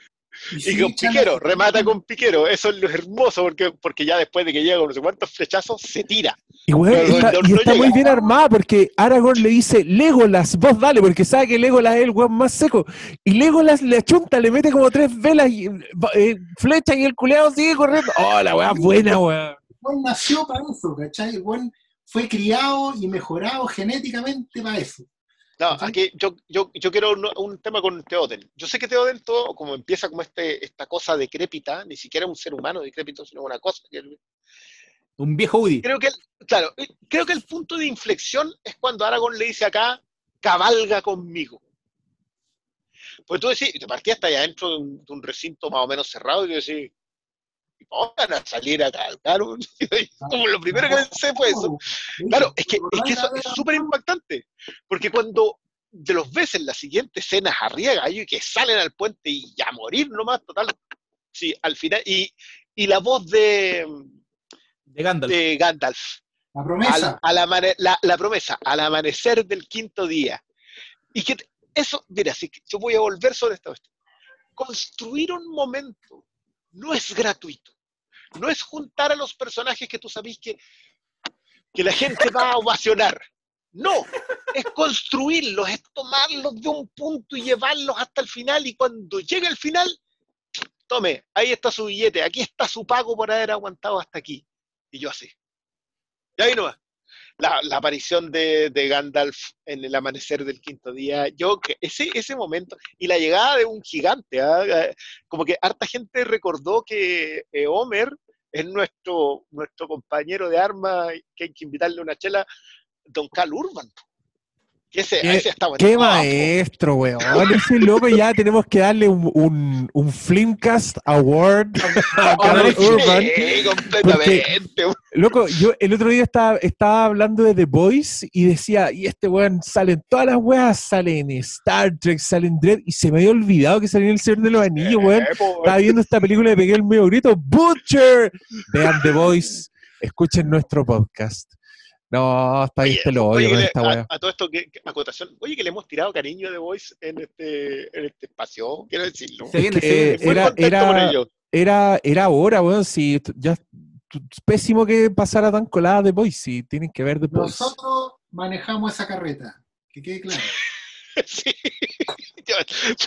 Y con piquero, remata con piquero. Eso es lo hermoso, porque, porque ya después de que llega con no sé cuántos flechazos, se tira. Y, Pero está, no- y no está muy bien armada porque Aragorn le dice, Legolas, vos dale, porque sabe que Legolas es el weón más seco. Y Legolas le achunta, le mete como tres velas y eh, flecha y el culeado sigue corriendo. Oh, la weá buena, weón. buen nació para eso, ¿cachai? El buen fue criado y mejorado genéticamente para eso. No, aquí yo, yo, yo quiero un, un tema con Teoden. Yo sé que Teoden todo, como empieza como este, esta cosa decrépita, ni siquiera un ser humano decrépito, sino una cosa. que- Un viejo Woody. Creo que, el- claro, creo que el punto de inflexión es cuando Aragorn le dice acá, cabalga conmigo. Pues tú decís, te partías hasta allá dentro de un, de un recinto más o menos cerrado y tú decís, "¿Y van a salir a cabalgar? *laughs* Como lo primero que pensé fue eso. Claro, es que, es que eso es súper impactante, porque cuando de los ves en las siguientes escenas arriba, gallo, y que salen al puente y ya morir nomás, total, sí, al final, y, y la voz de, De Gandalf. de Gandalf, La al, promesa. al amane- la, la promesa, al amanecer del quinto día, y que eso, mira, que yo voy a volver sobre esta cuestión. Construir un momento no es gratuito, no es juntar a los personajes que tú sabes que, que la gente va a ovacionar. No, es construirlos, es tomarlos de un punto y llevarlos hasta el final y cuando llegue el final, tome, ahí está su billete, aquí está su pago por haber aguantado hasta aquí. Y yo así. Y ahí nomás. La, la aparición de, de Gandalf en el amanecer del quinto día, yo, que ese, ese momento, y la llegada de un gigante, ¿ah? Eh, como que harta gente recordó que eh, Homer es nuestro, nuestro compañero de armas, que hay que invitarle una chela, Don Cal Urban. Ese, ¿Qué- ese está bueno. Qué maestro, weón. Ese loco ya tenemos que darle un, un, un Flimcast Award a Carl sí, Urban. completamente. Loco, yo el otro día estaba, estaba hablando de The Voice y decía, y este weón sale en todas las weas, sale en Star Trek, sale en Dread, y se me había olvidado que salía en El Señor de los Anillos, weón. Eh, Estaba viendo esta película y pegué el medio grito, ¡Butcher! Vean The Voice, escuchen nuestro podcast. No, está ahí este lo odio con esta a, wea. a todo esto, que, que- acotación. Oye, que le hemos tirado cariño de Voice en este, en este espacio, quiero decirlo. Se viene, que se viene. Muy era- era-. Era, era hora, weón, si t- ya pésimo que pasara tan colada The Voice, si tienen que ver The Voice. Nosotros manejamos esa carreta. Que quede claro. *laughs* Sí.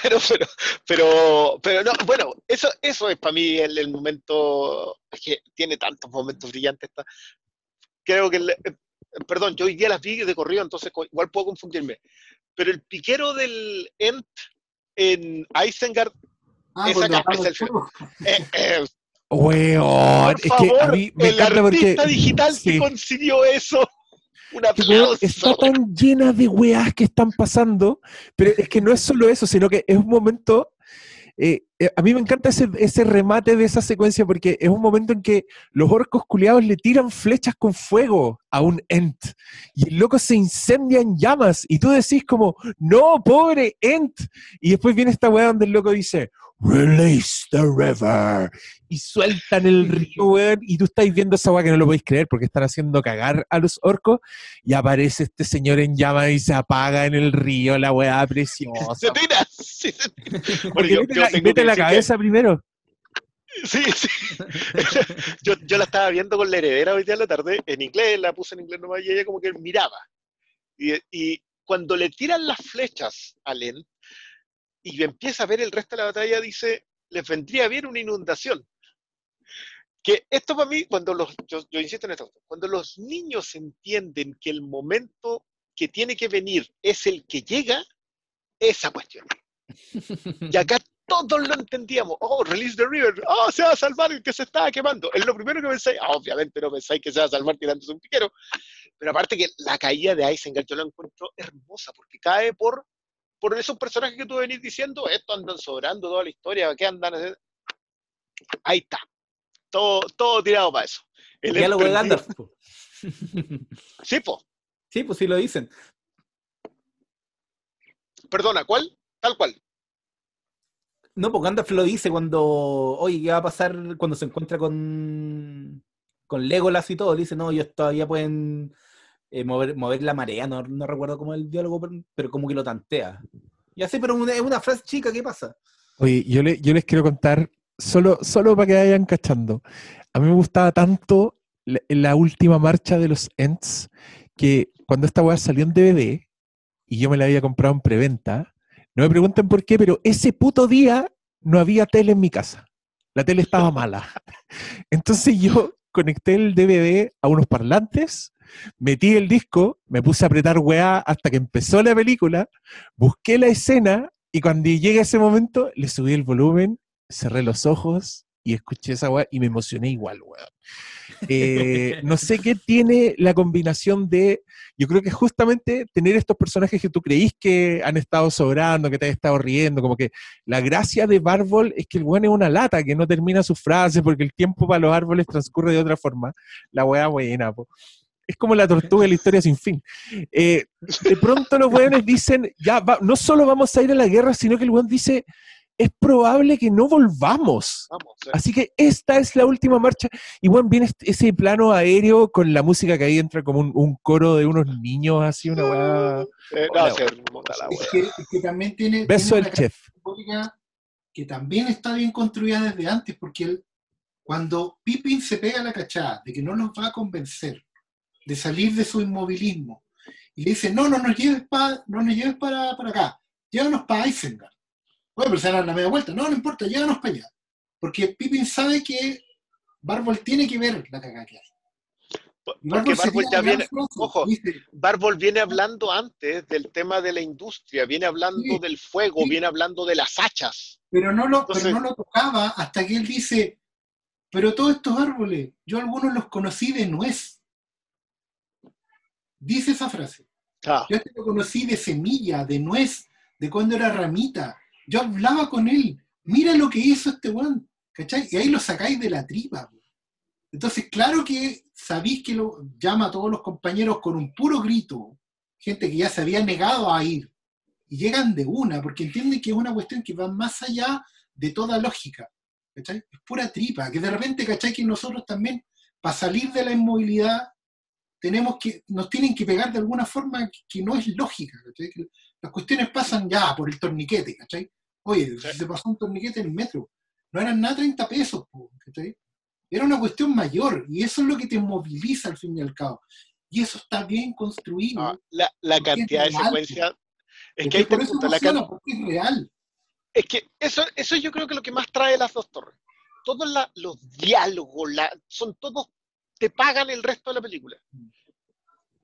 Pero, pero, pero, pero no, bueno, eso, eso es para mí el, el momento, es que tiene tantos momentos brillantes. Esta, creo que, el- perdón, yo hoy día las vi de corrido, entonces igual puedo confundirme, pero el piquero del Ent en Isengard, Ah, Esa cuando capa es el eh, eh, Weón, por es que favor, a mí me el encanta porque artista digital sí. que consiguió eso, un que, weón, aplauso. está tan llena de weas que están pasando, pero es que no es solo eso, sino que es un momento. Eh, eh, a mí me encanta ese, ese remate de esa secuencia porque es un momento en que los orcos culiados le tiran flechas con fuego a un Ent y el loco se incendia en llamas y tú decís como, no, pobre Ent. Y después viene esta wea donde el loco dice, release the river y sueltan el río, weón, y tú estáis viendo esa weá que no lo podéis creer porque están haciendo cagar a los orcos y aparece este señor en llamas y se apaga en el río, la weá preciosa. Se tira, sí, se tira. *laughs* Porque yo- mete yo la, mete que- cabeza primero. Sí, sí. *laughs* yo, yo la estaba viendo con la heredera hoy día en la tarde, en inglés, la puse en inglés nomás, y ella como que miraba. Y, y cuando le tiran las flechas a Len y empieza a ver el resto de la batalla, dice, les vendría bien una inundación. Que esto para mí, cuando los, yo, yo insisto en esto, cuando los niños entienden que el momento que tiene que venir es el que llega, esa cuestión. Y acá todos lo entendíamos. Oh, release the river. Oh, se va a salvar el que se estaba quemando. Es lo primero que pensáis. Ah, obviamente no pensáis que se va a salvar tirándose un piquero. Pero aparte que la caída de Isengard yo la encuentro hermosa porque cae por, por esos personajes que tú venís diciendo. Esto andan sobrando toda la historia. ¿Qué andan? Ahí está. Todo, todo tirado para eso. El Diálogo de Gandalf. po. *laughs* Sí, po. Sí, pues sí lo dicen. Perdona, ¿cuál? Tal cual. No, pues Gandalf lo dice cuando, oye, ¿qué va a pasar cuando se encuentra con, con Legolas y todo? Dice, no, ellos todavía pueden eh, mover, mover la marea, no, no recuerdo cómo es el diálogo, pero, pero como que lo tantea. Y así, pero una- es una frase chica, ¿qué pasa? Oye, yo, le- yo les quiero contar, solo, solo para que vayan cachando. A mí me gustaba tanto la, la última marcha de los Ents que cuando esta weá salió en DVD y yo me la había comprado en preventa, no me pregunten por qué, pero ese puto día no había tele en mi casa. La tele estaba *laughs* mala. Entonces yo conecté el DVD a unos parlantes, metí el disco, me puse a apretar weá hasta que empezó la película, busqué la escena y cuando llegue ese momento le subí el volumen, cerré los ojos y escuché esa weá y me emocioné igual, weón. Eh, *laughs* no sé qué tiene la combinación de, yo creo que justamente tener estos personajes que tú creís que han estado sobrando, que te has estado riendo, como que la gracia de Barbol es que el weón es una lata, que no termina su frase porque el tiempo para los árboles transcurre de otra forma. La weá buena, po. Es como la tortuga de la historia sin fin. Eh, de pronto los weones dicen, ya, va- no solo vamos a ir a la guerra, sino que el weón dice, es probable que no volvamos. Vamos. Así que esta es la última marcha. Y bueno, viene este- ese plano aéreo con la música que ahí entra como un, un coro de unos niños, así una weá. Eh, no, Es que, es que también tiene, Beso tiene del chef. simbólica que también está bien construida desde antes, porque él, cuando Pippin se pega la cachada de que no nos va a convencer de salir de su inmovilismo, y le dice, no, no nos lleves, pa- no nos lleves para, para acá, llévanos para Isengard. Bueno, pero se dan la media vuelta, no, no importa, llévanos para allá. Porque Pippin sabe que Barbol tiene que ver la cagada que hay. Porque Barbol ya viene, ojo, Barbol viene hablando antes del tema de la industria, viene hablando Sí, del fuego, sí. viene hablando de las hachas. pero no lo, Entonces- pero no lo tocaba hasta que él dice, pero todos estos árboles, yo algunos los conocí de nuez. Dice esa frase. Ah, Yo este lo conocí de semilla, de nuez, de cuando era ramita. Yo hablaba con él. Mira lo que hizo este weón. ¿Cachai? Y ahí lo sacáis de la tripa. Entonces, claro que sabéis que lo llama a todos los compañeros con un puro grito. Gente que ya se había negado a ir. Y llegan de una, porque entienden que es una cuestión que va más allá de toda lógica. ¿Cachai? Es pura tripa. Que de repente, ¿cachai? Que nosotros también, para salir de la inmovilidad, tenemos que, nos tienen que pegar de alguna forma que no es lógica. ¿cachai? Las cuestiones pasan ya por el torniquete, ¿cachai? Oye, Sí. se pasó un torniquete en el metro. No eran nada 30 pesos, ¿cachai? Era una cuestión mayor, y eso es lo que te moviliza al fin y al cabo. Y eso está bien construido. ah, la, cantidad de secuencias. Es que te por eso punto, la porque es real. Es que eso, eso yo creo que es lo que más trae las dos torres. Todos la- los diálogos, la- son todos, te pagan el resto de la película.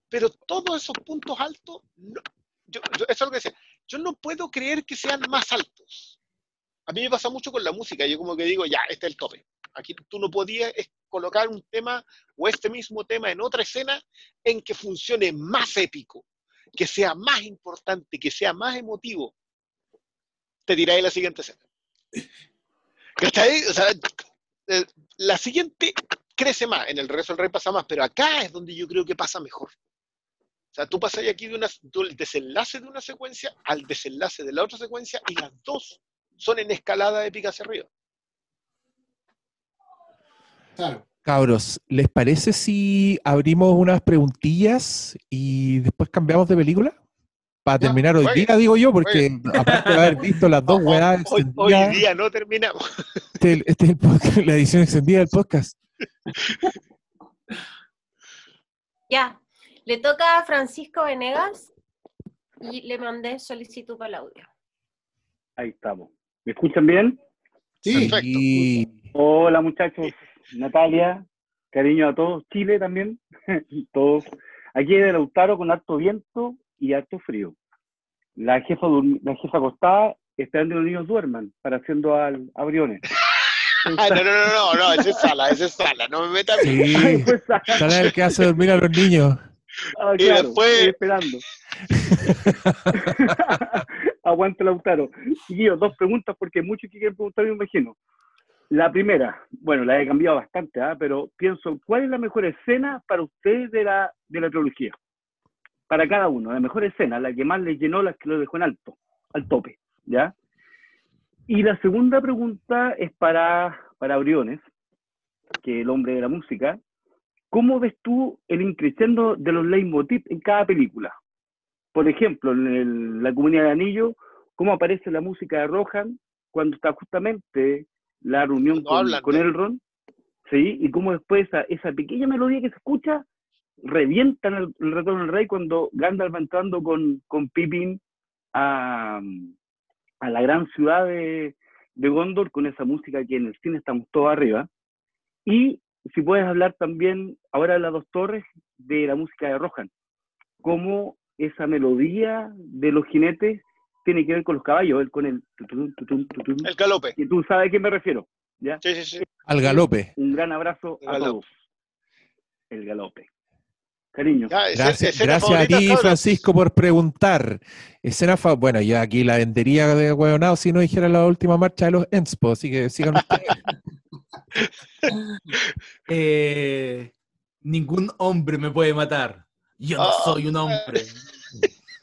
Pero todos esos puntos altos, no- yo, eso es lo que decía, yo no puedo creer que sean más altos. A mí me pasa mucho con la música, yo como que digo, ya, este es el tope. Aquí tú no podías colocar un tema o este mismo tema en otra escena en que funcione más épico, que sea más importante, que sea más emotivo te diré la siguiente escena. O sea, eh, la siguiente crece más, en el resto del rey pasa más, pero acá es donde yo creo que pasa mejor. O sea, tú pasas aquí de una, del desenlace de una secuencia al desenlace de la otra secuencia y las dos son en escalada épica hacia arriba. Claro. Cabros, ¿les parece si abrimos unas preguntillas y después cambiamos de película? Para Ya, terminar hoy día, digo yo, porque aparte de haber visto las dos *laughs* weas Hoy, día no terminamos. este, es el- este es el podcast, la edición extendida del podcast. Ya, le toca a Francisco Venegas y le mandé solicitud para el audio. Ahí estamos. ¿Me escuchan bien? Sí, Perfecto. Y Hola muchachos, Natalia, cariño a todos, Chile también, *laughs* todos. Aquí de Lautaro con harto viento y harto frío. La jefa, la jefa acostada esperando que los niños duerman para haciendo al abriones. *laughs* Ah, no, no, no, no, no, esa es sala, esa es sala, no me metas sí, *laughs* pues, el que hace dormir a los niños. Ah, Y claro, después- estoy esperando. *laughs* Aguante Lautaro. Chiquillos, dos preguntas porque muchos que quieren preguntar, me imagino. La primera, bueno, la he cambiado bastante, ¿ah? pero pienso, ¿cuál es la mejor escena para ustedes de la, de la trilogía? Para cada uno, la mejor escena, la que más les llenó, la que lo dejó en alto, al tope, ¿ya? Y la segunda pregunta es para, para Briones, que el hombre de la música. ¿Cómo ves tú el increciendo de los leitmotiv en cada película? Por ejemplo, en el- la comunidad de Anillo, ¿cómo aparece la música de Rohan cuando está justamente la reunión con, con Elrond? ¿Sí? Y cómo después esa, esa pequeña melodía que se escucha revienta en el, el retorno del rey cuando Gandalf va entrando con, con Pippin a, a la gran ciudad de, de Gondor con esa música que en el cine estamos todos arriba. Y si puedes hablar también, ahora de las dos torres, de la música de Rohan, cómo esa melodía de los jinetes tiene que ver con los caballos, él con el... tutum, tutum, tutum, El galope. y tú sabes a qué me refiero. ¿ya? Sí, sí, sí. Al galope. Un gran abrazo a todos. El galope. Cariño. Gracias, escena gracias a ti. Francisco, por preguntar. Escena fa- bueno, yo aquí la vendería de huevonado si no dijera la última marcha de los Enspo, así que sigan ustedes. *laughs* Eh, ningún hombre me puede matar. Yo no Ah. soy un hombre.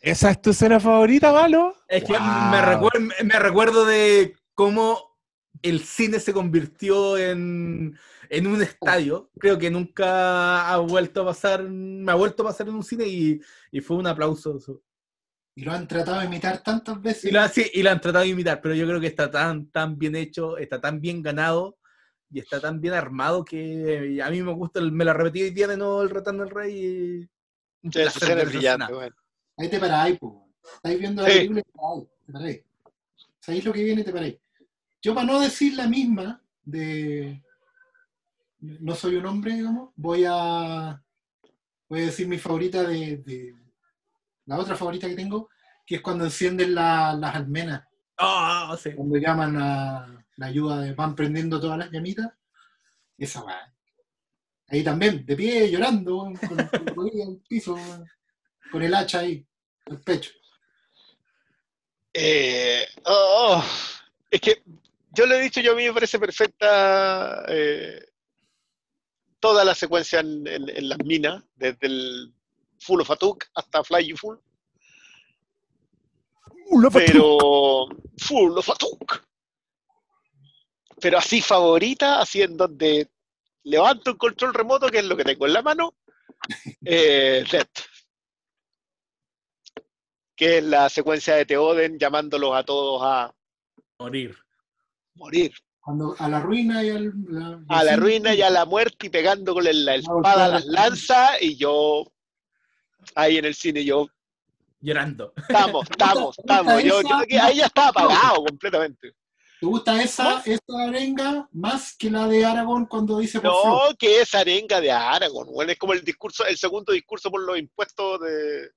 ¿Esa es tu escena favorita, Malo? Es que Wow. me, recuerdo, me recuerdo de cómo el cine se convirtió en, en un estadio. Creo que nunca ha vuelto a pasar, me ha vuelto a pasar en un cine y, y fue un aplauso. Y lo han tratado de imitar tantas veces. Y lo, sí, y lo han tratado de imitar, pero yo creo que está tan, tan bien hecho, está tan bien ganado y está tan bien armado que a mí me gusta, el- me la repetí hoy día de nuevo el Retorno del Rey. y Sí, es brillante, bueno. Ahí te paráis, po. Estáis viendo la Sí. película y te paráis. ¿Sabéis lo que viene? Te paráis. Yo, para no decir la misma de. No soy un hombre, digamos, voy a. Voy a decir mi favorita de. de- la otra favorita que tengo, que es cuando encienden la- las almenas. Ah, sí. Cuando llaman a la ayuda, de, van prendiendo todas las llamitas. Esa va. Ahí también, de pie, llorando, con, *laughs* el piso, con el hacha ahí, el pecho. Eh, oh, es que yo lo he dicho, yo a mí me parece perfecta eh, toda la secuencia en, en- en las minas, desde el Full of Atuk hasta Fly You Full, pero Full of Atuk. Pero así favorita, así en donde levanto el control remoto, que es lo que tengo en la mano, *laughs* eh. Que es la secuencia de Teoden llamándolos a todos a Morir. morir. Cuando, a la ruina y al, la, a la ruina y a la muerte y pegando con la espada a las lanzas y yo ahí en el cine yo Llorando. estamos, *laughs* estamos, estamos. Yo, yo creo que ahí ya estaba apagado completamente. ¿Te gusta esa, esa arenga más que la de Aragón cuando dice por Flo? No, que es arenga de Aragorn, bueno, es como el discurso, el segundo discurso por los impuestos de,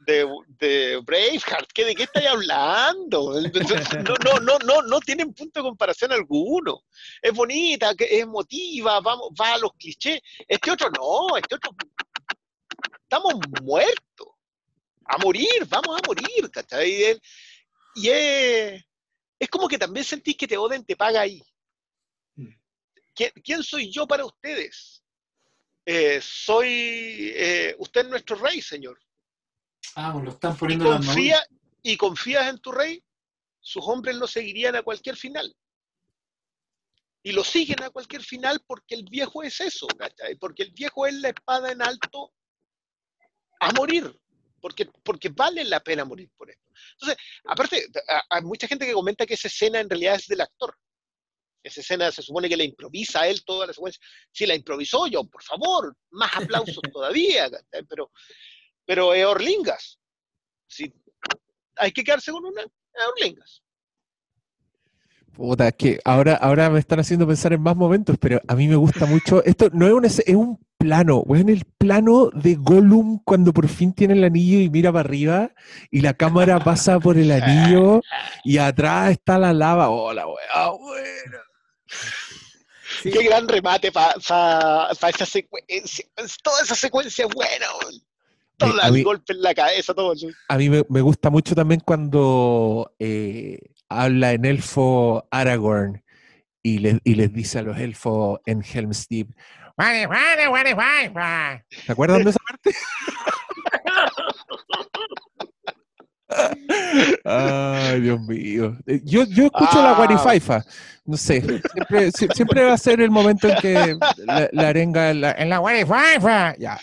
de, de Braveheart. ¿Qué, ¿De qué estáis hablando? *laughs* No, no, no, no, no tienen punto de comparación alguno. Es bonita, es emotiva, vamos, va a los clichés. Este otro no, este otro estamos muertos. A morir, vamos a morir, ¿cachai? Y, él- y es, es como que también sentís que Teoden te paga ahí. ¿Quién, quién soy yo para ustedes? Eh, soy, eh, usted es nuestro rey, señor. Ah, lo están Y, poniendo en la confía, y confías en tu rey, sus hombres lo seguirían a cualquier final. Y lo siguen a cualquier final porque el viejo es eso, ¿cachai? Porque el viejo es la espada en alto a morir. Porque, porque vale la pena morir por esto. Entonces, aparte, hay mucha gente que comenta que esa escena en realidad es del actor. Esa escena se supone que la improvisa él toda la secuencia. Si la improvisó yo, por favor, más aplausos *laughs* todavía, pero, pero es Orlingas. Si hay que quedarse con una, es Orlingas. Puta, es que ahora, ahora me están haciendo pensar en más momentos, pero a mí me gusta mucho. Esto no es un, es un plano, weón, el plano de Gollum cuando por fin tiene el anillo y mira para arriba y la cámara pasa por el anillo y atrás está la lava. Oh, la weá, buena. Sí. Qué gran remate para esa secuencia. Toda esa secuencia es buena. weón. Todo a el mí- golpe en la cabeza, todo eso. A mí me, me gusta mucho también cuando eh, habla en elfo Aragorn y, le- y les dice a los elfos en Helm's Deep. ¿Se acuerdan de esa parte? Ay, Dios mío. Eh, Yo, yo escucho la Ah. guarifaifa. No sé, siempre, sie- siempre va a ser el momento en que la, la arenga en la, en la guarifaifa. Ya.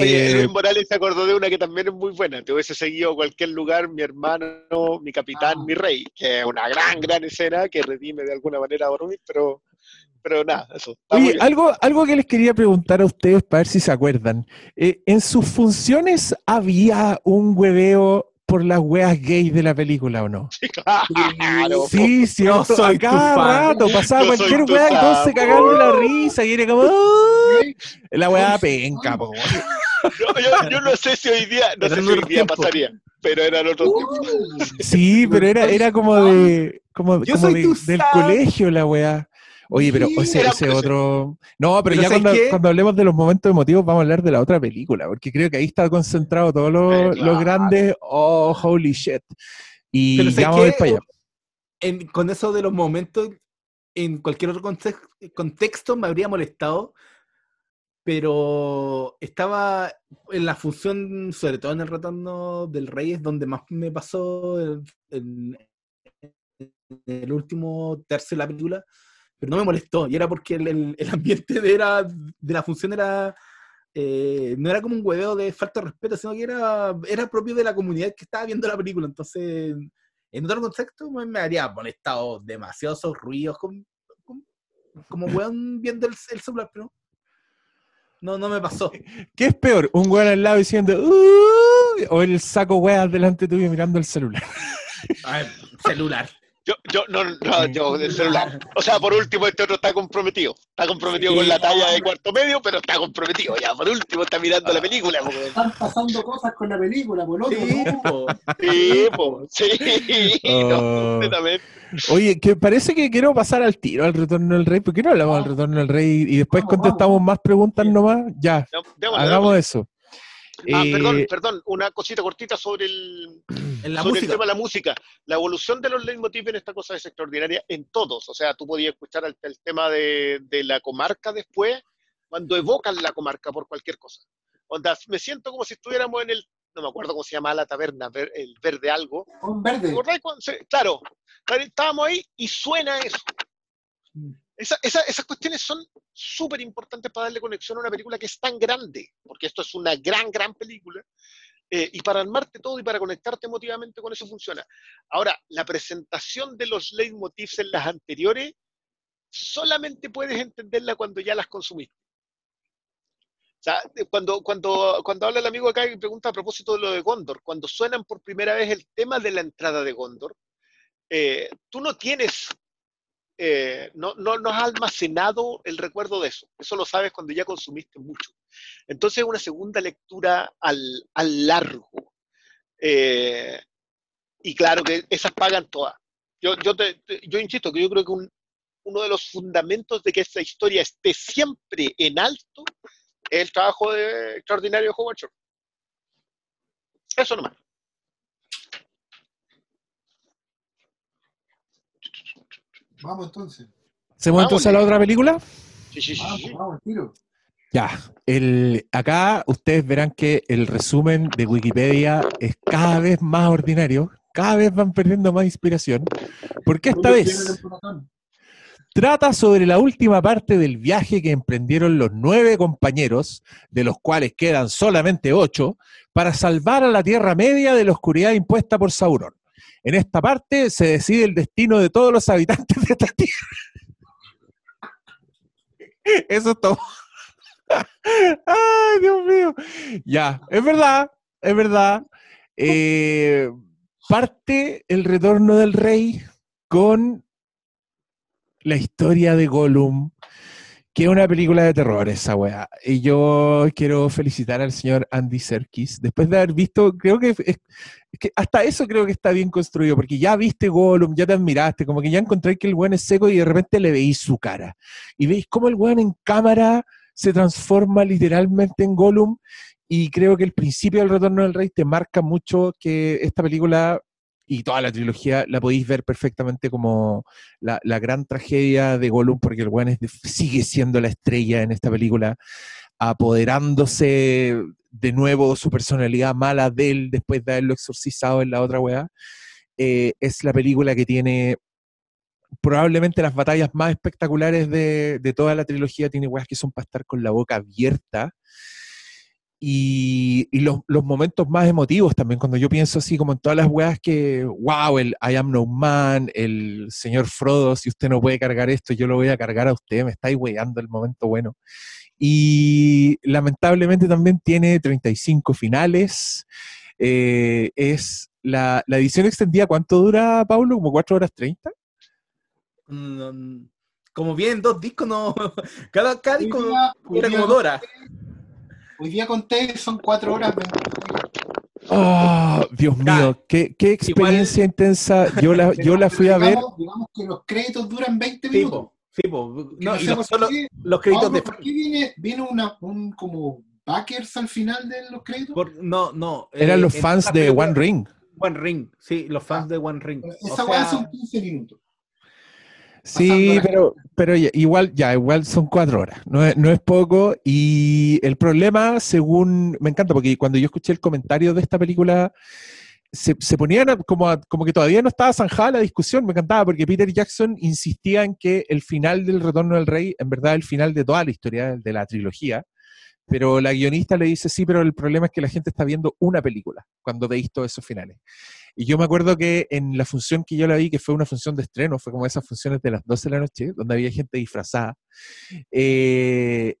Oye, Eh, Luis Morales se acordó de una que también es muy buena. Te hubiese seguido a cualquier lugar, mi hermano, mi capitán, Ah. mi rey, que es una gran, gran escena que redime de alguna manera a Boromir, pero, pero nada, eso. Oye, algo, algo que les quería preguntar a ustedes para ver si se acuerdan. Eh, ¿En sus funciones había un hueveo por las weas gays de la película o no? Claro. Sí, sí, Yo soy a cada tu fan. rato pasaba cualquier wea y todos se cagaban de la risa y era como "Ay". la wea penca, po. Yo, yo- yo no sé si hoy día, no Era sé si hoy día tiempo. pasaría, pero era en otro tiempo. Uh, Sí, pero era, era como de como, Yo como soy de- tu del fan. colegio la wea. Oye, pero Sí, ese, otro. No, pero, Pero ya ¿sabes cuando, hablemos de los momentos emotivos, vamos a hablar de la otra película, porque creo que ahí está concentrado todos los, Eh, los claro. grandes. Oh, holy shit. Y Pero ya ¿sabes vamos a ir para allá. En- con eso de los momentos, en cualquier otro context- contexto me habría molestado, pero estaba en la función, sobre todo en el retorno del rey, es donde más me pasó en, en- en el último tercio de la película, pero no me molestó, y era porque el, el- el ambiente de, era, de la función era... eh, no era como un hueveo de falta de respeto, sino que era, era propio de la comunidad que estaba viendo la película. Entonces, en otro contexto me, me habría molestado demasiado esos ruidos con- con- como weón viendo el, el celular, pero no, no me pasó. *laughs* ¿Qué es peor? ¿Un weón al lado diciendo "Uh", o el saco weas delante tuyo mirando el celular? A ver, celular. Yo, yo, no, no, *laughs* yo del celular. O sea, por último, este otro está comprometido. Está comprometido Sí. con la talla de cuarto medio, pero está comprometido. Ya, por último, está mirando la película. po, weón. Están pasando cosas con la película, por otro. Sí, no. *laughs* po. Sí, po, sí, *laughs* no, completamente. Oye, que parece que quiero pasar al tiro al retorno del rey. ¿Por qué no hablamos del retorno del rey y después Vamos, contestamos vamos. más preguntas nomás? Ya, Démosle, hagamos démosle. eso. Ah, Eh, perdón, perdón, una cosita cortita sobre el, *clears throat* En la sobre el tema de la música. La evolución de los leitmotiv en esta cosa es extraordinaria en todos. O sea, tú podías escuchar el, el tema de, de la comarca después, cuando evocan la comarca por cualquier cosa. Onda, me siento como si estuviéramos en el, no me acuerdo cómo se llama la taberna, ver- el verde algo. Un ¿Te verde. claro, claro, estábamos ahí y suena eso. Esa- esa- esas cuestiones son súper importantes para darle conexión a una película que es tan grande, porque esto es una gran, gran película, eh, y para armarte todo y para conectarte emotivamente con eso funciona. Ahora, la presentación de los leitmotivs en las anteriores, solamente puedes entenderla cuando ya las consumiste. O sea, cuando, cuando, cuando habla el amigo acá y pregunta a propósito de lo de Gondor, cuando suenan por primera vez el tema de la entrada de Gondor, eh, tú no tienes, eh, no, no, no has almacenado el recuerdo de eso. Eso lo sabes cuando ya consumiste mucho. Entonces, una segunda lectura al, al largo. Eh, y claro que esas pagan todas. Yo, yo, te- yo insisto que yo creo que un- uno de los fundamentos de que esta historia esté siempre en alto es el trabajo de, extraordinario de Howard Shore. Eso nomás. Vamos entonces. ¿Hacemos entonces a la otra película? Sí, sí, sí, Vamos, sí. vamos, tiro. Ya, el, acá ustedes verán que el resumen de Wikipedia es cada vez más ordinario, cada vez van perdiendo más inspiración, porque esta vez trata sobre la última parte del viaje que emprendieron los nueve compañeros, de los cuales quedan solamente ocho, para salvar a la Tierra Media de la oscuridad impuesta por Sauron. En esta parte se decide el destino de todos los habitantes de esta Tierra. Eso es todo. Ay, Dios mío. Ya, es verdad, es verdad. Eh, parte el retorno del rey con la historia de Gollum, que es una película de terror esa weá. Y yo quiero felicitar al señor Andy Serkis, después de haber visto, creo que, hasta eso creo que está bien construido, porque ya viste Gollum, ya te admiraste, como que ya encontré que el weón es seco y de repente le veis su cara. Y veis cómo el weón en cámara se transforma literalmente en Gollum. Y creo que el principio del Retorno del Rey te marca mucho que esta película y toda la trilogía la podéis ver perfectamente como la, la gran tragedia de Gollum, porque el weón es sigue siendo la estrella en esta película, apoderándose de nuevo su personalidad mala de él después de haberlo exorcizado en la otra weá. Eh, es la película que tiene probablemente las batallas más espectaculares de, de toda la trilogía. Tiene weas que son para estar con la boca abierta. Y, y los, los momentos más emotivos también, cuando yo pienso así como en todas las weas que, wow, el I am no man, el señor Frodo, si usted no puede cargar esto, yo lo voy a cargar a usted, me estáis weyando el momento bueno. Y lamentablemente también tiene 35 finales. Eh, es la, la edición extendida, ¿cuánto dura, Pablo? ¿Como 4 horas 30? Mm, como bien, dos discos, no. *laughs* Cada, cada disco día como Dora. Hoy día conté, son cuatro horas. 20 Oh, Dios mío, qué, qué experiencia intensa. Yo la, yo la fui a ver. Digamos, digamos que los créditos duran 20 Sí, minutos. po, Sí, po. No, no y no por solo qué- los créditos Pablo, de ¿Por qué viene, viene una, un como backers al final de los créditos? por- no, no. Eran eh, los fans de película- One Ring. One Ring, sí, los fans de One Ring. O Esa sea, weá son 15 minutos. Sí, pero, pero ya- igual, ya, igual son cuatro horas, no es, no es poco. Y el problema, según, me encanta, porque cuando yo escuché el comentario de esta película, se, se ponían a- como, a- como que todavía no estaba zanjada la discusión, me encantaba, porque Peter Jackson insistía en que el final del Retorno del Rey, en verdad, el final de toda la historia, de la trilogía, pero la guionista le dice, sí, pero el problema es que la gente está viendo una película cuando veis todos esos finales. Y yo me acuerdo que en la función que yo la vi, que fue una función de estreno, fue como esas funciones de las 12 de la noche, donde había gente disfrazada, eh,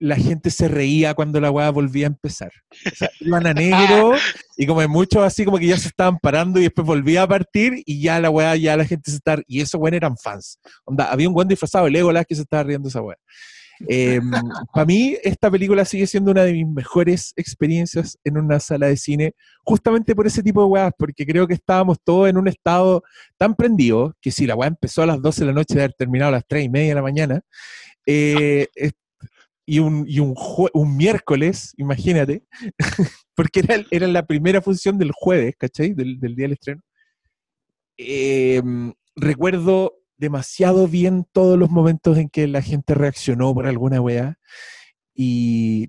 la gente se reía cuando la weá volvía a empezar. O sea, iban a *laughs* negro y como en muchos así como que ya se estaban parando y después volvía a partir y ya la weá, ya la gente se estaba... Y esos weón eran fans. Onda, había un buen disfrazado de Legolas que se estaba riendo esa weá. Para mí, esta película sigue siendo una de mis mejores experiencias en una sala de cine, justamente por ese tipo de weas, porque creo que estábamos todos en un estado tan prendido que si la weá empezó a las 12 de la noche de haber terminado a las 3 y media de la mañana, eh, y, un, y un, un miércoles, imagínate, *laughs* porque era, era la primera función del jueves, ¿cachai? Del, del día del estreno. Eh, recuerdo demasiado bien todos los momentos en que la gente reaccionó por alguna weá. Y,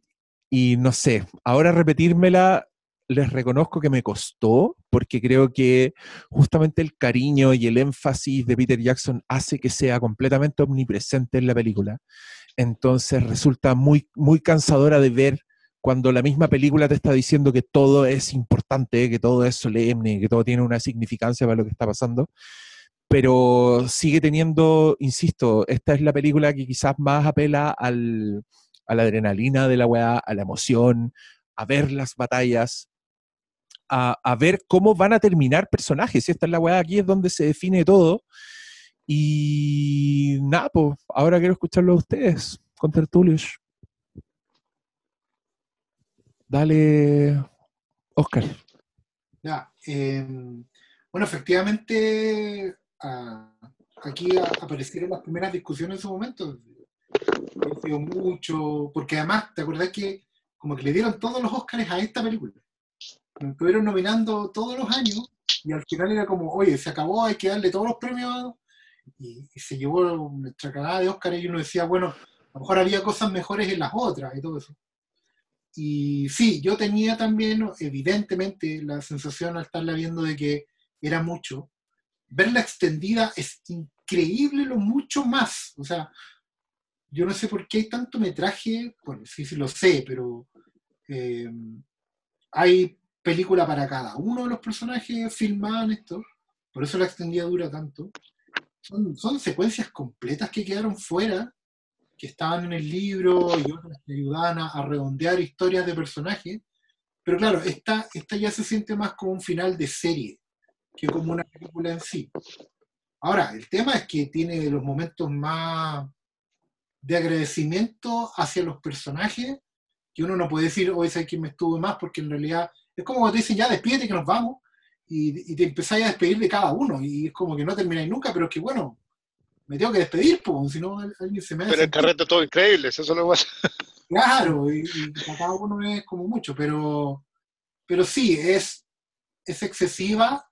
y no sé, ahora repetírmela, les reconozco que me costó, porque creo que justamente el cariño y el énfasis de Peter Jackson hace que sea completamente omnipresente en la película. Entonces resulta muy, muy cansadora de ver cuando la misma película te está diciendo que todo es importante, que todo es solemne, que todo tiene una significancia para lo que está pasando pero sigue teniendo, insisto, esta es la película que quizás más apela al, a la adrenalina de la weá, a la emoción, a ver las batallas, a, a ver cómo van a terminar personajes. Esta es la weá, aquí es donde se define todo. Y nada, pues ahora quiero escucharlo a ustedes, con tertulios. Dale, Oscar. Ya, eh, bueno, efectivamente, ah, aquí a- aparecieron las primeras discusiones en su momento. Mucho, porque además, ¿te acordás que como que le dieron todos los Oscars a esta película? Estuvieron nominando todos los años y al final era como, oye, se acabó, hay que darle todos los premios y, y se llevó nuestra cagada de Oscars y uno decía, bueno, a lo mejor había cosas mejores en las otras y todo eso. Y sí, yo tenía también, evidentemente, la sensación al estarla viendo de que era mucho. Verla extendida es increíble lo mucho más. O sea, yo no sé por qué hay tanto metraje, bueno, sí, sí lo sé, pero eh, hay película para cada uno de los personajes filmados en esto. Por eso la extendida dura tanto. Son, son secuencias completas que quedaron fuera que estaban en el libro y otras que ayudaban a, a redondear historias de personajes. Pero claro, esta, esta ya se siente más como un final de serie que como una película en sí. Ahora, el tema es que tiene los momentos más de agradecimiento hacia los personajes, que uno no puede decir, hoy sé quién me estuvo más, porque en realidad es como cuando te dicen, ya despídete que nos vamos, y, y te empezáis a despedir de cada uno, y es como que no termináis nunca, pero es que bueno, me tengo que despedir, pues, si no alguien se me hace Pero el carrete todo increíble, eso es lo pasa. *laughs* Claro, y, y cada uno es como mucho, pero, pero sí, es, es excesiva,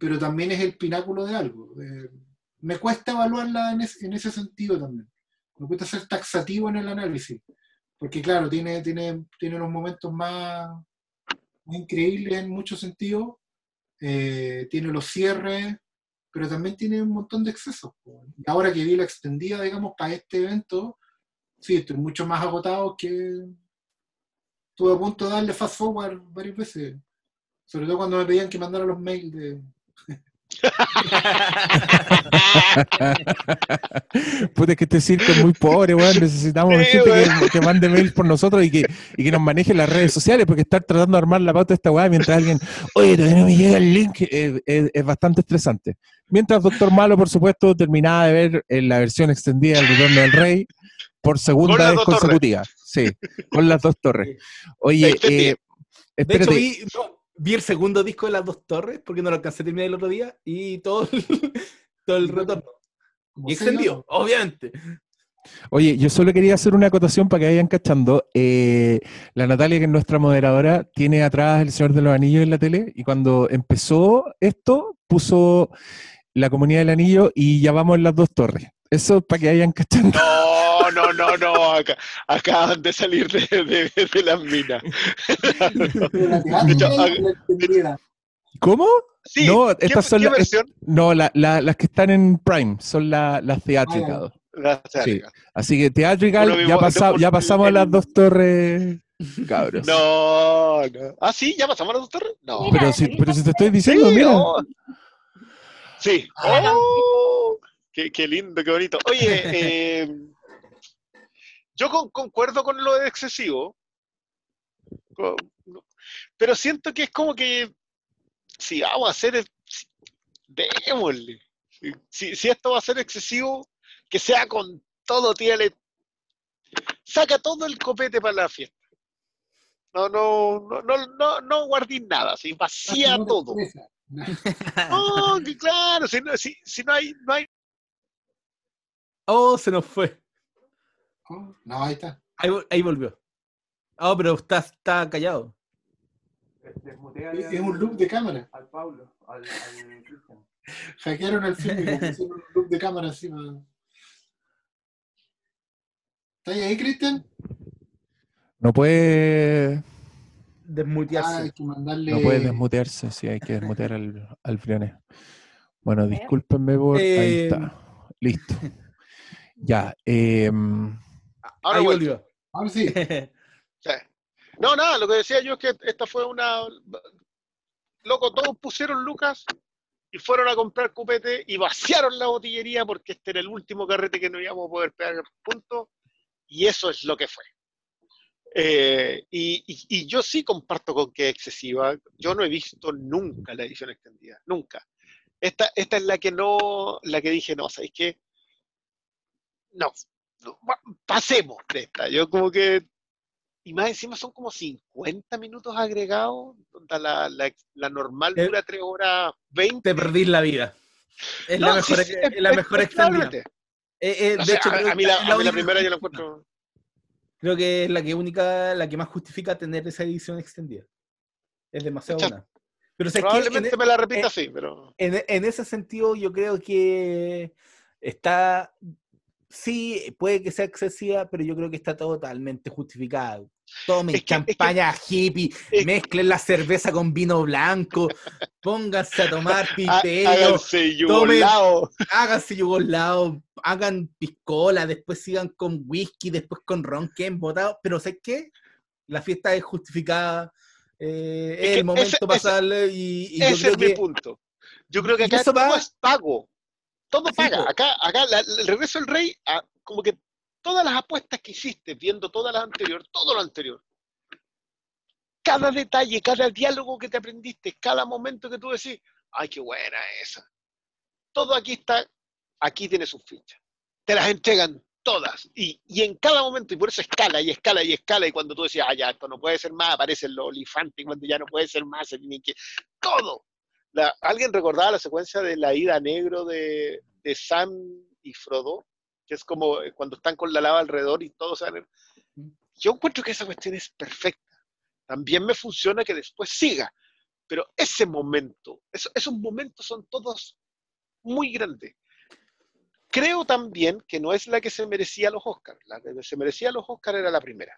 pero también es el pináculo de algo. Eh, me cuesta evaluarla en, es- en ese sentido también. Me cuesta ser taxativo en el análisis, porque claro, tiene, tiene, tiene unos momentos más, increíbles en muchos sentidos, eh, tiene los cierres, pero también tiene un montón de excesos. ahora que vi la extendida, digamos, para este evento, sí, estoy mucho más agotado que estuve a punto de darle fast forward varias veces. Sobre todo cuando me pedían que mandara los mails de. *laughs* Puta, es que este circo es muy pobre, weón. Necesitamos Sí, gente que, weón. que mande mails por nosotros y que, y que nos maneje las redes sociales, porque estar tratando de armar la pauta de esta weá mientras alguien, oye, todavía no me llega el link, eh, es, es bastante estresante. Mientras Doctor Malo, por supuesto, terminaba de ver en la versión extendida del Retorno del Rey por segunda vez dos torres. consecutiva. Sí, con las dos torres. Oye, eh, De hecho, espérate. vi, no, vi el segundo disco de las dos torres porque no lo alcancé a terminar el otro día y todo el, *laughs* todo el retorno. Y horas. obviamente. Oye, yo solo quería hacer una acotación para que vayan cachando. Eh, la Natalia, que es nuestra moderadora, tiene atrás El Señor de los Anillos en la tele y cuando empezó esto puso la Comunidad del Anillo y ya vamos en las dos torres. Eso para que vayan cachando. No, no, no, no. Acá, acaban de salir de, de- de las minas. Ah. ¿Cómo? Sí, No, ¿qué- estas son las- versión? No, la- la- las que están en Prime son la- las theatrical. La teátrica. Así que theatrical, ya, mismo- pasa- ya el- pasamos a las dos torres, cabros. No, no. ¿Ah, sí? ¿Ya pasamos a las dos torres? No. Mira, Pero si, pero si te estoy Sí, diciendo, mira. oh. Sí. Ah, Oh, qué, qué lindo, qué bonito. Oye, eh, *laughs* yo con- concuerdo con lo de excesivo, con- pero siento que es como que si vamos a hacer, el- si- démosle. Si, si esto va a ser excesivo, que sea con todo, tírale. Saca todo el copete para la fiesta. No, no, no, no, no, no guardís nada, así, vacía No todo. *laughs* No, que claro, si no, si, si no hay, no hay Oh, se nos fue. No, ahí está. Ahí, ahí volvió. Oh, pero está, está callado. Es un loop de cámara. Al Pablo, al, Cristian. Hackearon film pusieron un loop de cámara encima. ¿Estás ahí, Cristian? No puede, Ah, Desmutearse. hay que mandarle. no puede desmutearse, sí, hay que desmutear al, al Briones. Bueno, ver. discúlpenme por. ahí Eh, está. Listo. Ya. em, Ahora ahí vuelve. volvió. Ahora sí. *laughs* Sí. No, nada, lo que decía yo es que esta fue una. Loco, todos pusieron lucas y fueron a comprar cupete y vaciaron la botillería porque este era el último carrete que no íbamos a poder pegar punto y eso es lo que fue. Eh, y, y- y yo sí comparto con que es excesiva. Yo no he visto nunca la edición extendida, nunca. Esta, esta es la que no, la que dije, no, ¿sabéis qué? No, pasemos de esta. Yo como que y más encima son como 50 minutos agregados, donde la, la, la normal Eh, dura 3 horas 20. Te perdís la vida. Es la mejor, sí, sí, es la mejor extendida. Eh, eh, de hecho, a, mí la, es a mí la única- primera yo la encuentro. Creo que es la que única, la que más justifica tener esa edición extendida. Es demasiado buena. Probablemente En- me la repita así, pero. en, en ese sentido, yo creo que está. Sí, puede que sea excesiva, pero yo creo que está totalmente justificado. Tomen Es que- es que- champaña hippie, es- mezclen la cerveza con vino blanco, pónganse a tomar *laughs* Há- pipero, Háganse yugoslavo. háganse yugoslavo, hagan piscola, después sigan con whisky, después con ron que embotado. Pero ¿sabes qué? La fiesta es justificada, eh, Es el momento ese- pasarle y, y yo Ese creo es mi punto. Yo creo que acá todo va- es pago. Todo paga. Acá, acá la- el regreso del rey, ah, como que todas las apuestas que hiciste, viendo todas las anteriores, todo lo anterior, cada detalle, cada diálogo que te aprendiste, cada momento que tú decís, ay, qué buena esa. Todo aquí está, aquí tiene sus fichas. Te las entregan todas. Y, y en cada momento, y por eso escala y escala y escala, y cuando tú decías, ah, ya, esto no puede ser más, aparecen los olifantes, y cuando ya no puede ser más, se tiene que... Todo. La- ¿Alguien recordaba la secuencia de la ida negro de, de Sam y Frodo? Que es como eh, cuando están con la lava alrededor y todos salen. Yo encuentro que esa cuestión es perfecta. También me funciona que después siga. Pero ese momento, eso- esos momentos son todos muy grandes. Creo también que no es la que se merecía los Oscars. La que se merecía los Oscars era la primera.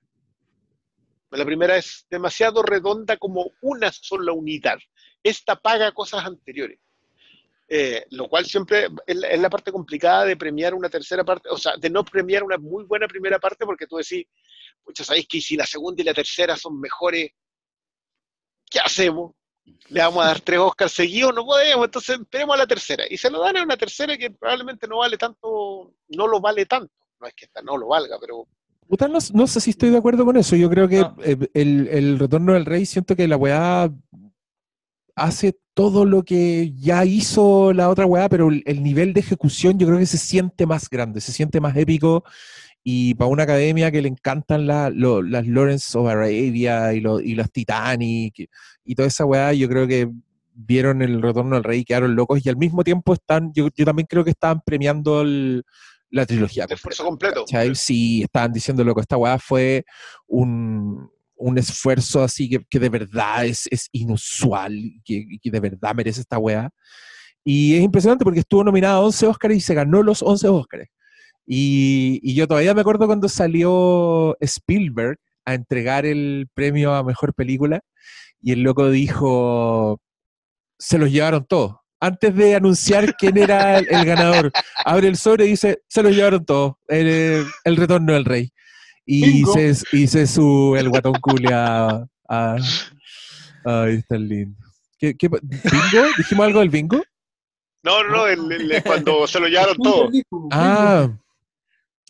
La primera es demasiado redonda como una sola unidad. Esta paga cosas anteriores. Eh, lo cual siempre es la, parte complicada de premiar una tercera parte, o sea, de no premiar una muy buena primera parte, porque tú decís, pucha, ¿sabéis que si la segunda y la tercera son mejores, ¿qué hacemos? ¿Le vamos a dar tres Oscars seguidos? No podemos, entonces esperemos a la tercera. Y se lo dan a una tercera que probablemente no vale tanto, no lo vale tanto. No es que esta no lo valga, pero no, no sé si estoy de acuerdo con eso. Yo creo que No. eh, el, el retorno del rey, siento que la weá hace todo lo que ya hizo la otra weá, pero el, el nivel de ejecución yo creo que se siente más grande, se siente más épico. Y para una academia que le encantan la- lo- las Lawrence of Arabia y, lo- y los Titanic y, y toda esa weá, yo creo que vieron el retorno del rey y quedaron locos y al mismo tiempo están, yo, yo también creo que estaban premiando el- la trilogía. El esfuerzo completo. ¿cachai? Sí, estaban diciendo loco, esta weá fue un, un esfuerzo así que, que de verdad es, es inusual y que, que de verdad merece esta weá. Y es impresionante porque estuvo nominado a 11 Oscars y se ganó los 11 Oscars. Y, y yo todavía me acuerdo cuando salió Spielberg a entregar el premio a Mejor Película y el loco dijo, se los llevaron todos. Antes de anunciar quién era el, el ganador, abre el sobre y dice, se los llevaron todos, el, el retorno del rey. Y se, y se sube el guatón culia a... Ay, está lindo. ¿Qué, qué, ¿Bingo? ¿Dijimos algo del bingo? No, no, no, el- el- cuando se lo llevaron todo. Ah,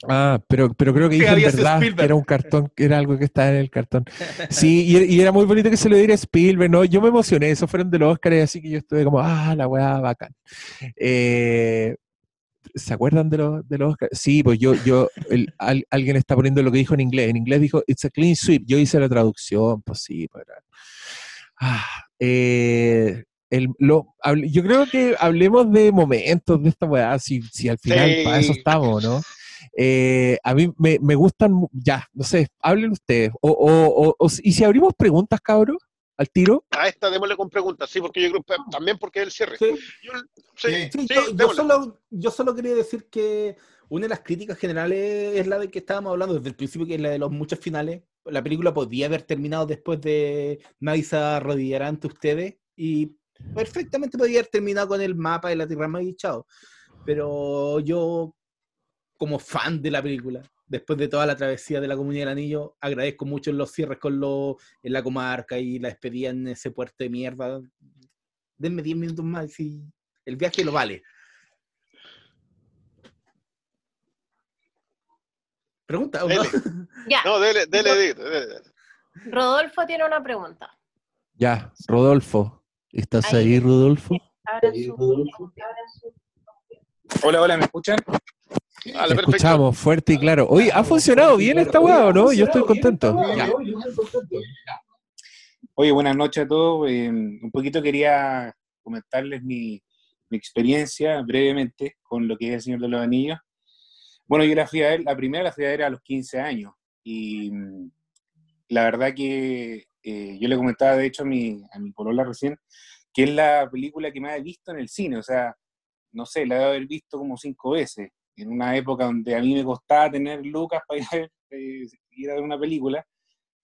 ah pero, pero creo que dije en verdad que era un cartón, que era algo que estaba en el cartón. Sí, y, y era muy bonito que se lo diera Spielberg, ¿no? Yo me emocioné, eso fueron de los Oscars, así que yo estuve como, ah, la weá, bacán. Eh, ¿Se acuerdan de los, de los Oscars? Sí, pues yo, yo, el- al- alguien está poniendo lo que dijo en inglés. En inglés dijo, it's a clean sweep. Yo hice la traducción, pues sí, pues Ah, eh, el- lo, hable- yo creo que hablemos de momentos de esta weá, si, si al final Sí. para eso estamos, ¿no? Eh, a mí me, me gustan, ya, no sé, hablen ustedes. O, o- o- ¿Y si abrimos preguntas, cabros? ¿Al tiro? A esta démosle con preguntas, sí, porque yo creo que también porque es el cierre. Sí. Yo- sí, Sí. Sí, sí, yo, yo démosle. solo, yo solo quería decir que una de las críticas generales es la de que estábamos hablando desde el principio, que es la de los muchos finales. La película podía haber terminado después de Nadie se arrodillará ante ustedes y perfectamente podía haber terminado con el mapa de la Tierra y chao. Pero yo, como fan de la película, después de toda la travesía de la Comunidad del Anillo, agradezco mucho los cierres con los, en la comarca y la despedida en ese puerto de mierda. Denme 10 minutos más y el viaje lo vale. Pregunta, ¿o no? *laughs* Ya, No, dele, dele, dele, dele. Rodolfo tiene una pregunta. Ya, Rodolfo. ¿Estás Ahí. ahí, Rodolfo? Hola, hola, ¿me escuchan? Vale, Te perfecto. escuchamos fuerte y claro. Oye, ¿ha funcionado bien esta weá o no? Yo estoy contento. Ya. Oye, buenas noches a todos. Eh, un poquito quería comentarles mi, mi experiencia brevemente con lo que es El Señor de los Anillos. Bueno, yo la fui a ver, la primera la fui a ver a los 15 años y mm, la verdad que eh, yo le comentaba de hecho a mi, a mi polola recién que es la película que más he visto en el cine, o sea, no sé, la debo haber visto como cinco veces, en una época donde a mí me costaba tener lucas para ir a ver, eh, ir a ver una película,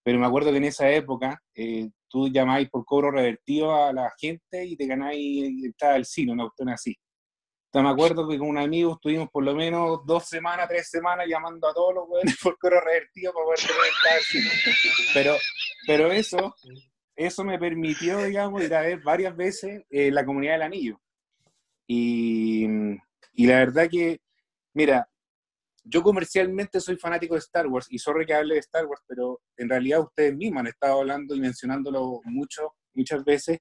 pero me acuerdo que en esa época eh, tú llamáis por cobro revertido a la gente y te ganáis entrada al cine, una cuestión así. Entonces me acuerdo que con un amigo estuvimos por lo menos dos semanas, tres semanas llamando a todos los weones *laughs* por cobro revertido para poder tener entrada al cine. Pero, pero eso, eso me permitió, digamos, ir a ver varias veces eh, la comunidad del anillo. Y, y la verdad que, mira, yo comercialmente soy fanático de Star Wars y sorry que hable de Star Wars, pero en realidad ustedes mismos han estado hablando y mencionándolo mucho, muchas veces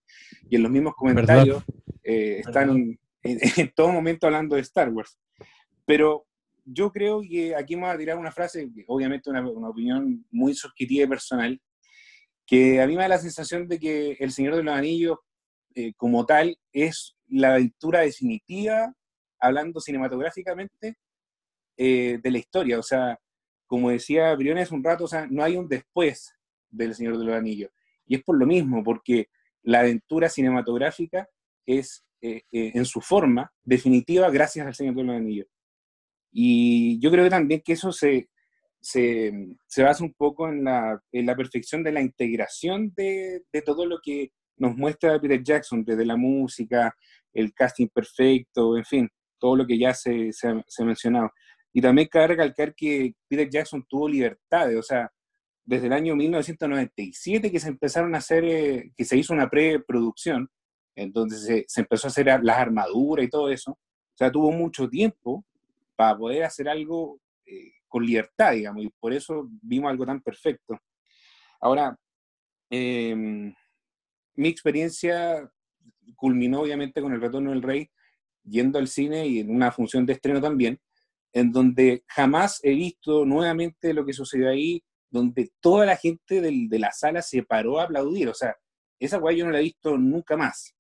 y en los mismos comentarios eh, están en, *laughs* en todo momento hablando de Star Wars. Pero yo creo que aquí me voy a tirar una frase, obviamente una, una opinión muy subjetiva y personal, que a mí me da la sensación de que El Señor de los Anillos, eh, como tal, es la aventura definitiva, hablando cinematográficamente, eh, de la historia. O sea, como decía Briones un rato, o sea, no hay un después del Señor de los Anillos. Y es por lo mismo, porque la aventura cinematográfica es, eh, eh, en su forma, definitiva gracias al Señor de los Anillos. Y yo creo que también que eso se, se, se basa un poco en la, en la perfección de la integración de, de todo lo que nos muestra Peter Jackson, desde la música, el casting perfecto, en fin, todo lo que ya se, se, ha, mencionado. Y también cabe recalcar que Peter Jackson tuvo libertades, o sea, desde el año 1997 que se empezaron a hacer, eh, que se hizo una preproducción, entonces se, se empezó a hacer las armaduras y todo eso, o sea, tuvo mucho tiempo para poder hacer algo eh, con libertad, digamos, y por eso vimos algo tan perfecto. Ahora, eh, mi experiencia culminó obviamente con el retorno del rey, yendo al cine y en una función de estreno también, en donde jamás he visto nuevamente lo que sucedió ahí, donde toda la gente del, de la sala se paró a aplaudir. O sea, esa guay yo no la he visto nunca más.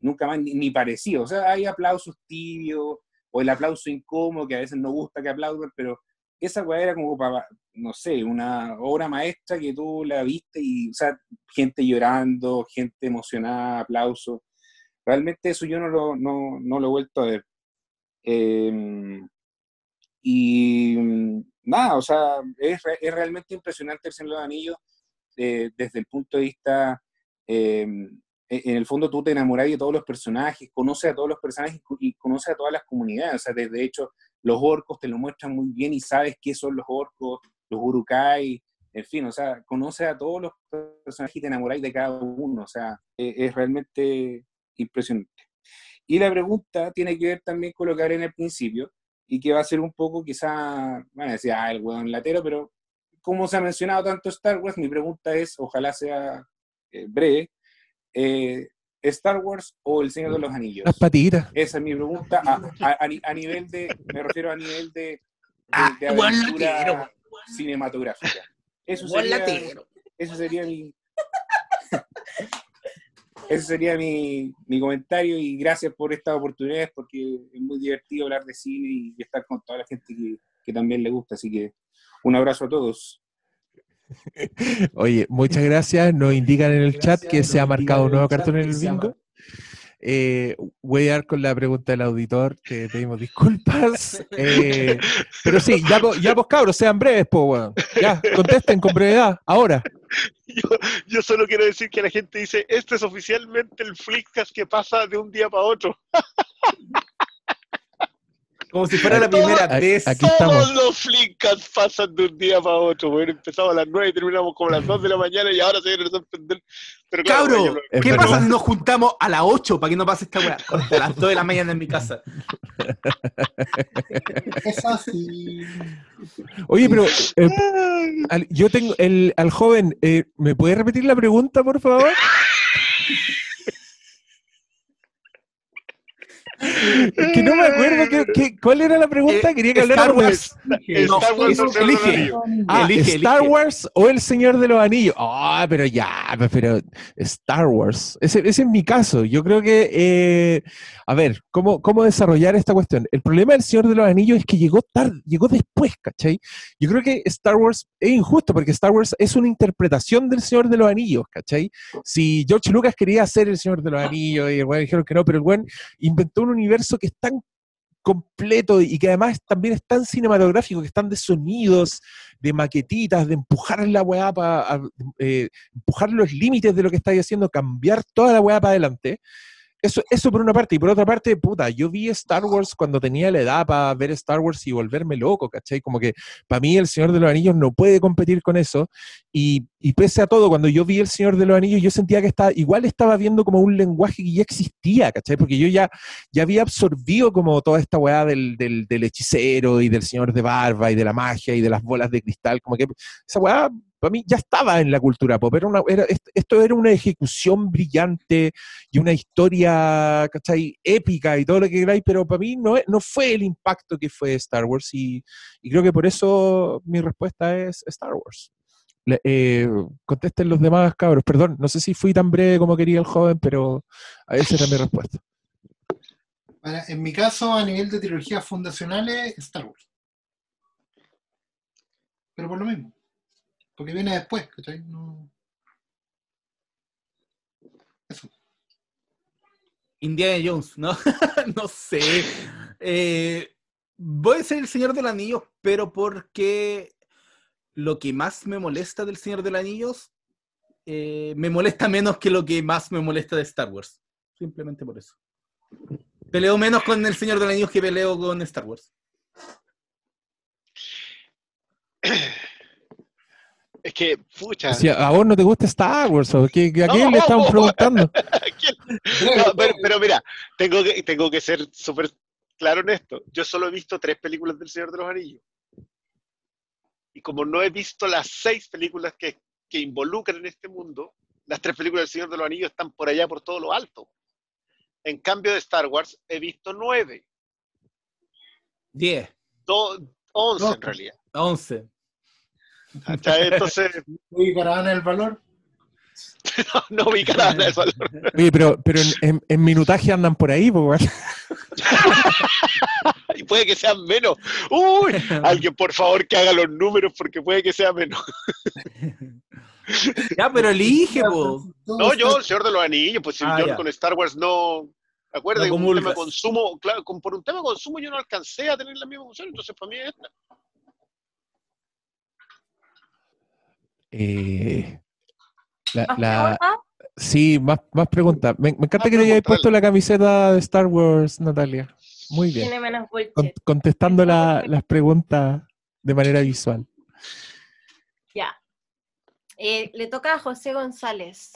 nunca más ni, parecido. O sea, hay aplausos tibios, o el aplauso incómodo, que a veces no gusta que aplaudan, pero esa weá era como para, no sé, una obra maestra que tú la viste y, o sea, gente llorando, gente emocionada, aplausos. Realmente eso yo no lo, no, no lo he vuelto a ver. Eh, y mm, nada, o sea, es, es realmente impresionante el Señor de los Anillos eh, desde el punto de vista, eh, en el fondo tú te enamoras de todos los personajes, conoces a todos los personajes y conoces a todas las comunidades, o sea, de, de hecho los orcos te lo muestran muy bien y sabes qué son los orcos, los urukai, en fin, o sea, conoces a todos los personajes y te enamoráis de cada uno, o sea, eh, es realmente impresionante. Y la pregunta tiene que ver también con lo que hablé en el principio, y que va a ser un poco quizá, bueno, decía, ah, el hueón latero, pero como se ha mencionado tanto Star Wars, mi pregunta es, ojalá sea eh, breve, eh, ¿Star Wars o El Señor de los Anillos? Las patitas. Esa es mi pregunta a, a- a ni- a nivel de, me refiero a nivel de, de, Ah, de aventura latero. cinematográfica. Eso sería, latero. eso sería mi... *laughs* Ese sería mi, mi comentario y gracias por estas oportunidades porque es muy divertido hablar de cine y, estar con toda la gente que, que también le gusta. Así que un abrazo a todos. *laughs* Oye, muchas gracias. Nos indican en el chat que se ha marcado un nuevo cartón en el bingo. Eh, voy a dar con la pregunta del auditor, te pedimos disculpas. Eh, pero sí, ya, ya pues cabros, sean breves, po, weón. Ya, contesten con brevedad, ahora. Yo, yo solo quiero decir que la gente dice, este es oficialmente el Flickcast que pasa de un día para otro. *laughs* Como si fuera la primera Aquí- vez. aquí estamos. Todos los Flickcasts pasan de un día para otro. Bueno, empezamos a las 9 y terminamos como a las 2 de la mañana y ahora se viene a sorprender. Pero claro, Cabro, yo ¿qué pasa si nos juntamos a las 8 para que no pase esta weá? A las 2 de la mañana en mi casa. Es así. Oye, pero eh, al- yo tengo el, al joven, eh, ¿me puede repetir la pregunta, por favor? Es que no me acuerdo qué- qué- cuál era la pregunta. Eh, Quería que Star de Wars. Star Wars eso, o el Señor de los elige. Anillos. Ah, Elige, Star elige. Wars o El Señor de los Anillos. Ah, pero ya, pero Star Wars. Ese, ese es mi caso. Yo creo que, eh, a ver, ¿cómo, ¿cómo desarrollar esta cuestión? El problema del Señor de los Anillos es que llegó tarde, llegó después, ¿cachai? Yo creo que Star Wars es injusto porque Star Wars es una interpretación del Señor de los Anillos, ¿cachai? Si George Lucas quería hacer El Señor de los Anillos y el güey dijeron que no, pero el güey inventó un universo que es tan completo y que además también es tan cinematográfico, que están de sonidos, de maquetitas, de empujar la weá para empujar los límites de lo que estáis haciendo, cambiar toda la weá para adelante. Eso, eso por una parte, y por otra parte, puta, yo vi Star Wars cuando tenía la edad para ver Star Wars y volverme loco, ¿cachai? Como que para mí El Señor de los Anillos no puede competir con eso, y, y pese a todo, cuando yo vi El Señor de los Anillos, yo sentía que estaba, igual estaba viendo como un lenguaje que ya existía, ¿cachai? Porque yo ya, ya había absorbido como toda esta weá del, del, del hechicero y del señor de barba y de la magia y de las bolas de cristal, como que esa weá para mí ya estaba en la cultura pop, era esto era una ejecución brillante y una historia. Épica y todo lo que queráis, pero para mí no, no fue el impacto que fue Star Wars y, creo que por eso mi respuesta es Star Wars. Eh, contesten los demás cabros, perdón, no sé si fui tan breve como quería el joven, pero esa era mi respuesta. En mi caso, a nivel de trilogías fundacionales, Star Wars. Pero por lo mismo. Porque viene después, ¿cachai? No... Eso. Indiana Jones, ¿no? *laughs* no sé. Eh, voy a ser el Señor de los Anillos, pero porque lo que más me molesta del Señor de los Anillos eh, me molesta menos que lo que más me molesta de Star Wars. Simplemente por eso. Peleo menos con el Señor de los Anillos que peleo con Star Wars. *clears throat* Es que, pucha. Si a, vos no te gusta Star Wars, ¿o qué, ¿a quién No. le estamos *laughs* preguntando? No, pero, pero mira, tengo que, tengo que ser súper claro en esto. Yo solo he visto tres películas del Señor de los Anillos. Y como no he visto las seis películas que, que involucran en este mundo, las tres películas del Señor de los Anillos están por allá, por todo lo alto. En cambio de Star Wars, he visto nueve. 10, Do- once No. en realidad. 11. ¿Cachai? Entonces, *laughs* Oye, Caravana del Valor. *laughs* no, no ubica nada de valor. Oye, pero, pero en, en- en minutaje andan por ahí, weón. *laughs* Y puede que sean menos. Uy, alguien por favor que haga los números porque puede que sea menos. Ya, pero elige, po. No, yo, el Señor de los Anillos, pues si Ah, yo ya. con Star Wars no. No que un tema de consumo, claro, con- por un tema de consumo yo no alcancé a tener la misma emoción, entonces para mí es esta. Eh, la, ¿Más la- preguntas? sí, más, más preguntas. Me, me encanta Ah, que le hayáis pregunta, puesto la camiseta de Star Wars, Natalia. Muy bien. Tiene menos bullshit. Con- contestando la- las preguntas de manera visual. Ya. Eh, le toca a José González.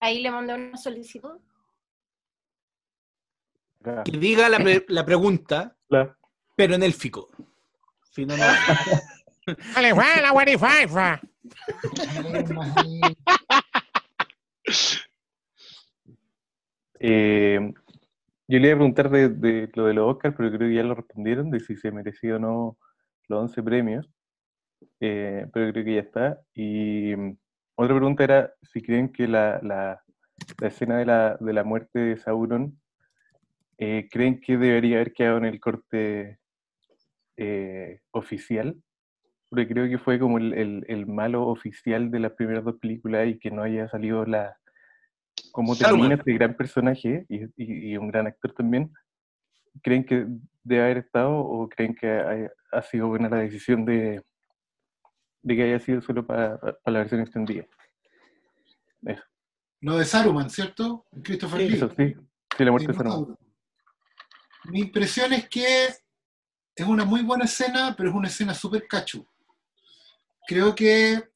Ahí le mandé una solicitud. Que diga la, pre- la pregunta, La- pero en élfico. Si no, no. *laughs* *laughs* Eh, yo le iba a preguntar de, lo de los Oscars, pero creo que ya lo respondieron, de si se mereció o no los 11 premios. Eh, pero creo que ya está. Y mm, otra pregunta era si creen que la, escena de la, muerte de Sauron, eh, ¿creen que debería haber quedado en el corte oficial? Porque creo que fue como el, el- el malo oficial de las primeras dos películas y que no haya salido la, cómo termina este gran personaje y, y- y un gran actor también. ¿Creen que debe haber estado o creen que ha, ha sido buena la decisión de, de que haya sido solo para, para la versión extendida? Eso, Lo de Saruman, ¿cierto? Christopher Lee. eso sí. Sí, la muerte de Sí, Saruman. no. Mi impresión es que es una muy buena escena, pero es una escena súper cachu. Creo que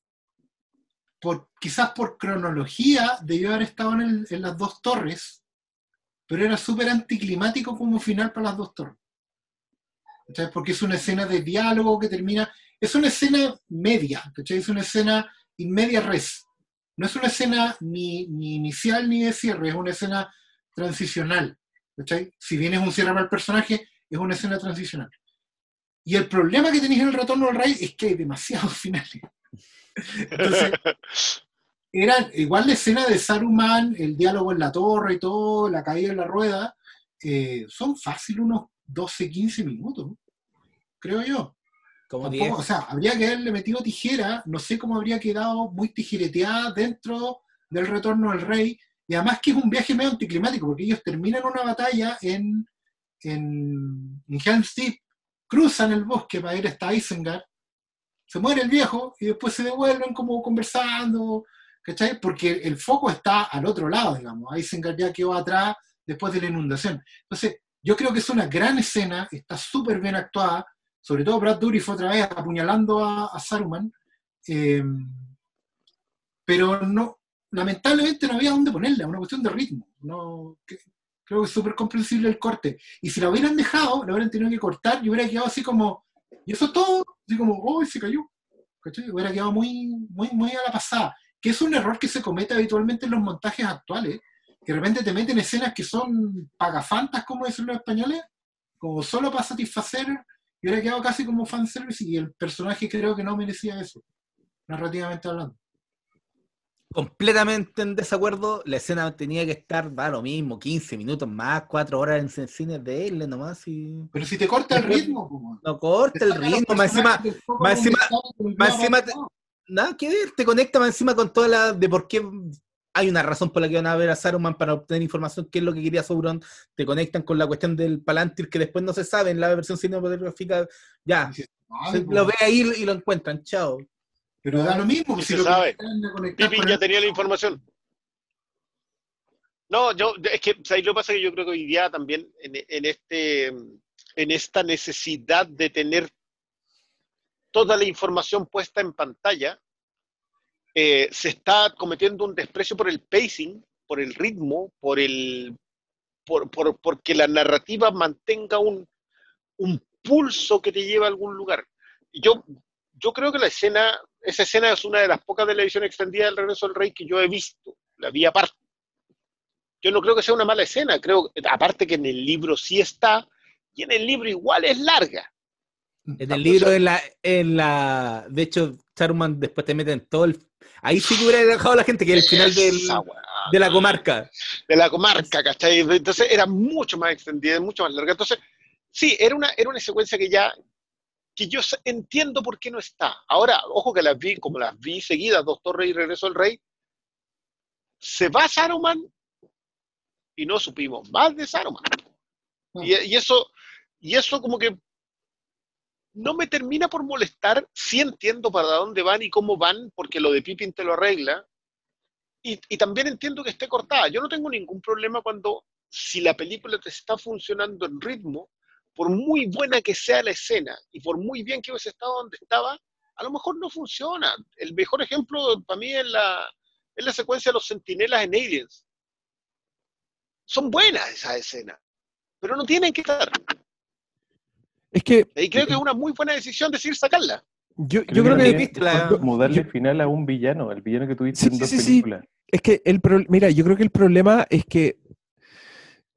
quizás por cronología debió haber estado en, las dos torres, pero era súper anticlimático como final para las dos torres. ¿Cachai? Porque es una escena de diálogo que termina. Es una escena media, ¿cachai? Es una escena in media res. No es una escena ni, ni inicial ni de cierre, es una escena transicional. ¿cachai? Si bien es un cierre para personaje, es una escena transicional. Y el problema que tenéis en el retorno del rey es que hay demasiados *laughs* finales. Entonces, *laughs* era igual la escena de Saruman, el diálogo en la torre y todo, la caída en la rueda, eh, son fácil unos 12, 15 minutos, creo yo. Como Tampoco- 10. o sea, habría que haberle metido tijera, no sé cómo habría quedado muy tijereteada dentro del retorno del rey, y además que es un viaje medio anticlimático, porque ellos terminan una batalla en, en, en Helm's Deep, cruzan el bosque para ir hasta Isengard, se muere el viejo y después se devuelven como conversando, ¿cachai? Porque el foco está al otro lado, digamos, Isengard ya quedó atrás después de la inundación. Entonces, yo creo que es una gran escena, está súper bien actuada, sobre todo Brad Dourif otra vez apuñalando a, Saruman, eh, pero no, lamentablemente no había dónde ponerla, una cuestión de ritmo. No, creo que es súper comprensible el corte. Y si la hubieran dejado, la hubieran tenido que cortar y hubiera quedado así como, y eso es todo, así como, oh, se cayó. ¿Cachai? Hubiera quedado muy, muy, muy a la pasada. Que es un error que se comete habitualmente en los montajes actuales, que de repente te meten escenas que son pagafantas, como dicen los españoles, como solo para satisfacer, y hubiera quedado casi como fanservice, y el personaje creo que no merecía eso, narrativamente hablando. Completamente en desacuerdo. La escena tenía que estar, da lo mismo, 15 minutos más, 4 horas en el cine de él nomás. Y... Pero si te corta el ritmo, No corta el ritmo, más encima, más encima- más encima te- nada que ver, te conecta más encima con toda la de por qué hay una razón por la que van a ver a Saruman para obtener información, qué es lo que quería Sauron, te conectan con la cuestión del Palantir que después no se sabe en la versión cinematográfica, ya, se lo ve ahí y lo encuentran, chao. Pero da lo mismo, si se lo sabe. con ya el- tenía la información. No, yo, es que ¿sabes? lo que pasa es que yo creo que hoy día también en, en este, en esta necesidad de tener toda la información puesta en pantalla, eh, se está cometiendo un desprecio por el pacing, por el ritmo, por el, por, por- porque la narrativa mantenga un, un pulso que te lleva a algún lugar. Yo, yo creo que la escena, esa escena es una de las pocas de la edición extendida del Regreso del Rey que yo he visto, la vi aparte. Yo no creo que sea una mala escena, creo, aparte que en el libro sí está, y en el libro igual es larga. En el libro, en la, en la, de hecho, Saruman después te meten todo el... Ahí sí que hubiera dejado a la gente que el final del, de la comarca. de la comarca, ¿cachai? Entonces era mucho más extendida, mucho más larga. Entonces, sí, era una, era una secuencia que ya, que yo entiendo por qué no está. Ahora, ojo que las vi, como las vi seguidas, Dos Torres y Regreso al Rey, se va Saruman y no supimos más de Saruman. Y, y eso, y eso como que no me termina por molestar, sí entiendo para dónde van y cómo van, porque lo de Pippin te lo arregla, y, y también entiendo que esté cortada. Yo no tengo ningún problema cuando, si la película te está funcionando en ritmo, por muy buena que sea la escena y por muy bien que hubiese estado donde estaba, a lo mejor no funciona. El mejor ejemplo para mí es la, es la secuencia de los sentinelas en Aliens. Son buenas esas escenas, pero no tienen que estar. Es que Y creo que es una muy buena decisión decir sacarla. yo, yo Creo que que... la- es como darle yo- final a un villano, el villano que tuviste Sí, en sí, dos sí, sí. películas. Es que el pro- mira, yo creo que el problema es que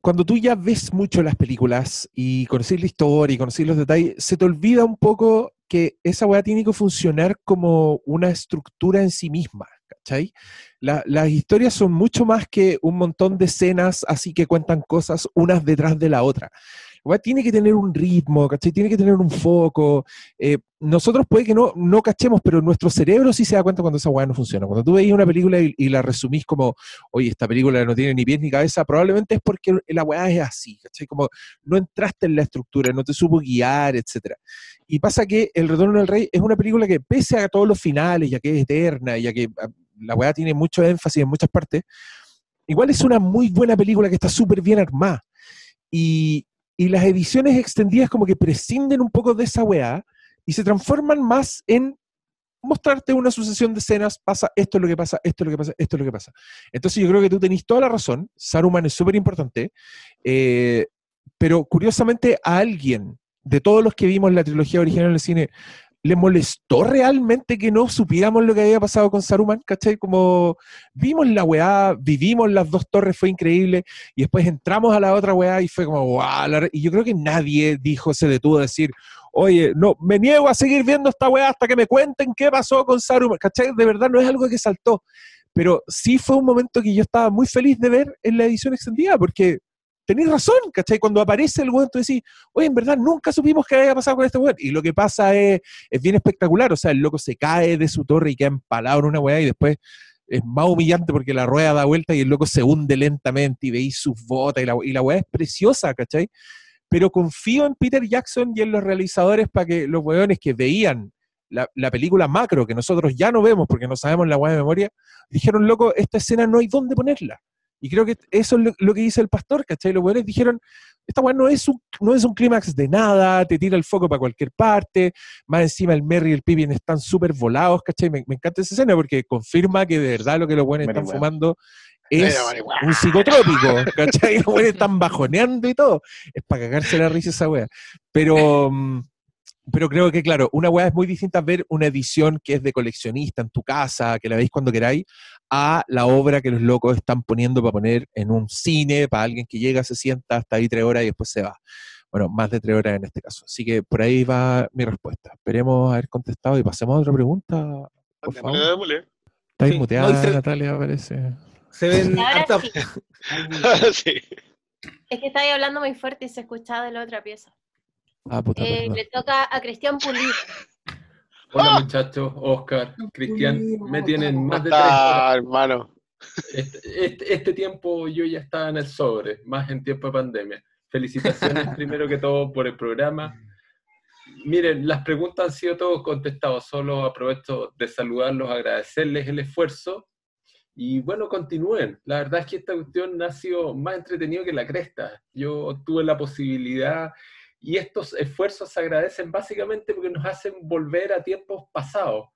cuando tú ya ves mucho las películas y conoces la historia y conoces los detalles, se te olvida un poco que esa weá tiene que funcionar como una estructura en sí misma, ¿cachai? La- las historias son mucho más que un montón de escenas así que cuentan cosas unas detrás de la otra. Weá tiene que tener un ritmo, ¿cachai? Tiene que tener un foco. eh, nosotros puede que no, no cachemos, pero nuestro cerebro sí se da cuenta cuando esa weá no funciona. Cuando tú veis una película y, y la resumís como, oye, esta película no tiene ni pies ni cabeza, probablemente es porque la weá es así, ¿cachai? Como no entraste en la estructura, no te supo guiar, etc. Y pasa que El Retorno del Rey es una película que, pese a todos los finales, ya que es eterna, ya que ah, la weá tiene mucho énfasis en muchas partes, igual es una muy buena película que está súper bien armada. Y, y las ediciones extendidas como que prescinden un poco de esa weá y se transforman más en mostrarte una sucesión de escenas, pasa esto es lo que pasa, esto es lo que pasa, esto es lo que pasa. Entonces yo creo que tú tenés toda la razón, Saruman es súper importante, eh, pero curiosamente a alguien de todos los que vimos la trilogía original en el cine, ¿le molestó realmente que no supiéramos lo que había pasado con Saruman? ¿Cachai? Como vimos la weá, vivimos las dos torres, fue increíble, y después entramos a la otra weá y fue como, wow, y yo creo que nadie dijo, se detuvo a decir, oye, no, me niego a seguir viendo esta weá hasta que me cuenten qué pasó con Saruman, ¿cachai? De verdad no es algo que saltó, pero sí fue un momento que yo estaba muy feliz de ver en la edición extendida, porque tenéis razón, ¿cachai? Cuando aparece el weón, tú decís, oye, en verdad nunca supimos qué había pasado con este weón, y lo que pasa es, es bien espectacular, o sea, el loco se cae de su torre y queda empalado en una weá y después es más humillante porque la rueda da vuelta y el loco se hunde lentamente y veis sus botas y la, y la weá es preciosa, ¿cachai? Pero confío en Peter Jackson y en los realizadores para que los weones que veían la, la película macro, que nosotros ya no vemos porque no sabemos la weá de memoria, dijeron, loco, esta escena no hay dónde ponerla. Y creo que eso es lo, lo que dice el pastor, ¿cachai? Los weones dijeron, esta weá no es un, no es un clímax de nada, te tira el foco para cualquier parte, más encima el Merry y el Pippin están súper volados, ¿cachai? Me, me encanta esa escena porque confirma que de verdad lo que los buenos están fumando es un psicotrópico, ¿cachai? Los buenos están bajoneando y todo. Es para cagarse la risa esa wea. Pero, mm, pero creo que, claro, una wea es muy distinta a ver una edición que es de coleccionista en tu casa, que la veis cuando queráis, a la obra que los locos están poniendo para poner en un cine, para alguien que llega, se sienta hasta ahí tres horas y después se va. Bueno, más de tres horas en este caso. Así que por ahí va mi respuesta. Esperemos haber contestado y pasemos a otra pregunta. Por favor. Está Sí, muteada, no, y se- Natalia, parece. Se ven ahora harta- sí. *laughs* sí. Es que estáis hablando muy fuerte y se escuchaba de la otra pieza. Ah, puta, Eh, le toca a Cristian Pulido. Hola muchachos, Oscar, Cristian, me tienen más de tres Ah, horas. hermano. Este, este- este tiempo yo ya estaba en el sobre, más en tiempo de pandemia. Felicitaciones *laughs* primero que todo por el programa. Miren, las preguntas han sido todas contestadas, solo aprovecho de saludarlos, agradecerles el esfuerzo y bueno, continúen. La verdad es que esta cuestión ha sido más entretenido que la cresta. Yo tuve la posibilidad y estos esfuerzos se agradecen básicamente porque nos hacen volver a tiempos pasados.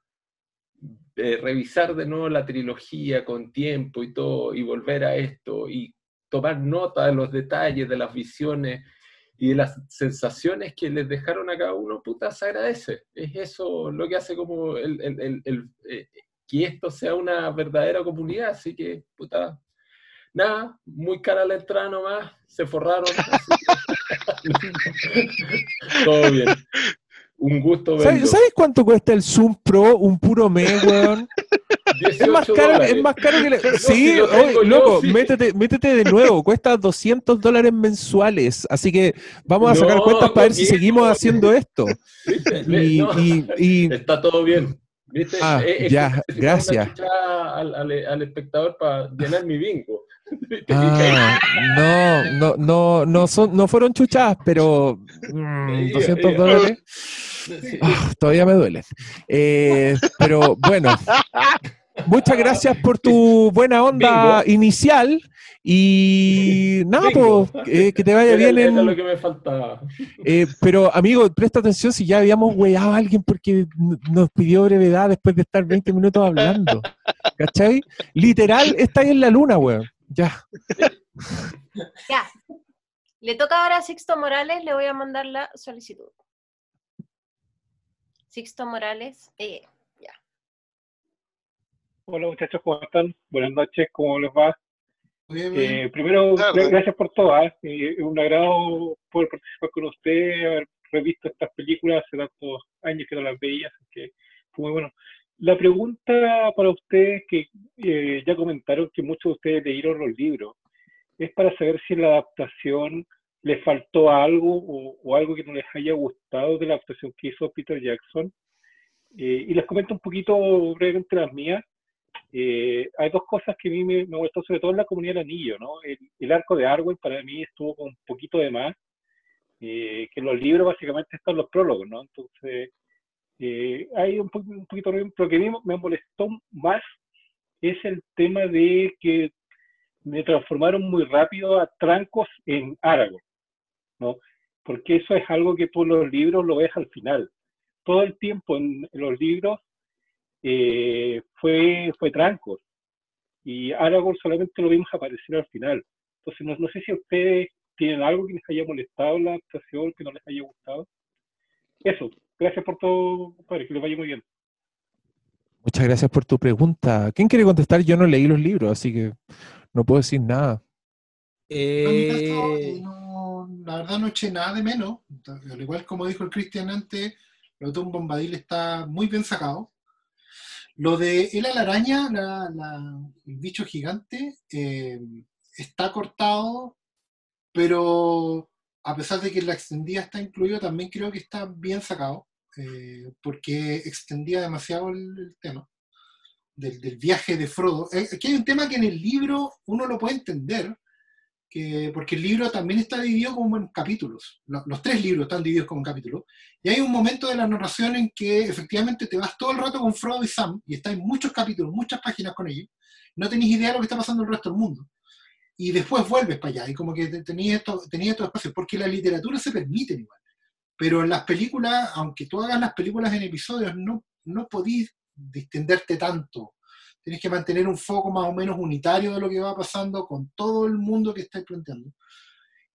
Eh, revisar de nuevo la trilogía con tiempo y todo, y volver a esto, y tomar nota de los detalles, de las visiones y de las sensaciones que les dejaron a cada uno, puta, se agradece. Es eso lo que hace como eh, que esto sea una verdadera comunidad, así que, puta, nada, muy cara la entrada nomás, se forraron. así *laughs* *laughs* todo bien. Un gusto ¿Sabes, verlo. sabes cuánto cuesta el Zoom Pro, un puro me, weón? Es más 18 caro, es más caro que la- *laughs* No, Sí, si oye, yo, loco, sí. métete, métete de nuevo, cuesta 200 dólares mensuales, así que vamos a sacar No, cuentas para ver si seguimos haciendo esto. ¿Viste? Y, No, y- y- Está todo bien. ¿Viste? Ah, Es- es ya, gracias. Al, al- al espectador para llenar mi bingo. Ah, no, no, no, no, son, no fueron chuchadas, pero mm, 200 eh, dólares. Ah, todavía me duelen. Eh, pero bueno, muchas gracias por tu buena onda inicial y nada, pues, eh, que te vaya bien. era en- lo que me faltaba. eh, pero amigo, presta atención si ya habíamos weado a alguien porque nos pidió brevedad después de estar 20 minutos hablando. ¿Cachai? Literal, está ahí en la luna, weón. Ya. *laughs* Ya. Le toca ahora a Sixto Morales, le voy a mandar la solicitud. Sixto Morales, eh, ya. Hola muchachos, ¿cómo están? Buenas noches, ¿cómo les va? Muy bien, muy bien. Eh, primero, gracias por todo. ¿ah? Eh, es un agrado poder participar con usted, haber revisto estas películas hace tantos años que no las veía, así que fue muy bueno. La pregunta para ustedes, que eh, ya comentaron que muchos de ustedes leyeron los libros, es para saber si en la adaptación les faltó algo o, algo que no les haya gustado de la adaptación que hizo Peter Jackson. Eh, y les comento un poquito brevemente las mías. Eh, hay dos cosas que a mí me, me gustó, sobre todo en la comunidad del anillo, ¿no? El, el arco de Arwen para mí estuvo con un poquito de más, eh, que en los libros básicamente están los prólogos, ¿no? Entonces, eh, hay un, un poquito, lo que me molestó más es el tema de que me transformaron muy rápido a trancos en Aragorn, ¿no? Porque eso es algo que en los libros lo ves al final. Todo el tiempo en, los libros eh, fue, fue Trancos. Y Aragorn solamente lo vimos aparecer al final. Entonces, no, no sé si ustedes tienen algo que les haya molestado la adaptación, que no les haya gustado. Eso, gracias por todo, compadre, que les vaya muy bien. Muchas gracias por tu pregunta. ¿Quién quiere contestar? Yo no leí los libros, así que no puedo decir nada. En mi caso, Eh, no- la verdad no eché nada de menos. Al igual como dijo el Cristian antes, lo de Tom Bombadil está muy bien sacado. Lo de El a la araña, la- la- el bicho gigante, eh, está cortado, pero a pesar de que la extendida está incluido, también creo que está bien sacado, eh, porque extendía demasiado el, tema del, viaje de Frodo. Eh, Aquí hay un tema que en el libro uno lo puede entender, que, porque el libro también está dividido como en capítulos. Lo- Los, tres libros están divididos como en capítulos. Y hay un momento de la narración en que efectivamente te vas todo el rato con Frodo y Sam, y está en muchos capítulos, muchas páginas con ellos. No tenéis idea de lo que está pasando en el resto del mundo. Y después vuelves para allá, y como que te- tenías esto- tenías estos espacios, porque la literatura se permite igual. Pero en las películas, aunque tú hagas las películas en episodios, no, no podís distenderte tanto. Tienes que mantener un foco más o menos unitario de lo que va pasando con todo el mundo que estáis planteando.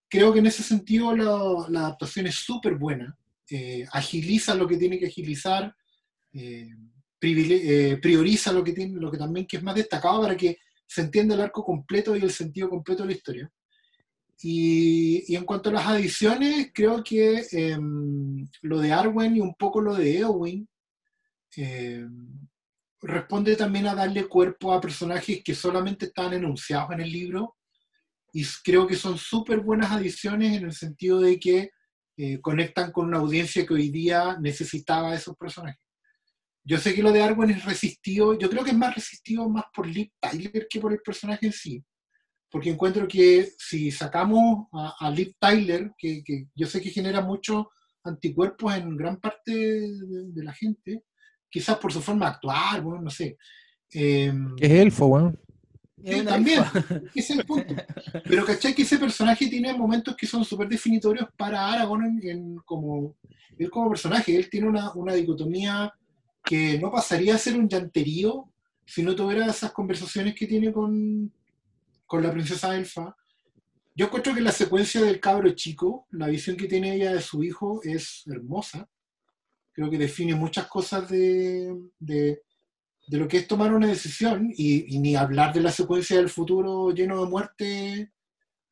Creo que en ese sentido la, la adaptación es súper buena. Eh, agiliza lo que tiene que agilizar, eh, eh, prioriza lo que, tiene, lo que también que es más destacado para que se entienda el arco completo y el sentido completo de la historia. Y, en cuanto a las adiciones, creo que em, lo de Arwen y un poco lo de Eowyn em, responde también a darle cuerpo a personajes que solamente estaban enunciados en el libro y creo que son súper buenas adiciones en el sentido de que eh, conectan con una audiencia que hoy día necesitaba esos personajes. Yo sé que lo de Arwen es resistido, yo creo que es más resistido más por Liv Tyler que por el personaje en sí, porque encuentro que si sacamos a, a Liv Tyler, que, que yo sé que genera muchos anticuerpos en gran parte de, de la gente, quizás por su forma de actuar, bueno, no sé. Eh, Es elfo, weón. es Sí, una también, ese es el punto. Pero ¿cachai? Que ese personaje tiene momentos que son súper definitorios para Aragorn en, en como, él como personaje. Él tiene una, una dicotomía que no pasaría a ser un llanterío si no tuviera esas conversaciones que tiene con, con la princesa Elfa. Yo encuentro que la secuencia del cabro chico, la visión que tiene ella de su hijo es hermosa. Creo que define muchas cosas de, de, de lo que es tomar una decisión y, ni hablar de la secuencia del futuro lleno de muerte,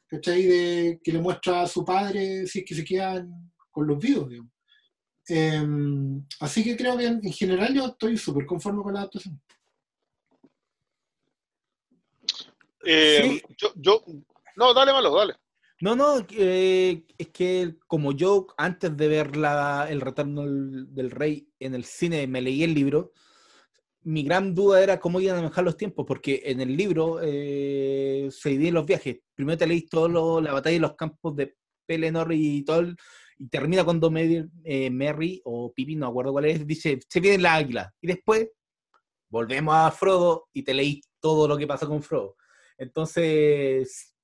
¿cachai? De, que le muestra a su padre si es que se quedan con los vivos, digamos. Eh, así que creo que en, en general yo estoy súper conforme con la adaptación. Eh, yo, yo, no, dale malo, dale. No, no, eh, es que como yo antes de ver la- el retorno del, del rey en el cine me leí el libro, mi gran duda era cómo iban a manejar los tiempos, porque en el libro eh, se dividen los viajes. Primero te leís todo la batalla de los campos de Pelennor y todo, el- y termina cuando Merry, eh, o Pippin, no acuerdo cuál es, dice, se viene la águila. Y después volvemos a Frodo y te leí todo lo que pasó con Frodo. Entonces,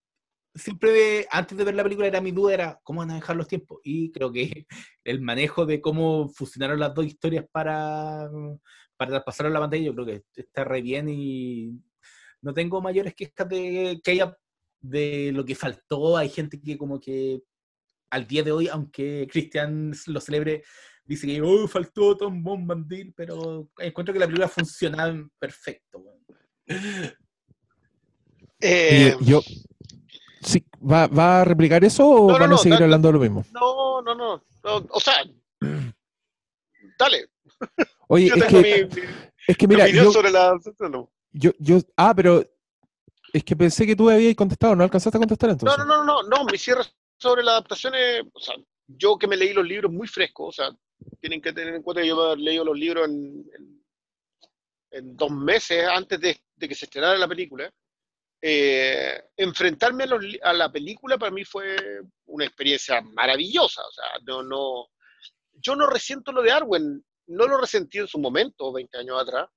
siempre antes de ver la película era mi duda era cómo van a dejar los tiempos y creo que *laughs* el manejo de cómo fusionaron las dos historias para para traspasarlo a la pantalla yo creo que está re bien y no tengo mayores quejas de que haya de lo que faltó hay gente que como que al día de hoy aunque Christian lo celebre dice que oh, faltó Tom Bombadil pero encuentro que la película funciona perfecto weón. Eh, yo, sí, ¿va, ¿Va a replicar eso o No, no, van no, a seguir hablando de lo mismo? no, no, no, no, O sea, *clears throat* dale. Oye, yo es tengo que, mi, mi- es que mi mira, yo, sobre la. no. yo, yo, ah, pero es que pensé que tú habías contestado, ¿no alcanzaste a contestar No, entonces? no, no, no, no, mi cierre sobre la adaptación es, o sea, yo que me leí los libros muy frescos, o sea, tienen que tener en cuenta que yo me he leído los libros en, en- en dos meses antes de, de que se estrenara la película. Eh, enfrentarme a, los a la película para mí fue una experiencia maravillosa, o sea, no, no, yo no resiento lo de Arwen, no lo resentí en su momento, 20 años atrás,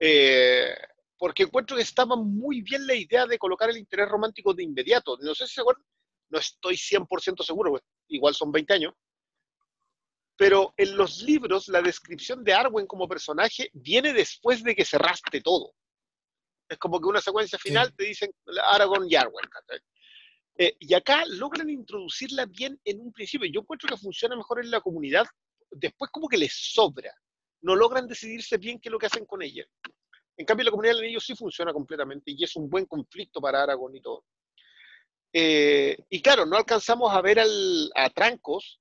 eh, porque encuentro que estaba muy bien la idea de colocar el interés romántico de inmediato. No sé si se acuerdan, no estoy 100% seguro, igual son 20 años, pero en los libros la descripción de Arwen como personaje viene después de que cerraste todo. Es como que una secuencia final te dicen Aragorn y Arwen. Eh, y acá logran introducirla bien en un principio. Yo encuentro que funciona mejor en la comunidad, después como que les sobra. No logran decidirse bien qué es lo que hacen con ella. En cambio, la comunidad del anillo sí funciona completamente y es un buen conflicto para Aragorn y todo. Eh, y claro, no alcanzamos a ver al, a Trancos,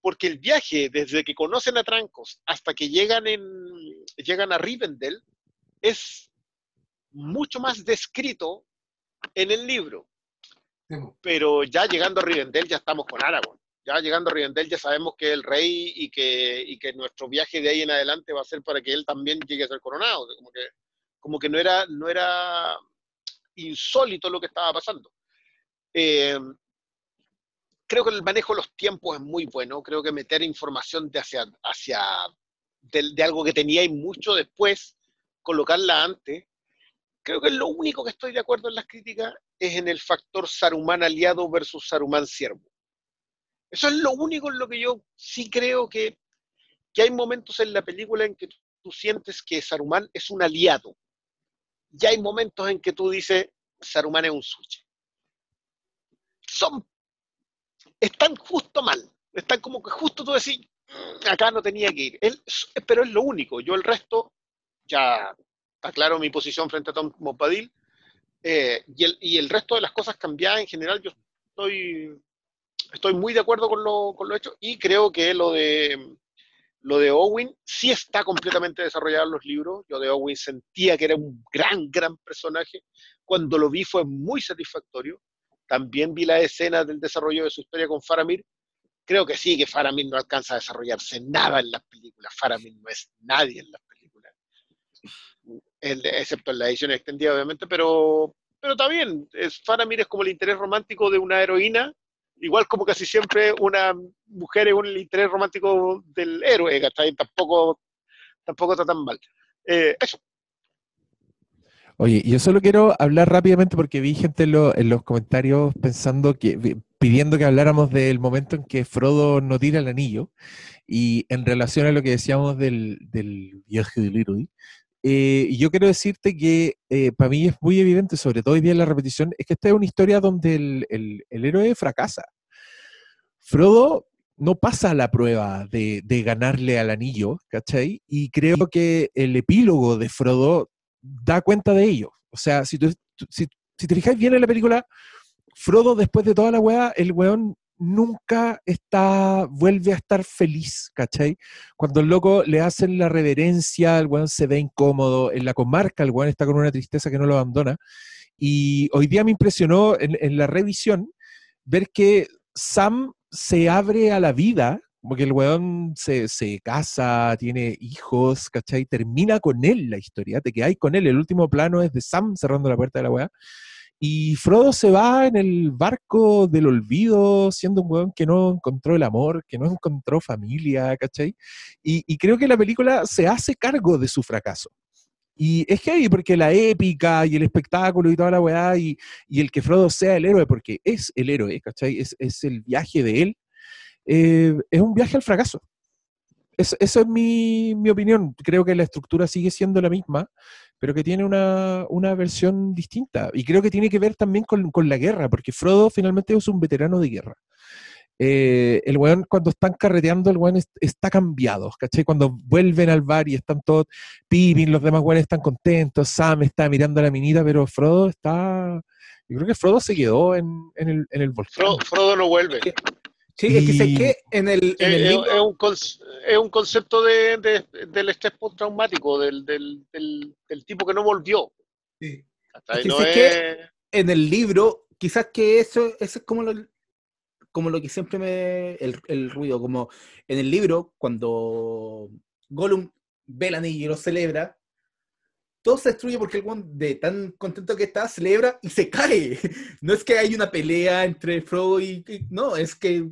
porque el viaje desde que conocen a Trancos hasta que llegan, en, llegan a Rivendell es mucho más descrito en el libro. Pero ya llegando a Rivendell ya estamos con Aragorn. Ya llegando a Rivendell ya sabemos que es el rey y que, y que nuestro viaje de ahí en adelante va a ser para que él también llegue a ser coronado. Como que, como que no, era, no era insólito lo que estaba pasando. Eh, creo que el manejo de los tiempos es muy bueno. Creo que meter información de hacia, hacia de, algo que teníais mucho después, colocarla antes. Creo que lo único que estoy de acuerdo en las críticas es en el factor Saruman aliado versus Saruman siervo. Eso es lo único en lo que yo sí creo que, que hay momentos en la película en que tú sientes que Saruman es un aliado. Y hay momentos en que tú dices, Saruman es un suche. Son, están justo mal. Están como que justo tú decís, "Mm, acá no tenía que ir. Él- pero es lo único. Yo el resto, ya está claro mi posición frente a Tom Bombadil. Eh, y, el, y el resto de las cosas cambiadas en general, yo estoy, estoy muy de acuerdo con lo, con lo hecho y creo que lo de, lo de Owen sí está completamente desarrollado en los libros. Yo de Owen sentía que era un gran, gran personaje. Cuando lo vi fue muy satisfactorio. También vi la escena del desarrollo de su historia con Faramir. Creo que sí, que Faramir no alcanza a desarrollarse nada en las películas. Faramir no es nadie en las películas. El- excepto en la edición extendida, obviamente, pero, pero está bien. Faramir es como el interés romántico de una heroína, igual como casi siempre una mujer es un interés romántico del héroe, ¿cachai? Tampoco, tampoco está tan mal. Eh, eso. Oye, yo solo quiero hablar rápidamente porque vi gente en, lo- en los comentarios pensando que, pidiendo que habláramos del momento en que Frodo no tira el anillo y en relación a lo que decíamos del, del viaje de Leroy. eh, yo quiero decirte que eh, para mí es muy evidente, sobre todo hoy día en la repetición, es que esta es una historia donde el, el- el héroe fracasa. Frodo no pasa la prueba de, de ganarle al anillo, ¿cachai? Y creo que el epílogo de Frodo da cuenta de ello. O sea, si, tú, si, si te fijáis bien en la película, Frodo, después de toda la weá, el weón nunca está, vuelve a estar feliz, ¿cachai? Cuando el loco le hacen la reverencia, el weón se ve incómodo, en la comarca el weón está con una tristeza que no lo abandona. Y hoy día me impresionó en la revisión ver que Sam se abre a la vida, como que el weón se, se casa, tiene hijos, ¿cachai? Termina con él la historia, te quedáis con él. El último plano es de Sam cerrando la puerta de la weá. Y Frodo se va en el barco del olvido, siendo un weón que no encontró el amor, que no encontró familia, ¿cachai? Y, y creo que la película se hace cargo de su fracaso. Y es que ahí, porque la épica y el espectáculo y toda la weá, y, y el que Frodo sea el héroe, porque es el héroe, ¿cachai? Es, es el viaje de él, eh, es un viaje al fracaso. Es, esa es mi, mi opinión. Creo que la estructura sigue siendo la misma, pero que tiene una, una versión distinta. Y creo que tiene que ver también con, con la guerra, porque Frodo finalmente es un veterano de guerra. Eh, el weón cuando están carreteando, el weón es- está cambiado, ¿cachai? Cuando vuelven al bar y están todos, Pippin, los demás weones están contentos, Sam está mirando a la minita, pero Frodo está... Yo creo que Frodo se quedó en, en el, en el volcán. Frodo, Frodo no vuelve. Sí, es que sé que en el, en el Es, libro- es un, es un concepto de, de- del estrés postraumático, del, del, del, del tipo que no volvió. ¿cachai? Es que No sé es- que en el libro, quizás que eso, eso es como lo, como lo que siempre me. El, el ruido, como en el libro, cuando Gollum ve el anillo y lo celebra, todo se destruye porque el weón, de tan contento que está, celebra y se cae. *laughs* No es que hay una pelea entre Frodo y- no, es que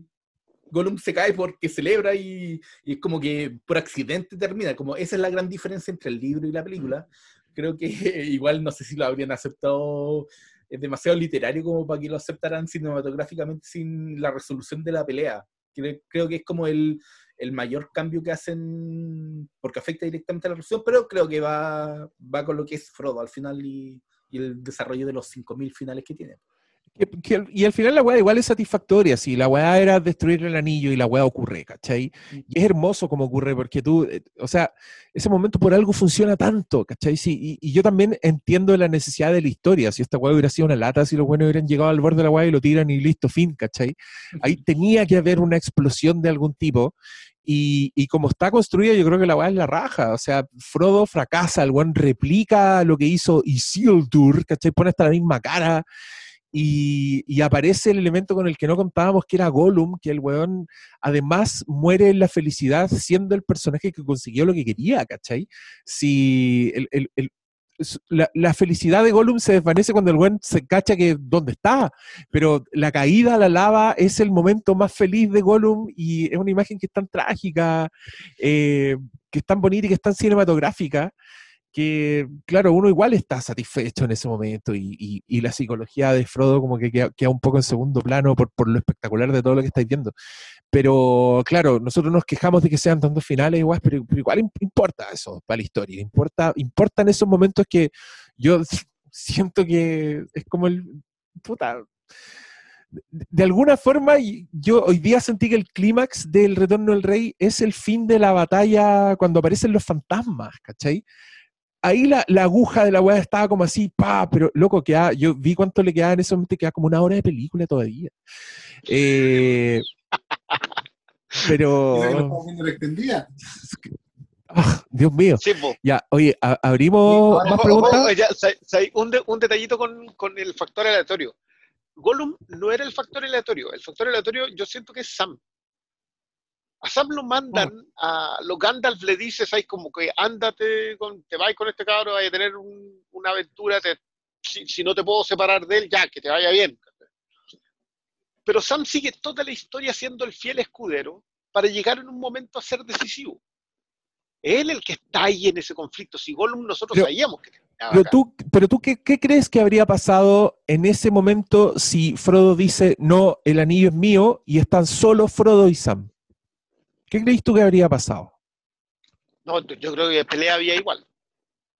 Gollum se cae porque celebra y, y es como que por accidente termina. Como esa es la gran diferencia entre el libro y la película. Creo que *laughs* igual no sé si lo habrían aceptado es demasiado literario como para que lo aceptaran cinematográficamente sin la resolución de la pelea. Creo, creo que es como el, el mayor cambio que hacen, porque afecta directamente a la resolución, pero creo que va, va con lo que es Frodo al final y, y el desarrollo de los 5.000 finales que tiene. Que- que- y al final la weá igual es satisfactoria, si la weá era destruir el anillo y la weá ocurre, ¿cachai? Y es hermoso como ocurre, porque tú, eh, o sea, ese momento por algo funciona tanto, ¿cachai? Sí, y, y yo también entiendo la necesidad de la historia, si esta weá hubiera sido una lata, si los buenos hubieran llegado al borde de la weá y lo tiran y listo, fin, ¿cachai? Ahí tenía que haber una explosión de algún tipo, y, y como está construida, yo creo que la weá es la raja. O sea, Frodo fracasa, el weón replica lo que hizo Isildur, ¿cachai? Pone hasta la misma cara. Y, aparece el elemento con el que no contábamos, que era Gollum, que el weón además muere en la felicidad siendo el personaje que consiguió lo que quería, ¿cachai? Si la, felicidad de Gollum se desvanece cuando el weón se cacha que dónde está, pero la caída a la lava es el momento más feliz de Gollum y es una imagen que es tan trágica, eh, que es tan bonita y que es tan cinematográfica que, claro, uno igual está satisfecho en ese momento y, y- la psicología de Frodo como que queda, queda un poco en segundo plano por, por lo espectacular de todo lo que estáis viendo. Pero, claro, nosotros nos quejamos de que sean tantos finales igual, pero, igual im- importa eso para la historia, importa, importan esos momentos que yo *laughs* siento que es como el... De alguna forma, yo hoy día sentí que el clímax del Retorno del Rey es el fin de la batalla cuando aparecen los fantasmas, ¿cachai? Ahí la, la aguja de la weá estaba como así, pa, pero loco, queda, yo vi cuánto le quedaba en ese momento, queda como una hora de película todavía. Eh, pero, *laughs* ah, Dios mío. Sí. Ya, oye, a- abrimos Ojo, más preguntas. ojo, ya, un, de- un detallito con, con el factor aleatorio. Gollum no era el factor aleatorio. El factor aleatorio yo siento que es Sam. A Sam lo mandan, a lo Gandalf le dice, ¿sabes? Como que ándate, con, te vas con este cabro, vas a tener un- una aventura, te- si, si no te puedo separar de él, ya, que te vaya bien. Pero Sam sigue toda la historia siendo el fiel escudero para llegar en un momento a ser decisivo. Él el que está ahí en ese conflicto. Si Gollum nosotros Pero- sabíamos que Pero acá. tú, pero tú ¿qué, qué crees que habría pasado en ese momento si Frodo dice, no, el anillo es mío y están solo Frodo y Sam? ¿Qué crees tú que habría pasado? No, yo creo que pelea había igual.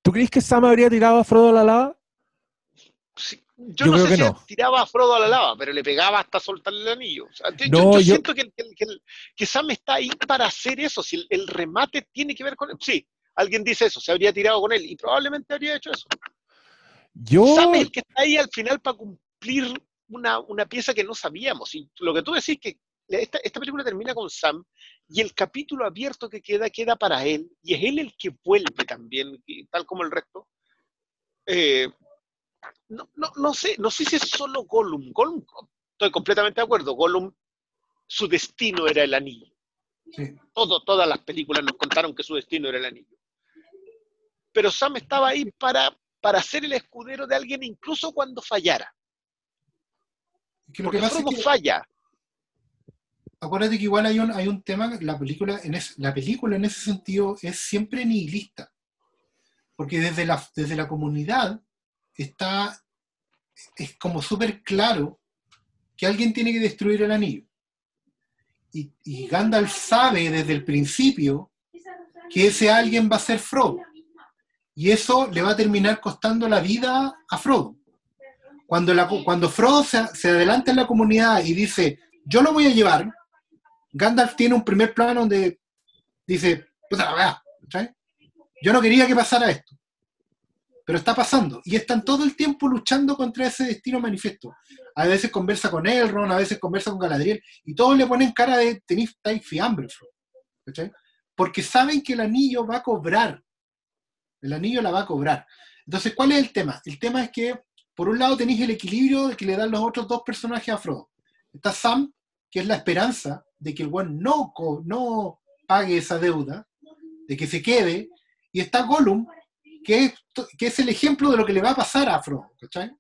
¿Tú crees que Sam habría tirado a Frodo a la lava? Sí, Yo yo, no sé si no. tiraba a Frodo a la lava, pero le pegaba hasta soltarle el anillo. O sea, yo- No, yo, yo- siento que, que- que- que Sam está ahí para hacer eso. Si el, el remate tiene que ver con él. Sí, alguien dice eso, se habría tirado con él y probablemente habría hecho eso. Yo, Sam es el que está ahí al final para cumplir una, una pieza que no sabíamos. Y lo que tú decís que esta, esta película termina con Sam y el capítulo abierto que queda queda para él y es él el que vuelve también, tal como el resto. Eh, no, no, no sé, no sé si es solo Gollum. Gollum, estoy completamente de acuerdo. Gollum, su destino era el anillo. Sí. Todo, todas las películas nos contaron que su destino era el anillo. Pero Sam estaba ahí para, para ser el escudero de alguien incluso cuando fallara. Que lo que Porque es Frodo que- falla. Acuérdate que igual hay un, hay un tema, la película, en es- la película en ese sentido es siempre nihilista. Porque desde la, desde la comunidad está, es como súper claro que alguien tiene que destruir el anillo. Y, y Gandalf sabe desde el principio que ese alguien va a ser Frodo. Y eso le va a terminar costando la vida a Frodo. Cuando, la, cuando Frodo se, se adelanta en la comunidad y dice, yo lo voy a llevar, Gandalf tiene un primer plano donde dice. Yo no quería que pasara esto, pero está pasando. Y están todo el tiempo luchando contra ese destino manifiesto. A veces conversa con Elrond, a veces conversa con Galadriel, y todos le ponen cara de tenéis fiambre, Frodo", ¿cachai? Porque saben que el anillo va a cobrar. El anillo la va a cobrar. Entonces, ¿cuál es el tema? El tema es que, por un lado, tenéis el equilibrio que le dan los otros dos personajes a Frodo. Está Sam, que es la esperanza de que el buen no, no pague esa deuda, de que se quede, y está Gollum, que es, que es el ejemplo de lo que le va a pasar a Frodo, ¿cachai?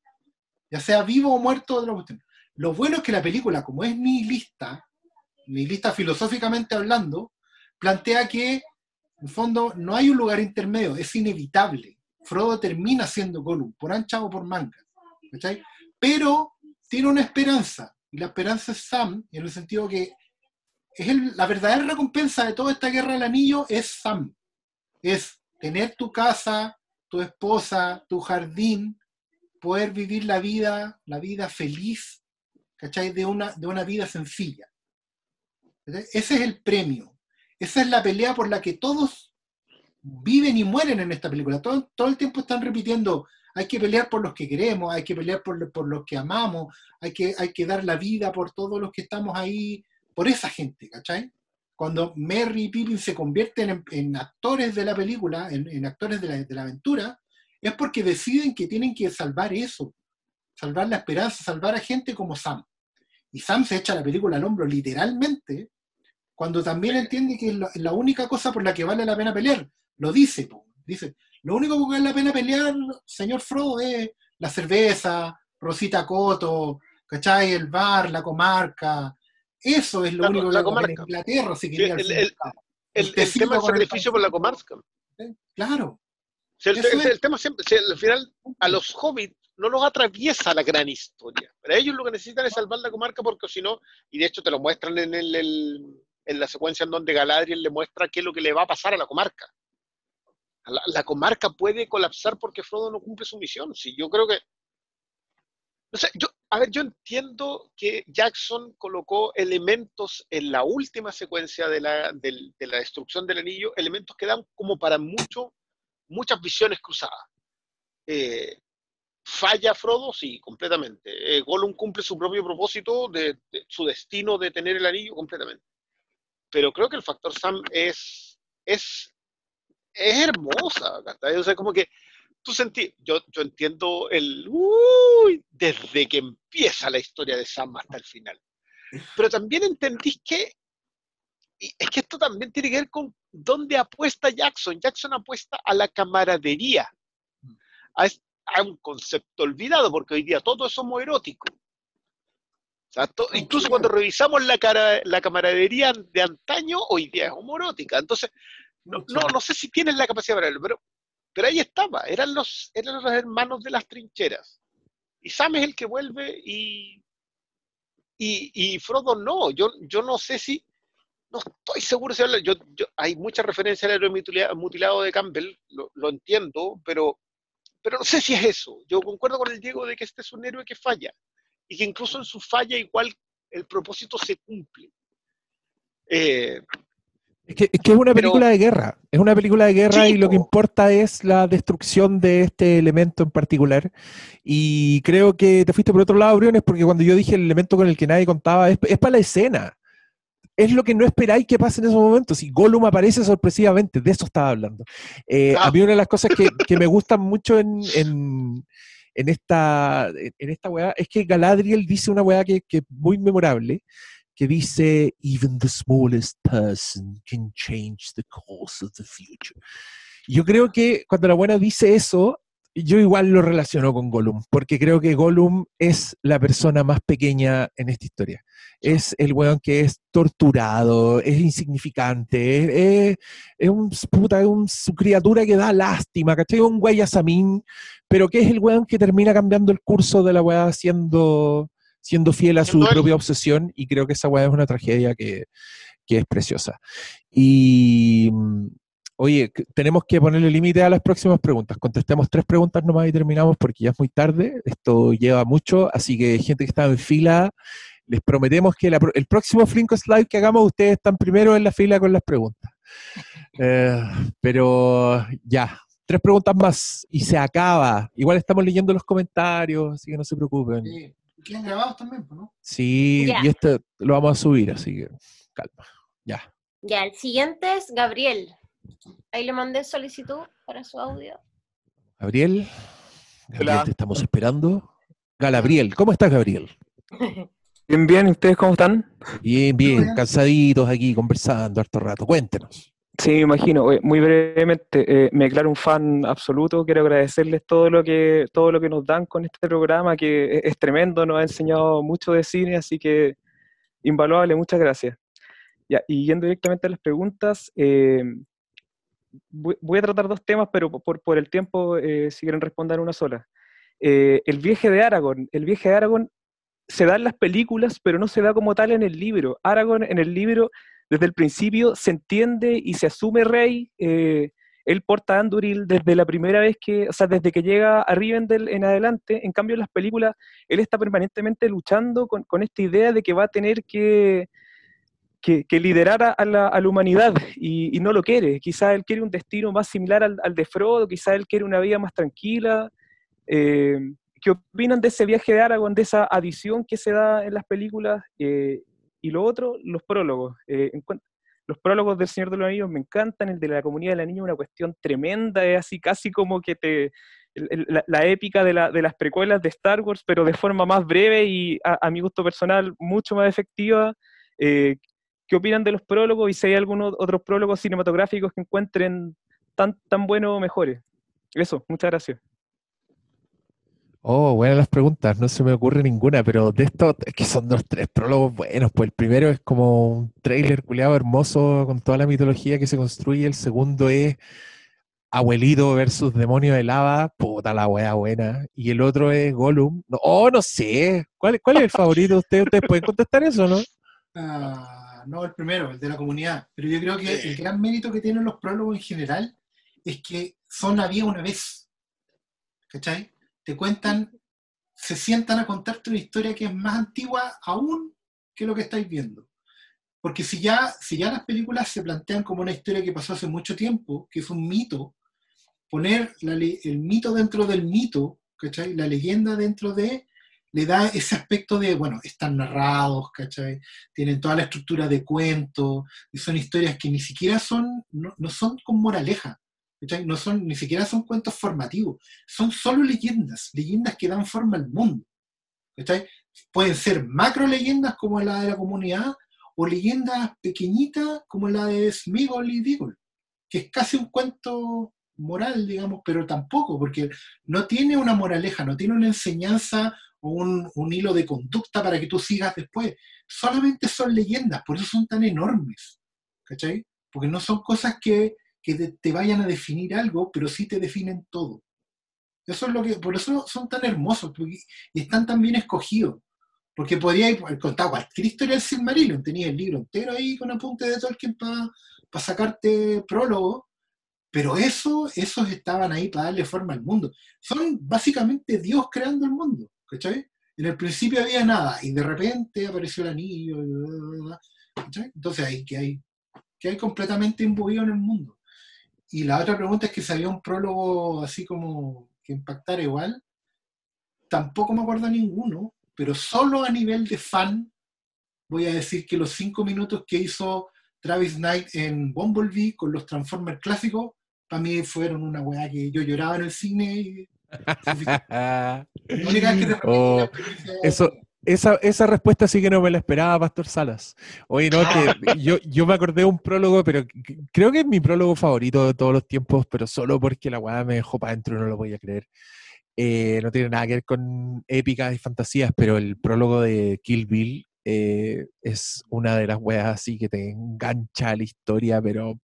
Ya sea vivo o muerto de la cuestión. Lo bueno es que la película, como es nihilista, nihilista filosóficamente hablando, plantea que, en fondo, no hay un lugar intermedio, es inevitable. Frodo termina siendo Gollum, por ancha o por manga, ¿cachai? Pero tiene una esperanza, y la esperanza es Sam, en el sentido que es la verdadera recompensa de toda esta guerra del anillo es Sam. Es tener tu casa, tu esposa, tu jardín, poder vivir la vida, la vida feliz, ¿cachai? De una, de una vida sencilla. Ese es el premio. Esa es la pelea por la que todos viven y mueren en esta película. Todo, todo el tiempo están repitiendo, hay que pelear por los que queremos, hay que pelear por, por los que amamos, hay que, hay que dar la vida por todos los que estamos ahí, por esa gente, ¿cachai? Cuando Merry y Pippin se convierten en, actores de la película, en, en actores de la, aventura, es porque deciden que tienen que salvar eso, salvar la esperanza, salvar a gente como Sam. Y Sam se echa la película al hombro literalmente, cuando también entiende que es la, única cosa por la que vale la pena pelear. Lo dice, dice, lo único que vale la pena pelear, señor Frodo, es la cerveza, Rosita Coto, ¿cachai? El bar, la comarca. Eso es lo La- único que la pena. comarca. Inglaterra, quería. al el, tema del sacrificio por la comarca. Claro. El, tema siempre, si al final a los hobbits no los atraviesa la gran historia. Pero ellos lo que necesitan es salvar la comarca porque si no, y de hecho te lo muestran en, el, el- en la secuencia en donde Galadriel le muestra qué es lo que le va a pasar a la comarca. La, la comarca puede colapsar porque Frodo no cumple su misión. Si yo creo que... No sé, yo, a ver, yo entiendo que Jackson colocó elementos en la última secuencia de la, del- de la destrucción del anillo, elementos que dan como para mucho, muchas visiones cruzadas. Eh, ¿Falla Frodo? Sí, completamente. Eh, Gollum cumple su propio propósito, de, de- su destino de tener el anillo completamente. Pero creo que el factor Sam es, es, es hermosa. ¿cachai? O sea, como que tú sentí, yo, yo entiendo el uy, desde que empieza la historia de Sam hasta el final. Pero también entendís que, y es que esto también tiene que ver con dónde apuesta Jackson. Jackson apuesta a la camaradería, a, es- a un concepto olvidado, porque hoy día todos somos eróticos. O sea, to- incluso cuando revisamos la, cara, la camaradería de antaño, hoy día es homoerótica. Entonces, no, no, no sé si tienes la capacidad para verlo, pero, pero ahí estaba, eran los, eran los hermanos de las trincheras. Y Sam es el que vuelve y, y, y Frodo no. Yo, yo no sé si, no estoy seguro si habla- hay mucha referencia al héroe mutilado, mutilado de Campbell, lo, lo entiendo, pero, pero no sé si es eso. Yo concuerdo con el Diego de que este es un héroe que falla y que incluso en su falla igual el propósito se cumple. Eh, Es que, es que es una Pero- película de guerra, es una película de guerra y lo que po. importa es la destrucción de este elemento en particular. Y creo que te fuiste por otro lado, Briones, porque cuando yo dije el elemento con el que nadie contaba, es, es para la escena. Es lo que no esperáis que pase en esos momentos. Y Gollum aparece sorpresivamente, de eso estaba hablando. Eh, Ah. A mí una de las cosas que, que me gustan mucho en, en, en esta, en esta weá es que Galadriel dice una weá que, que es muy memorable, que dice, even the smallest person can change the course of the future. Yo creo que cuando la buena dice eso, yo igual lo relaciono con Gollum, porque creo que Gollum es la persona más pequeña en esta historia. Es el weón que es torturado, es insignificante, es, es- es un, puta, es un- su criatura que da lástima, ¿cachai? Un guayasamín, pero que es el weón que termina cambiando el curso de la weá siendo, siendo fiel a su propia obsesión, y creo que esa weá es una tragedia que, que es preciosa. Y mm, oye, tenemos que ponerle límite a las próximas preguntas. Contestemos tres preguntas nomás y terminamos porque ya es muy tarde. Esto lleva mucho, así que gente que está en fila, les prometemos que la el próximo Flinkos Live que hagamos, ustedes están primero en la fila con las preguntas. *laughs* Eh, pero ya, tres preguntas más y se acaba. Igual estamos leyendo los comentarios, así que no se preocupen. Sí. Quedan grabados también, pues, ¿no? Sí, Ya. y esto lo vamos a subir, así que calma. Ya. Ya, el siguiente es Gabriel. Ahí le mandé solicitud para su audio. Gabriel, Gabriel, Hola. te estamos esperando. Galabriel, ¿cómo estás, Gabriel? *laughs* Bien, bien, ¿y ustedes cómo están? Bien, bien, cansaditos aquí conversando harto rato. Cuéntenos. Sí, me imagino. Muy brevemente, eh, me declaro un fan absoluto. Quiero agradecerles todo lo que todo lo que nos dan con este programa, que es, tremendo, nos ha enseñado mucho de cine, así que invaluable, muchas gracias. Ya, y yendo directamente a las preguntas, eh, voy, voy a tratar dos temas, pero por, por el tiempo, eh, si quieren responder una sola. Eh, el viaje de Aragorn. El viaje de Aragorn se da en las películas, pero no se da como tal en el libro. Aragorn en el libro, desde el principio, se entiende y se asume rey. eh, él porta a Anduril desde la primera vez que, o sea, desde que llega a Rivendell en adelante. En cambio, en las películas, él está permanentemente luchando con, esta idea de que va a tener que, que, liderar a, la, a la humanidad y, y no lo quiere. Quizá él quiere un destino más similar al, al de Frodo, quizá él quiere una vida más tranquila. Eh, ¿Qué opinan de ese viaje de Aragorn, de esa adición que se da en las películas? Eh, y lo otro, los prólogos. Eh, los prólogos del Señor de los Anillos me encantan, el de la comunidad del anillo, una cuestión tremenda, es así casi como que te... La, la épica de, la- de las precuelas de Star Wars, pero de forma más breve y a, a mi gusto personal mucho más efectiva. Eh, ¿Qué opinan de los prólogos y si hay algunos otros prólogos cinematográficos que encuentren tan, tan buenos o mejores? Eso, muchas gracias. Oh, buenas las preguntas, no se me ocurre ninguna, pero de esto es que son los tres prólogos buenos, pues el primero es como un trailer culiado hermoso con toda la mitología que se construye, el segundo es Abuelito versus Demonio de Lava, puta la wea buena, y el otro es Gollum, no, oh, no sé, ¿cuál, cuál es el favorito de ustedes? ¿Ustedes pueden contestar eso, no? Ah, no, el primero, el de la comunidad. Pero yo creo que el gran mérito que tienen los prólogos en general es que son había una vez. ¿Cachai? Te cuentan, se sientan a contarte una historia que es más antigua aún que lo que estáis viendo. Porque si ya, si ya las películas se plantean como una historia que pasó hace mucho tiempo, que es un mito, poner la el mito dentro del mito, ¿cachai? La leyenda dentro de, le da ese aspecto de, bueno, están narrados, ¿cachai? Tienen toda la estructura de cuento, y son historias que ni siquiera son, no, no son con moraleja. No son, ni siquiera son cuentos formativos, son solo leyendas, leyendas que dan forma al mundo. Pueden ser macro leyendas como la de la comunidad, o leyendas pequeñitas como la de Smigol y Diggle, que es casi un cuento moral, digamos, pero tampoco, porque no tiene una moraleja, no tiene una enseñanza o un, un hilo de conducta para que tú sigas después. Solamente son leyendas, por eso son tan enormes. Porque no son cosas que, que te, vayan a definir algo, pero sí te definen todo. Eso es lo que, por eso son tan hermosos porque- y están tan bien escogidos. Porque podría haber contado cualquier historia del Silmarillion, tenía el libro entero ahí con apuntes de Tolkien para sacarte prólogo, pero eso, esos estaban ahí para darle forma al mundo. Son básicamente Dios creando el mundo, ¿cachai? En el principio había nada, y de repente apareció el anillo, ¿cachai? Entonces ahí que hay que hay completamente imbuido en el mundo. Y la otra pregunta es que si había un prólogo así como que impactara igual, tampoco me acuerdo ninguno, pero solo a nivel de fan voy a decir que los cinco minutos que hizo Travis Knight en Bumblebee con los Transformers clásicos, para mí fueron una weá que yo lloraba en el cine. Y... *laughs* La única vez que te Oh, la experiencia- eso, esa, esa respuesta sí que no me la esperaba, Pastor Salas. Oye, no, que *laughs* yo, yo me acordé de un prólogo, pero creo que es mi prólogo favorito de todos los tiempos, pero solo porque la weá me dejó para adentro no lo podía creer. Eh, no tiene nada que ver con épicas y fantasías, pero el prólogo de Kill Bill eh, es una de las weas así que te engancha a la historia, pero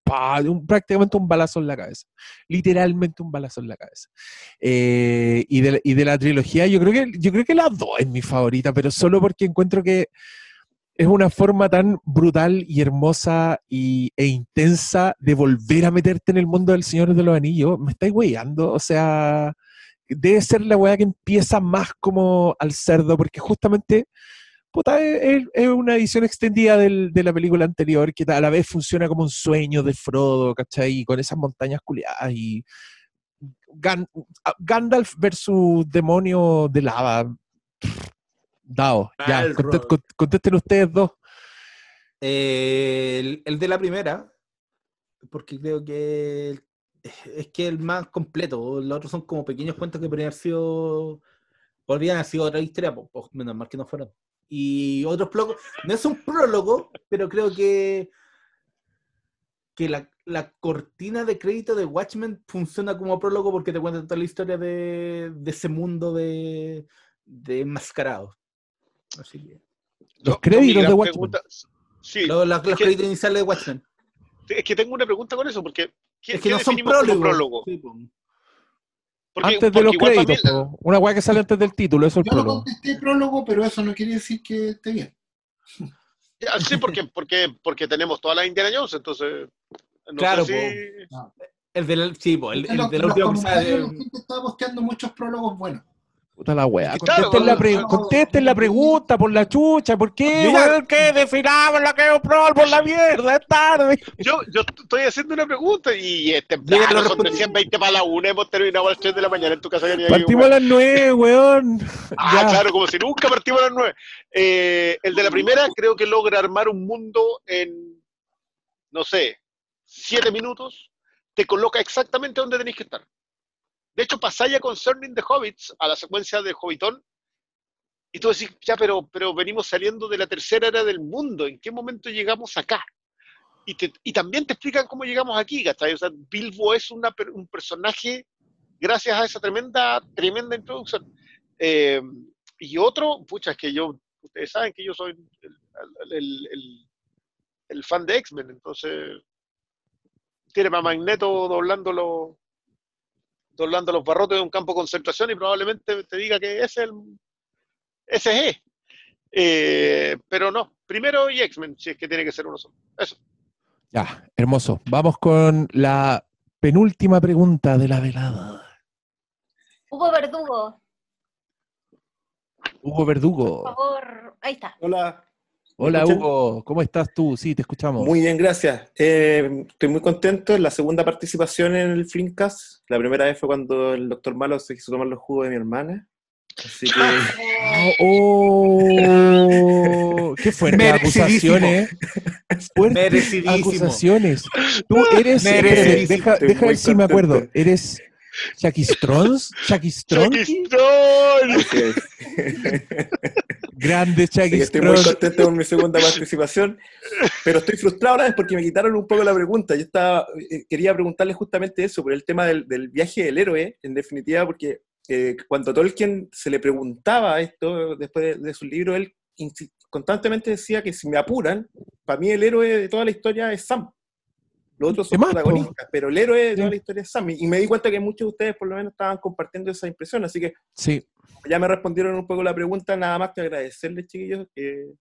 un- prácticamente un balazo en la cabeza. Literalmente un balazo en la cabeza. Eh, y, de, y de la trilogía, yo creo que yo creo que la dos es mi favorita, pero solo porque encuentro que es una forma tan brutal y hermosa y, e intensa de volver a meterte en el mundo del Señor de los Anillos. Me estáis weyando, o sea, debe ser la weá que empieza más como al cerdo, porque justamente puta, es, una edición extendida del- de la película anterior que a la vez funciona como un sueño de Frodo, ¿cachai? Y con esas montañas culiadas y Gan- a- Gandalf versus demonio de lava. Dao, ya, conte- con- contesten ustedes dos. Eh, el, el de la primera, porque creo que el- es que el más completo. Los otros son como pequeños cuentos que podrían haber sido. Podrían haber sido otra historia, pues, menos mal que no fueron. Y otros prólogos. No es un prólogo, pero creo que. que la, la cortina de crédito de Watchmen funciona como prólogo porque te cuenta toda la historia de, de ese mundo de, de enmascarados. Así que. Los créditos de Watchmen. pregunta- Sí, Los, los- es los que- créditos iniciales de Watchmen. es que tengo una pregunta con eso, porque ¿qué, Es que qué no son prólogos. prólogo? Sí, po. Porque- antes de los créditos, una weá que sale antes del título, eso es el Yo no prólogo. contesté prólogo, pero eso no quiere decir que esté bien. Ya, Sí, porque, porque, porque tenemos todas las Indiana Jones, entonces. No Claro, sé si- El del, sí, po, el, el sale. la gente está posteando muchos prólogos buenos. Puta la weá. que claro, Contesten, la pre- no, contesten la pregunta por la chucha. ¿Por qué, Yo? ¿Qué? Definamos la que es prol por la mierda. Es tarde. Yo, yo estoy haciendo una pregunta y este Yo ya lo son respondí. recién 20 para la una, hemos terminado a las 3 de la mañana en tu casa. que Partimos a las nueve, weón. Ah, Ya. claro, como si nunca partimos a las 9. el de la primera creo que logra armar un mundo en, no sé, 7 minutos. Te coloca exactamente donde tenéis que estar. De hecho, pasáis a Concerning the Hobbits, a la secuencia de Hobbitón, y tú decís, ya, pero, pero venimos saliendo de la tercera era del mundo, ¿en qué momento llegamos acá? Y, y también te explican cómo llegamos aquí, ¿cachai? O sea, Bilbo es una un personaje gracias a esa tremenda, tremenda introducción. Eh, y otro, pucha, es que yo, ustedes saben que yo soy el, fan de X-Men, entonces tiene a Magneto doblando los, doblando los barrotes de un campo de concentración y probablemente te diga que ese es el ese es. Eh, pero no, primero y X-Men, si es que tiene que ser uno solo. Eso. Ya, hermoso. Vamos con la penúltima pregunta de la velada. Hugo Verdugo, Hugo por Verdugo. favor. Ahí está. Hola. ¿Me Hola, escuchan? Hugo. ¿Cómo estás tú? Sí, te escuchamos. Muy bien, gracias. Eh, estoy muy contento. Es la segunda participación en el Flimcast. La primera vez fue cuando el doctor Malo se quiso tomar los jugos de mi hermana. Así que Ah, ¡Oh! ¡Qué fuertes *laughs* Merecidísimo. acusaciones! Fuertes Merecidísimo. acusaciones. Tú eres. Deja, deja ver si me acuerdo. ¿Eres Chucky Strons? ¿Chucky Strong? ¡Chiquistón! así es. *laughs* Grande que estoy muy contento con mi segunda participación, pero estoy frustrado ahora porque me quitaron un poco la pregunta. Yo estaba, eh, quería preguntarle justamente eso, por el tema del, del viaje del héroe, en definitiva, porque eh, cuando Tolkien se le preguntaba esto después de, de su libro, él constantemente decía que si me apuran, para mí el héroe de toda la historia es Sam. Los otros son protagonistas, pero el héroe de toda Sí. la historia es Sam. Y me di cuenta que muchos de ustedes por lo menos estaban compartiendo esa impresión, así que Sí. ya me respondieron un poco la pregunta, nada más que agradecerles, chiquillos, que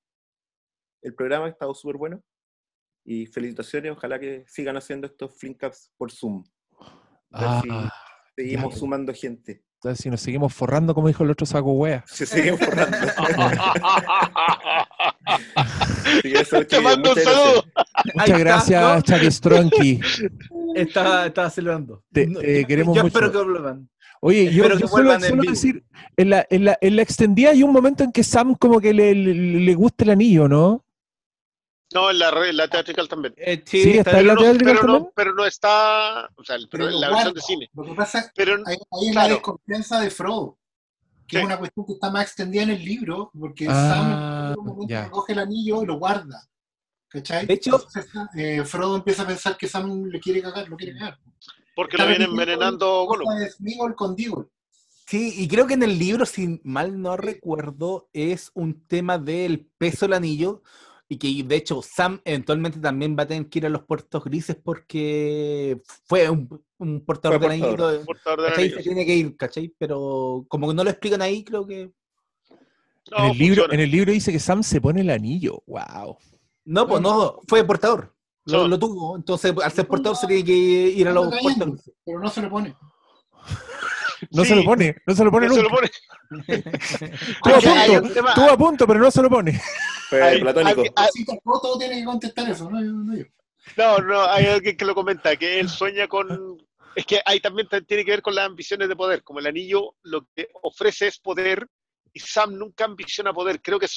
el programa ha estado súper bueno. Y felicitaciones, ojalá que sigan haciendo estos Flinkaps por Zoom. Si Ah, seguimos ya. sumando gente. entonces si nos seguimos forrando, como dijo el otro saco wea. Se siguen forrando. *laughs* *laughs* Te mando un saludo. Muchas está, gracias, ¿no? Chucky Stronky. *laughs* Estaba, estaba celebrando. Te, queremos yo mucho. espero que vuelvan. Oye, yo, yo solo, en decir, en la, en, la, en la extendida hay un momento en que Sam como que le, le, le gusta el anillo, ¿no? No, en la, en la teatrical también. Eh, Sí, Sí, está en la pero, no, teatrical pero, no, pero no está, o sea, pero Pero en la guarda. versión de cine. Lo que pasa es que Pero ahí, ahí es la claro. desconfianza de Frodo, que Sí. es una cuestión que está más extendida en el libro, porque Ah, Sam en un momento ya. recoge el anillo y lo guarda. ¿Cachai? De hecho- Entonces, eh, Frodo empieza a pensar que Sam le quiere cagar, lo quiere cagar. Porque Está lo viene envenenando Gollum. de con Diggle. Sí, y creo que en el libro, si mal no recuerdo, es un tema del peso del anillo y que de hecho Sam eventualmente también va a tener que ir a los puertos grises porque fue un, un portador Fue del anillo. portador. Portador ¿cachai? anillo, Se tiene que ir, ¿cachai? Pero como que no lo explican ahí, creo que... No, en, el libro, en el libro dice que Sam se pone el anillo. Wow. No, pues no, fue portador. Lo, So- lo tuvo. Entonces, al ser portador, se tiene que ir a los puertos grises. pero no se lo pone. *laughs* No Sí. se lo pone, no se lo pone No se lo nunca. pone. Estuvo a hay punto, un tema- estuvo a punto, pero no se lo pone. Hay- platónico. hay- hay- Sí, todo, todo tiene que contestar eso, ¿no? No hay alguien que lo comenta, que él sueña con... Es que ahí también tiene que ver con las ambiciones de poder. Como el anillo lo que ofrece es poder y Sam nunca ambiciona poder. Creo que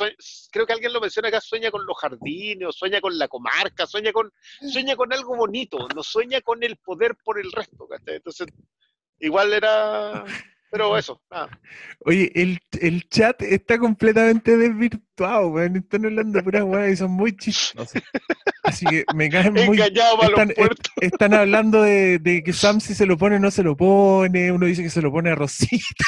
creo que alguien lo menciona acá, sueña con los jardines, o sueña con la comarca, sueña con, sueña con algo bonito, no sueña con el poder por el resto. ¿cachai? Entonces, igual era... Pero eso, nada. Oye, el, el chat está completamente desvirtuado, weón. Están hablando puras weas y son muy chistosos. Así que me caen muy. Están, est- están hablando de, de que Sam si se lo pone no se lo pone. Uno dice que se lo pone a Rosita.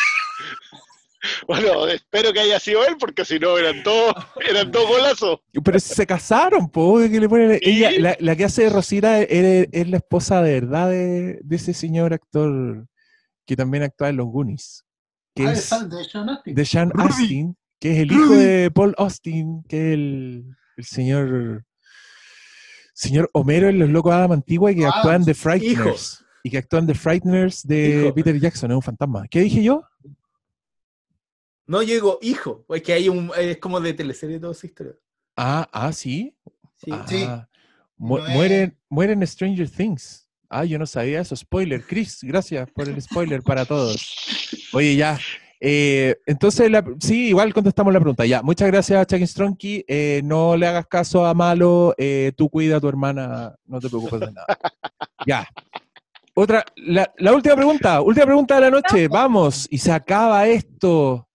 *laughs* Bueno, espero que haya sido él, porque si no eran todos, eran dos golazos. Pero si se casaron, po, que le ponen. ¿Y? Ella, la, la que hace de Rosita es, es la esposa de verdad de, de ese señor actor que también actúa en los Goonies. Que Ah, de es de Sean Astin. de Sean Ruby. Astin, que es el hijo de Paul Austin, que es el, el señor señor Homero en Los Locos Adam Antigua y que Ah, actúa en The Frighteners. Y que actúa en The Frighteners de Hijo. Peter Jackson, es un fantasma. ¿Qué dije yo? No, yo digo hijo, es que hay un, es como de teleserie toda esa historia. Ah, ah, sí. Sí. Ah, Sí. mu- No es- muere, muere en Stranger Things. Ah, yo no sabía eso. Spoiler, Chris, gracias por el spoiler para todos. Oye, ya. eh, entonces, la- sí, igual contestamos la pregunta. Ya, muchas gracias, Chucky Stronky. Eh, no le hagas caso a Malo. eh, tú cuida a tu hermana. No te preocupes de nada. Ya. Otra, la, la última pregunta. Última pregunta de la noche. Vamos. Y se acaba esto.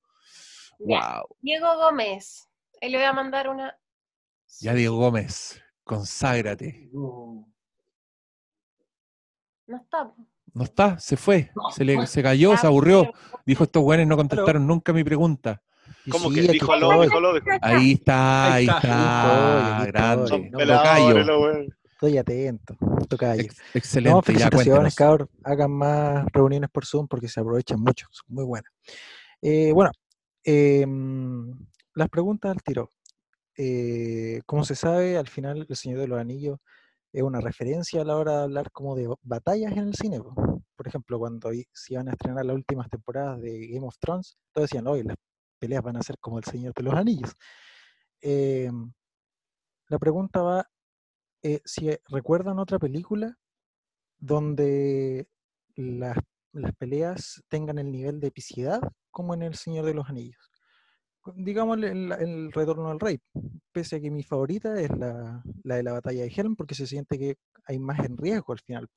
Wow. Diego Gómez. Ahí le voy a mandar una. Ya Diego Gómez, conságrate. No está. No está, se fue, No, se, le, se cayó, se aburrió. Dijo, estos güeyes no contestaron nunca mi pregunta. ¿Cómo sí, que dijo aló, dijo aló? dijo- Ahí está, ahí Ahí está, estoy, grande. No, peladores. Estoy atento, tocayo. Ex- No, excelente, ya felicitaciones. Hagan más reuniones por Zoom porque se aprovechan mucho. Son muy buenas. Eh, bueno, em, las preguntas al tiro. Eh, como se sabe, al final El Señor de los Anillos es una referencia a la hora de hablar como de batallas en el cine. po. Por ejemplo, cuando se iban a estrenar las últimas temporadas de Game of Thrones, todos decían, hoy las peleas van a ser como El Señor de los Anillos. Em, la pregunta va, eh, si recuerdan otra película donde las, las peleas tengan el nivel de epicidad como en El Señor de los Anillos. Digamos el, el Retorno al Rey, pese a que mi favorita es la, la de la batalla de Helm, porque se siente que hay más en riesgo al final.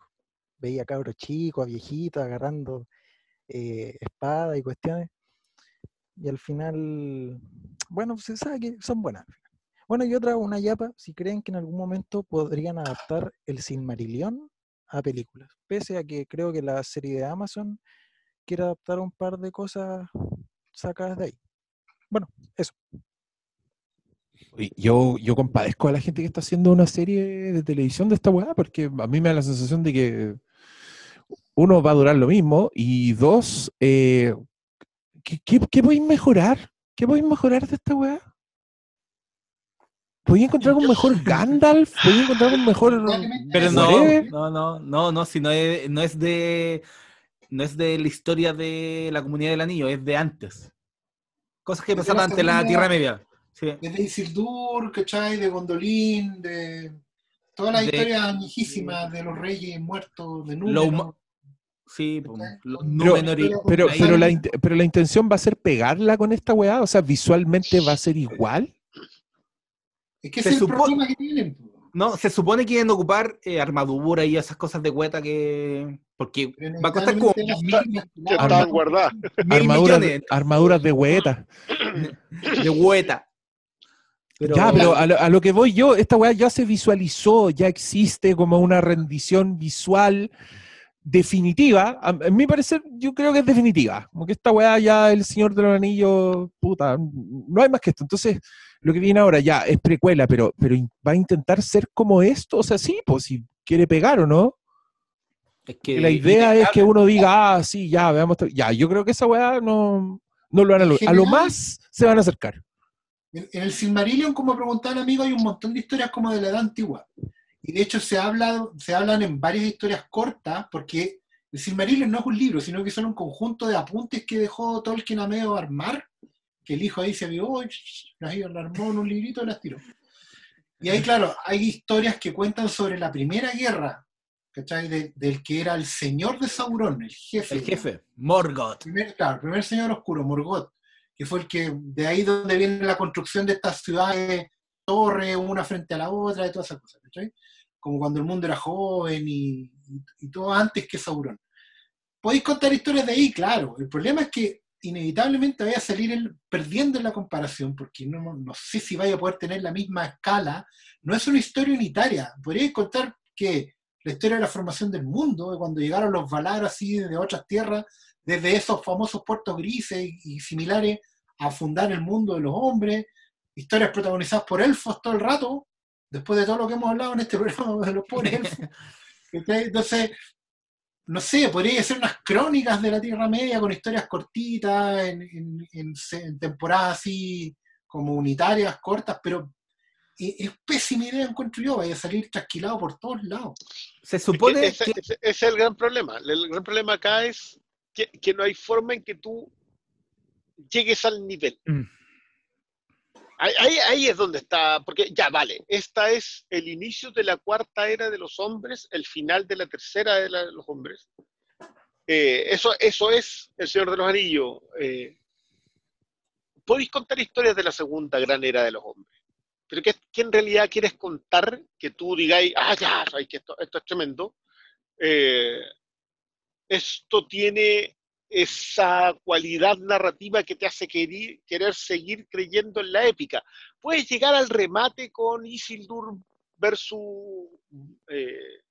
Veía cabros chicos, a viejitos agarrando eh, espada y cuestiones. Y al final, bueno, se sabe que son buenas. Bueno, y otra, una yapa, si creen que en algún momento podrían adaptar el Silmarillion a películas. Pese a que creo que la serie de Amazon quiere adaptar un par de cosas sacadas de ahí. Bueno, eso. Yo, yo compadezco a la gente que está haciendo una serie de televisión de esta weá, porque a mí me da la sensación de que uno va a durar lo mismo y dos, eh, ¿qué, qué, qué podéis mejorar? ¿Qué podéis mejorar de esta weá? ¿Podéis encontrar un mejor *laughs* Gandalf? ¿Podéis encontrar un mejor... Pero no, no, no, no, no, si no es, no es de no es de la historia de la comunidad del anillo, es de antes. Cosas que de pasaban la ante la Tierra Media. Sí. De Isildur, ¿cachai? De Gondolin, de Todas las de- historias añejísimas de los reyes muertos, de Númenor. Sí, los Pero, pero, pero la, pero la intención va a ser pegarla con esta weá, o sea, visualmente va a ser igual. Es que Se ese es el problema que tienen. No, se supone que iban a ocupar eh, armadura y esas cosas de cueta que. Porque va a costar como estaban guardadas. armaduras de hueta. de hueta. *clears throat* Pero, Ya, pero a lo, a lo que voy yo, esta weá ya se visualizó, ya existe como una rendición visual definitiva. A, a mi parecer, yo creo que es definitiva. Como que esta weá ya, el Señor de los Anillos, puta, no hay más que esto. Entonces, lo que viene ahora ya es precuela, pero, pero va a intentar ser como esto. O sea, sí, pues si quiere pegar o no. es Que que la idea es que uno diga, ah, sí, ya, veamos. esto". Ya, yo creo que esa weá no, no lo van a lograr. A lo más se van a acercar. En, en el Silmarillion, como preguntaba el amigo, hay un montón de historias como de la edad antigua. Y de hecho se, habla, se hablan en varias historias cortas, porque el Silmarillion no es un libro, sino que son un conjunto de apuntes que dejó Tolkien a medio armar, que el hijo ahí se avivó, y las armó en un librito y las tiró. Y ahí, claro, hay historias que cuentan sobre la primera guerra, ¿cachai? De- del que era el señor de Sauron, el jefe. el jefe, Morgoth. primer, claro, el primer señor oscuro, Morgoth, que fue el que, de ahí donde viene la construcción de estas ciudades, torres, una frente a la otra, y todas esas cosas, ¿cachai? Como cuando el mundo era joven y, y- y todo antes que Sauron. Podéis contar historias de ahí, claro. El problema es que inevitablemente vaya a salir el- perdiendo en la comparación, porque no, no sé si vaya a poder tener la misma escala. No es una historia unitaria. Podríais contar que la historia de la formación del mundo, de cuando llegaron los Valar así de otras tierras, desde esos famosos puertos grises y, similares a fundar el mundo de los hombres, historias protagonizadas por elfos todo el rato, después de todo lo que hemos hablado en este *laughs* programa de los pobres elfos. *laughs* Entonces, no sé, podría ser unas crónicas de la Tierra Media con historias cortitas, en, en- en temporadas así como unitarias, cortas, pero e- es pésima idea, encuentro yo, vaya a salir trasquilado por todos lados. Se Es que supone ese, que. ese- ese es el gran problema. El gran problema acá es que, que no hay forma en que tú llegues al nivel. Mm. Ahí, es donde está, porque ya vale, esta es el inicio de la cuarta era de los hombres, el final de la tercera era de los hombres. Eh, eso, eso es El Señor de los Anillos. Eh, podéis contar historias de la segunda gran era de los hombres, pero ¿qué, qué en realidad quieres contar que tú digáis, ah, ya, que esto, esto es tremendo? Eh, esto tiene esa cualidad narrativa que te hace querer, querer seguir creyendo en la épica. Puedes llegar al remate con Isildur versus eh,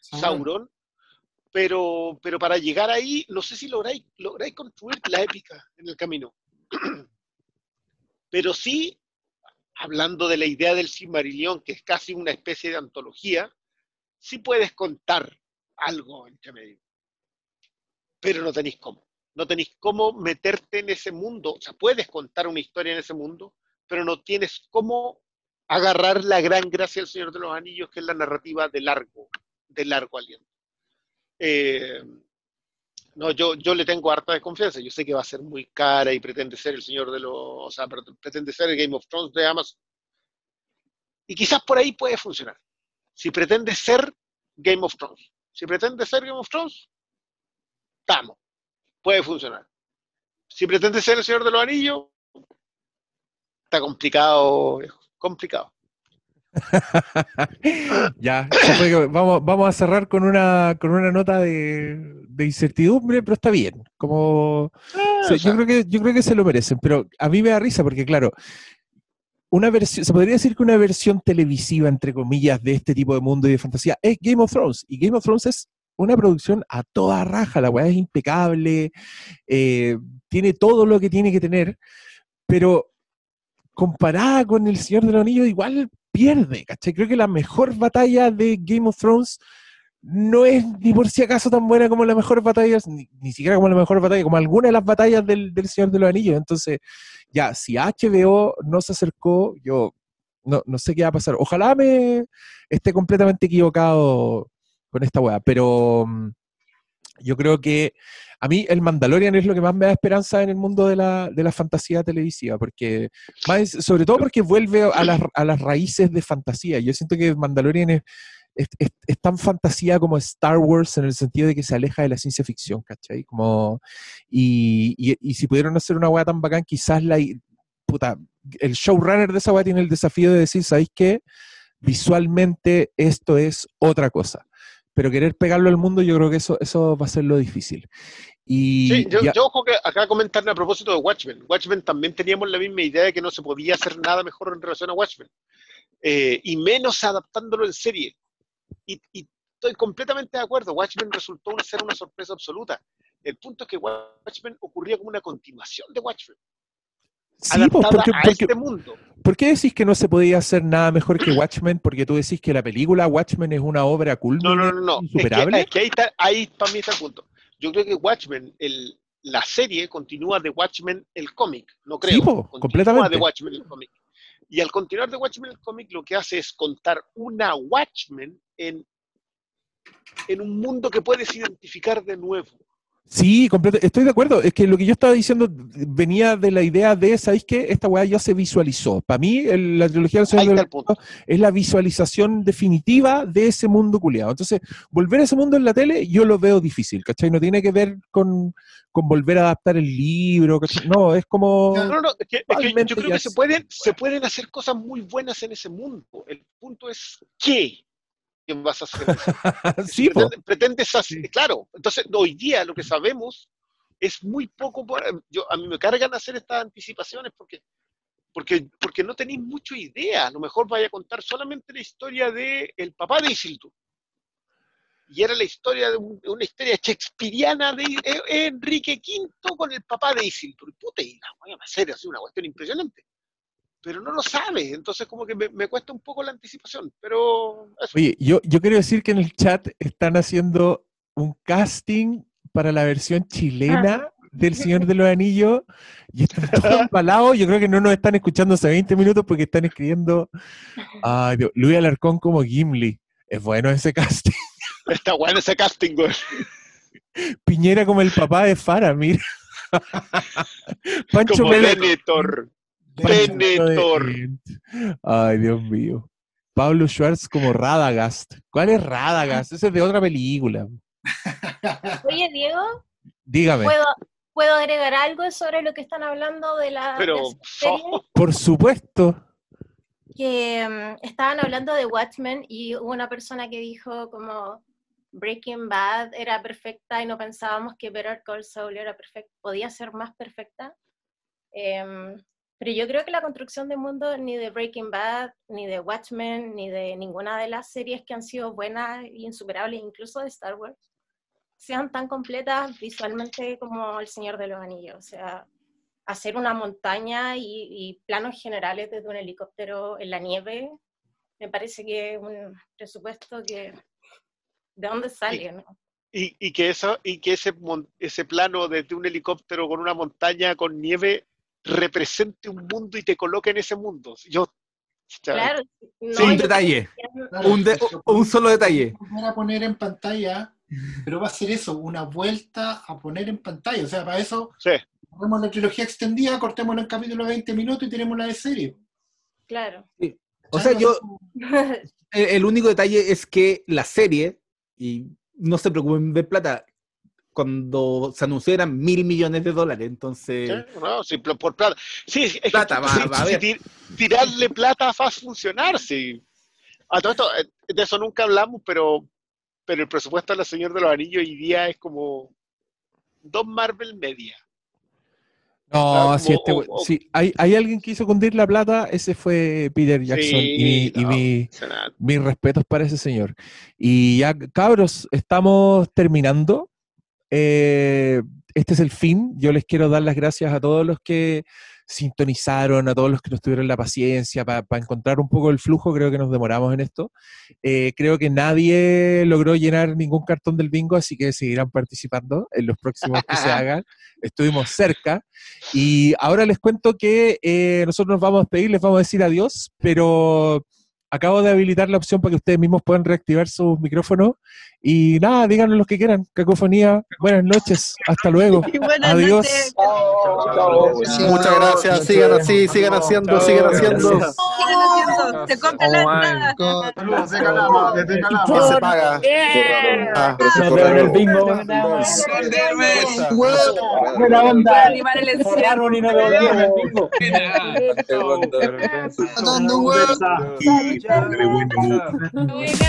Sauron, pero, pero para llegar ahí, no sé si lográis, lográis construir la épica en el camino. *clears throat* Pero sí, hablando de la idea del Silmarillion, que es casi una especie de antología, sí puedes contar algo entre medio. Pero no tenéis cómo. No tenéis cómo meterte en ese mundo. O sea, puedes contar una historia en ese mundo, pero no tienes cómo agarrar la gran gracia del Señor de los Anillos, que es la narrativa de largo, de largo aliento. Eh, no, yo, yo le tengo harta desconfianza. Yo sé que va a ser muy cara y pretende ser el señor de los. O sea, pre- pretende ser el Game of Thrones de Amazon. Y quizás por ahí puede funcionar. Si pretende ser Game of Thrones. Si pretende ser Game of Thrones, estamos. Puede funcionar. Si pretende ser el señor de los anillos, está complicado, viejo, complicado. *laughs* ya, vamos, vamos a cerrar con una, con una nota de, de incertidumbre, pero está bien. Como, Ah, se- o sea, yo, creo que, yo creo que se lo merecen, pero a mí me da risa porque, claro, una versión, se podría decir que una versión televisiva, entre comillas, de este tipo de mundo y de fantasía es Game of Thrones. Y Game of Thrones es una producción a toda raja, la weá es impecable, eh, tiene todo lo que tiene que tener, pero comparada con El Señor de los Anillos, igual pierde, ¿cachai? Creo que la mejor batalla de Game of Thrones no es ni por si acaso tan buena como la mejor batalla, ni, ni siquiera como la mejor batalla, como alguna de las batallas del, del Señor de los Anillos. Entonces, ya, si HBO no se acercó, yo no, no sé qué va a pasar. Ojalá me esté completamente equivocado con esta weá, pero mm, Yo creo que a mí el Mandalorian es lo que más me da esperanza en el mundo de la, de la fantasía televisiva, porque más- sobre todo porque vuelve a las, a las raíces de fantasía. Yo siento que Mandalorian es, es, tan fantasía como Star Wars en el sentido de que se aleja de la ciencia ficción, ¿cachai? Como, y, y, si pudieron hacer una weá tan bacán, quizás la, puta, el showrunner de esa weá tiene el desafío de decir, ¿sabéis qué? Visualmente esto es otra cosa. Pero querer pegarlo al mundo, yo creo que eso, eso va a ser lo difícil. Y Sí, yo, ya- yo ojo que acá comentarle a propósito de Watchmen. Watchmen también teníamos la misma idea de que no se podía hacer nada mejor en relación a Watchmen. Eh, y menos adaptándolo en serie. Y, y estoy completamente de acuerdo. Watchmen resultó ser una sorpresa absoluta. El punto es que Watchmen ocurría como una continuación de Watchmen. Sí, pues, adaptada porque, a porque- este mundo. ¿por qué decís que no se podía hacer nada mejor que Watchmen? Porque tú decís que la película Watchmen es una obra culmine No, no, no, no. Es que, insuperable. es que ahí, está, ahí para mí está el punto. Yo creo que Watchmen, el, la serie continúa de Watchmen el cómic, no creo. Sí, po, completamente. de Watchmen el cómic. Y al continuar de Watchmen el cómic, lo que hace es contar una Watchmen en, en un mundo que puedes identificar de nuevo. Sí, completo, estoy de acuerdo. Es que lo que yo estaba diciendo venía de la idea de, ¿sabéis qué? Esta weá ya se visualizó. Para mí, el- la trilogía del Señor de los Anillos es la visualización definitiva de ese mundo culiado. Entonces, volver a ese mundo en la tele, yo lo veo difícil, ¿cachai? No tiene que ver con, con volver a adaptar el libro, ¿cachai? No, es como... No, no, no, es que, es que Totalmente yo creo que se pueden, se pueden hacer cosas muy buenas en ese mundo. El punto es qué que vas a hacer. *laughs* sí, pretendes hacer, claro. Entonces, hoy día lo que sabemos es muy poco. por- yo, a mí me cargan hacer estas anticipaciones porque, porque, porque no tenéis mucha idea. A lo mejor vaya a contar solamente la historia de el papá de Isildur. Y era la historia de un- una historia shakespeariana de Enrique V con el papá de Isildur. Y puta, y la voy a hacer así una cuestión impresionante. Pero no lo sabe, entonces como que me, me cuesta un poco la anticipación. Pero eso. Oye, yo, yo quiero decir que en el chat están haciendo un casting para la versión chilena del Señor de los Anillos y están *laughs* todos embalados. Yo creo que no nos están escuchando hace 20 minutos porque están escribiendo ay, Dios, Luis Alarcón como Gimli. Es bueno ese casting. *laughs* Está bueno ese casting, güey. Piñera como el papá de Fara, mira. *laughs* Pancho Como Melo- Venetor. Venetor. Ay, Dios mío. Pablo Schwartz como Radagast. ¿Cuál es Radagast? Ese es de otra película. *laughs* Oye, Diego, Dígame. ¿puedo, ¿puedo agregar algo sobre lo que están hablando de la, Pero? Por supuesto. que mm, estaban hablando de Watchmen y hubo una persona que dijo como Breaking Bad era perfecta y no pensábamos que Better Call Saul era perfecta, podía ser más perfecta. Em, pero yo creo que la construcción de mundo ni de Breaking Bad, ni de Watchmen, ni de ninguna de las series que han sido buenas e insuperables, incluso de Star Wars, sean tan completas visualmente como El Señor de los Anillos. O sea, hacer una montaña y, y planos generales desde un helicóptero en la nieve, me parece que es un presupuesto que... ¿De dónde sale? no? Y, y que eso, y que ese, ese plano desde un helicóptero con una montaña con nieve represente un mundo y te coloque en ese mundo. Yo, Claro, no, Sí, un detalle. Claro, Un, de- eso un solo detalle. volver a poner en pantalla, pero va a ser eso, una vuelta a poner en pantalla. O sea, para eso sí. ponemos la trilogía extendida, cortémosla en capítulo de 20 minutos y tenemos la de serie. Claro. O sea, yo, *laughs* el, el único detalle es que la serie, y no se preocupen de plata, cuando se anunció eran mil millones de dólares, entonces... Sí, no, sí, por por plata. Sí, es que Plata, sí, va- sí, va a sí, haber. tir- tirarle plata va a funcionar, sí. A todo esto, eh, de eso nunca hablamos, pero, pero el presupuesto de la Señor de los Anillos hoy día es como dos Marvel Media. No, Ah, si, este, we- o- o- si hay, hay alguien que hizo cundir la plata, ese fue Peter Jackson. y y no, mi- sea, nada. mis respetos para ese señor. Y ya, cabros, estamos terminando. Eh, este es el fin. Yo les quiero dar las gracias a todos los que sintonizaron, a todos los que nos tuvieron la paciencia para encontrar un poco el flujo. Creo que nos demoramos en esto. Eh, creo que nadie logró llenar ningún cartón del bingo, así que seguirán participando en los próximos que se *laughs* hagan. Estuvimos cerca. Y ahora les cuento que eh, nosotros nos vamos a despedir, les vamos a decir adiós, pero acabo de habilitar la opción para que ustedes mismos puedan reactivar sus micrófonos Y nada, díganos los que quieran. Cacofonía, buenas noches. Hasta luego. *laughs* buenas Adiós. noches. Muchas gracias, sigan así, sigan haciendo, sigan haciendo. Sigan haciendo, Se compran la entrada. ¿Quién se paga? Ah, Nos vemos en el bingo. Buena onda. Animar el Cerraron y no devolvieron el bingo.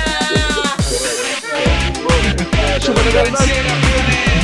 Buena. Metro, but I got insane.